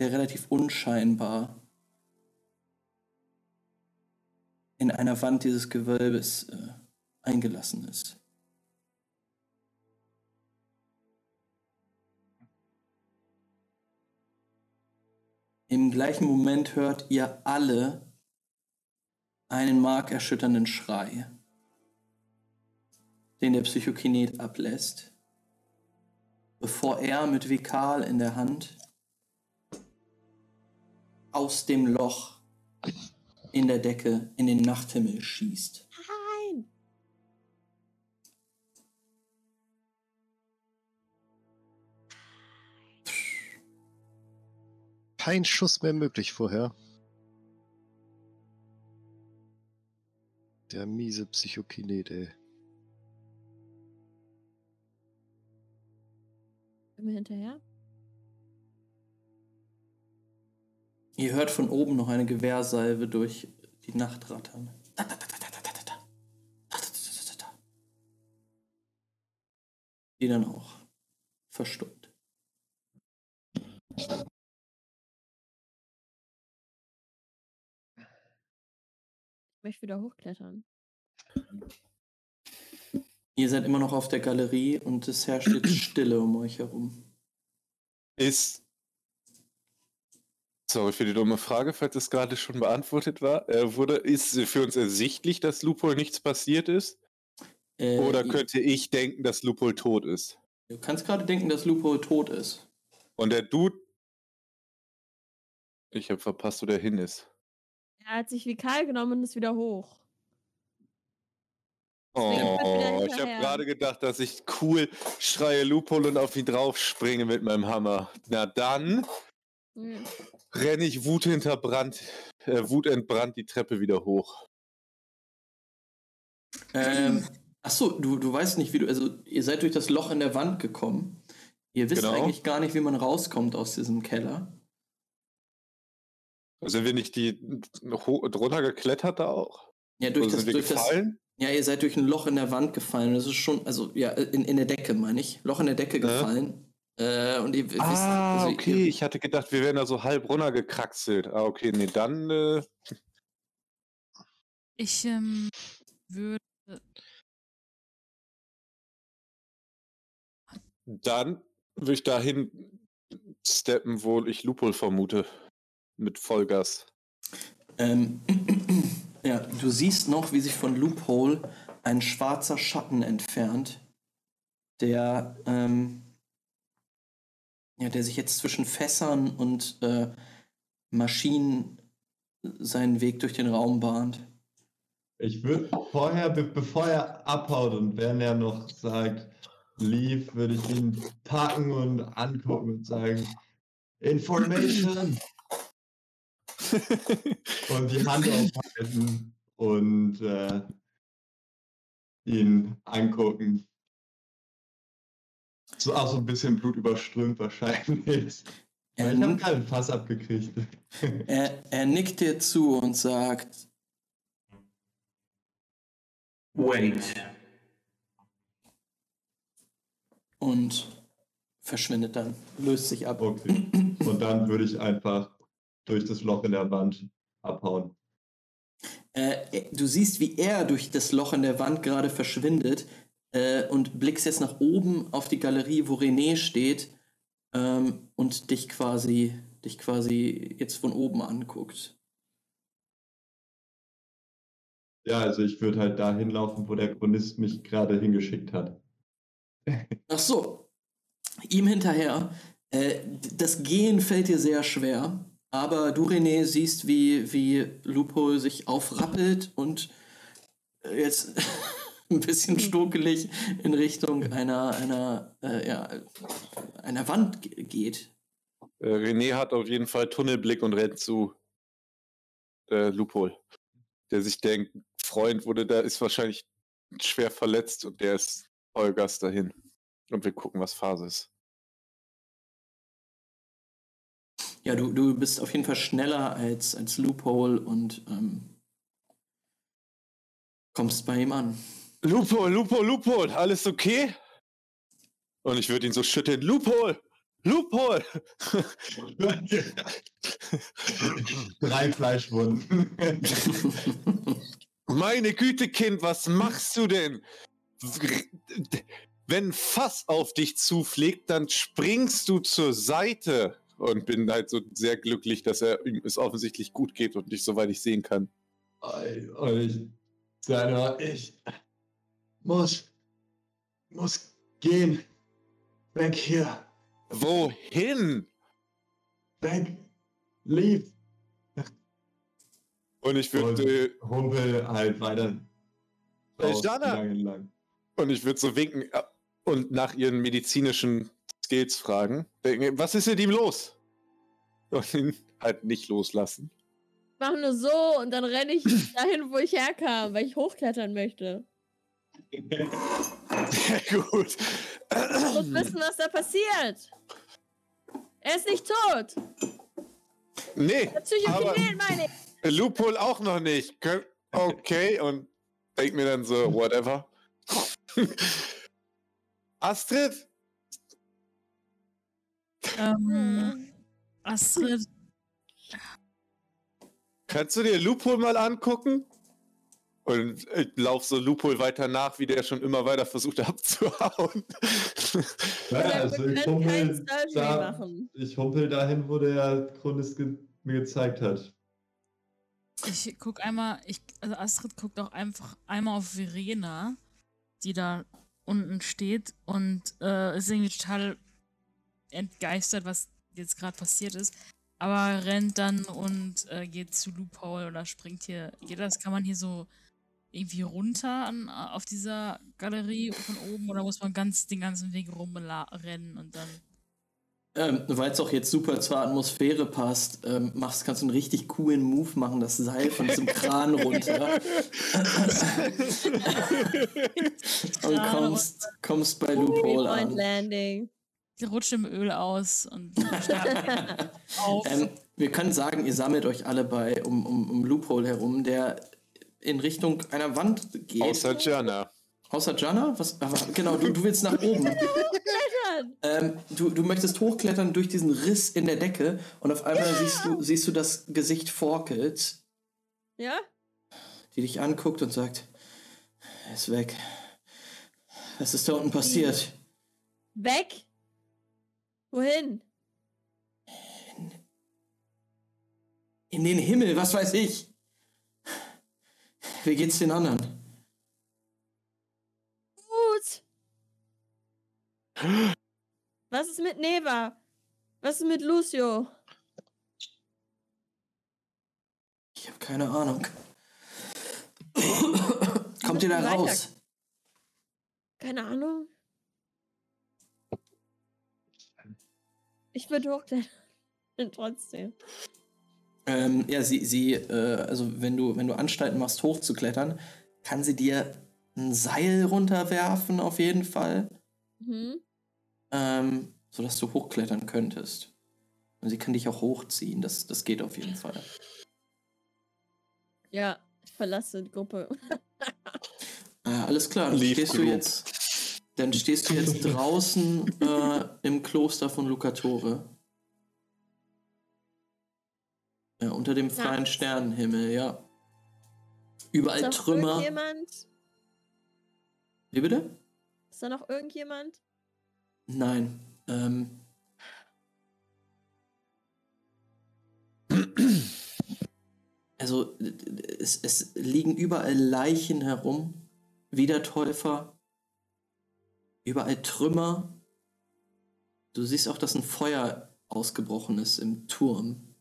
S1: der relativ unscheinbar in einer Wand dieses Gewölbes äh, eingelassen ist. Im gleichen Moment hört ihr alle einen markerschütternden Schrei, den der Psychokinet ablässt, bevor er mit Vikal in der Hand aus dem Loch in der Decke in den Nachthimmel schießt.
S3: Nein!
S6: Kein Schuss mehr möglich vorher. Der miese Psychokinet, ey.
S3: Sind wir hinterher?
S1: Ihr hört von oben noch eine Gewehrsalve durch die Nacht rattern. Die dann auch verstummt.
S3: Möchte wieder hochklettern.
S1: Ihr seid immer noch auf der Galerie und es herrscht jetzt Stille um euch herum.
S2: Ist. Sorry für die dumme Frage, falls es gerade schon beantwortet war. Äh, wurde, ist für uns ersichtlich, dass Lupol nichts passiert ist?
S1: Äh,
S2: Oder könnte ich denken, dass Lupol tot ist?
S1: Du kannst gerade denken, dass Lupo tot ist.
S2: Und der Dude. Ich habe verpasst, wo der hin ist.
S3: Er hat sich Vikal genommen und ist wieder hoch.
S2: Oh, ich habe gerade gedacht, dass ich cool schreie Lupol und auf ihn drauf springe mit meinem Hammer. Na dann
S3: Hm.
S2: renne ich wuthinterbrannt, äh, wutentbrannt die Treppe wieder hoch.
S1: Ähm, achso, du, du weißt nicht, wie du. Also, ihr seid durch das Loch in der Wand gekommen. Ihr wisst
S2: Genau.
S1: eigentlich gar nicht, wie man rauskommt aus diesem Keller.
S2: Sind wir nicht die drunter geklettert da auch?
S1: Ja, durch
S2: Oder
S1: das,
S2: sind wir
S1: durch das,
S2: gefallen?
S1: ja, ihr seid durch ein Loch in der Wand gefallen. Das ist schon, also ja, in, in der Decke, meine ich. Loch in der Decke gefallen. Äh, und ihr wisst,
S2: Ah,
S1: also
S2: okay.
S1: Ihr,
S2: Ich hatte gedacht, wir wären da so halb runtergekraxelt. Ah, okay. Nee, dann. Äh,
S4: Ich ähm, würde.
S2: dann würde ich dahin steppen, wo ich Lupol vermute. Mit Vollgas.
S1: ähm, ja, du siehst noch, wie sich von Loophole ein schwarzer Schatten entfernt, der, ähm, ja, der sich jetzt zwischen Fässern und äh, Maschinen seinen Weg durch den Raum bahnt.
S5: Ich würde vorher, be bevor er abhaut und wenn er noch sagt, lief, würde ich ihn packen und angucken und sagen, Information! und die Hand aufhalten und äh, ihn angucken. So auch so ein bisschen Blut überströmt wahrscheinlich.
S1: Er,
S5: ich habe ein Fass abgekriegt.
S1: er, er nickt dir zu und sagt,
S7: Wait.
S1: und verschwindet dann, löst sich ab.
S5: Okay. Und dann würde ich einfach durch das Loch in der Wand abhauen.
S1: Äh, du siehst, wie er durch das Loch in der Wand gerade verschwindet äh, und blickst jetzt nach oben auf die Galerie, wo René steht ähm, und dich quasi, dich quasi jetzt von oben anguckt.
S5: Ja, also ich würde halt da hinlaufen, wo der Chronist mich gerade hingeschickt hat.
S1: Ach so, ihm hinterher. Äh, das Gehen fällt dir sehr schwer, aber du, René, siehst, wie, wie Lupo sich aufrappelt und äh, jetzt ein bisschen stokelig in Richtung einer, einer, äh, ja, einer Wand ge- geht.
S2: Äh, René hat auf jeden Fall Tunnelblick und rennt zu äh, Lupol. Der sich denkt, Freund wurde da, ist wahrscheinlich schwer verletzt und der ist Vollgas dahin. Und wir gucken, was Phase ist.
S1: Ja, du, du bist auf jeden Fall schneller als, als Loophole und ähm, kommst bei ihm an.
S2: Lupol, Lupol, Lupol, alles okay? Und ich würde ihn so schütteln. Lupol! Lupol!
S5: Drei Fleischwunden.
S2: Meine Güte, Kind, was machst du denn? Wenn ein Fass auf dich zufliegt, dann springst du zur Seite. Und bin halt so sehr glücklich, dass er ihm es offensichtlich gut geht und nicht soweit ich sehen kann.
S5: Ich, Seiner, ich muss, muss gehen. Weg hier.
S2: Wohin?
S5: Weg. Leave.
S2: Und ich
S5: Und
S2: würde
S5: humpel halt weiter.
S2: Jana!
S5: lang entlang.
S2: und ich würde so winken äh, und nach ihren medizinischen Skills fragen. Was ist mit ihm los? Und ihn halt nicht loslassen.
S3: Ich mach nur so und dann renne ich dahin, wo ich herkam, weil ich hochklettern möchte.
S2: Sehr gut.
S3: Ich muss wissen, was da passiert. Er ist nicht tot.
S2: Nee,
S3: Der Psychokinet meine ich.
S2: Loophole auch noch nicht. Okay, und denk mir dann so, whatever. Astrid?
S4: Ähm, Astrid,
S2: Kannst du dir Loophole mal angucken? Und ich laufe so Loophole weiter nach, wie der schon immer weiter versucht abzuhauen.
S5: Ja, also ich humpel, da, ich humpel dahin, wo der Chronis ge mir gezeigt hat.
S4: ich guck einmal, ich, also Astrid guckt auch einfach einmal auf Verena, die da unten steht und äh, ist irgendwie total entgeistert, was jetzt gerade passiert ist. Aber rennt dann und äh, geht zu Loophole oder springt hier. Geht das? Kann man hier so irgendwie runter an, auf dieser Galerie von oben oder muss man ganz den ganzen Weg rumrennen und dann.
S1: Ähm, Weil es auch jetzt super zur Atmosphäre passt, ähm, machst, kannst du einen richtig coolen Move machen, das Seil von diesem Kran runter. und kommst, kommst bei Loophole an.
S3: Landing.
S4: Rutscht im Öl aus und auf.
S1: Ähm, wir können sagen, ihr sammelt euch alle bei um, um, um Loophole herum, der in Richtung einer Wand geht.
S2: Außer Jana.
S1: Außer Jana? Was? Genau, du, du willst nach oben. ähm, du, du möchtest hochklettern durch diesen Riss in der Decke und auf einmal siehst, du, siehst du das Gesicht Forkels,
S3: Ja?
S1: die dich anguckt und sagt, er ist weg. Was ist da unten passiert?
S3: Weg? Wohin?
S1: In den Himmel, was weiß ich. Wie geht's den anderen?
S3: Gut. Was ist mit Neva? Was ist mit Lucio?
S1: Ich habe keine Ahnung. Kommt ihr da raus?
S3: Keine Ahnung. Ich würde hochklettern. Trotzdem.
S1: Ähm, ja, sie, sie, äh, also wenn du, wenn du Anstalten machst, hochzuklettern, kann sie dir ein Seil runterwerfen, auf jeden Fall,
S3: Mhm.
S1: ähm, sodass du hochklettern könntest. Und sie kann dich auch hochziehen, das, das geht auf jeden Fall.
S3: Ja, ich verlasse die Gruppe.
S1: Äh, alles klar, dann
S2: Leave
S1: stehst du
S2: group.
S1: jetzt, dann stehst du jetzt draußen äh, im Kloster von Lucatore. Ja, unter dem freien
S3: Nachts.
S1: Sternenhimmel, ja. Überall
S3: Ist da noch
S1: Trümmer.
S3: irgendjemand?
S1: Wie bitte?
S3: Ist da noch irgendjemand?
S1: Nein. Ähm. Also, es, es liegen überall Leichen herum, Wiedertäufer, überall Trümmer. Du siehst auch, dass ein Feuer ausgebrochen ist im Turm,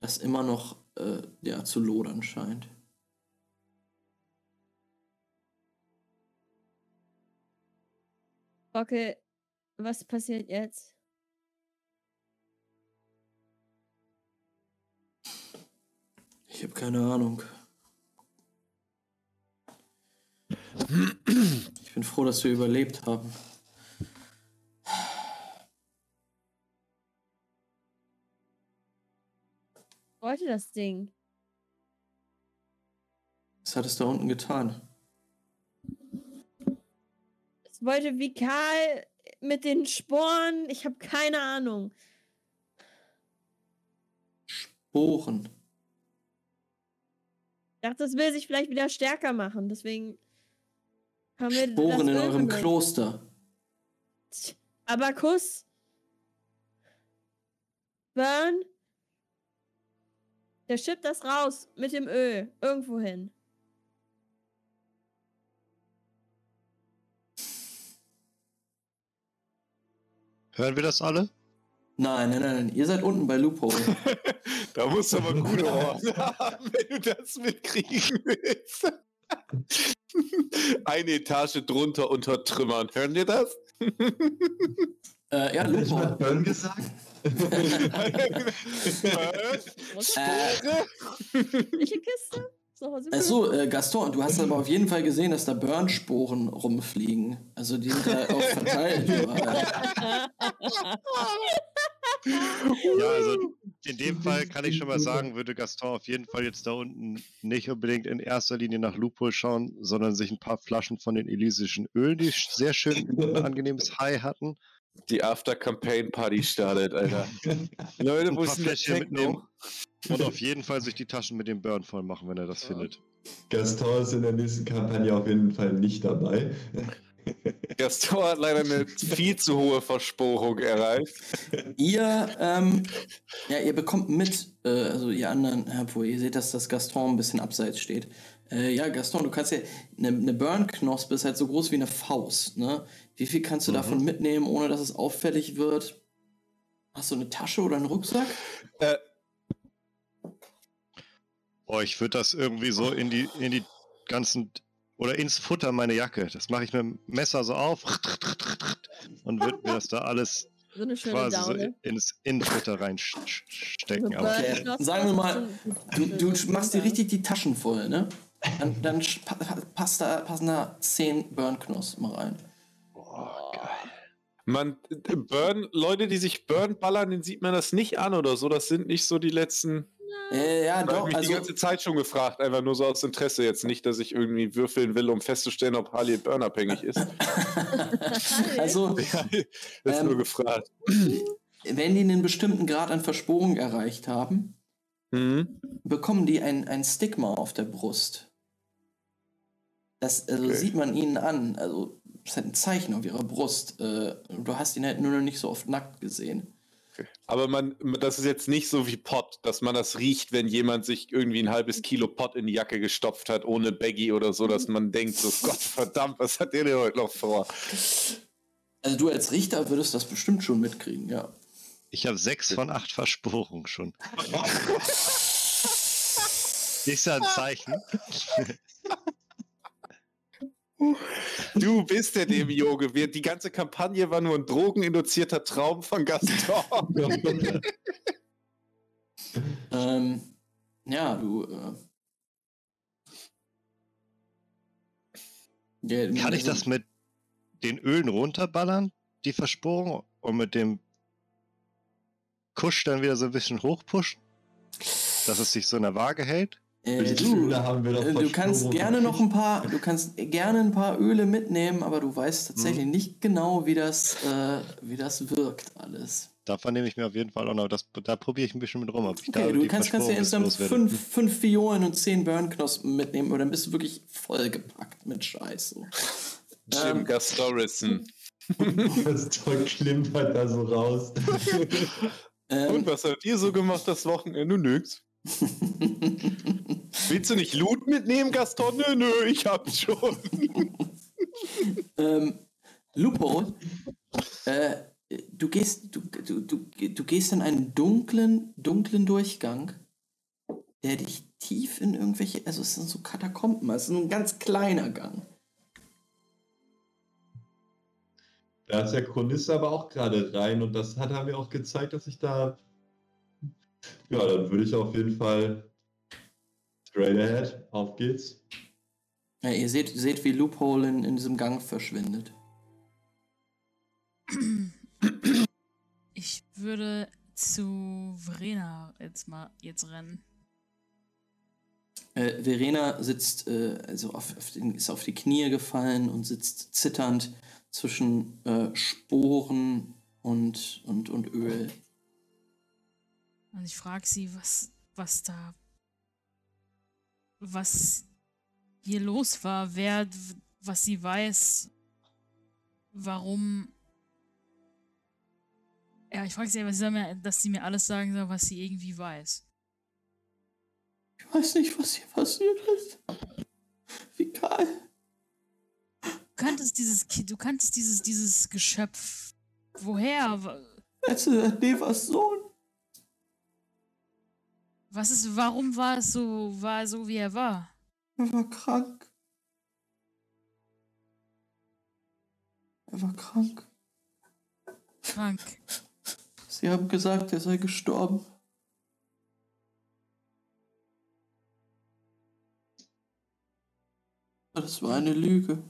S1: das immer noch äh, ja, zu lodern scheint.
S3: Okay, was passiert jetzt?
S1: Ich habe keine Ahnung. Ich bin froh, dass wir überlebt haben.
S3: Wollte das Ding?
S1: Was hat es da unten getan?
S3: Es wollte Vikal mit den Sporen. Ich habe keine Ahnung.
S1: Sporen.
S3: dachte, das will sich vielleicht wieder stärker machen. Deswegen haben wir
S1: Sporen
S3: das
S1: in eurem
S3: benutzt.
S1: Kloster.
S3: Kuss. Burn. Der schippt das raus mit dem Öl. Irgendwo hin.
S6: Hören wir das alle?
S1: Nein, nein, nein, nein. Ihr seid unten bei Loophole.
S2: Da musst du aber gute Ohren haben, wenn du das mitkriegen willst. Eine Etage drunter unter Trümmern. Hören dir das?
S1: äh, ja,
S5: Hat mal
S1: Loophole.
S5: Burn gesagt?
S1: Äh,
S3: Welche Kiste? So, wir-
S1: Achso, äh, Gaston, du hast aber auf jeden Fall gesehen, dass da Burn-Sporen rumfliegen. Also die sind da auch verteilt.
S6: Ja, also in dem Fall kann ich schon mal sagen, würde Gaston auf jeden Fall jetzt da unten nicht unbedingt in erster Linie nach Lupo schauen, sondern sich ein paar Flaschen von den elysischen Ölen, die sehr schön ein angenehmes High hatten,
S2: Die After-Campaign-Party startet, Alter. Leute,
S6: Ein
S2: wo
S6: paar
S2: ist denn der
S6: mitnehmen. und auf jeden Fall sich die Taschen mit dem Burn voll machen, wenn er das findet.
S5: Gaston ist in der nächsten Kampagne auf jeden Fall nicht dabei.
S2: Gaston hat leider eine viel zu hohe Versporung erreicht.
S1: Ihr, ähm, ja, ihr bekommt mit, äh, also ihr anderen, äh, wo ihr seht, dass das Gaston ein bisschen abseits steht. Äh, ja, Gaston, du kannst ja, eine, eine Burn-Knospe ist halt so groß wie eine Faust, ne? Wie viel kannst du
S6: Mhm.
S1: davon mitnehmen, ohne dass es auffällig wird? Hast du eine Tasche oder einen Rucksack?
S2: Äh,
S6: Oh, ich würde das irgendwie so in die, in die ganzen oder ins Futter meine Jacke. Das mache ich mit dem Messer so auf und würde mir das da alles
S3: So eine schöne
S6: quasi so
S3: Daune.
S6: ins Innenfutter reinstecken.
S3: So
S1: Okay, sagen wir mal, Du, du machst dir richtig die Taschen voll, ne? Dann, dann passt da, passen da 10 Burn-Knospen rein.
S2: Man, Burn, Leute, die sich Burn ballern, den sieht man das nicht an oder so. Das sind nicht so die letzten.
S1: Äh, ja,
S2: Ich habe
S1: doch,
S2: mich die
S1: also,
S2: ganze Zeit schon gefragt, einfach nur so aus Interesse. Jetzt nicht, dass ich irgendwie würfeln will, um festzustellen, ob Harley Burn abhängig ist.
S1: also
S2: Ja, das ist
S1: Ähm,
S2: nur gefragt.
S1: wenn die einen bestimmten Grad an Versporung erreicht haben,
S2: Mhm.
S1: bekommen die ein, ein Stigma auf der Brust. Das also
S2: Okay.
S1: sieht man ihnen an. Also, das ist halt ein Zeichen auf ihrer Brust. Äh, du hast ihn halt nur noch nicht so oft nackt gesehen.
S2: Aber man, das ist jetzt nicht so wie Pott, dass man das riecht, wenn jemand sich irgendwie ein halbes Kilo Pott in die Jacke gestopft hat, ohne Baggy oder so, dass man denkt, so Gott verdammt, was hat der denn heute noch vor?
S1: Also, du als Richter würdest das bestimmt schon mitkriegen, ja.
S6: ich habe sechs von acht Versporungen schon. Ist ja ein Zeichen.
S2: Du bist der Demiurge. Wir, die ganze Kampagne war nur ein drogeninduzierter Traum von Gaston.
S1: Ähm, ja, du. Äh, ja,
S6: Kann ich
S1: also-
S6: das mit den Ölen runterballern, die Versporung, und mit dem Kusch dann wieder so ein bisschen hochpushen? Dass es sich so in der Waage hält?
S1: Äh,
S5: Welche
S1: du, äh, du kannst gerne noch ein paar, du kannst gerne ein paar Öle mitnehmen, aber du weißt
S5: Mhm.
S1: tatsächlich nicht genau, wie das, äh, wie das wirkt alles.
S6: Davon nehme ich mir auf jeden Fall auch noch. Das, da probiere ich ein bisschen mit rum. Ob ich da
S1: Okay, du kannst, kannst dir insgesamt fünf, fünf Violen und zehn Burnknospen mitnehmen, oder dann bist du wirklich vollgepackt mit Scheiß. So.
S2: Jim
S1: Ähm,
S2: Gastorison.
S5: Das toll klimpert da so raus.
S1: Ähm,
S2: Und was habt ihr so gemacht das Wochenende? Nix. Willst du nicht Loot mitnehmen, Gaston? Nö, nö, ich hab's schon.
S1: ähm, Lupo, äh, du gehst, du, du, du, du gehst in einen dunklen, dunklen Durchgang, der dich tief in irgendwelche, also es sind so Katakomben, es ist nur ein ganz kleiner Gang.
S5: Da ist der Chronist aber auch gerade rein und das hat er mir auch gezeigt, dass ich da. Ja, dann würde ich auf jeden Fall straight ahead. Auf geht's.
S1: Ja, ihr seht, seht wie Loophole in, in diesem Gang verschwindet.
S4: Ich würde zu Verena jetzt mal jetzt rennen.
S1: Äh, Verena sitzt, äh, also auf, auf den, ist auf die Knie gefallen und sitzt zitternd zwischen äh, Sporen und, und, und Öl.
S4: Und ich frage sie, was, was da. was hier los war, wer, was sie weiß, warum. Ja, ich frage sie, aber sie soll mir, dass sie mir alles sagen soll, was sie irgendwie weiß.
S1: Ich weiß nicht, was hier passiert ist. Vikal.
S4: Du kanntest dieses Kind, du kanntest dieses, dieses Geschöpf. Woher?
S1: Letzte Nevas Sohn.
S4: Was ist, warum war es so, war er so, wie er war?
S1: Er war krank. Er war krank.
S4: Krank.
S1: Sie haben gesagt, er sei gestorben. Das war eine Lüge.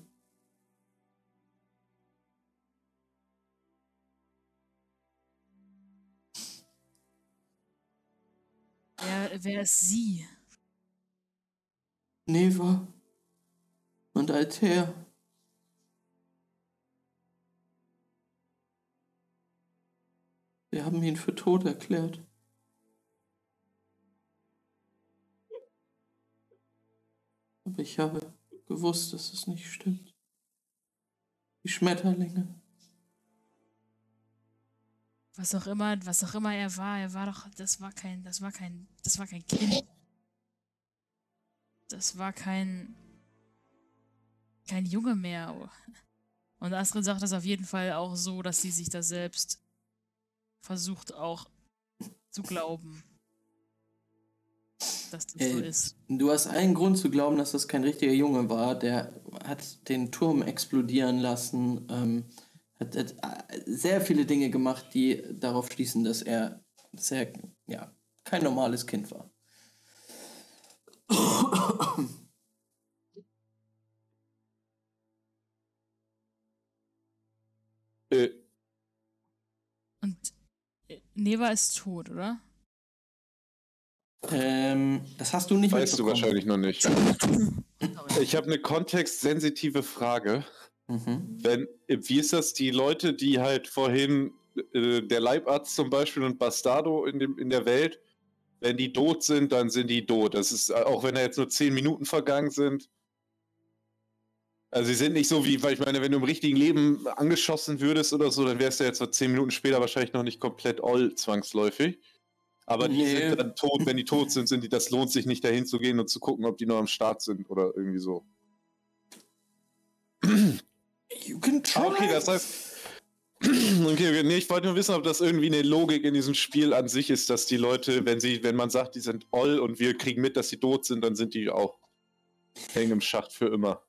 S4: Wer, wer ist sie?
S1: Neva und Altair. Sie haben ihn für tot erklärt. Aber ich habe gewusst, dass es nicht stimmt. Die Schmetterlinge.
S4: Was auch immer, was auch immer er war, er war doch, das war kein, das war kein, das war kein Kind. Das war kein, kein Junge mehr. Und Astrid sagt das auf jeden Fall auch so, dass sie sich da selbst versucht auch zu glauben. Dass das so
S1: Äh,
S4: ist.
S1: Du hast einen Grund zu glauben, dass das kein richtiger Junge war. Der hat den Turm explodieren lassen, ähm, hat, hat äh, sehr viele Dinge gemacht, die darauf schließen, dass er sehr, ja, kein normales Kind war.
S2: Äh,
S4: Und äh, Neva ist tot, oder?
S1: ähm, das hast du nicht
S2: weißt du wahrscheinlich noch nicht. Ich habe eine kontextsensitive Frage.
S1: Mhm.
S2: Wenn, wie ist das, die Leute, die halt vorhin, äh, der Leibarzt zum Beispiel und Bastardo in, dem, in der Welt, wenn die tot sind, dann sind die tot. Das ist, auch wenn da jetzt nur zehn Minuten vergangen sind. Also sie sind nicht so wie, weil ich meine, wenn du im richtigen Leben angeschossen würdest oder so, dann wärst du jetzt so zehn Minuten später wahrscheinlich noch nicht komplett all zwangsläufig. Aber die
S1: Nee.
S2: sind dann tot, wenn die tot sind, sind die, das lohnt sich nicht dahin zu gehen und zu gucken, ob die noch am Start sind oder irgendwie so.
S1: You can try.
S2: Okay, das heißt. Okay, okay, nee, ich wollte nur wissen, ob das irgendwie eine Logik in diesem Spiel an sich ist, dass die Leute, wenn sie, wenn man sagt, die sind all und wir kriegen mit, dass sie tot sind, dann sind die auch hängen im Schacht für immer.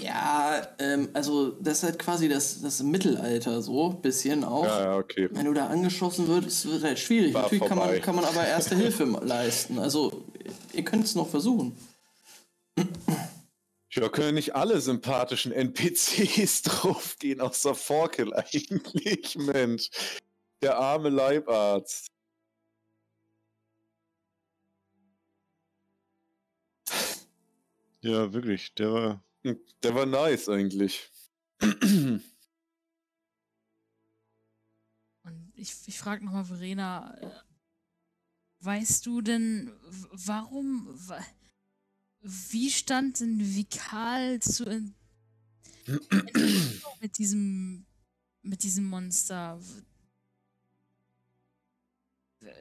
S1: Ja, ähm, also das ist halt quasi das, das Mittelalter so, bisschen auch.
S2: Ja, ja, okay.
S1: Wenn du da angeschossen wirst, wird halt schwierig.
S2: War
S1: Natürlich kann man, kann man aber erste Hilfe leisten. Also, ihr könnt es noch versuchen.
S2: Ja, können nicht alle sympathischen NPCs draufgehen, außer Forkel eigentlich, Mensch. Der arme Leibarzt.
S6: Ja, wirklich. Der war.
S2: Der war nice eigentlich.
S4: Und ich, ich frage nochmal Verena, äh, weißt du denn, warum, wa- wie stand denn Vikal zu in, mit diesem, mit diesem Monster?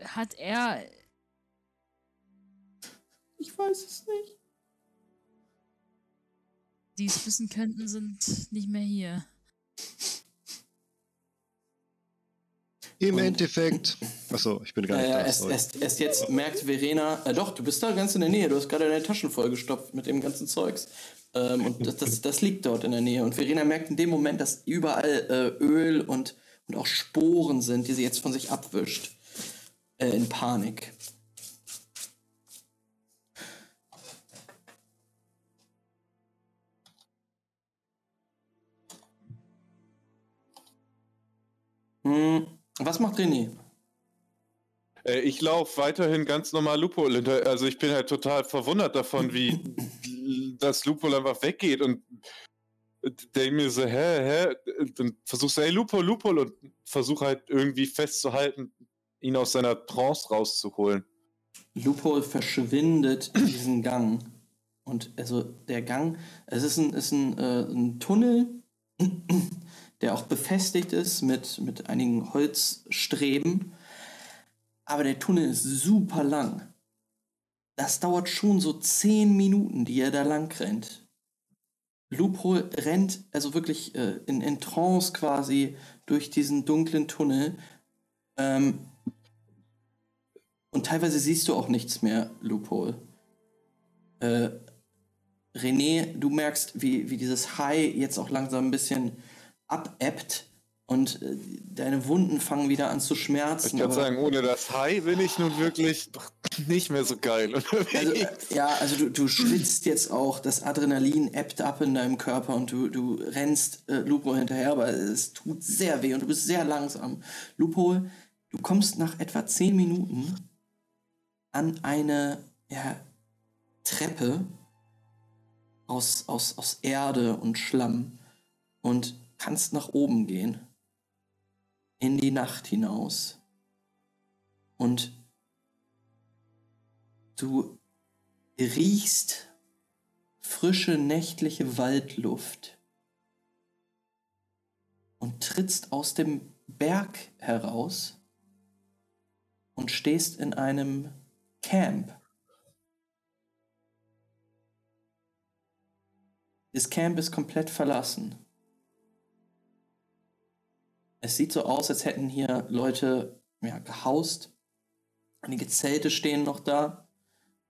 S4: Hat er,
S1: Ich weiß es nicht.
S4: die es wissen könnten, sind nicht mehr hier.
S6: Im
S1: Und-
S6: Endeffekt. Achso, ich bin gar nicht
S1: Naja,
S6: da.
S1: erst, erst, erst jetzt merkt Verena, äh, doch, du bist da ganz in der Nähe. Du hast gerade deine Taschen vollgestopft mit dem ganzen Zeugs. Ähm, und das, das, das liegt dort in der Nähe. Und Verena merkt in dem Moment, dass überall äh, Öl und, und auch Sporen sind, die sie jetzt von sich abwischt. Äh, in Panik. Hm, was macht René?
S2: Äh, ich laufe weiterhin ganz normal Lupo hinter. Also ich bin halt total verwundert davon, wie das Lupo einfach weggeht und denke mir so, hä, hä? Dann versuchst du, hey Lupo, Lupo und versuche halt irgendwie festzuhalten, ihn aus seiner Trance rauszuholen.
S1: Lupo verschwindet in diesen Gang Und also der Gang, es ist ein, ist ein, äh, ein Tunnel, der auch befestigt ist mit, mit einigen Holzstreben. Aber der Tunnel ist super lang. Das dauert schon so zehn Minuten, die er da lang rennt. Loophole rennt also wirklich äh, in, in Trance quasi durch diesen dunklen Tunnel. Ähm, und teilweise siehst du auch nichts mehr, Loophole. Äh, René, du merkst, wie, wie dieses High jetzt auch langsam ein bisschen abebbt und äh, deine Wunden fangen wieder an zu schmerzen.
S2: Ich kann sagen, ohne das High bin ich nun wirklich nicht mehr so geil.
S1: Also, äh, ja, also du, du schwitzt jetzt auch, das Adrenalin ebbt ab in deinem Körper und du, du rennst äh, Lupo hinterher, aber es tut sehr weh und du bist sehr langsam. Lupo, du kommst nach etwa zehn Minuten an eine ja, Treppe aus, aus, aus Erde und Schlamm und kannst nach oben gehen. In die Nacht hinaus. Und Du riechst frische nächtliche Waldluft und trittst aus dem Berg heraus und stehst in einem Camp. Das Camp ist komplett verlassen. Es sieht so aus, als hätten hier Leute ja, gehaust. Einige Zelte stehen noch da.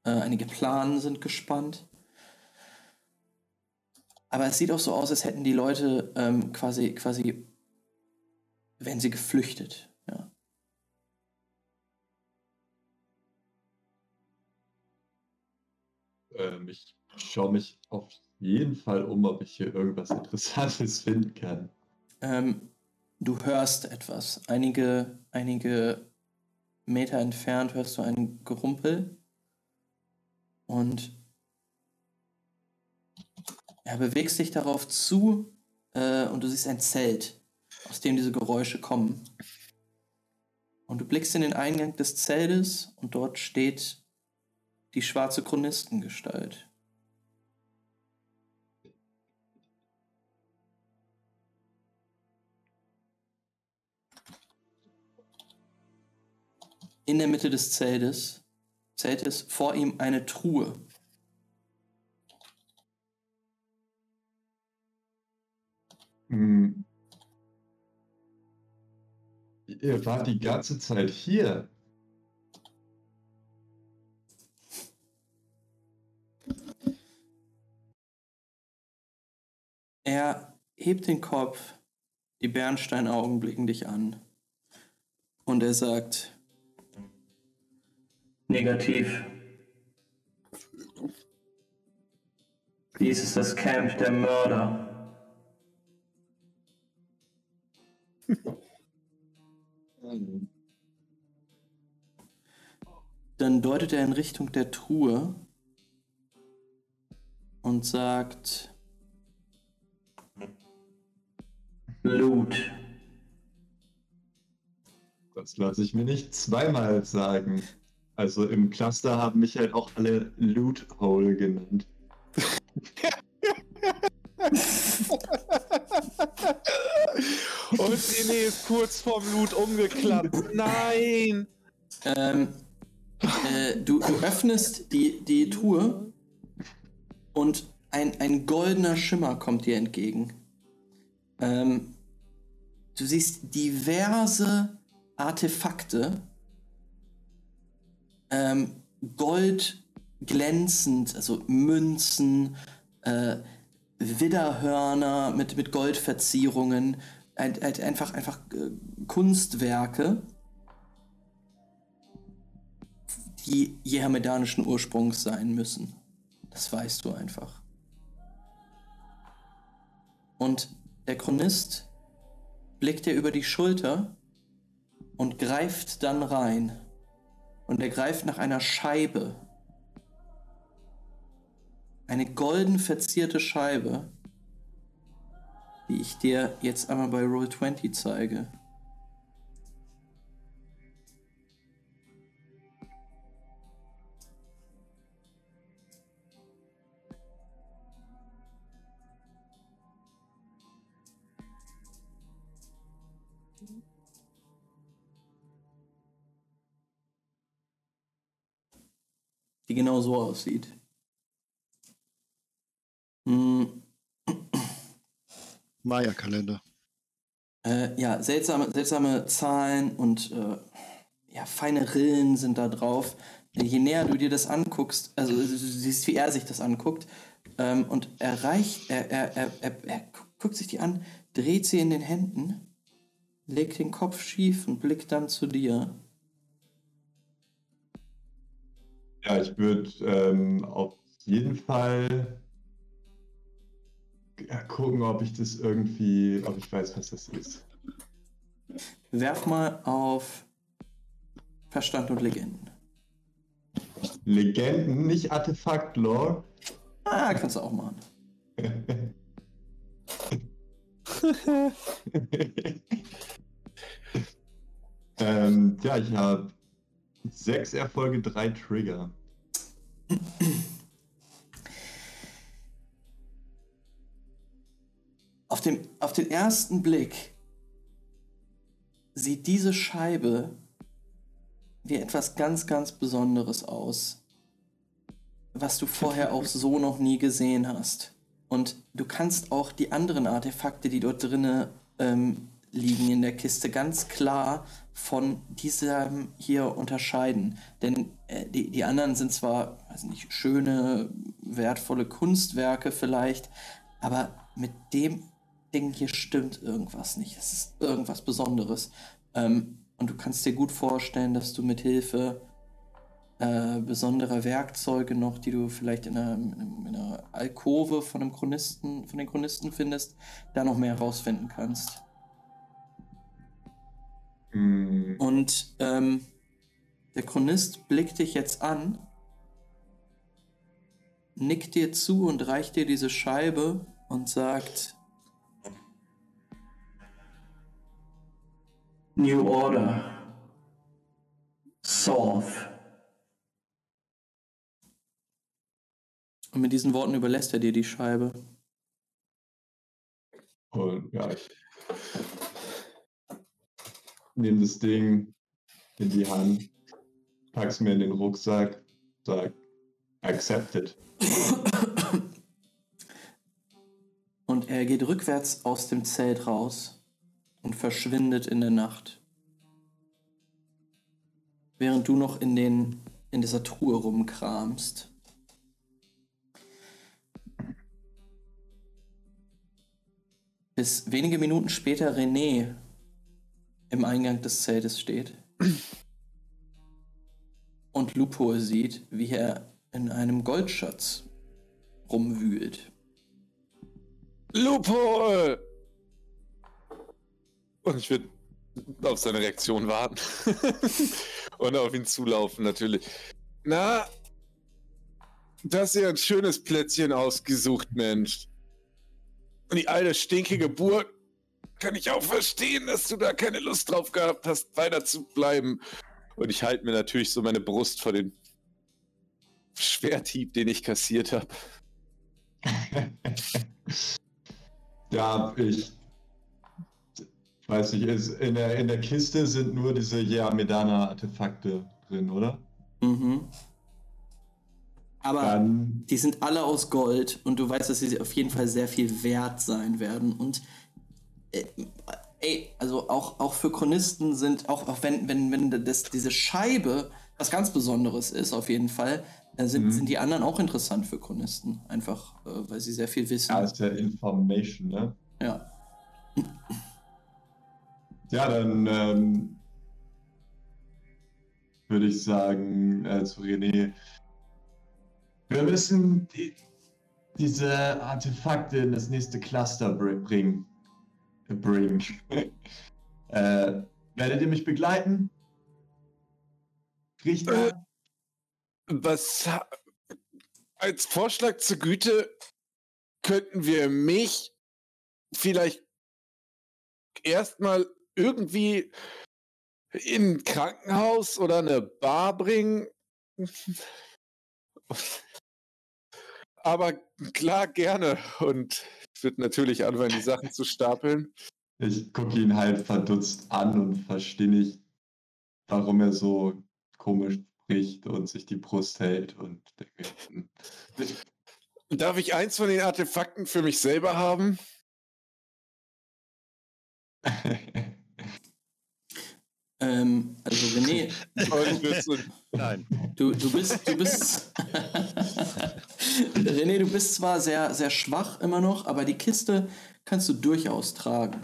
S1: Äh, einige Planen sind gespannt. Aber es sieht auch so aus, als hätten die Leute ähm, quasi, quasi, wären sie geflüchtet. Ja.
S5: Ähm, ich schaue mich auf jeden Fall um, ob ich hier irgendwas Interessantes finden kann.
S1: Ähm, du hörst etwas. Einige, einige Meter entfernt hörst du ein Gerumpel. Und er bewegst dich darauf zu äh, und du siehst ein Zelt, aus dem diese Geräusche kommen. Und du blickst in den Eingang des Zeltes und dort steht die schwarze Chronistengestalt. In der Mitte des Zeltes, Zeltes vor ihm eine Truhe.
S5: Hm. Ihr wart die ganze Zeit hier.
S1: Er hebt den Kopf, die Bernsteinaugen blicken dich an. Und er sagt: Negativ. Dies ist das Camp der Mörder. Dann deutet er in Richtung der Truhe und sagt: Loot.
S5: Das lasse ich mir nicht zweimal sagen. Also im Cluster haben mich halt auch alle Loot Hole genannt.
S2: Und René ist kurz vorm Loot umgeklappt. Nein!
S1: Ähm, äh, du, du öffnest die, die Truhe und ein, ein goldener Schimmer kommt dir entgegen. Ähm, du siehst diverse Artefakte, ähm, Gold glänzend, also Münzen, äh, Widderhörner mit, mit Goldverzierungen, ein, ein, einfach, einfach äh, Kunstwerke die jehamedanischen Ursprungs sein müssen. Das weißt du einfach. Und der Chronist blickt dir über die Schulter und greift dann rein. Und er greift nach einer Scheibe. Eine golden verzierte Scheibe, die ich dir jetzt einmal bei Roll20 zeige. Die genau so aussieht. Hm,
S6: Maya-Kalender.
S1: äh, ja, seltsame, seltsame Zahlen und äh, ja, feine Rillen sind da drauf. Je näher du dir das anguckst, also du siehst, wie er sich das anguckt, ähm, und er reicht, er, er, er, er, er gu- guckt sich die an, dreht sie in den Händen, legt den Kopf schief und blickt dann zu dir.
S5: Ja, ich würde ähm, auf jeden Fall gucken, ob ich das irgendwie, ob ich weiß, was das ist.
S1: Werf mal auf Verstand und Legenden.
S5: Legenden, nicht Artefakt-Lore.
S1: Ah, kannst du auch machen.
S5: ähm, ja, ich habe sechs Erfolge, drei Trigger.
S1: Auf, dem, auf den ersten Blick sieht diese Scheibe wie etwas ganz, ganz Besonderes aus, was du vorher auch so noch nie gesehen hast. Und du kannst auch die anderen Artefakte, die dort drinnen ähm, liegen in der Kiste, ganz klar von diesem hier unterscheiden. Denn äh, die, die anderen sind zwar, weiß nicht, schöne, wertvolle Kunstwerke vielleicht, aber mit dem Ding hier stimmt irgendwas nicht. Es ist irgendwas Besonderes. Ähm, und du kannst dir gut vorstellen, dass du mit Hilfe äh, besonderer Werkzeuge noch, die du vielleicht in einer, in einer Alkove von einem Chronisten, von den Chronisten findest, da noch mehr herausfinden kannst.
S5: Hm,
S1: Und ähm, der Chronist blickt dich jetzt an, nickt dir zu und reicht dir diese Scheibe und sagt: New Order. Solve. Und mit diesen Worten überlässt er dir die Scheibe.
S5: Und ja, ich nehme das Ding in die Hand, pack's mir in den Rucksack, sag, accepted.
S1: Und er geht rückwärts aus dem Zelt raus und verschwindet in der Nacht. Während du noch in, den, in dieser Truhe rumkramst. Bis wenige Minuten später René im Eingang des Zeltes steht und Lupo sieht, wie er in einem Goldschatz rumwühlt.
S2: Lupo! Und ich würde auf seine Reaktion warten. Und auf ihn zulaufen, natürlich. Na, hast dir ein schönes Plätzchen ausgesucht, Mensch. Und die alte stinkige Burg kann ich auch verstehen, dass du da keine Lust drauf gehabt hast, weiter zu bleiben. Und ich halte mir natürlich so meine Brust vor den Schwerthieb, den ich kassiert habe.
S5: Ja, ich weiß nicht, ist, in, der, in der Kiste sind nur diese Yamedana-Artefakte drin, oder?
S1: Mhm. Aber
S5: Dann,
S1: die sind alle aus Gold und du weißt, dass sie auf jeden Fall sehr viel wert sein werden. Und ey, also auch, auch für Chronisten sind, auch, auch wenn, wenn, wenn das, diese Scheibe was ganz Besonderes ist, auf jeden Fall, äh, sind,
S5: Mhm.
S1: sind die anderen auch interessant für Chronisten. Einfach, äh, weil sie sehr viel wissen.
S5: ja, ist ja Information, ne?
S1: Ja.
S5: Ja, dann ähm, würde ich sagen äh, zu René, wir müssen die, diese Artefakte in das nächste Cluster br bringen. Bringen. äh, werdet ihr mich begleiten? Richter?
S2: Äh. Was als Vorschlag zur Güte könnten wir mich vielleicht erstmal irgendwie in ein Krankenhaus oder eine Bar bringen. Aber klar, gerne. Und würde natürlich anfangen, die Sachen zu stapeln.
S5: Ich gucke ihn halt verdutzt an und verstehe nicht, warum er so komisch bricht und sich die Brust hält und denke, hm,
S2: Darf ich eins von den Artefakten für mich selber haben?
S1: Ähm, also René,
S6: Nein.
S1: du, du bist, du bist, René, du bist zwar sehr, sehr schwach immer noch, aber die Kiste kannst du durchaus tragen.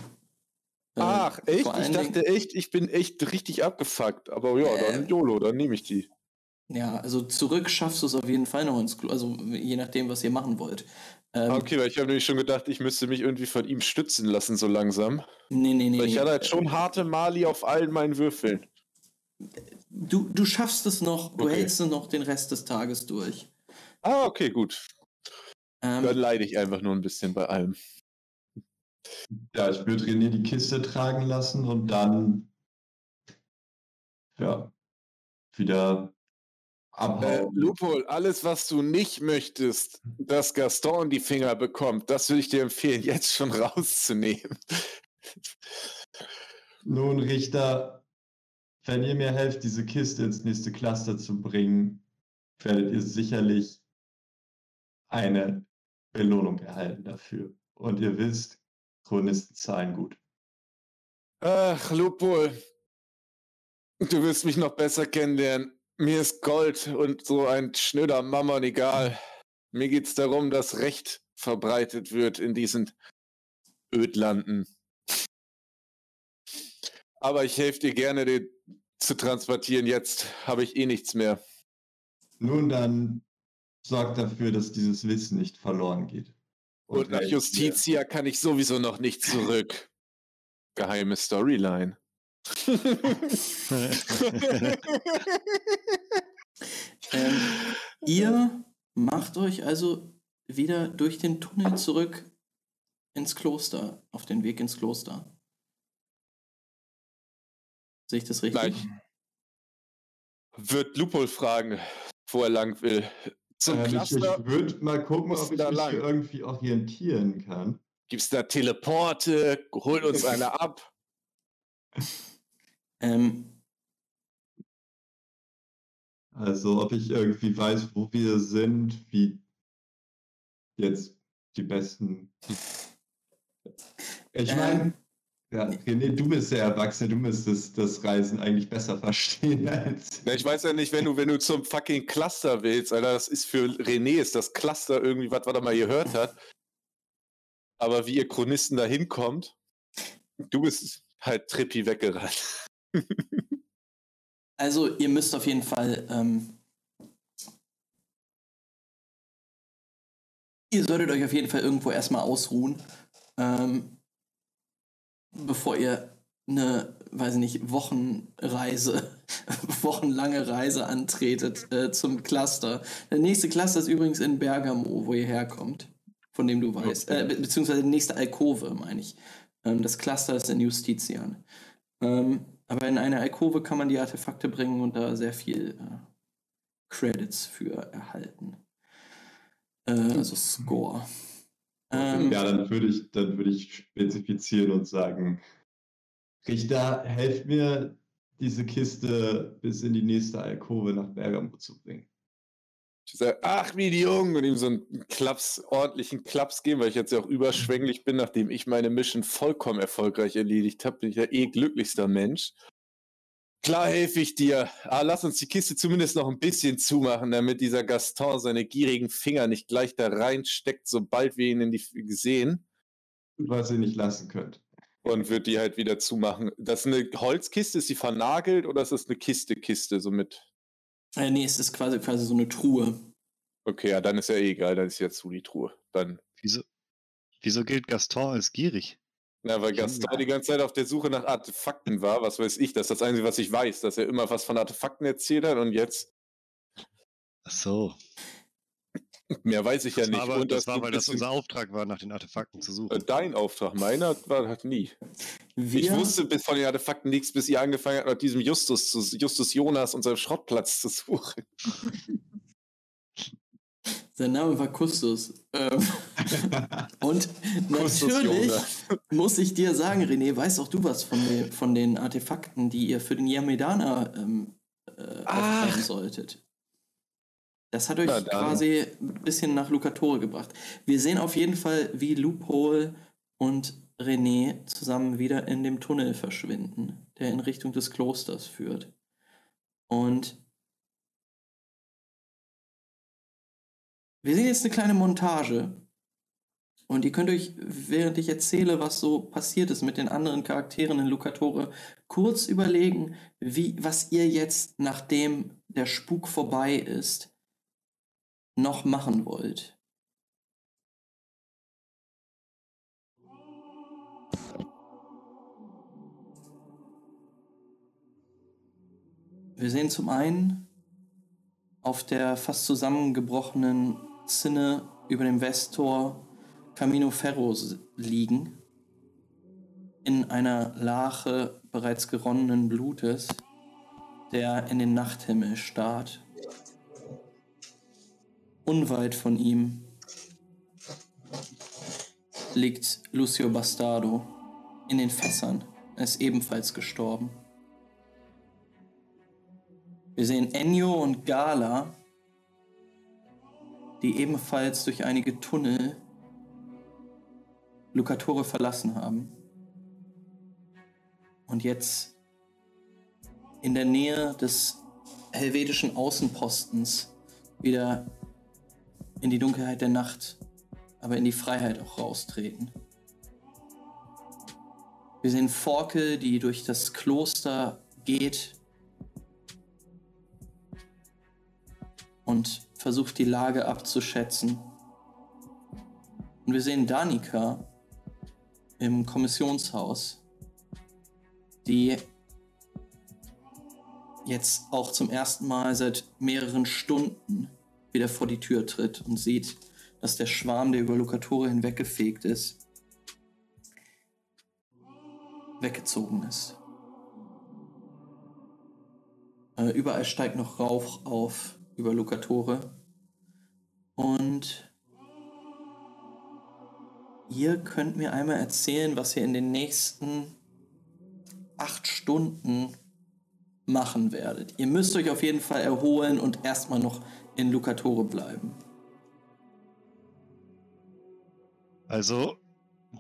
S1: Äh,
S2: Ach, echt? Ich dachte echt, ich bin echt richtig abgefuckt. Aber ja, dann
S1: Äh.
S2: YOLO, dann nehme ich die.
S1: Ja, also zurück schaffst du es auf jeden Fall noch ins Klo, also je nachdem, was ihr machen wollt. Ähm,
S2: Okay, weil ich habe nämlich schon gedacht, ich müsste mich irgendwie von ihm stützen lassen, so langsam.
S1: Nee, nee, nee.
S2: Weil ich hatte halt schon harte Mali auf allen meinen Würfeln.
S1: Du, du schaffst es noch, du
S2: Okay.
S1: hältst es noch den Rest des Tages durch.
S2: Ah, okay, gut.
S1: Ähm,
S2: Dann leide ich einfach nur ein bisschen bei allem.
S5: Ja, ich würde René die Kiste tragen lassen und dann ja wieder
S2: Äh,
S5: abhauen.
S2: Lupol, alles, was du nicht möchtest, dass Gaston die Finger bekommt, das würde ich dir empfehlen, jetzt schon rauszunehmen.
S5: Nun, Richter, wenn ihr mir helft, diese Kiste ins nächste Cluster zu bringen, werdet ihr sicherlich eine Belohnung erhalten dafür. Und ihr wisst, Chronisten zahlen gut.
S2: Ach, Lupol, du wirst mich noch besser kennenlernen. Mir ist Gold und so ein schnöder Mammon egal. Mir geht's darum, dass Recht verbreitet wird in diesen Ödlanden. Aber ich helfe dir gerne, den zu transportieren. Jetzt habe ich eh nichts mehr.
S5: Nun dann sorgt dafür, dass dieses Wissen nicht verloren geht.
S2: Und nach
S5: helft mir.
S2: Justitia kann ich sowieso noch nicht zurück. Geheime Storyline.
S1: ähm, ihr macht euch also wieder durch den Tunnel zurück ins Kloster, auf den Weg ins Kloster. Sehe ich das richtig?
S2: Gleich. Wird Lupol fragen, wo er lang will. Zum
S5: Ähm, ich ich
S2: Cluster
S5: würde mal gucken, ob ich
S2: da
S5: mich
S2: lang.
S5: irgendwie orientieren kann.
S2: gibt's da Teleporte, holt uns einer ab.
S1: Ähm,
S5: Also ob ich irgendwie weiß, wo wir sind, wie jetzt die besten. Ich
S1: Ähm,
S5: meine, ja, René, du bist der Erwachsene, du müsstest das Reisen eigentlich besser verstehen als.
S2: Na, ich weiß ja nicht, wenn du, wenn du zum fucking Cluster willst, Alter, das ist für René ist das Cluster irgendwie was, was er mal gehört hat. Aber wie ihr Chronisten da hinkommt, du bist halt Trippi weggerannt.
S1: also ihr müsst auf jeden Fall ähm, ihr solltet euch auf jeden Fall irgendwo erstmal ausruhen, ähm, bevor ihr eine, weiß ich nicht, Wochenreise, wochenlange Reise antretet äh, zum Cluster. Der nächste Cluster ist übrigens in Bergamo, wo ihr herkommt, von dem du weißt. Äh, be beziehungsweise die nächste Alkove, meine ich. Ähm, das Cluster ist in Justitian. Ähm, aber in eine Alkove kann man die Artefakte bringen und da sehr viel äh, Credits für erhalten. Äh, also Score. Ähm,
S5: Ja, dann würde ich, dann würde ich spezifizieren und sagen, Richter, helft mir, diese Kiste bis in die nächste Alkove nach Bergamo zu bringen.
S2: Ich sag, ach, wie die Jungen, und ihm so einen Klaps, ordentlichen Klaps geben, weil ich jetzt ja auch überschwänglich bin, nachdem ich meine Mission vollkommen erfolgreich erledigt habe, bin ich ja eh glücklichster Mensch. Klar helfe ich dir, aber lass uns die Kiste zumindest noch ein bisschen zumachen, damit dieser Gaston seine gierigen Finger nicht gleich da reinsteckt, sobald wir ihn in die sehen.
S5: Was ihr nicht lassen könnt.
S2: Und wird die halt wieder zumachen. Das ist eine Holzkiste, ist die vernagelt oder ist das eine Kiste-Kiste, so mit
S1: äh, nee, es ist quasi, quasi so eine Truhe.
S2: Okay, ja, dann ist ja eh egal, dann ist ja zu die Truhe. Dann,
S6: Wieso, wieso gilt Gaston als gierig?
S2: na, weil Gaston die ganze Zeit auf der Suche nach Artefakten war, was weiß ich, das ist das Einzige, was ich weiß, dass er immer was von Artefakten erzählt hat und jetzt,
S6: Ach so.
S2: Mehr weiß ich ja
S6: Das
S2: nicht.
S6: war, aber,
S2: und
S6: das war
S2: du
S6: weil das unser Auftrag war, nach den Artefakten zu
S2: äh,
S6: suchen.
S2: Dein Auftrag, meiner war halt nie.
S1: Wir,
S2: Ich wusste bis von den Artefakten nichts, bis ihr angefangen habt, nach diesem Justus, Justus Jonas und seinem Schrottplatz zu suchen.
S1: Sein Name war Kustus. Ähm, und natürlich muss ich dir sagen, René, weißt auch du was von den, von den Artefakten, die ihr für den Yamedana ähm, äh, solltet. Das hat euch
S2: Na
S1: quasi ein bisschen nach Lucatore gebracht. Wir sehen auf jeden Fall, wie Loophole und René zusammen wieder in dem Tunnel verschwinden, der in Richtung des Klosters führt. Und wir sehen jetzt eine kleine Montage. Und ihr könnt euch, während ich erzähle, was so passiert ist mit den anderen Charakteren in Lucatore, kurz überlegen, wie, was ihr jetzt, nachdem der Spuk vorbei ist, noch machen wollt. Wir sehen zum einen auf der fast zusammengebrochenen Zinne über dem Westtor Camino Ferro liegen, in einer Lache bereits geronnenen Blutes, der in den Nachthimmel starrt. Unweit von ihm liegt Lucio Bastardo in den Fässern. Er ist ebenfalls gestorben. Wir sehen Ennio und Gala, die ebenfalls durch einige Tunnel Lucatore verlassen haben. Und jetzt in der Nähe des helvetischen Außenpostens wieder in die Dunkelheit der Nacht, aber in die Freiheit auch raustreten. Wir sehen Forkel, die durch das Kloster geht und versucht die Lage abzuschätzen. Und wir sehen Danika im Kommissionshaus, die jetzt auch zum ersten Mal seit mehreren Stunden wieder vor die Tür tritt und sieht, dass der Schwarm, der über Lucatore hinweggefegt ist, weggezogen ist. Äh, überall steigt noch Rauch auf über Lucatore. Und ihr könnt mir einmal erzählen, was ihr in den nächsten acht Stunden machen werdet. Ihr müsst euch auf jeden Fall erholen und erstmal noch in Lucatore bleiben.
S6: Also,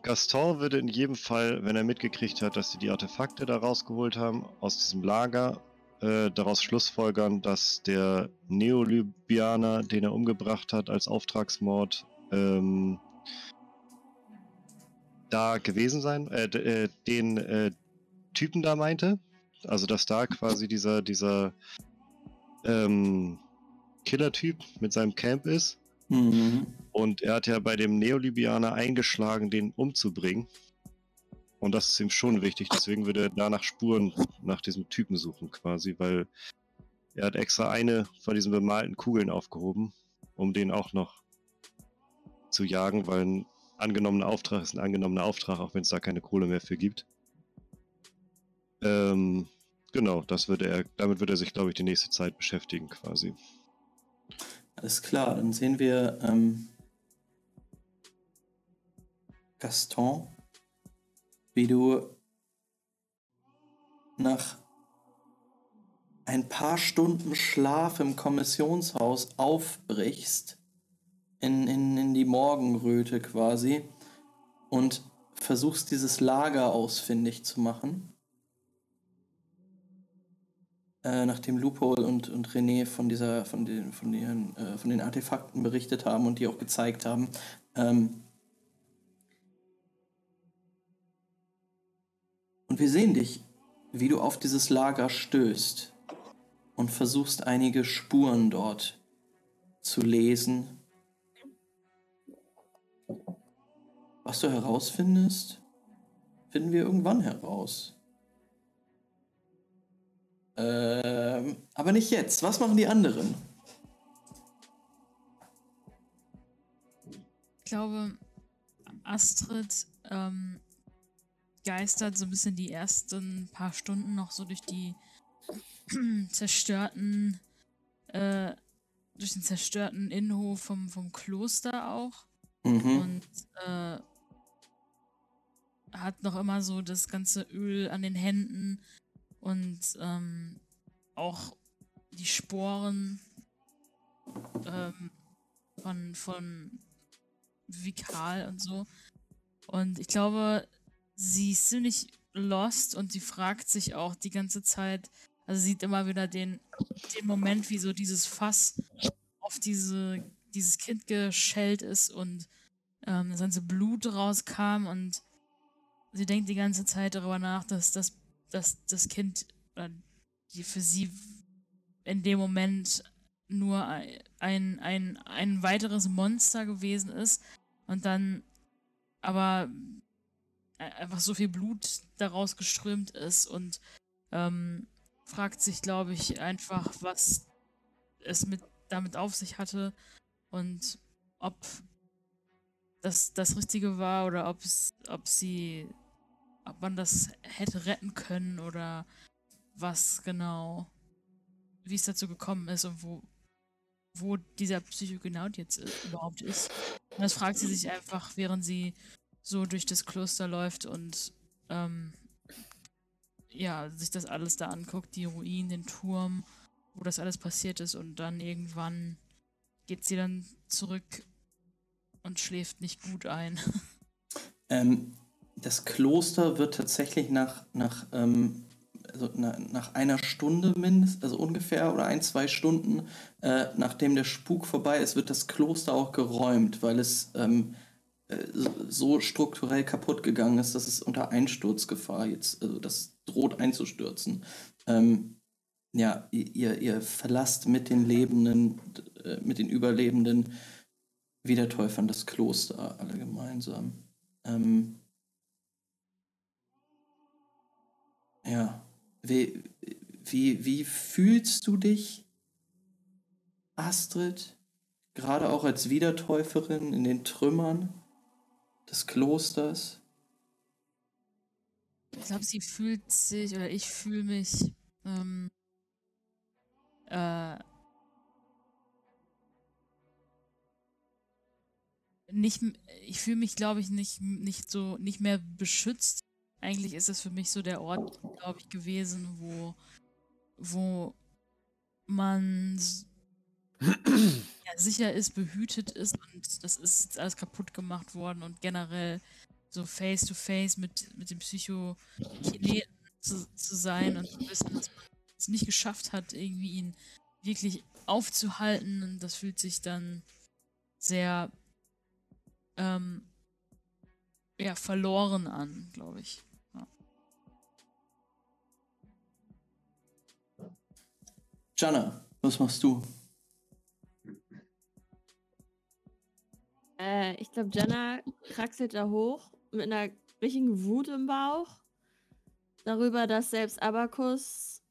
S6: Gaston würde in jedem Fall, wenn er mitgekriegt hat, dass sie die Artefakte da rausgeholt haben, aus diesem Lager, äh, daraus schlussfolgern, dass der Neolybianer, den er umgebracht hat als Auftragsmord, ähm, da gewesen sein, äh, äh, den äh, Typen da meinte. Also, dass da quasi dieser, dieser ähm, Killer-Typ mit seinem Camp ist.
S1: Mhm.
S6: Und er hat ja bei dem Neolibianer eingeschlagen, den umzubringen. Und das ist ihm schon wichtig. Deswegen würde er danach Spuren nach diesem Typen suchen, quasi, weil er hat extra eine von diesen bemalten Kugeln aufgehoben, um den auch noch zu jagen, weil ein angenommener Auftrag ist ein angenommener Auftrag, auch wenn es da keine Kohle mehr für gibt. Ähm, genau, das würde er, damit würde er sich, glaube ich, die nächste Zeit beschäftigen, quasi.
S1: Alles klar, dann sehen wir ähm, Gaston, wie du nach ein paar Stunden Schlaf im Kommissionshaus aufbrichst, in, in, in die Morgenröte quasi, und versuchst dieses Lager ausfindig zu machen. Äh, nachdem Loophole und, und René von dieser, von den, von den, äh, von den Artefakten berichtet haben und die auch gezeigt haben. Ähm und wir sehen dich, wie du auf dieses Lager stößt und versuchst einige Spuren dort zu lesen. Was du herausfindest, finden wir irgendwann heraus. Ähm, aber nicht jetzt. Was machen die anderen?
S4: Ich glaube, Astrid ähm, geistert so ein bisschen die ersten paar Stunden noch so durch die zerstörten, äh, durch den zerstörten Innenhof vom, vom Kloster auch.
S1: Mhm.
S4: Und äh, hat noch immer so das ganze Öl an den Händen und ähm, auch die Sporen ähm, von, von Vikal und so. Und ich glaube, sie ist ziemlich lost und sie fragt sich auch die ganze Zeit, also sieht immer wieder den, den Moment, wie so dieses Fass auf diese, dieses Kind geschellt ist und ähm, das ganze Blut rauskam und sie denkt die ganze Zeit darüber nach, dass, dass, dass das Kind die für sie in dem Moment nur ein, ein, ein weiteres Monster gewesen ist und dann aber einfach so viel Blut daraus geströmt ist und ähm, fragt sich, glaube ich, einfach, was es mit damit auf sich hatte und ob das das Richtige war oder ob sie, ob man das hätte retten können oder was genau, wie es dazu gekommen ist und wo, wo dieser Psychogenaut jetzt überhaupt ist. Und das fragt sie sich einfach, während sie so durch das Kloster läuft und ähm, ja, sich das alles da anguckt, die Ruinen, den Turm, wo das alles passiert ist und dann irgendwann geht sie dann zurück und schläft nicht gut ein.
S1: Ähm, das Kloster wird tatsächlich nach, nach, ähm, also na, nach einer Stunde mindestens, also ungefähr, oder ein, zwei Stunden, äh, nachdem der Spuk vorbei ist, wird das Kloster auch geräumt, weil es ähm, äh, so strukturell kaputt gegangen ist, dass es unter Einsturzgefahr jetzt, also das droht einzustürzen. Ähm, ja, ihr, ihr verlasst mit den Lebenden, äh, mit den Überlebenden Wiedertäufern das Kloster alle gemeinsam. Ähm, ja, wie, wie, wie fühlst du dich, Astrid, gerade auch als Wiedertäuferin in den Trümmern des Klosters?
S4: Ich glaube, sie fühlt sich, oder ich fühle mich ähm, äh, nicht, ich fühle mich, glaube ich, nicht, nicht so, nicht mehr beschützt. Eigentlich ist es für mich so der Ort, glaube ich, gewesen, wo, wo man ja, sicher ist, behütet ist und das ist alles kaputt gemacht worden und generell so face to face mit, mit dem Psychokineten zu, zu sein und zu wissen, dass man es nicht geschafft hat, irgendwie ihn wirklich aufzuhalten. Und das fühlt sich dann sehr ähm, ja, verloren an, glaube ich.
S1: Jana, was machst du?
S3: Äh, ich glaube, Jana kraxelt da hoch mit einer richtigen Wut im Bauch darüber, dass selbst Abacus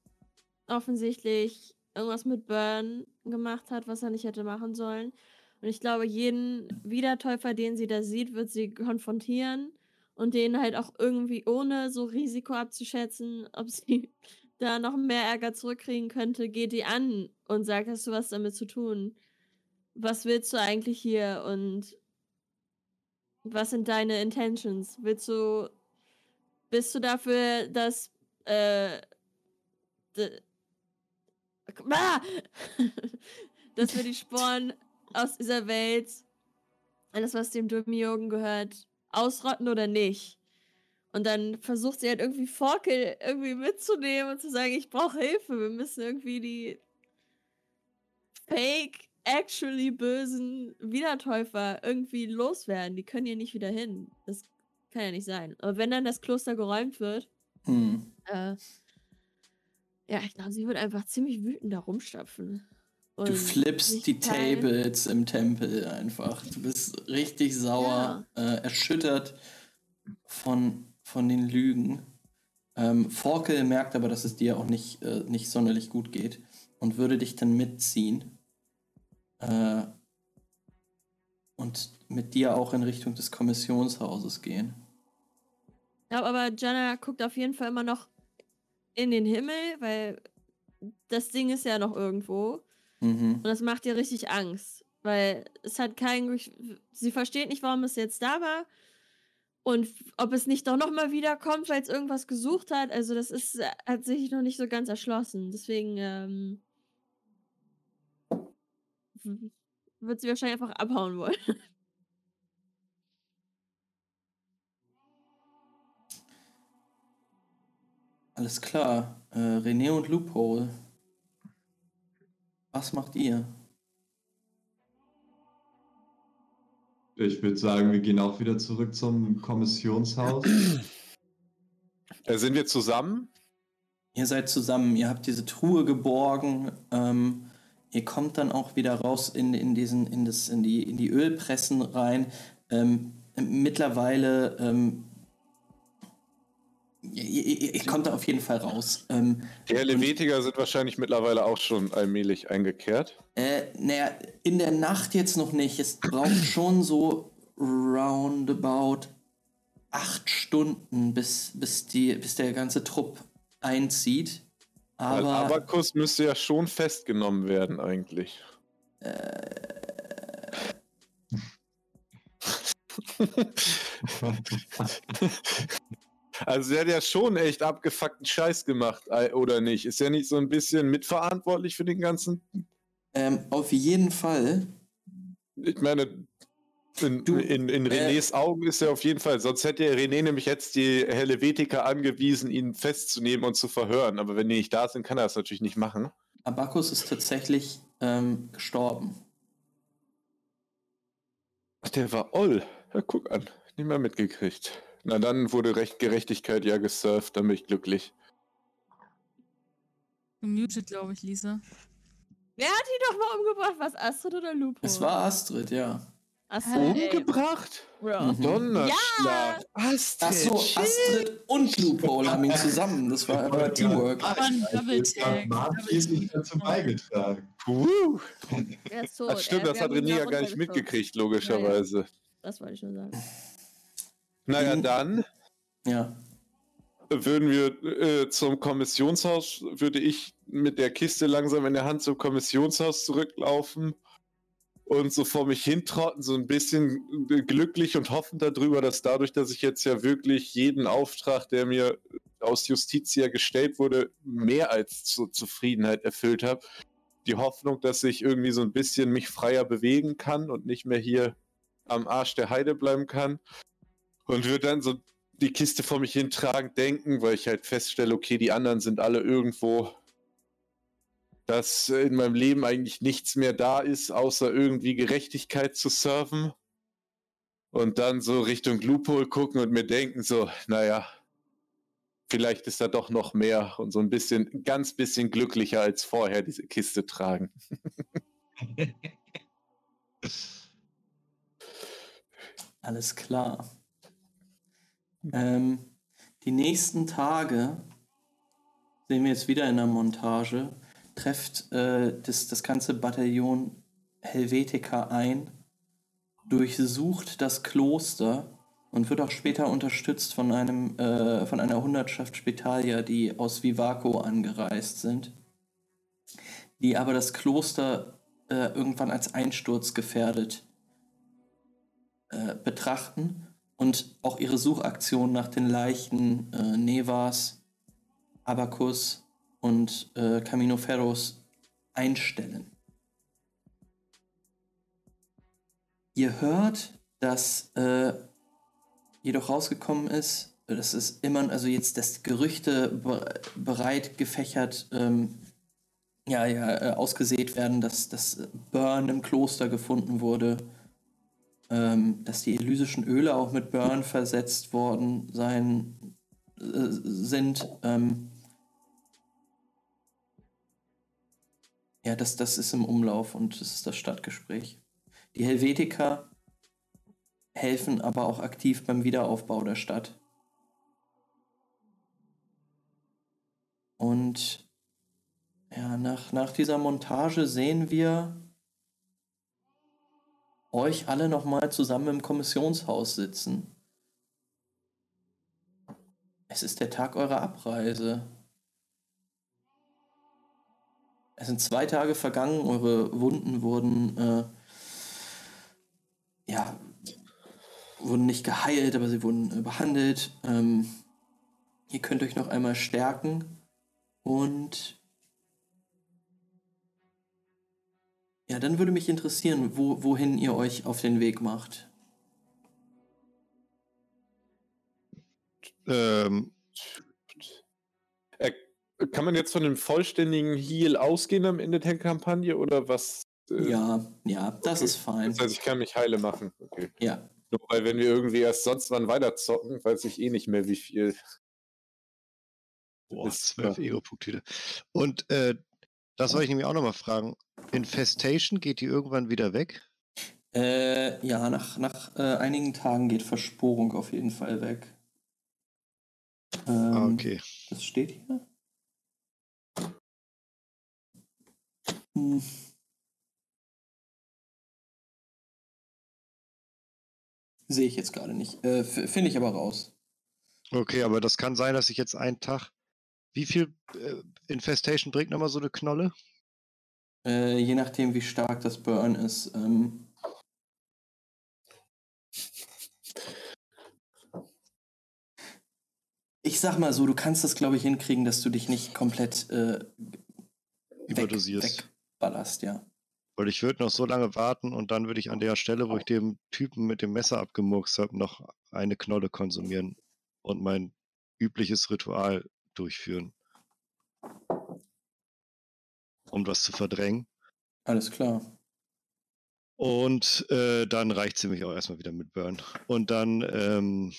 S3: offensichtlich irgendwas mit Burn gemacht hat, was er nicht hätte machen sollen. Und ich glaube, jeden Wiedertäufer, den sie da sieht, wird sie konfrontieren und den halt auch irgendwie ohne so Risiko abzuschätzen, ob sie da noch mehr Ärger zurückkriegen könnte, geht die an und sagt, hast du was damit zu tun? Was willst du eigentlich hier und was sind deine Intentions? Willst du, bist du dafür, dass, äh, ah! dass wir die Sporen aus dieser Welt, alles was dem Dumiogen gehört, ausrotten oder nicht? Und dann versucht sie halt irgendwie Forkel irgendwie mitzunehmen und zu sagen, ich brauche Hilfe, wir müssen irgendwie die Fake actually bösen Wiedertäufer irgendwie loswerden. Die können hier nicht wieder hin. Das kann ja nicht sein. Aber wenn dann das Kloster geräumt wird,
S1: Hm.
S3: äh, ja, ich glaube, sie wird einfach ziemlich wütend da rumstapfen.
S1: Du
S3: Und
S1: flippst
S3: nicht
S1: die. Tables im Tempel einfach. Du bist richtig sauer, äh, erschüttert von, von den Lügen. Ähm, Forkel merkt aber, dass es dir auch nicht, äh, nicht sonderlich gut geht und würde dich dann mitziehen. Äh, und mit dir auch in Richtung des Kommissionshauses gehen.
S3: Glaube aber, Jana guckt auf jeden Fall immer noch in den Himmel, weil das Ding ist ja noch irgendwo.
S1: Mhm.
S3: Und das macht ihr richtig Angst. Weil es hat kein. Sie versteht nicht, warum es jetzt da war. Und ob es nicht doch nochmal wiederkommt, weil es irgendwas gesucht hat. Also, das ist, hat sich noch nicht so ganz erschlossen. Deswegen, ähm, wird sie wahrscheinlich einfach abhauen wollen.
S1: Alles klar. Äh, René und Loophole. Was macht ihr?
S5: Ich würde sagen, wir gehen auch wieder zurück zum Kommissionshaus.
S2: Äh, sind wir zusammen?
S1: Ihr seid zusammen, ihr habt diese Truhe geborgen, ähm, ihr kommt dann auch wieder raus in, in, diesen, in, das, in, die, in die Ölpressen rein. Ähm, mittlerweile, ähm, ihr, ihr kommt da auf jeden Fall raus. Ähm,
S2: Die Helvetiker sind wahrscheinlich mittlerweile auch schon allmählich eingekehrt.
S1: äh, naja, in der Nacht jetzt noch nicht. Es braucht schon so roundabout acht Stunden, bis, bis, die, bis der ganze Trupp einzieht.
S2: Weil
S1: Aber
S2: Abakus müsste ja schon festgenommen werden eigentlich. Also der hat ja schon echt abgefuckten Scheiß gemacht, äh, oder nicht? Ist er nicht so ein bisschen mitverantwortlich für den ganzen?
S1: ähm, auf jeden Fall
S2: Ich meine, in,
S1: Du,
S2: in, in
S1: äh,
S2: Renés Augen ist er auf jeden Fall, sonst hätte René nämlich jetzt die Helvetiker angewiesen, ihn festzunehmen und zu verhören. Aber wenn die nicht da sind, kann er das natürlich nicht machen.
S1: Abakus ist tatsächlich ähm, gestorben.
S2: Ach, der war Oll. Ja, guck an. Nicht mehr mitgekriegt. Na dann wurde Recht, Gerechtigkeit ja gesurft, dann bin ich glücklich.
S4: Gemutet, glaube ich, Lisa.
S3: Wer hat ihn doch mal umgebracht? Was, Astrid oder Lupo?
S1: Es war Astrid, ja.
S3: Astrid.
S2: Umgebracht?
S3: Bro.
S1: Mhm.
S2: Donnerschlag. Astrid.
S1: Achso, Astrid und Loophole haben ihn zusammen. Das war aber Teamwork.
S4: Aber ein Double Tag.
S5: Maßgeblich dazu beigetragen.
S2: Puh.
S3: Er ist tot.
S2: Das stimmt, das hat René ja gar nicht mitgekriegt, logischerweise.
S3: Das wollte ich nur sagen.
S2: Naja,
S1: Mhm.
S2: dann
S1: Ja.
S2: würden wir äh, zum Kommissionshaus, würde ich mit der Kiste langsam in der Hand zum Kommissionshaus zurücklaufen und so vor mich hintrotten, so ein bisschen äh, glücklich und hoffend darüber, dass dadurch, dass ich jetzt ja wirklich jeden Auftrag, der mir aus Justitia gestellt wurde, mehr als zur Zufriedenheit erfüllt habe, die Hoffnung, dass ich irgendwie so ein bisschen mich freier bewegen kann und nicht mehr hier am Arsch der Heide bleiben kann. Und würde dann so die Kiste vor mich hintragen, denken, weil ich halt feststelle, okay, die anderen sind alle irgendwo, dass in meinem Leben eigentlich nichts mehr da ist, außer irgendwie Gerechtigkeit zu surfen. Und dann so Richtung Loophole gucken und mir denken, so, naja, vielleicht ist da doch noch mehr und so ein bisschen, ein ganz bisschen glücklicher als vorher diese Kiste tragen.
S1: Alles klar. Ähm, die nächsten Tage sehen wir jetzt wieder in der Montage. Trefft äh, das, das ganze Bataillon Helvetica ein, durchsucht das Kloster und wird auch später unterstützt von einem äh, von einer Hundertschaft Spitalier, die aus Vivaco angereist sind, die aber das Kloster äh, irgendwann als einsturzgefährdet äh, betrachten und auch ihre Suchaktion nach den Leichen äh, Nevas, Abacus und äh, Camino Ferros einstellen. Ihr hört, dass äh, jedoch rausgekommen ist, äh, das ist immer, also jetzt das Gerüchte be bereit gefächert, ähm, ja, ja, äh, ausgesät werden, dass das Burn im Kloster gefunden wurde ähm, dass die elysischen Öle auch mit Burn versetzt worden sein äh, sind. Ähm, ja, das, das ist im Umlauf und das ist das Stadtgespräch. Die Helvetiker helfen aber auch aktiv beim Wiederaufbau der Stadt. Und ja, nach, nach dieser Montage sehen wir euch alle nochmal zusammen im Kommissionshaus sitzen. Es ist der Tag eurer Abreise. Es sind zwei Tage vergangen, eure Wunden wurden, äh, ja, wurden nicht geheilt, aber sie wurden äh, behandelt. Ähm, ihr könnt euch noch einmal stärken und Ja, dann würde mich interessieren, wo, wohin ihr euch auf den Weg macht.
S6: Ähm,
S2: Äh, kann man jetzt von einem vollständigen Heal ausgehen am Ende der Kampagne oder was? äh,
S1: Ja, ja, das ist fein.
S2: Das heißt, ich kann mich heile machen. Okay.
S1: Ja,
S2: Nur weil wenn wir irgendwie erst sonst wann weiter zocken, weiß ich eh nicht mehr, wie viel.
S6: boah,
S2: Ist
S6: 12
S2: klar.
S6: Ego-Punkte. wieder. Und äh, das wollte ich nämlich auch nochmal fragen. Infestation, geht die irgendwann wieder weg?
S1: äh, ja nach, nach äh, einigen Tagen geht Versporung auf jeden Fall weg. Ähm,
S6: Ah, okay.
S1: Das steht hier. Hm. Sehe ich jetzt gerade nicht. Äh, Finde ich aber raus.
S6: Okay, aber das kann sein, dass ich jetzt einen Tag. Wie viel äh, Infestation bringt nochmal so eine Knolle?
S1: Äh, je nachdem, wie stark das Burn ist. Ähm, ich sag mal so, du kannst das, glaube ich, hinkriegen, dass du dich nicht komplett äh, weg-
S6: Überdosierst.
S1: wegballerst, ja.
S6: Weil ich würde noch so lange warten und dann würde ich an der Stelle, wo ich dem Typen mit dem Messer abgemurkst habe, noch eine Knolle konsumieren und mein übliches Ritual durchführen. Um das zu verdrängen.
S1: Alles klar.
S6: Und äh, dann reicht es nämlich auch erstmal wieder mit Burn. Und dann ähm,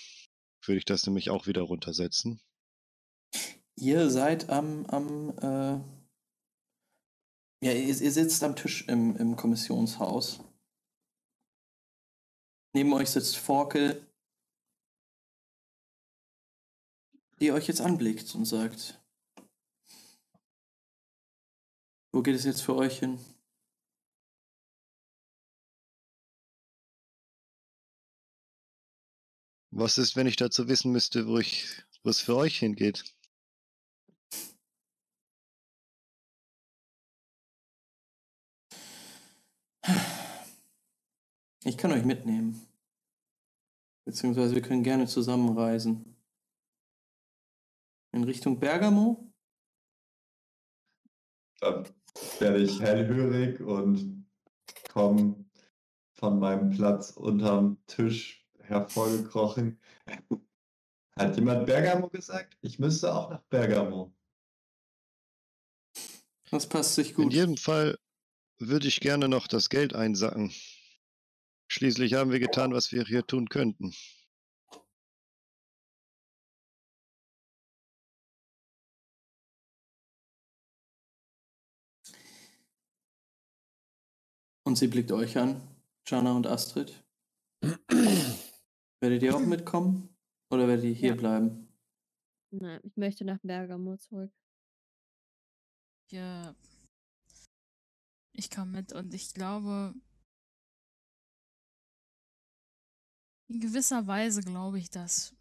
S6: würde ich das nämlich auch wieder runtersetzen.
S1: Ihr seid am, am äh, ja, ihr, ihr sitzt am Tisch im, im Kommissionshaus. Neben euch sitzt Forkel, die euch jetzt anblickt und sagt, wo geht es jetzt für euch hin?
S6: Was ist, wenn ich dazu wissen müsste, wo ich, wo es für euch hingeht?
S1: Ich kann euch mitnehmen. Beziehungsweise wir können gerne zusammenreisen. In Richtung Bergamo?
S5: Dann werde ich hellhörig und komme von meinem Platz unterm Tisch hervorgekrochen. Hat jemand Bergamo gesagt? Ich müsste auch nach Bergamo.
S1: Das passt sich
S6: In
S1: gut.
S6: jedem Fall würde ich gerne noch das Geld einsacken. Schließlich haben wir getan, was wir hier tun könnten.
S1: Und sie blickt euch an, Jana und Astrid. Werdet ihr auch mitkommen? Oder werdet ihr hier
S3: Ja.
S1: bleiben?
S3: Nein, ich möchte nach Bergamo zurück.
S4: Ja. Ich komme mit und ich glaube, in gewisser Weise glaube ich, dass,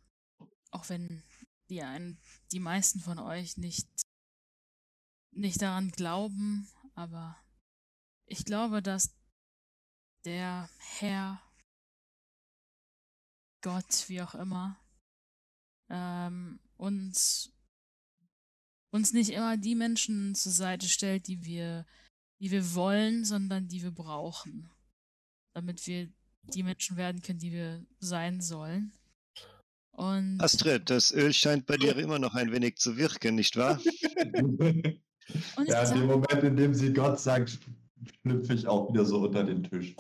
S4: auch wenn die, ein, die meisten von euch nicht, nicht daran glauben, aber ich glaube, dass der Herr, Gott, wie auch immer, ähm, uns uns nicht immer die Menschen zur Seite stellt, die wir, die wir wollen, sondern die wir brauchen. Damit wir die Menschen werden können, die wir sein sollen. Und
S6: Astrid, das Öl scheint bei dir immer noch ein wenig zu wirken, nicht wahr?
S5: Ja, in dem Moment, in dem sie Gott sagt, schlüpfe ich auch wieder so unter den Tisch.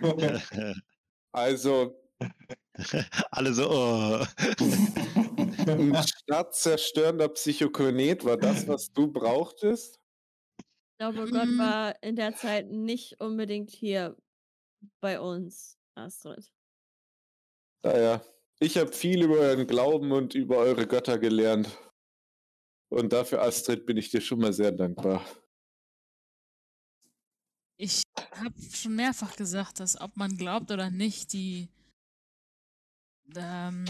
S2: Also,
S6: Alle so, oh.
S2: ein stadtzerstörender Psychokinet war das, was du brauchtest?
S3: Ich glaube, Gott
S4: Mm.
S3: war in der Zeit nicht unbedingt hier bei uns, Astrid.
S2: Naja, ich habe viel über euren Glauben und über eure Götter gelernt. Und dafür, Astrid, bin ich dir schon mal sehr dankbar.
S4: Ich habe schon mehrfach gesagt, dass ob man glaubt oder nicht, die, ähm,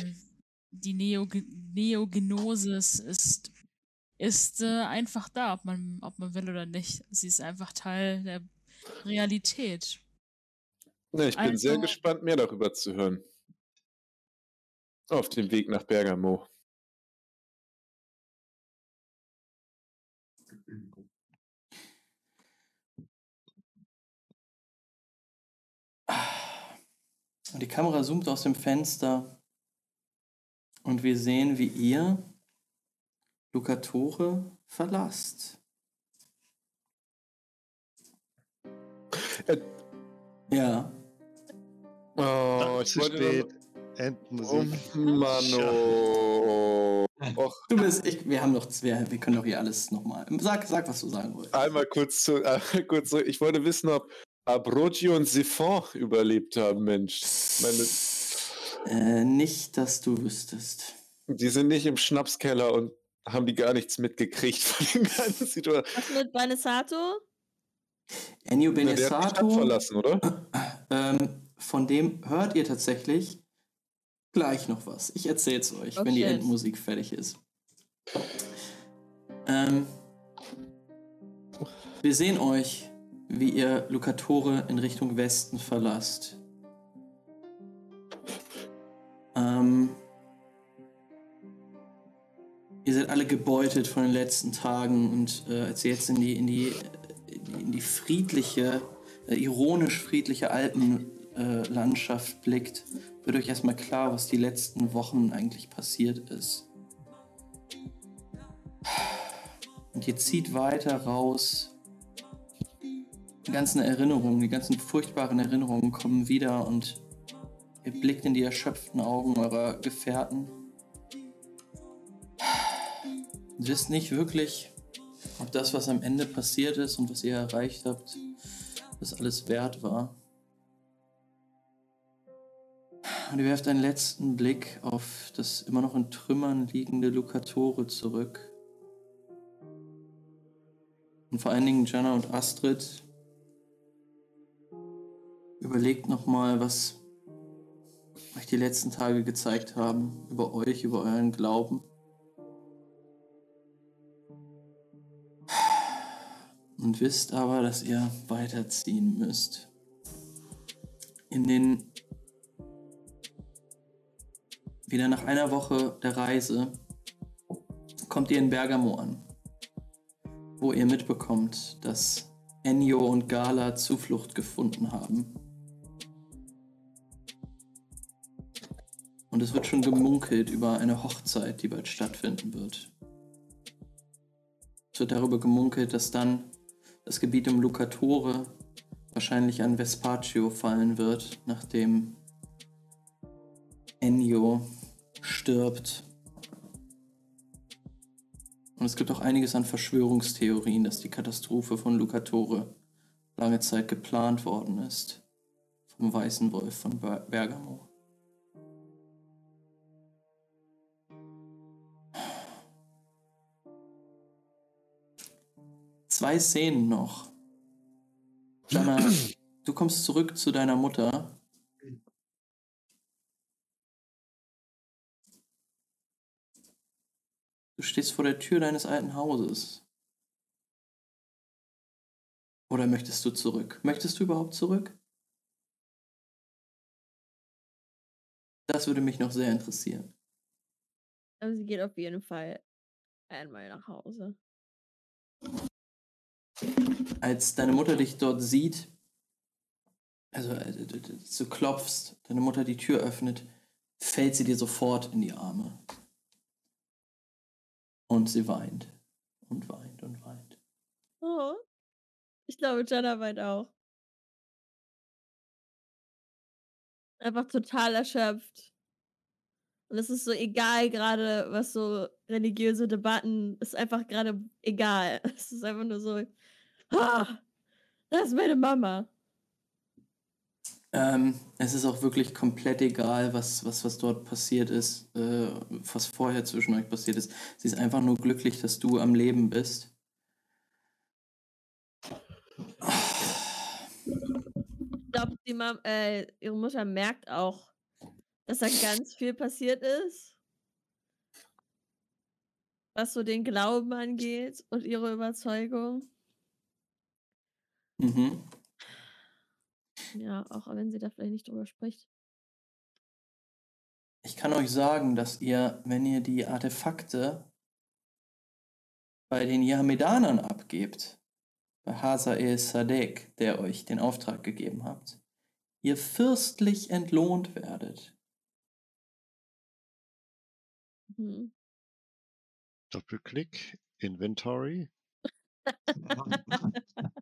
S4: die Neoge Neogenosis ist, ist äh, einfach da, ob man, ob man will oder nicht. Sie ist einfach Teil der Realität.
S2: Na, ich bin sehr
S4: Also-
S2: gespannt, mehr darüber zu hören. Auf dem Weg nach Bergamo.
S1: Die Kamera zoomt aus dem Fenster und wir sehen, wie ihr Lucatore verlasst.
S2: Äh.
S1: Ja.
S2: Oh,
S6: Zu spät.
S2: Oh
S6: Endmusik.
S2: Mann, oh. Och,
S1: Du bist, ich, wir haben noch zwei, wir können doch hier alles nochmal. Sag, sag, was du sagen wolltest.
S2: einmal kurz zu, einmal kurz zurück. Ich wollte wissen, ob Abrogio und Siphon überlebt haben, Mensch. Meine,
S1: Äh, nicht, dass du wüsstest.
S2: die sind nicht im Schnapskeller und haben die gar nichts mitgekriegt von den ganzen Situationen.
S3: Was mit Banisato?
S1: Ennio Benesato,
S2: verlassen, oder?
S1: ähm, von dem hört ihr tatsächlich gleich noch was. Ich erzähl's euch,
S3: Oh,
S1: wenn die. Endmusik fertig ist. Ähm, wir sehen euch, wie ihr Lucatore in Richtung Westen verlasst. Ähm, ihr seid alle gebeutet von den letzten Tagen und äh, als ihr jetzt in die, in die, in die, friedliche, äh, ironisch friedliche Alpenlandschaft äh, blickt, wird euch erstmal klar, was die letzten Wochen eigentlich passiert ist. Und ihr zieht weiter raus. Die ganzen Erinnerungen, die ganzen furchtbaren Erinnerungen kommen wieder und ihr blickt in die erschöpften Augen eurer Gefährten. Und wisst nicht wirklich, ob das, was am Ende passiert ist und was ihr erreicht habt, das alles wert war. Und ihr werft einen letzten Blick auf das immer noch in Trümmern liegende Lucatore zurück. Und vor allen Dingen Jana und Astrid überlegt nochmal, was euch die letzten Tage gezeigt haben über euch, über euren Glauben. Und wisst aber, dass ihr weiterziehen müsst. In den wieder nach einer Woche der Reise kommt ihr in Bergamo an, wo ihr mitbekommt, dass Ennio und Gala Zuflucht gefunden haben. Und es wird schon gemunkelt über eine Hochzeit, die bald stattfinden wird. Es wird darüber gemunkelt, dass dann das Gebiet um Lucatore wahrscheinlich an Vespaccio fallen wird, nachdem Ennio stirbt. Und es gibt auch einiges an Verschwörungstheorien, dass die Katastrophe von Lucatore lange Zeit geplant worden ist. Vom Weißen Wolf von Ber- Bergamo. Zwei Szenen noch. Jana, du kommst zurück zu deiner Mutter. Du stehst vor der Tür deines alten Hauses. Oder möchtest du zurück? Möchtest du überhaupt zurück? Das würde mich noch sehr interessieren.
S3: Aber sie geht auf jeden Fall einmal nach Hause.
S1: Als deine Mutter dich dort sieht, also äh, du klopfst, deine Mutter die Tür öffnet, fällt sie dir sofort in die Arme. Und sie weint und weint und weint.
S3: Oh. Ich glaube, Jana weint auch. Einfach total erschöpft. Und es ist so egal gerade, was so religiöse Debatten, ist einfach gerade egal. Es ist einfach nur so, ah, das ist meine Mama.
S1: Ähm, es ist auch wirklich komplett egal, was, was, was dort passiert ist, äh, was vorher zwischen euch passiert ist. Sie ist einfach nur glücklich, dass du am Leben bist.
S3: Ich glaube, äh, ihre Mutter merkt auch, dass da ganz viel passiert ist. Was so den Glauben angeht und ihre Überzeugung.
S1: Mhm.
S3: Ja, auch wenn sie da vielleicht nicht drüber spricht.
S1: Ich kann euch sagen, dass ihr, wenn ihr die Artefakte bei den Yamedanern abgebt, bei Hasa el Sadek, der euch den Auftrag gegeben habt, ihr fürstlich entlohnt werdet.
S3: Mhm.
S6: Doppelklick, Inventory.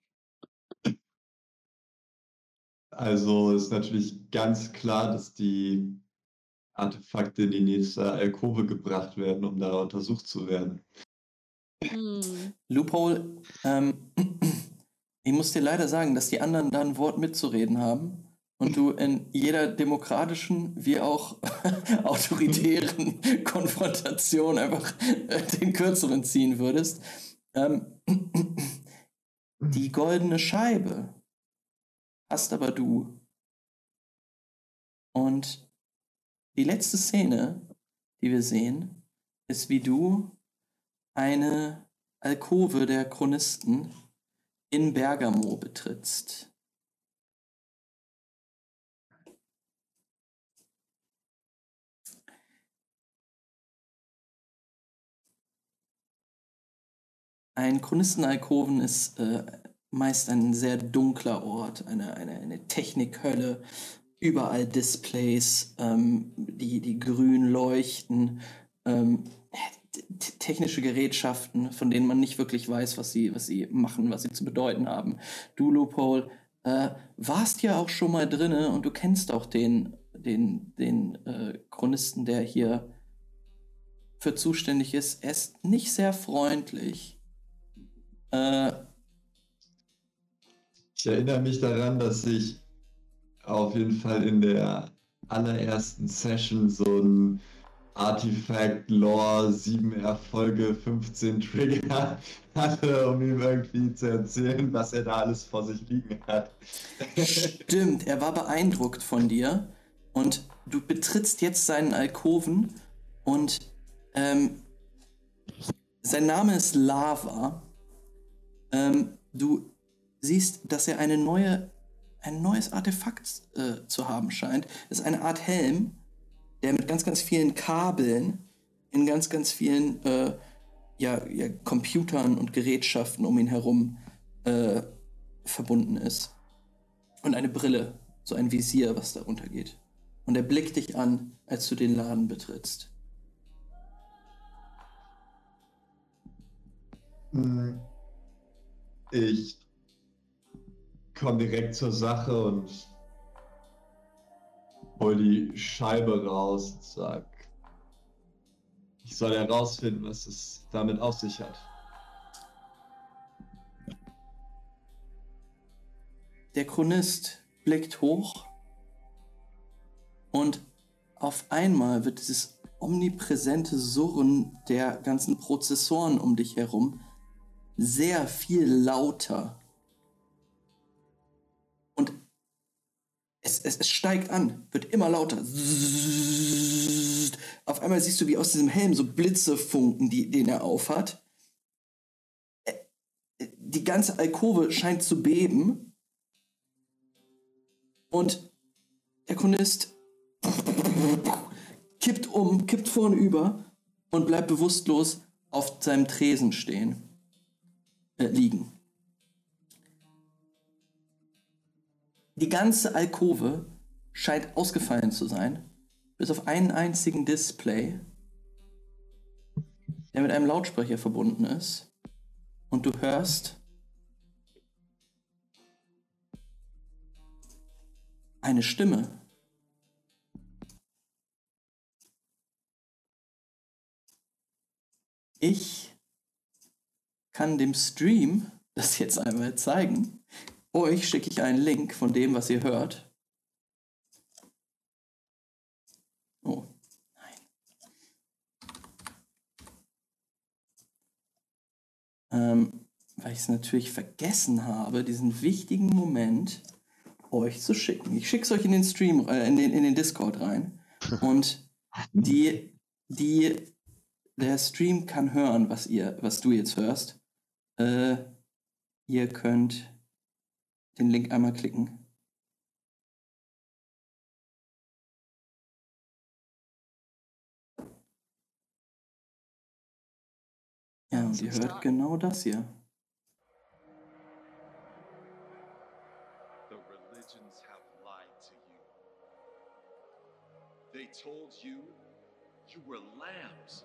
S5: Also ist natürlich ganz klar, dass die Artefakte in die nächste Alkove gebracht werden, um da untersucht zu werden.
S3: Mhm.
S1: Loophole, ähm, ich muss dir leider sagen, dass die anderen da ein Wort mitzureden haben und du in jeder demokratischen wie auch autoritären Konfrontation einfach äh, den Kürzeren ziehen würdest. Ähm, die goldene Scheibe hast aber du. Und die letzte Szene, die wir sehen, ist, wie du eine Alkove der Chronisten in Bergamo betrittst. Ein Chronistenalkoven ist äh, meist ein sehr dunkler Ort, eine, eine, eine Technikhölle, überall Displays, ähm, die, die grün leuchten, ähm, technische Gerätschaften, von denen man nicht wirklich weiß, was sie, was sie machen, was sie zu bedeuten haben. Du, Loophole, äh, warst ja auch schon mal drinne und du kennst auch den, den, den äh, Chronisten, der hier für zuständig ist. Er ist nicht sehr freundlich. Äh,
S5: Ich erinnere mich daran, dass ich auf jeden Fall in der allerersten Session so ein Artifact Lore 7 Erfolge 15 Trigger hatte, um ihm irgendwie zu erzählen, was er da alles vor sich liegen hat.
S1: Stimmt, er war beeindruckt von dir und du betrittst jetzt seinen Alkoven und ähm, sein Name ist Lava. Ähm, du siehst, dass er eine neue, ein neues Artefakt äh, zu haben scheint. Es ist eine Art Helm, der mit ganz, ganz vielen Kabeln in ganz, ganz vielen äh, ja, ja, Computern und Gerätschaften um ihn herum äh, verbunden ist. Und eine Brille, so ein Visier, was darunter geht. Und er blickt dich an, als du den Laden betrittst.
S5: Hm. Ich komme direkt zur Sache und hol die Scheibe raus und sag, ich soll herausfinden, was es damit auf sich hat.
S1: Der Chronist blickt hoch und auf einmal wird dieses omnipräsente Surren der ganzen Prozessoren um dich herum sehr viel lauter. Es, es, es steigt an, wird immer lauter. Auf einmal siehst du, wie aus diesem Helm so Blitze funken, die, den er aufhat. Äh, Die ganze Alkove scheint zu beben. Und der Chronist kippt um, kippt vorne über und bleibt bewusstlos auf seinem Tresen stehen, äh, liegen. Die ganze Alkove scheint ausgefallen zu sein, bis auf einen einzigen Display, der mit einem Lautsprecher verbunden ist. Und du hörst eine Stimme. Ich kann dem Stream das jetzt einmal zeigen. Euch schicke ich einen Link von dem, was ihr hört. Oh, nein. Ähm, weil ich es natürlich vergessen habe, diesen wichtigen Moment euch zu schicken. Ich schicke es euch in den Stream, äh, in, den, in den Discord rein. Und die, die, der Stream kann hören, was ihr, was du jetzt hörst. Äh, ihr könnt den Link einmal klicken. Ja, und ihr hört genau das hier.
S8: They told you you were lambs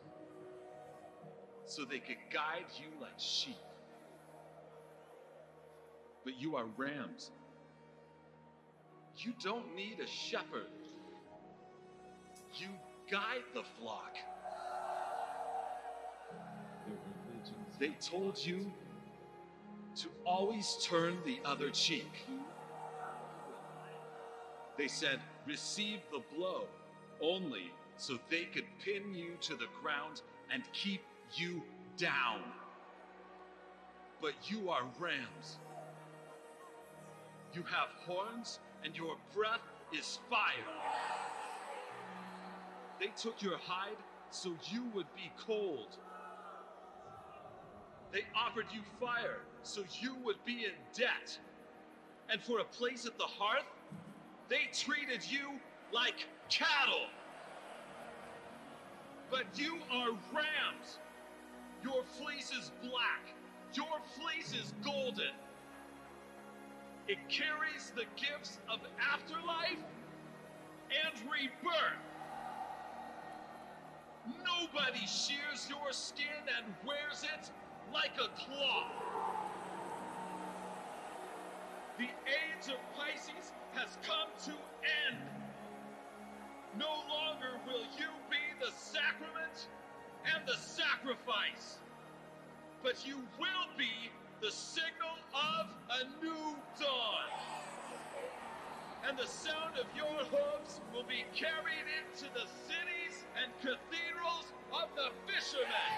S8: so they could guide you like sheep. But you are rams. You don't need a shepherd. You guide the flock. They told you to always turn the other cheek. They said, receive the blow only so they could pin you to the ground and keep you down. But you are rams. You have horns, and your breath is fire. They took your hide so you would be cold. They offered you fire so you would be in debt. And for a place at the hearth, they treated you like cattle. But you are rams. Your fleece is black. Your fleece is golden. It carries the gifts of afterlife and rebirth. Nobody shears your skin and wears it like a cloth. The age of Pisces has come to end. No longer will you be the sacrament and the sacrifice, but you will be the signal of a new dawn. And the sound of your hooves will be carried into the cities and cathedrals of the fishermen.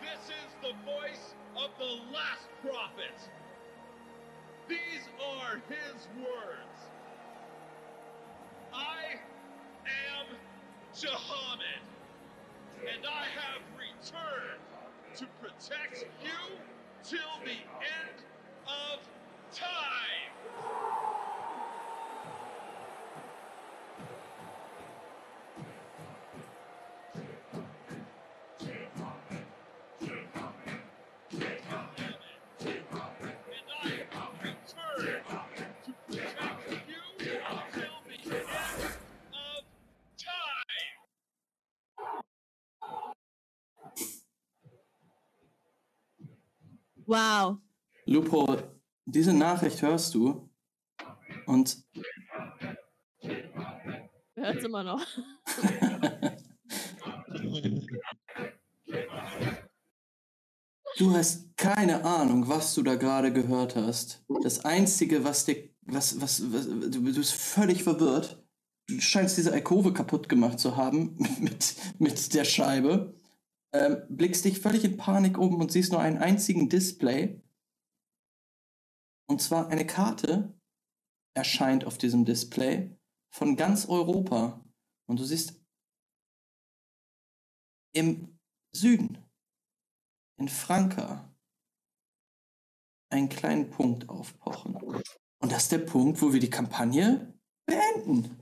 S8: This is the voice of the last prophet. These are his words. I am Jehammed, and I have returned to protect you till the end of time.
S3: Wow.
S1: Lupo, diese Nachricht hörst du und
S3: Hört's immer noch.
S1: du hast keine Ahnung, was du da gerade gehört hast. Das Einzige, was dir, was, was, was du, du bist völlig verwirrt. Du scheinst diese Alkove kaputt gemacht zu haben mit, mit der Scheibe. Ähm, blickst dich völlig in Panik um und siehst nur einen einzigen Display. Und zwar eine Karte erscheint auf diesem Display von ganz Europa. Und du siehst im Süden, in Franka, einen kleinen Punkt aufpochen. Und das ist der Punkt, wo wir die Kampagne beenden.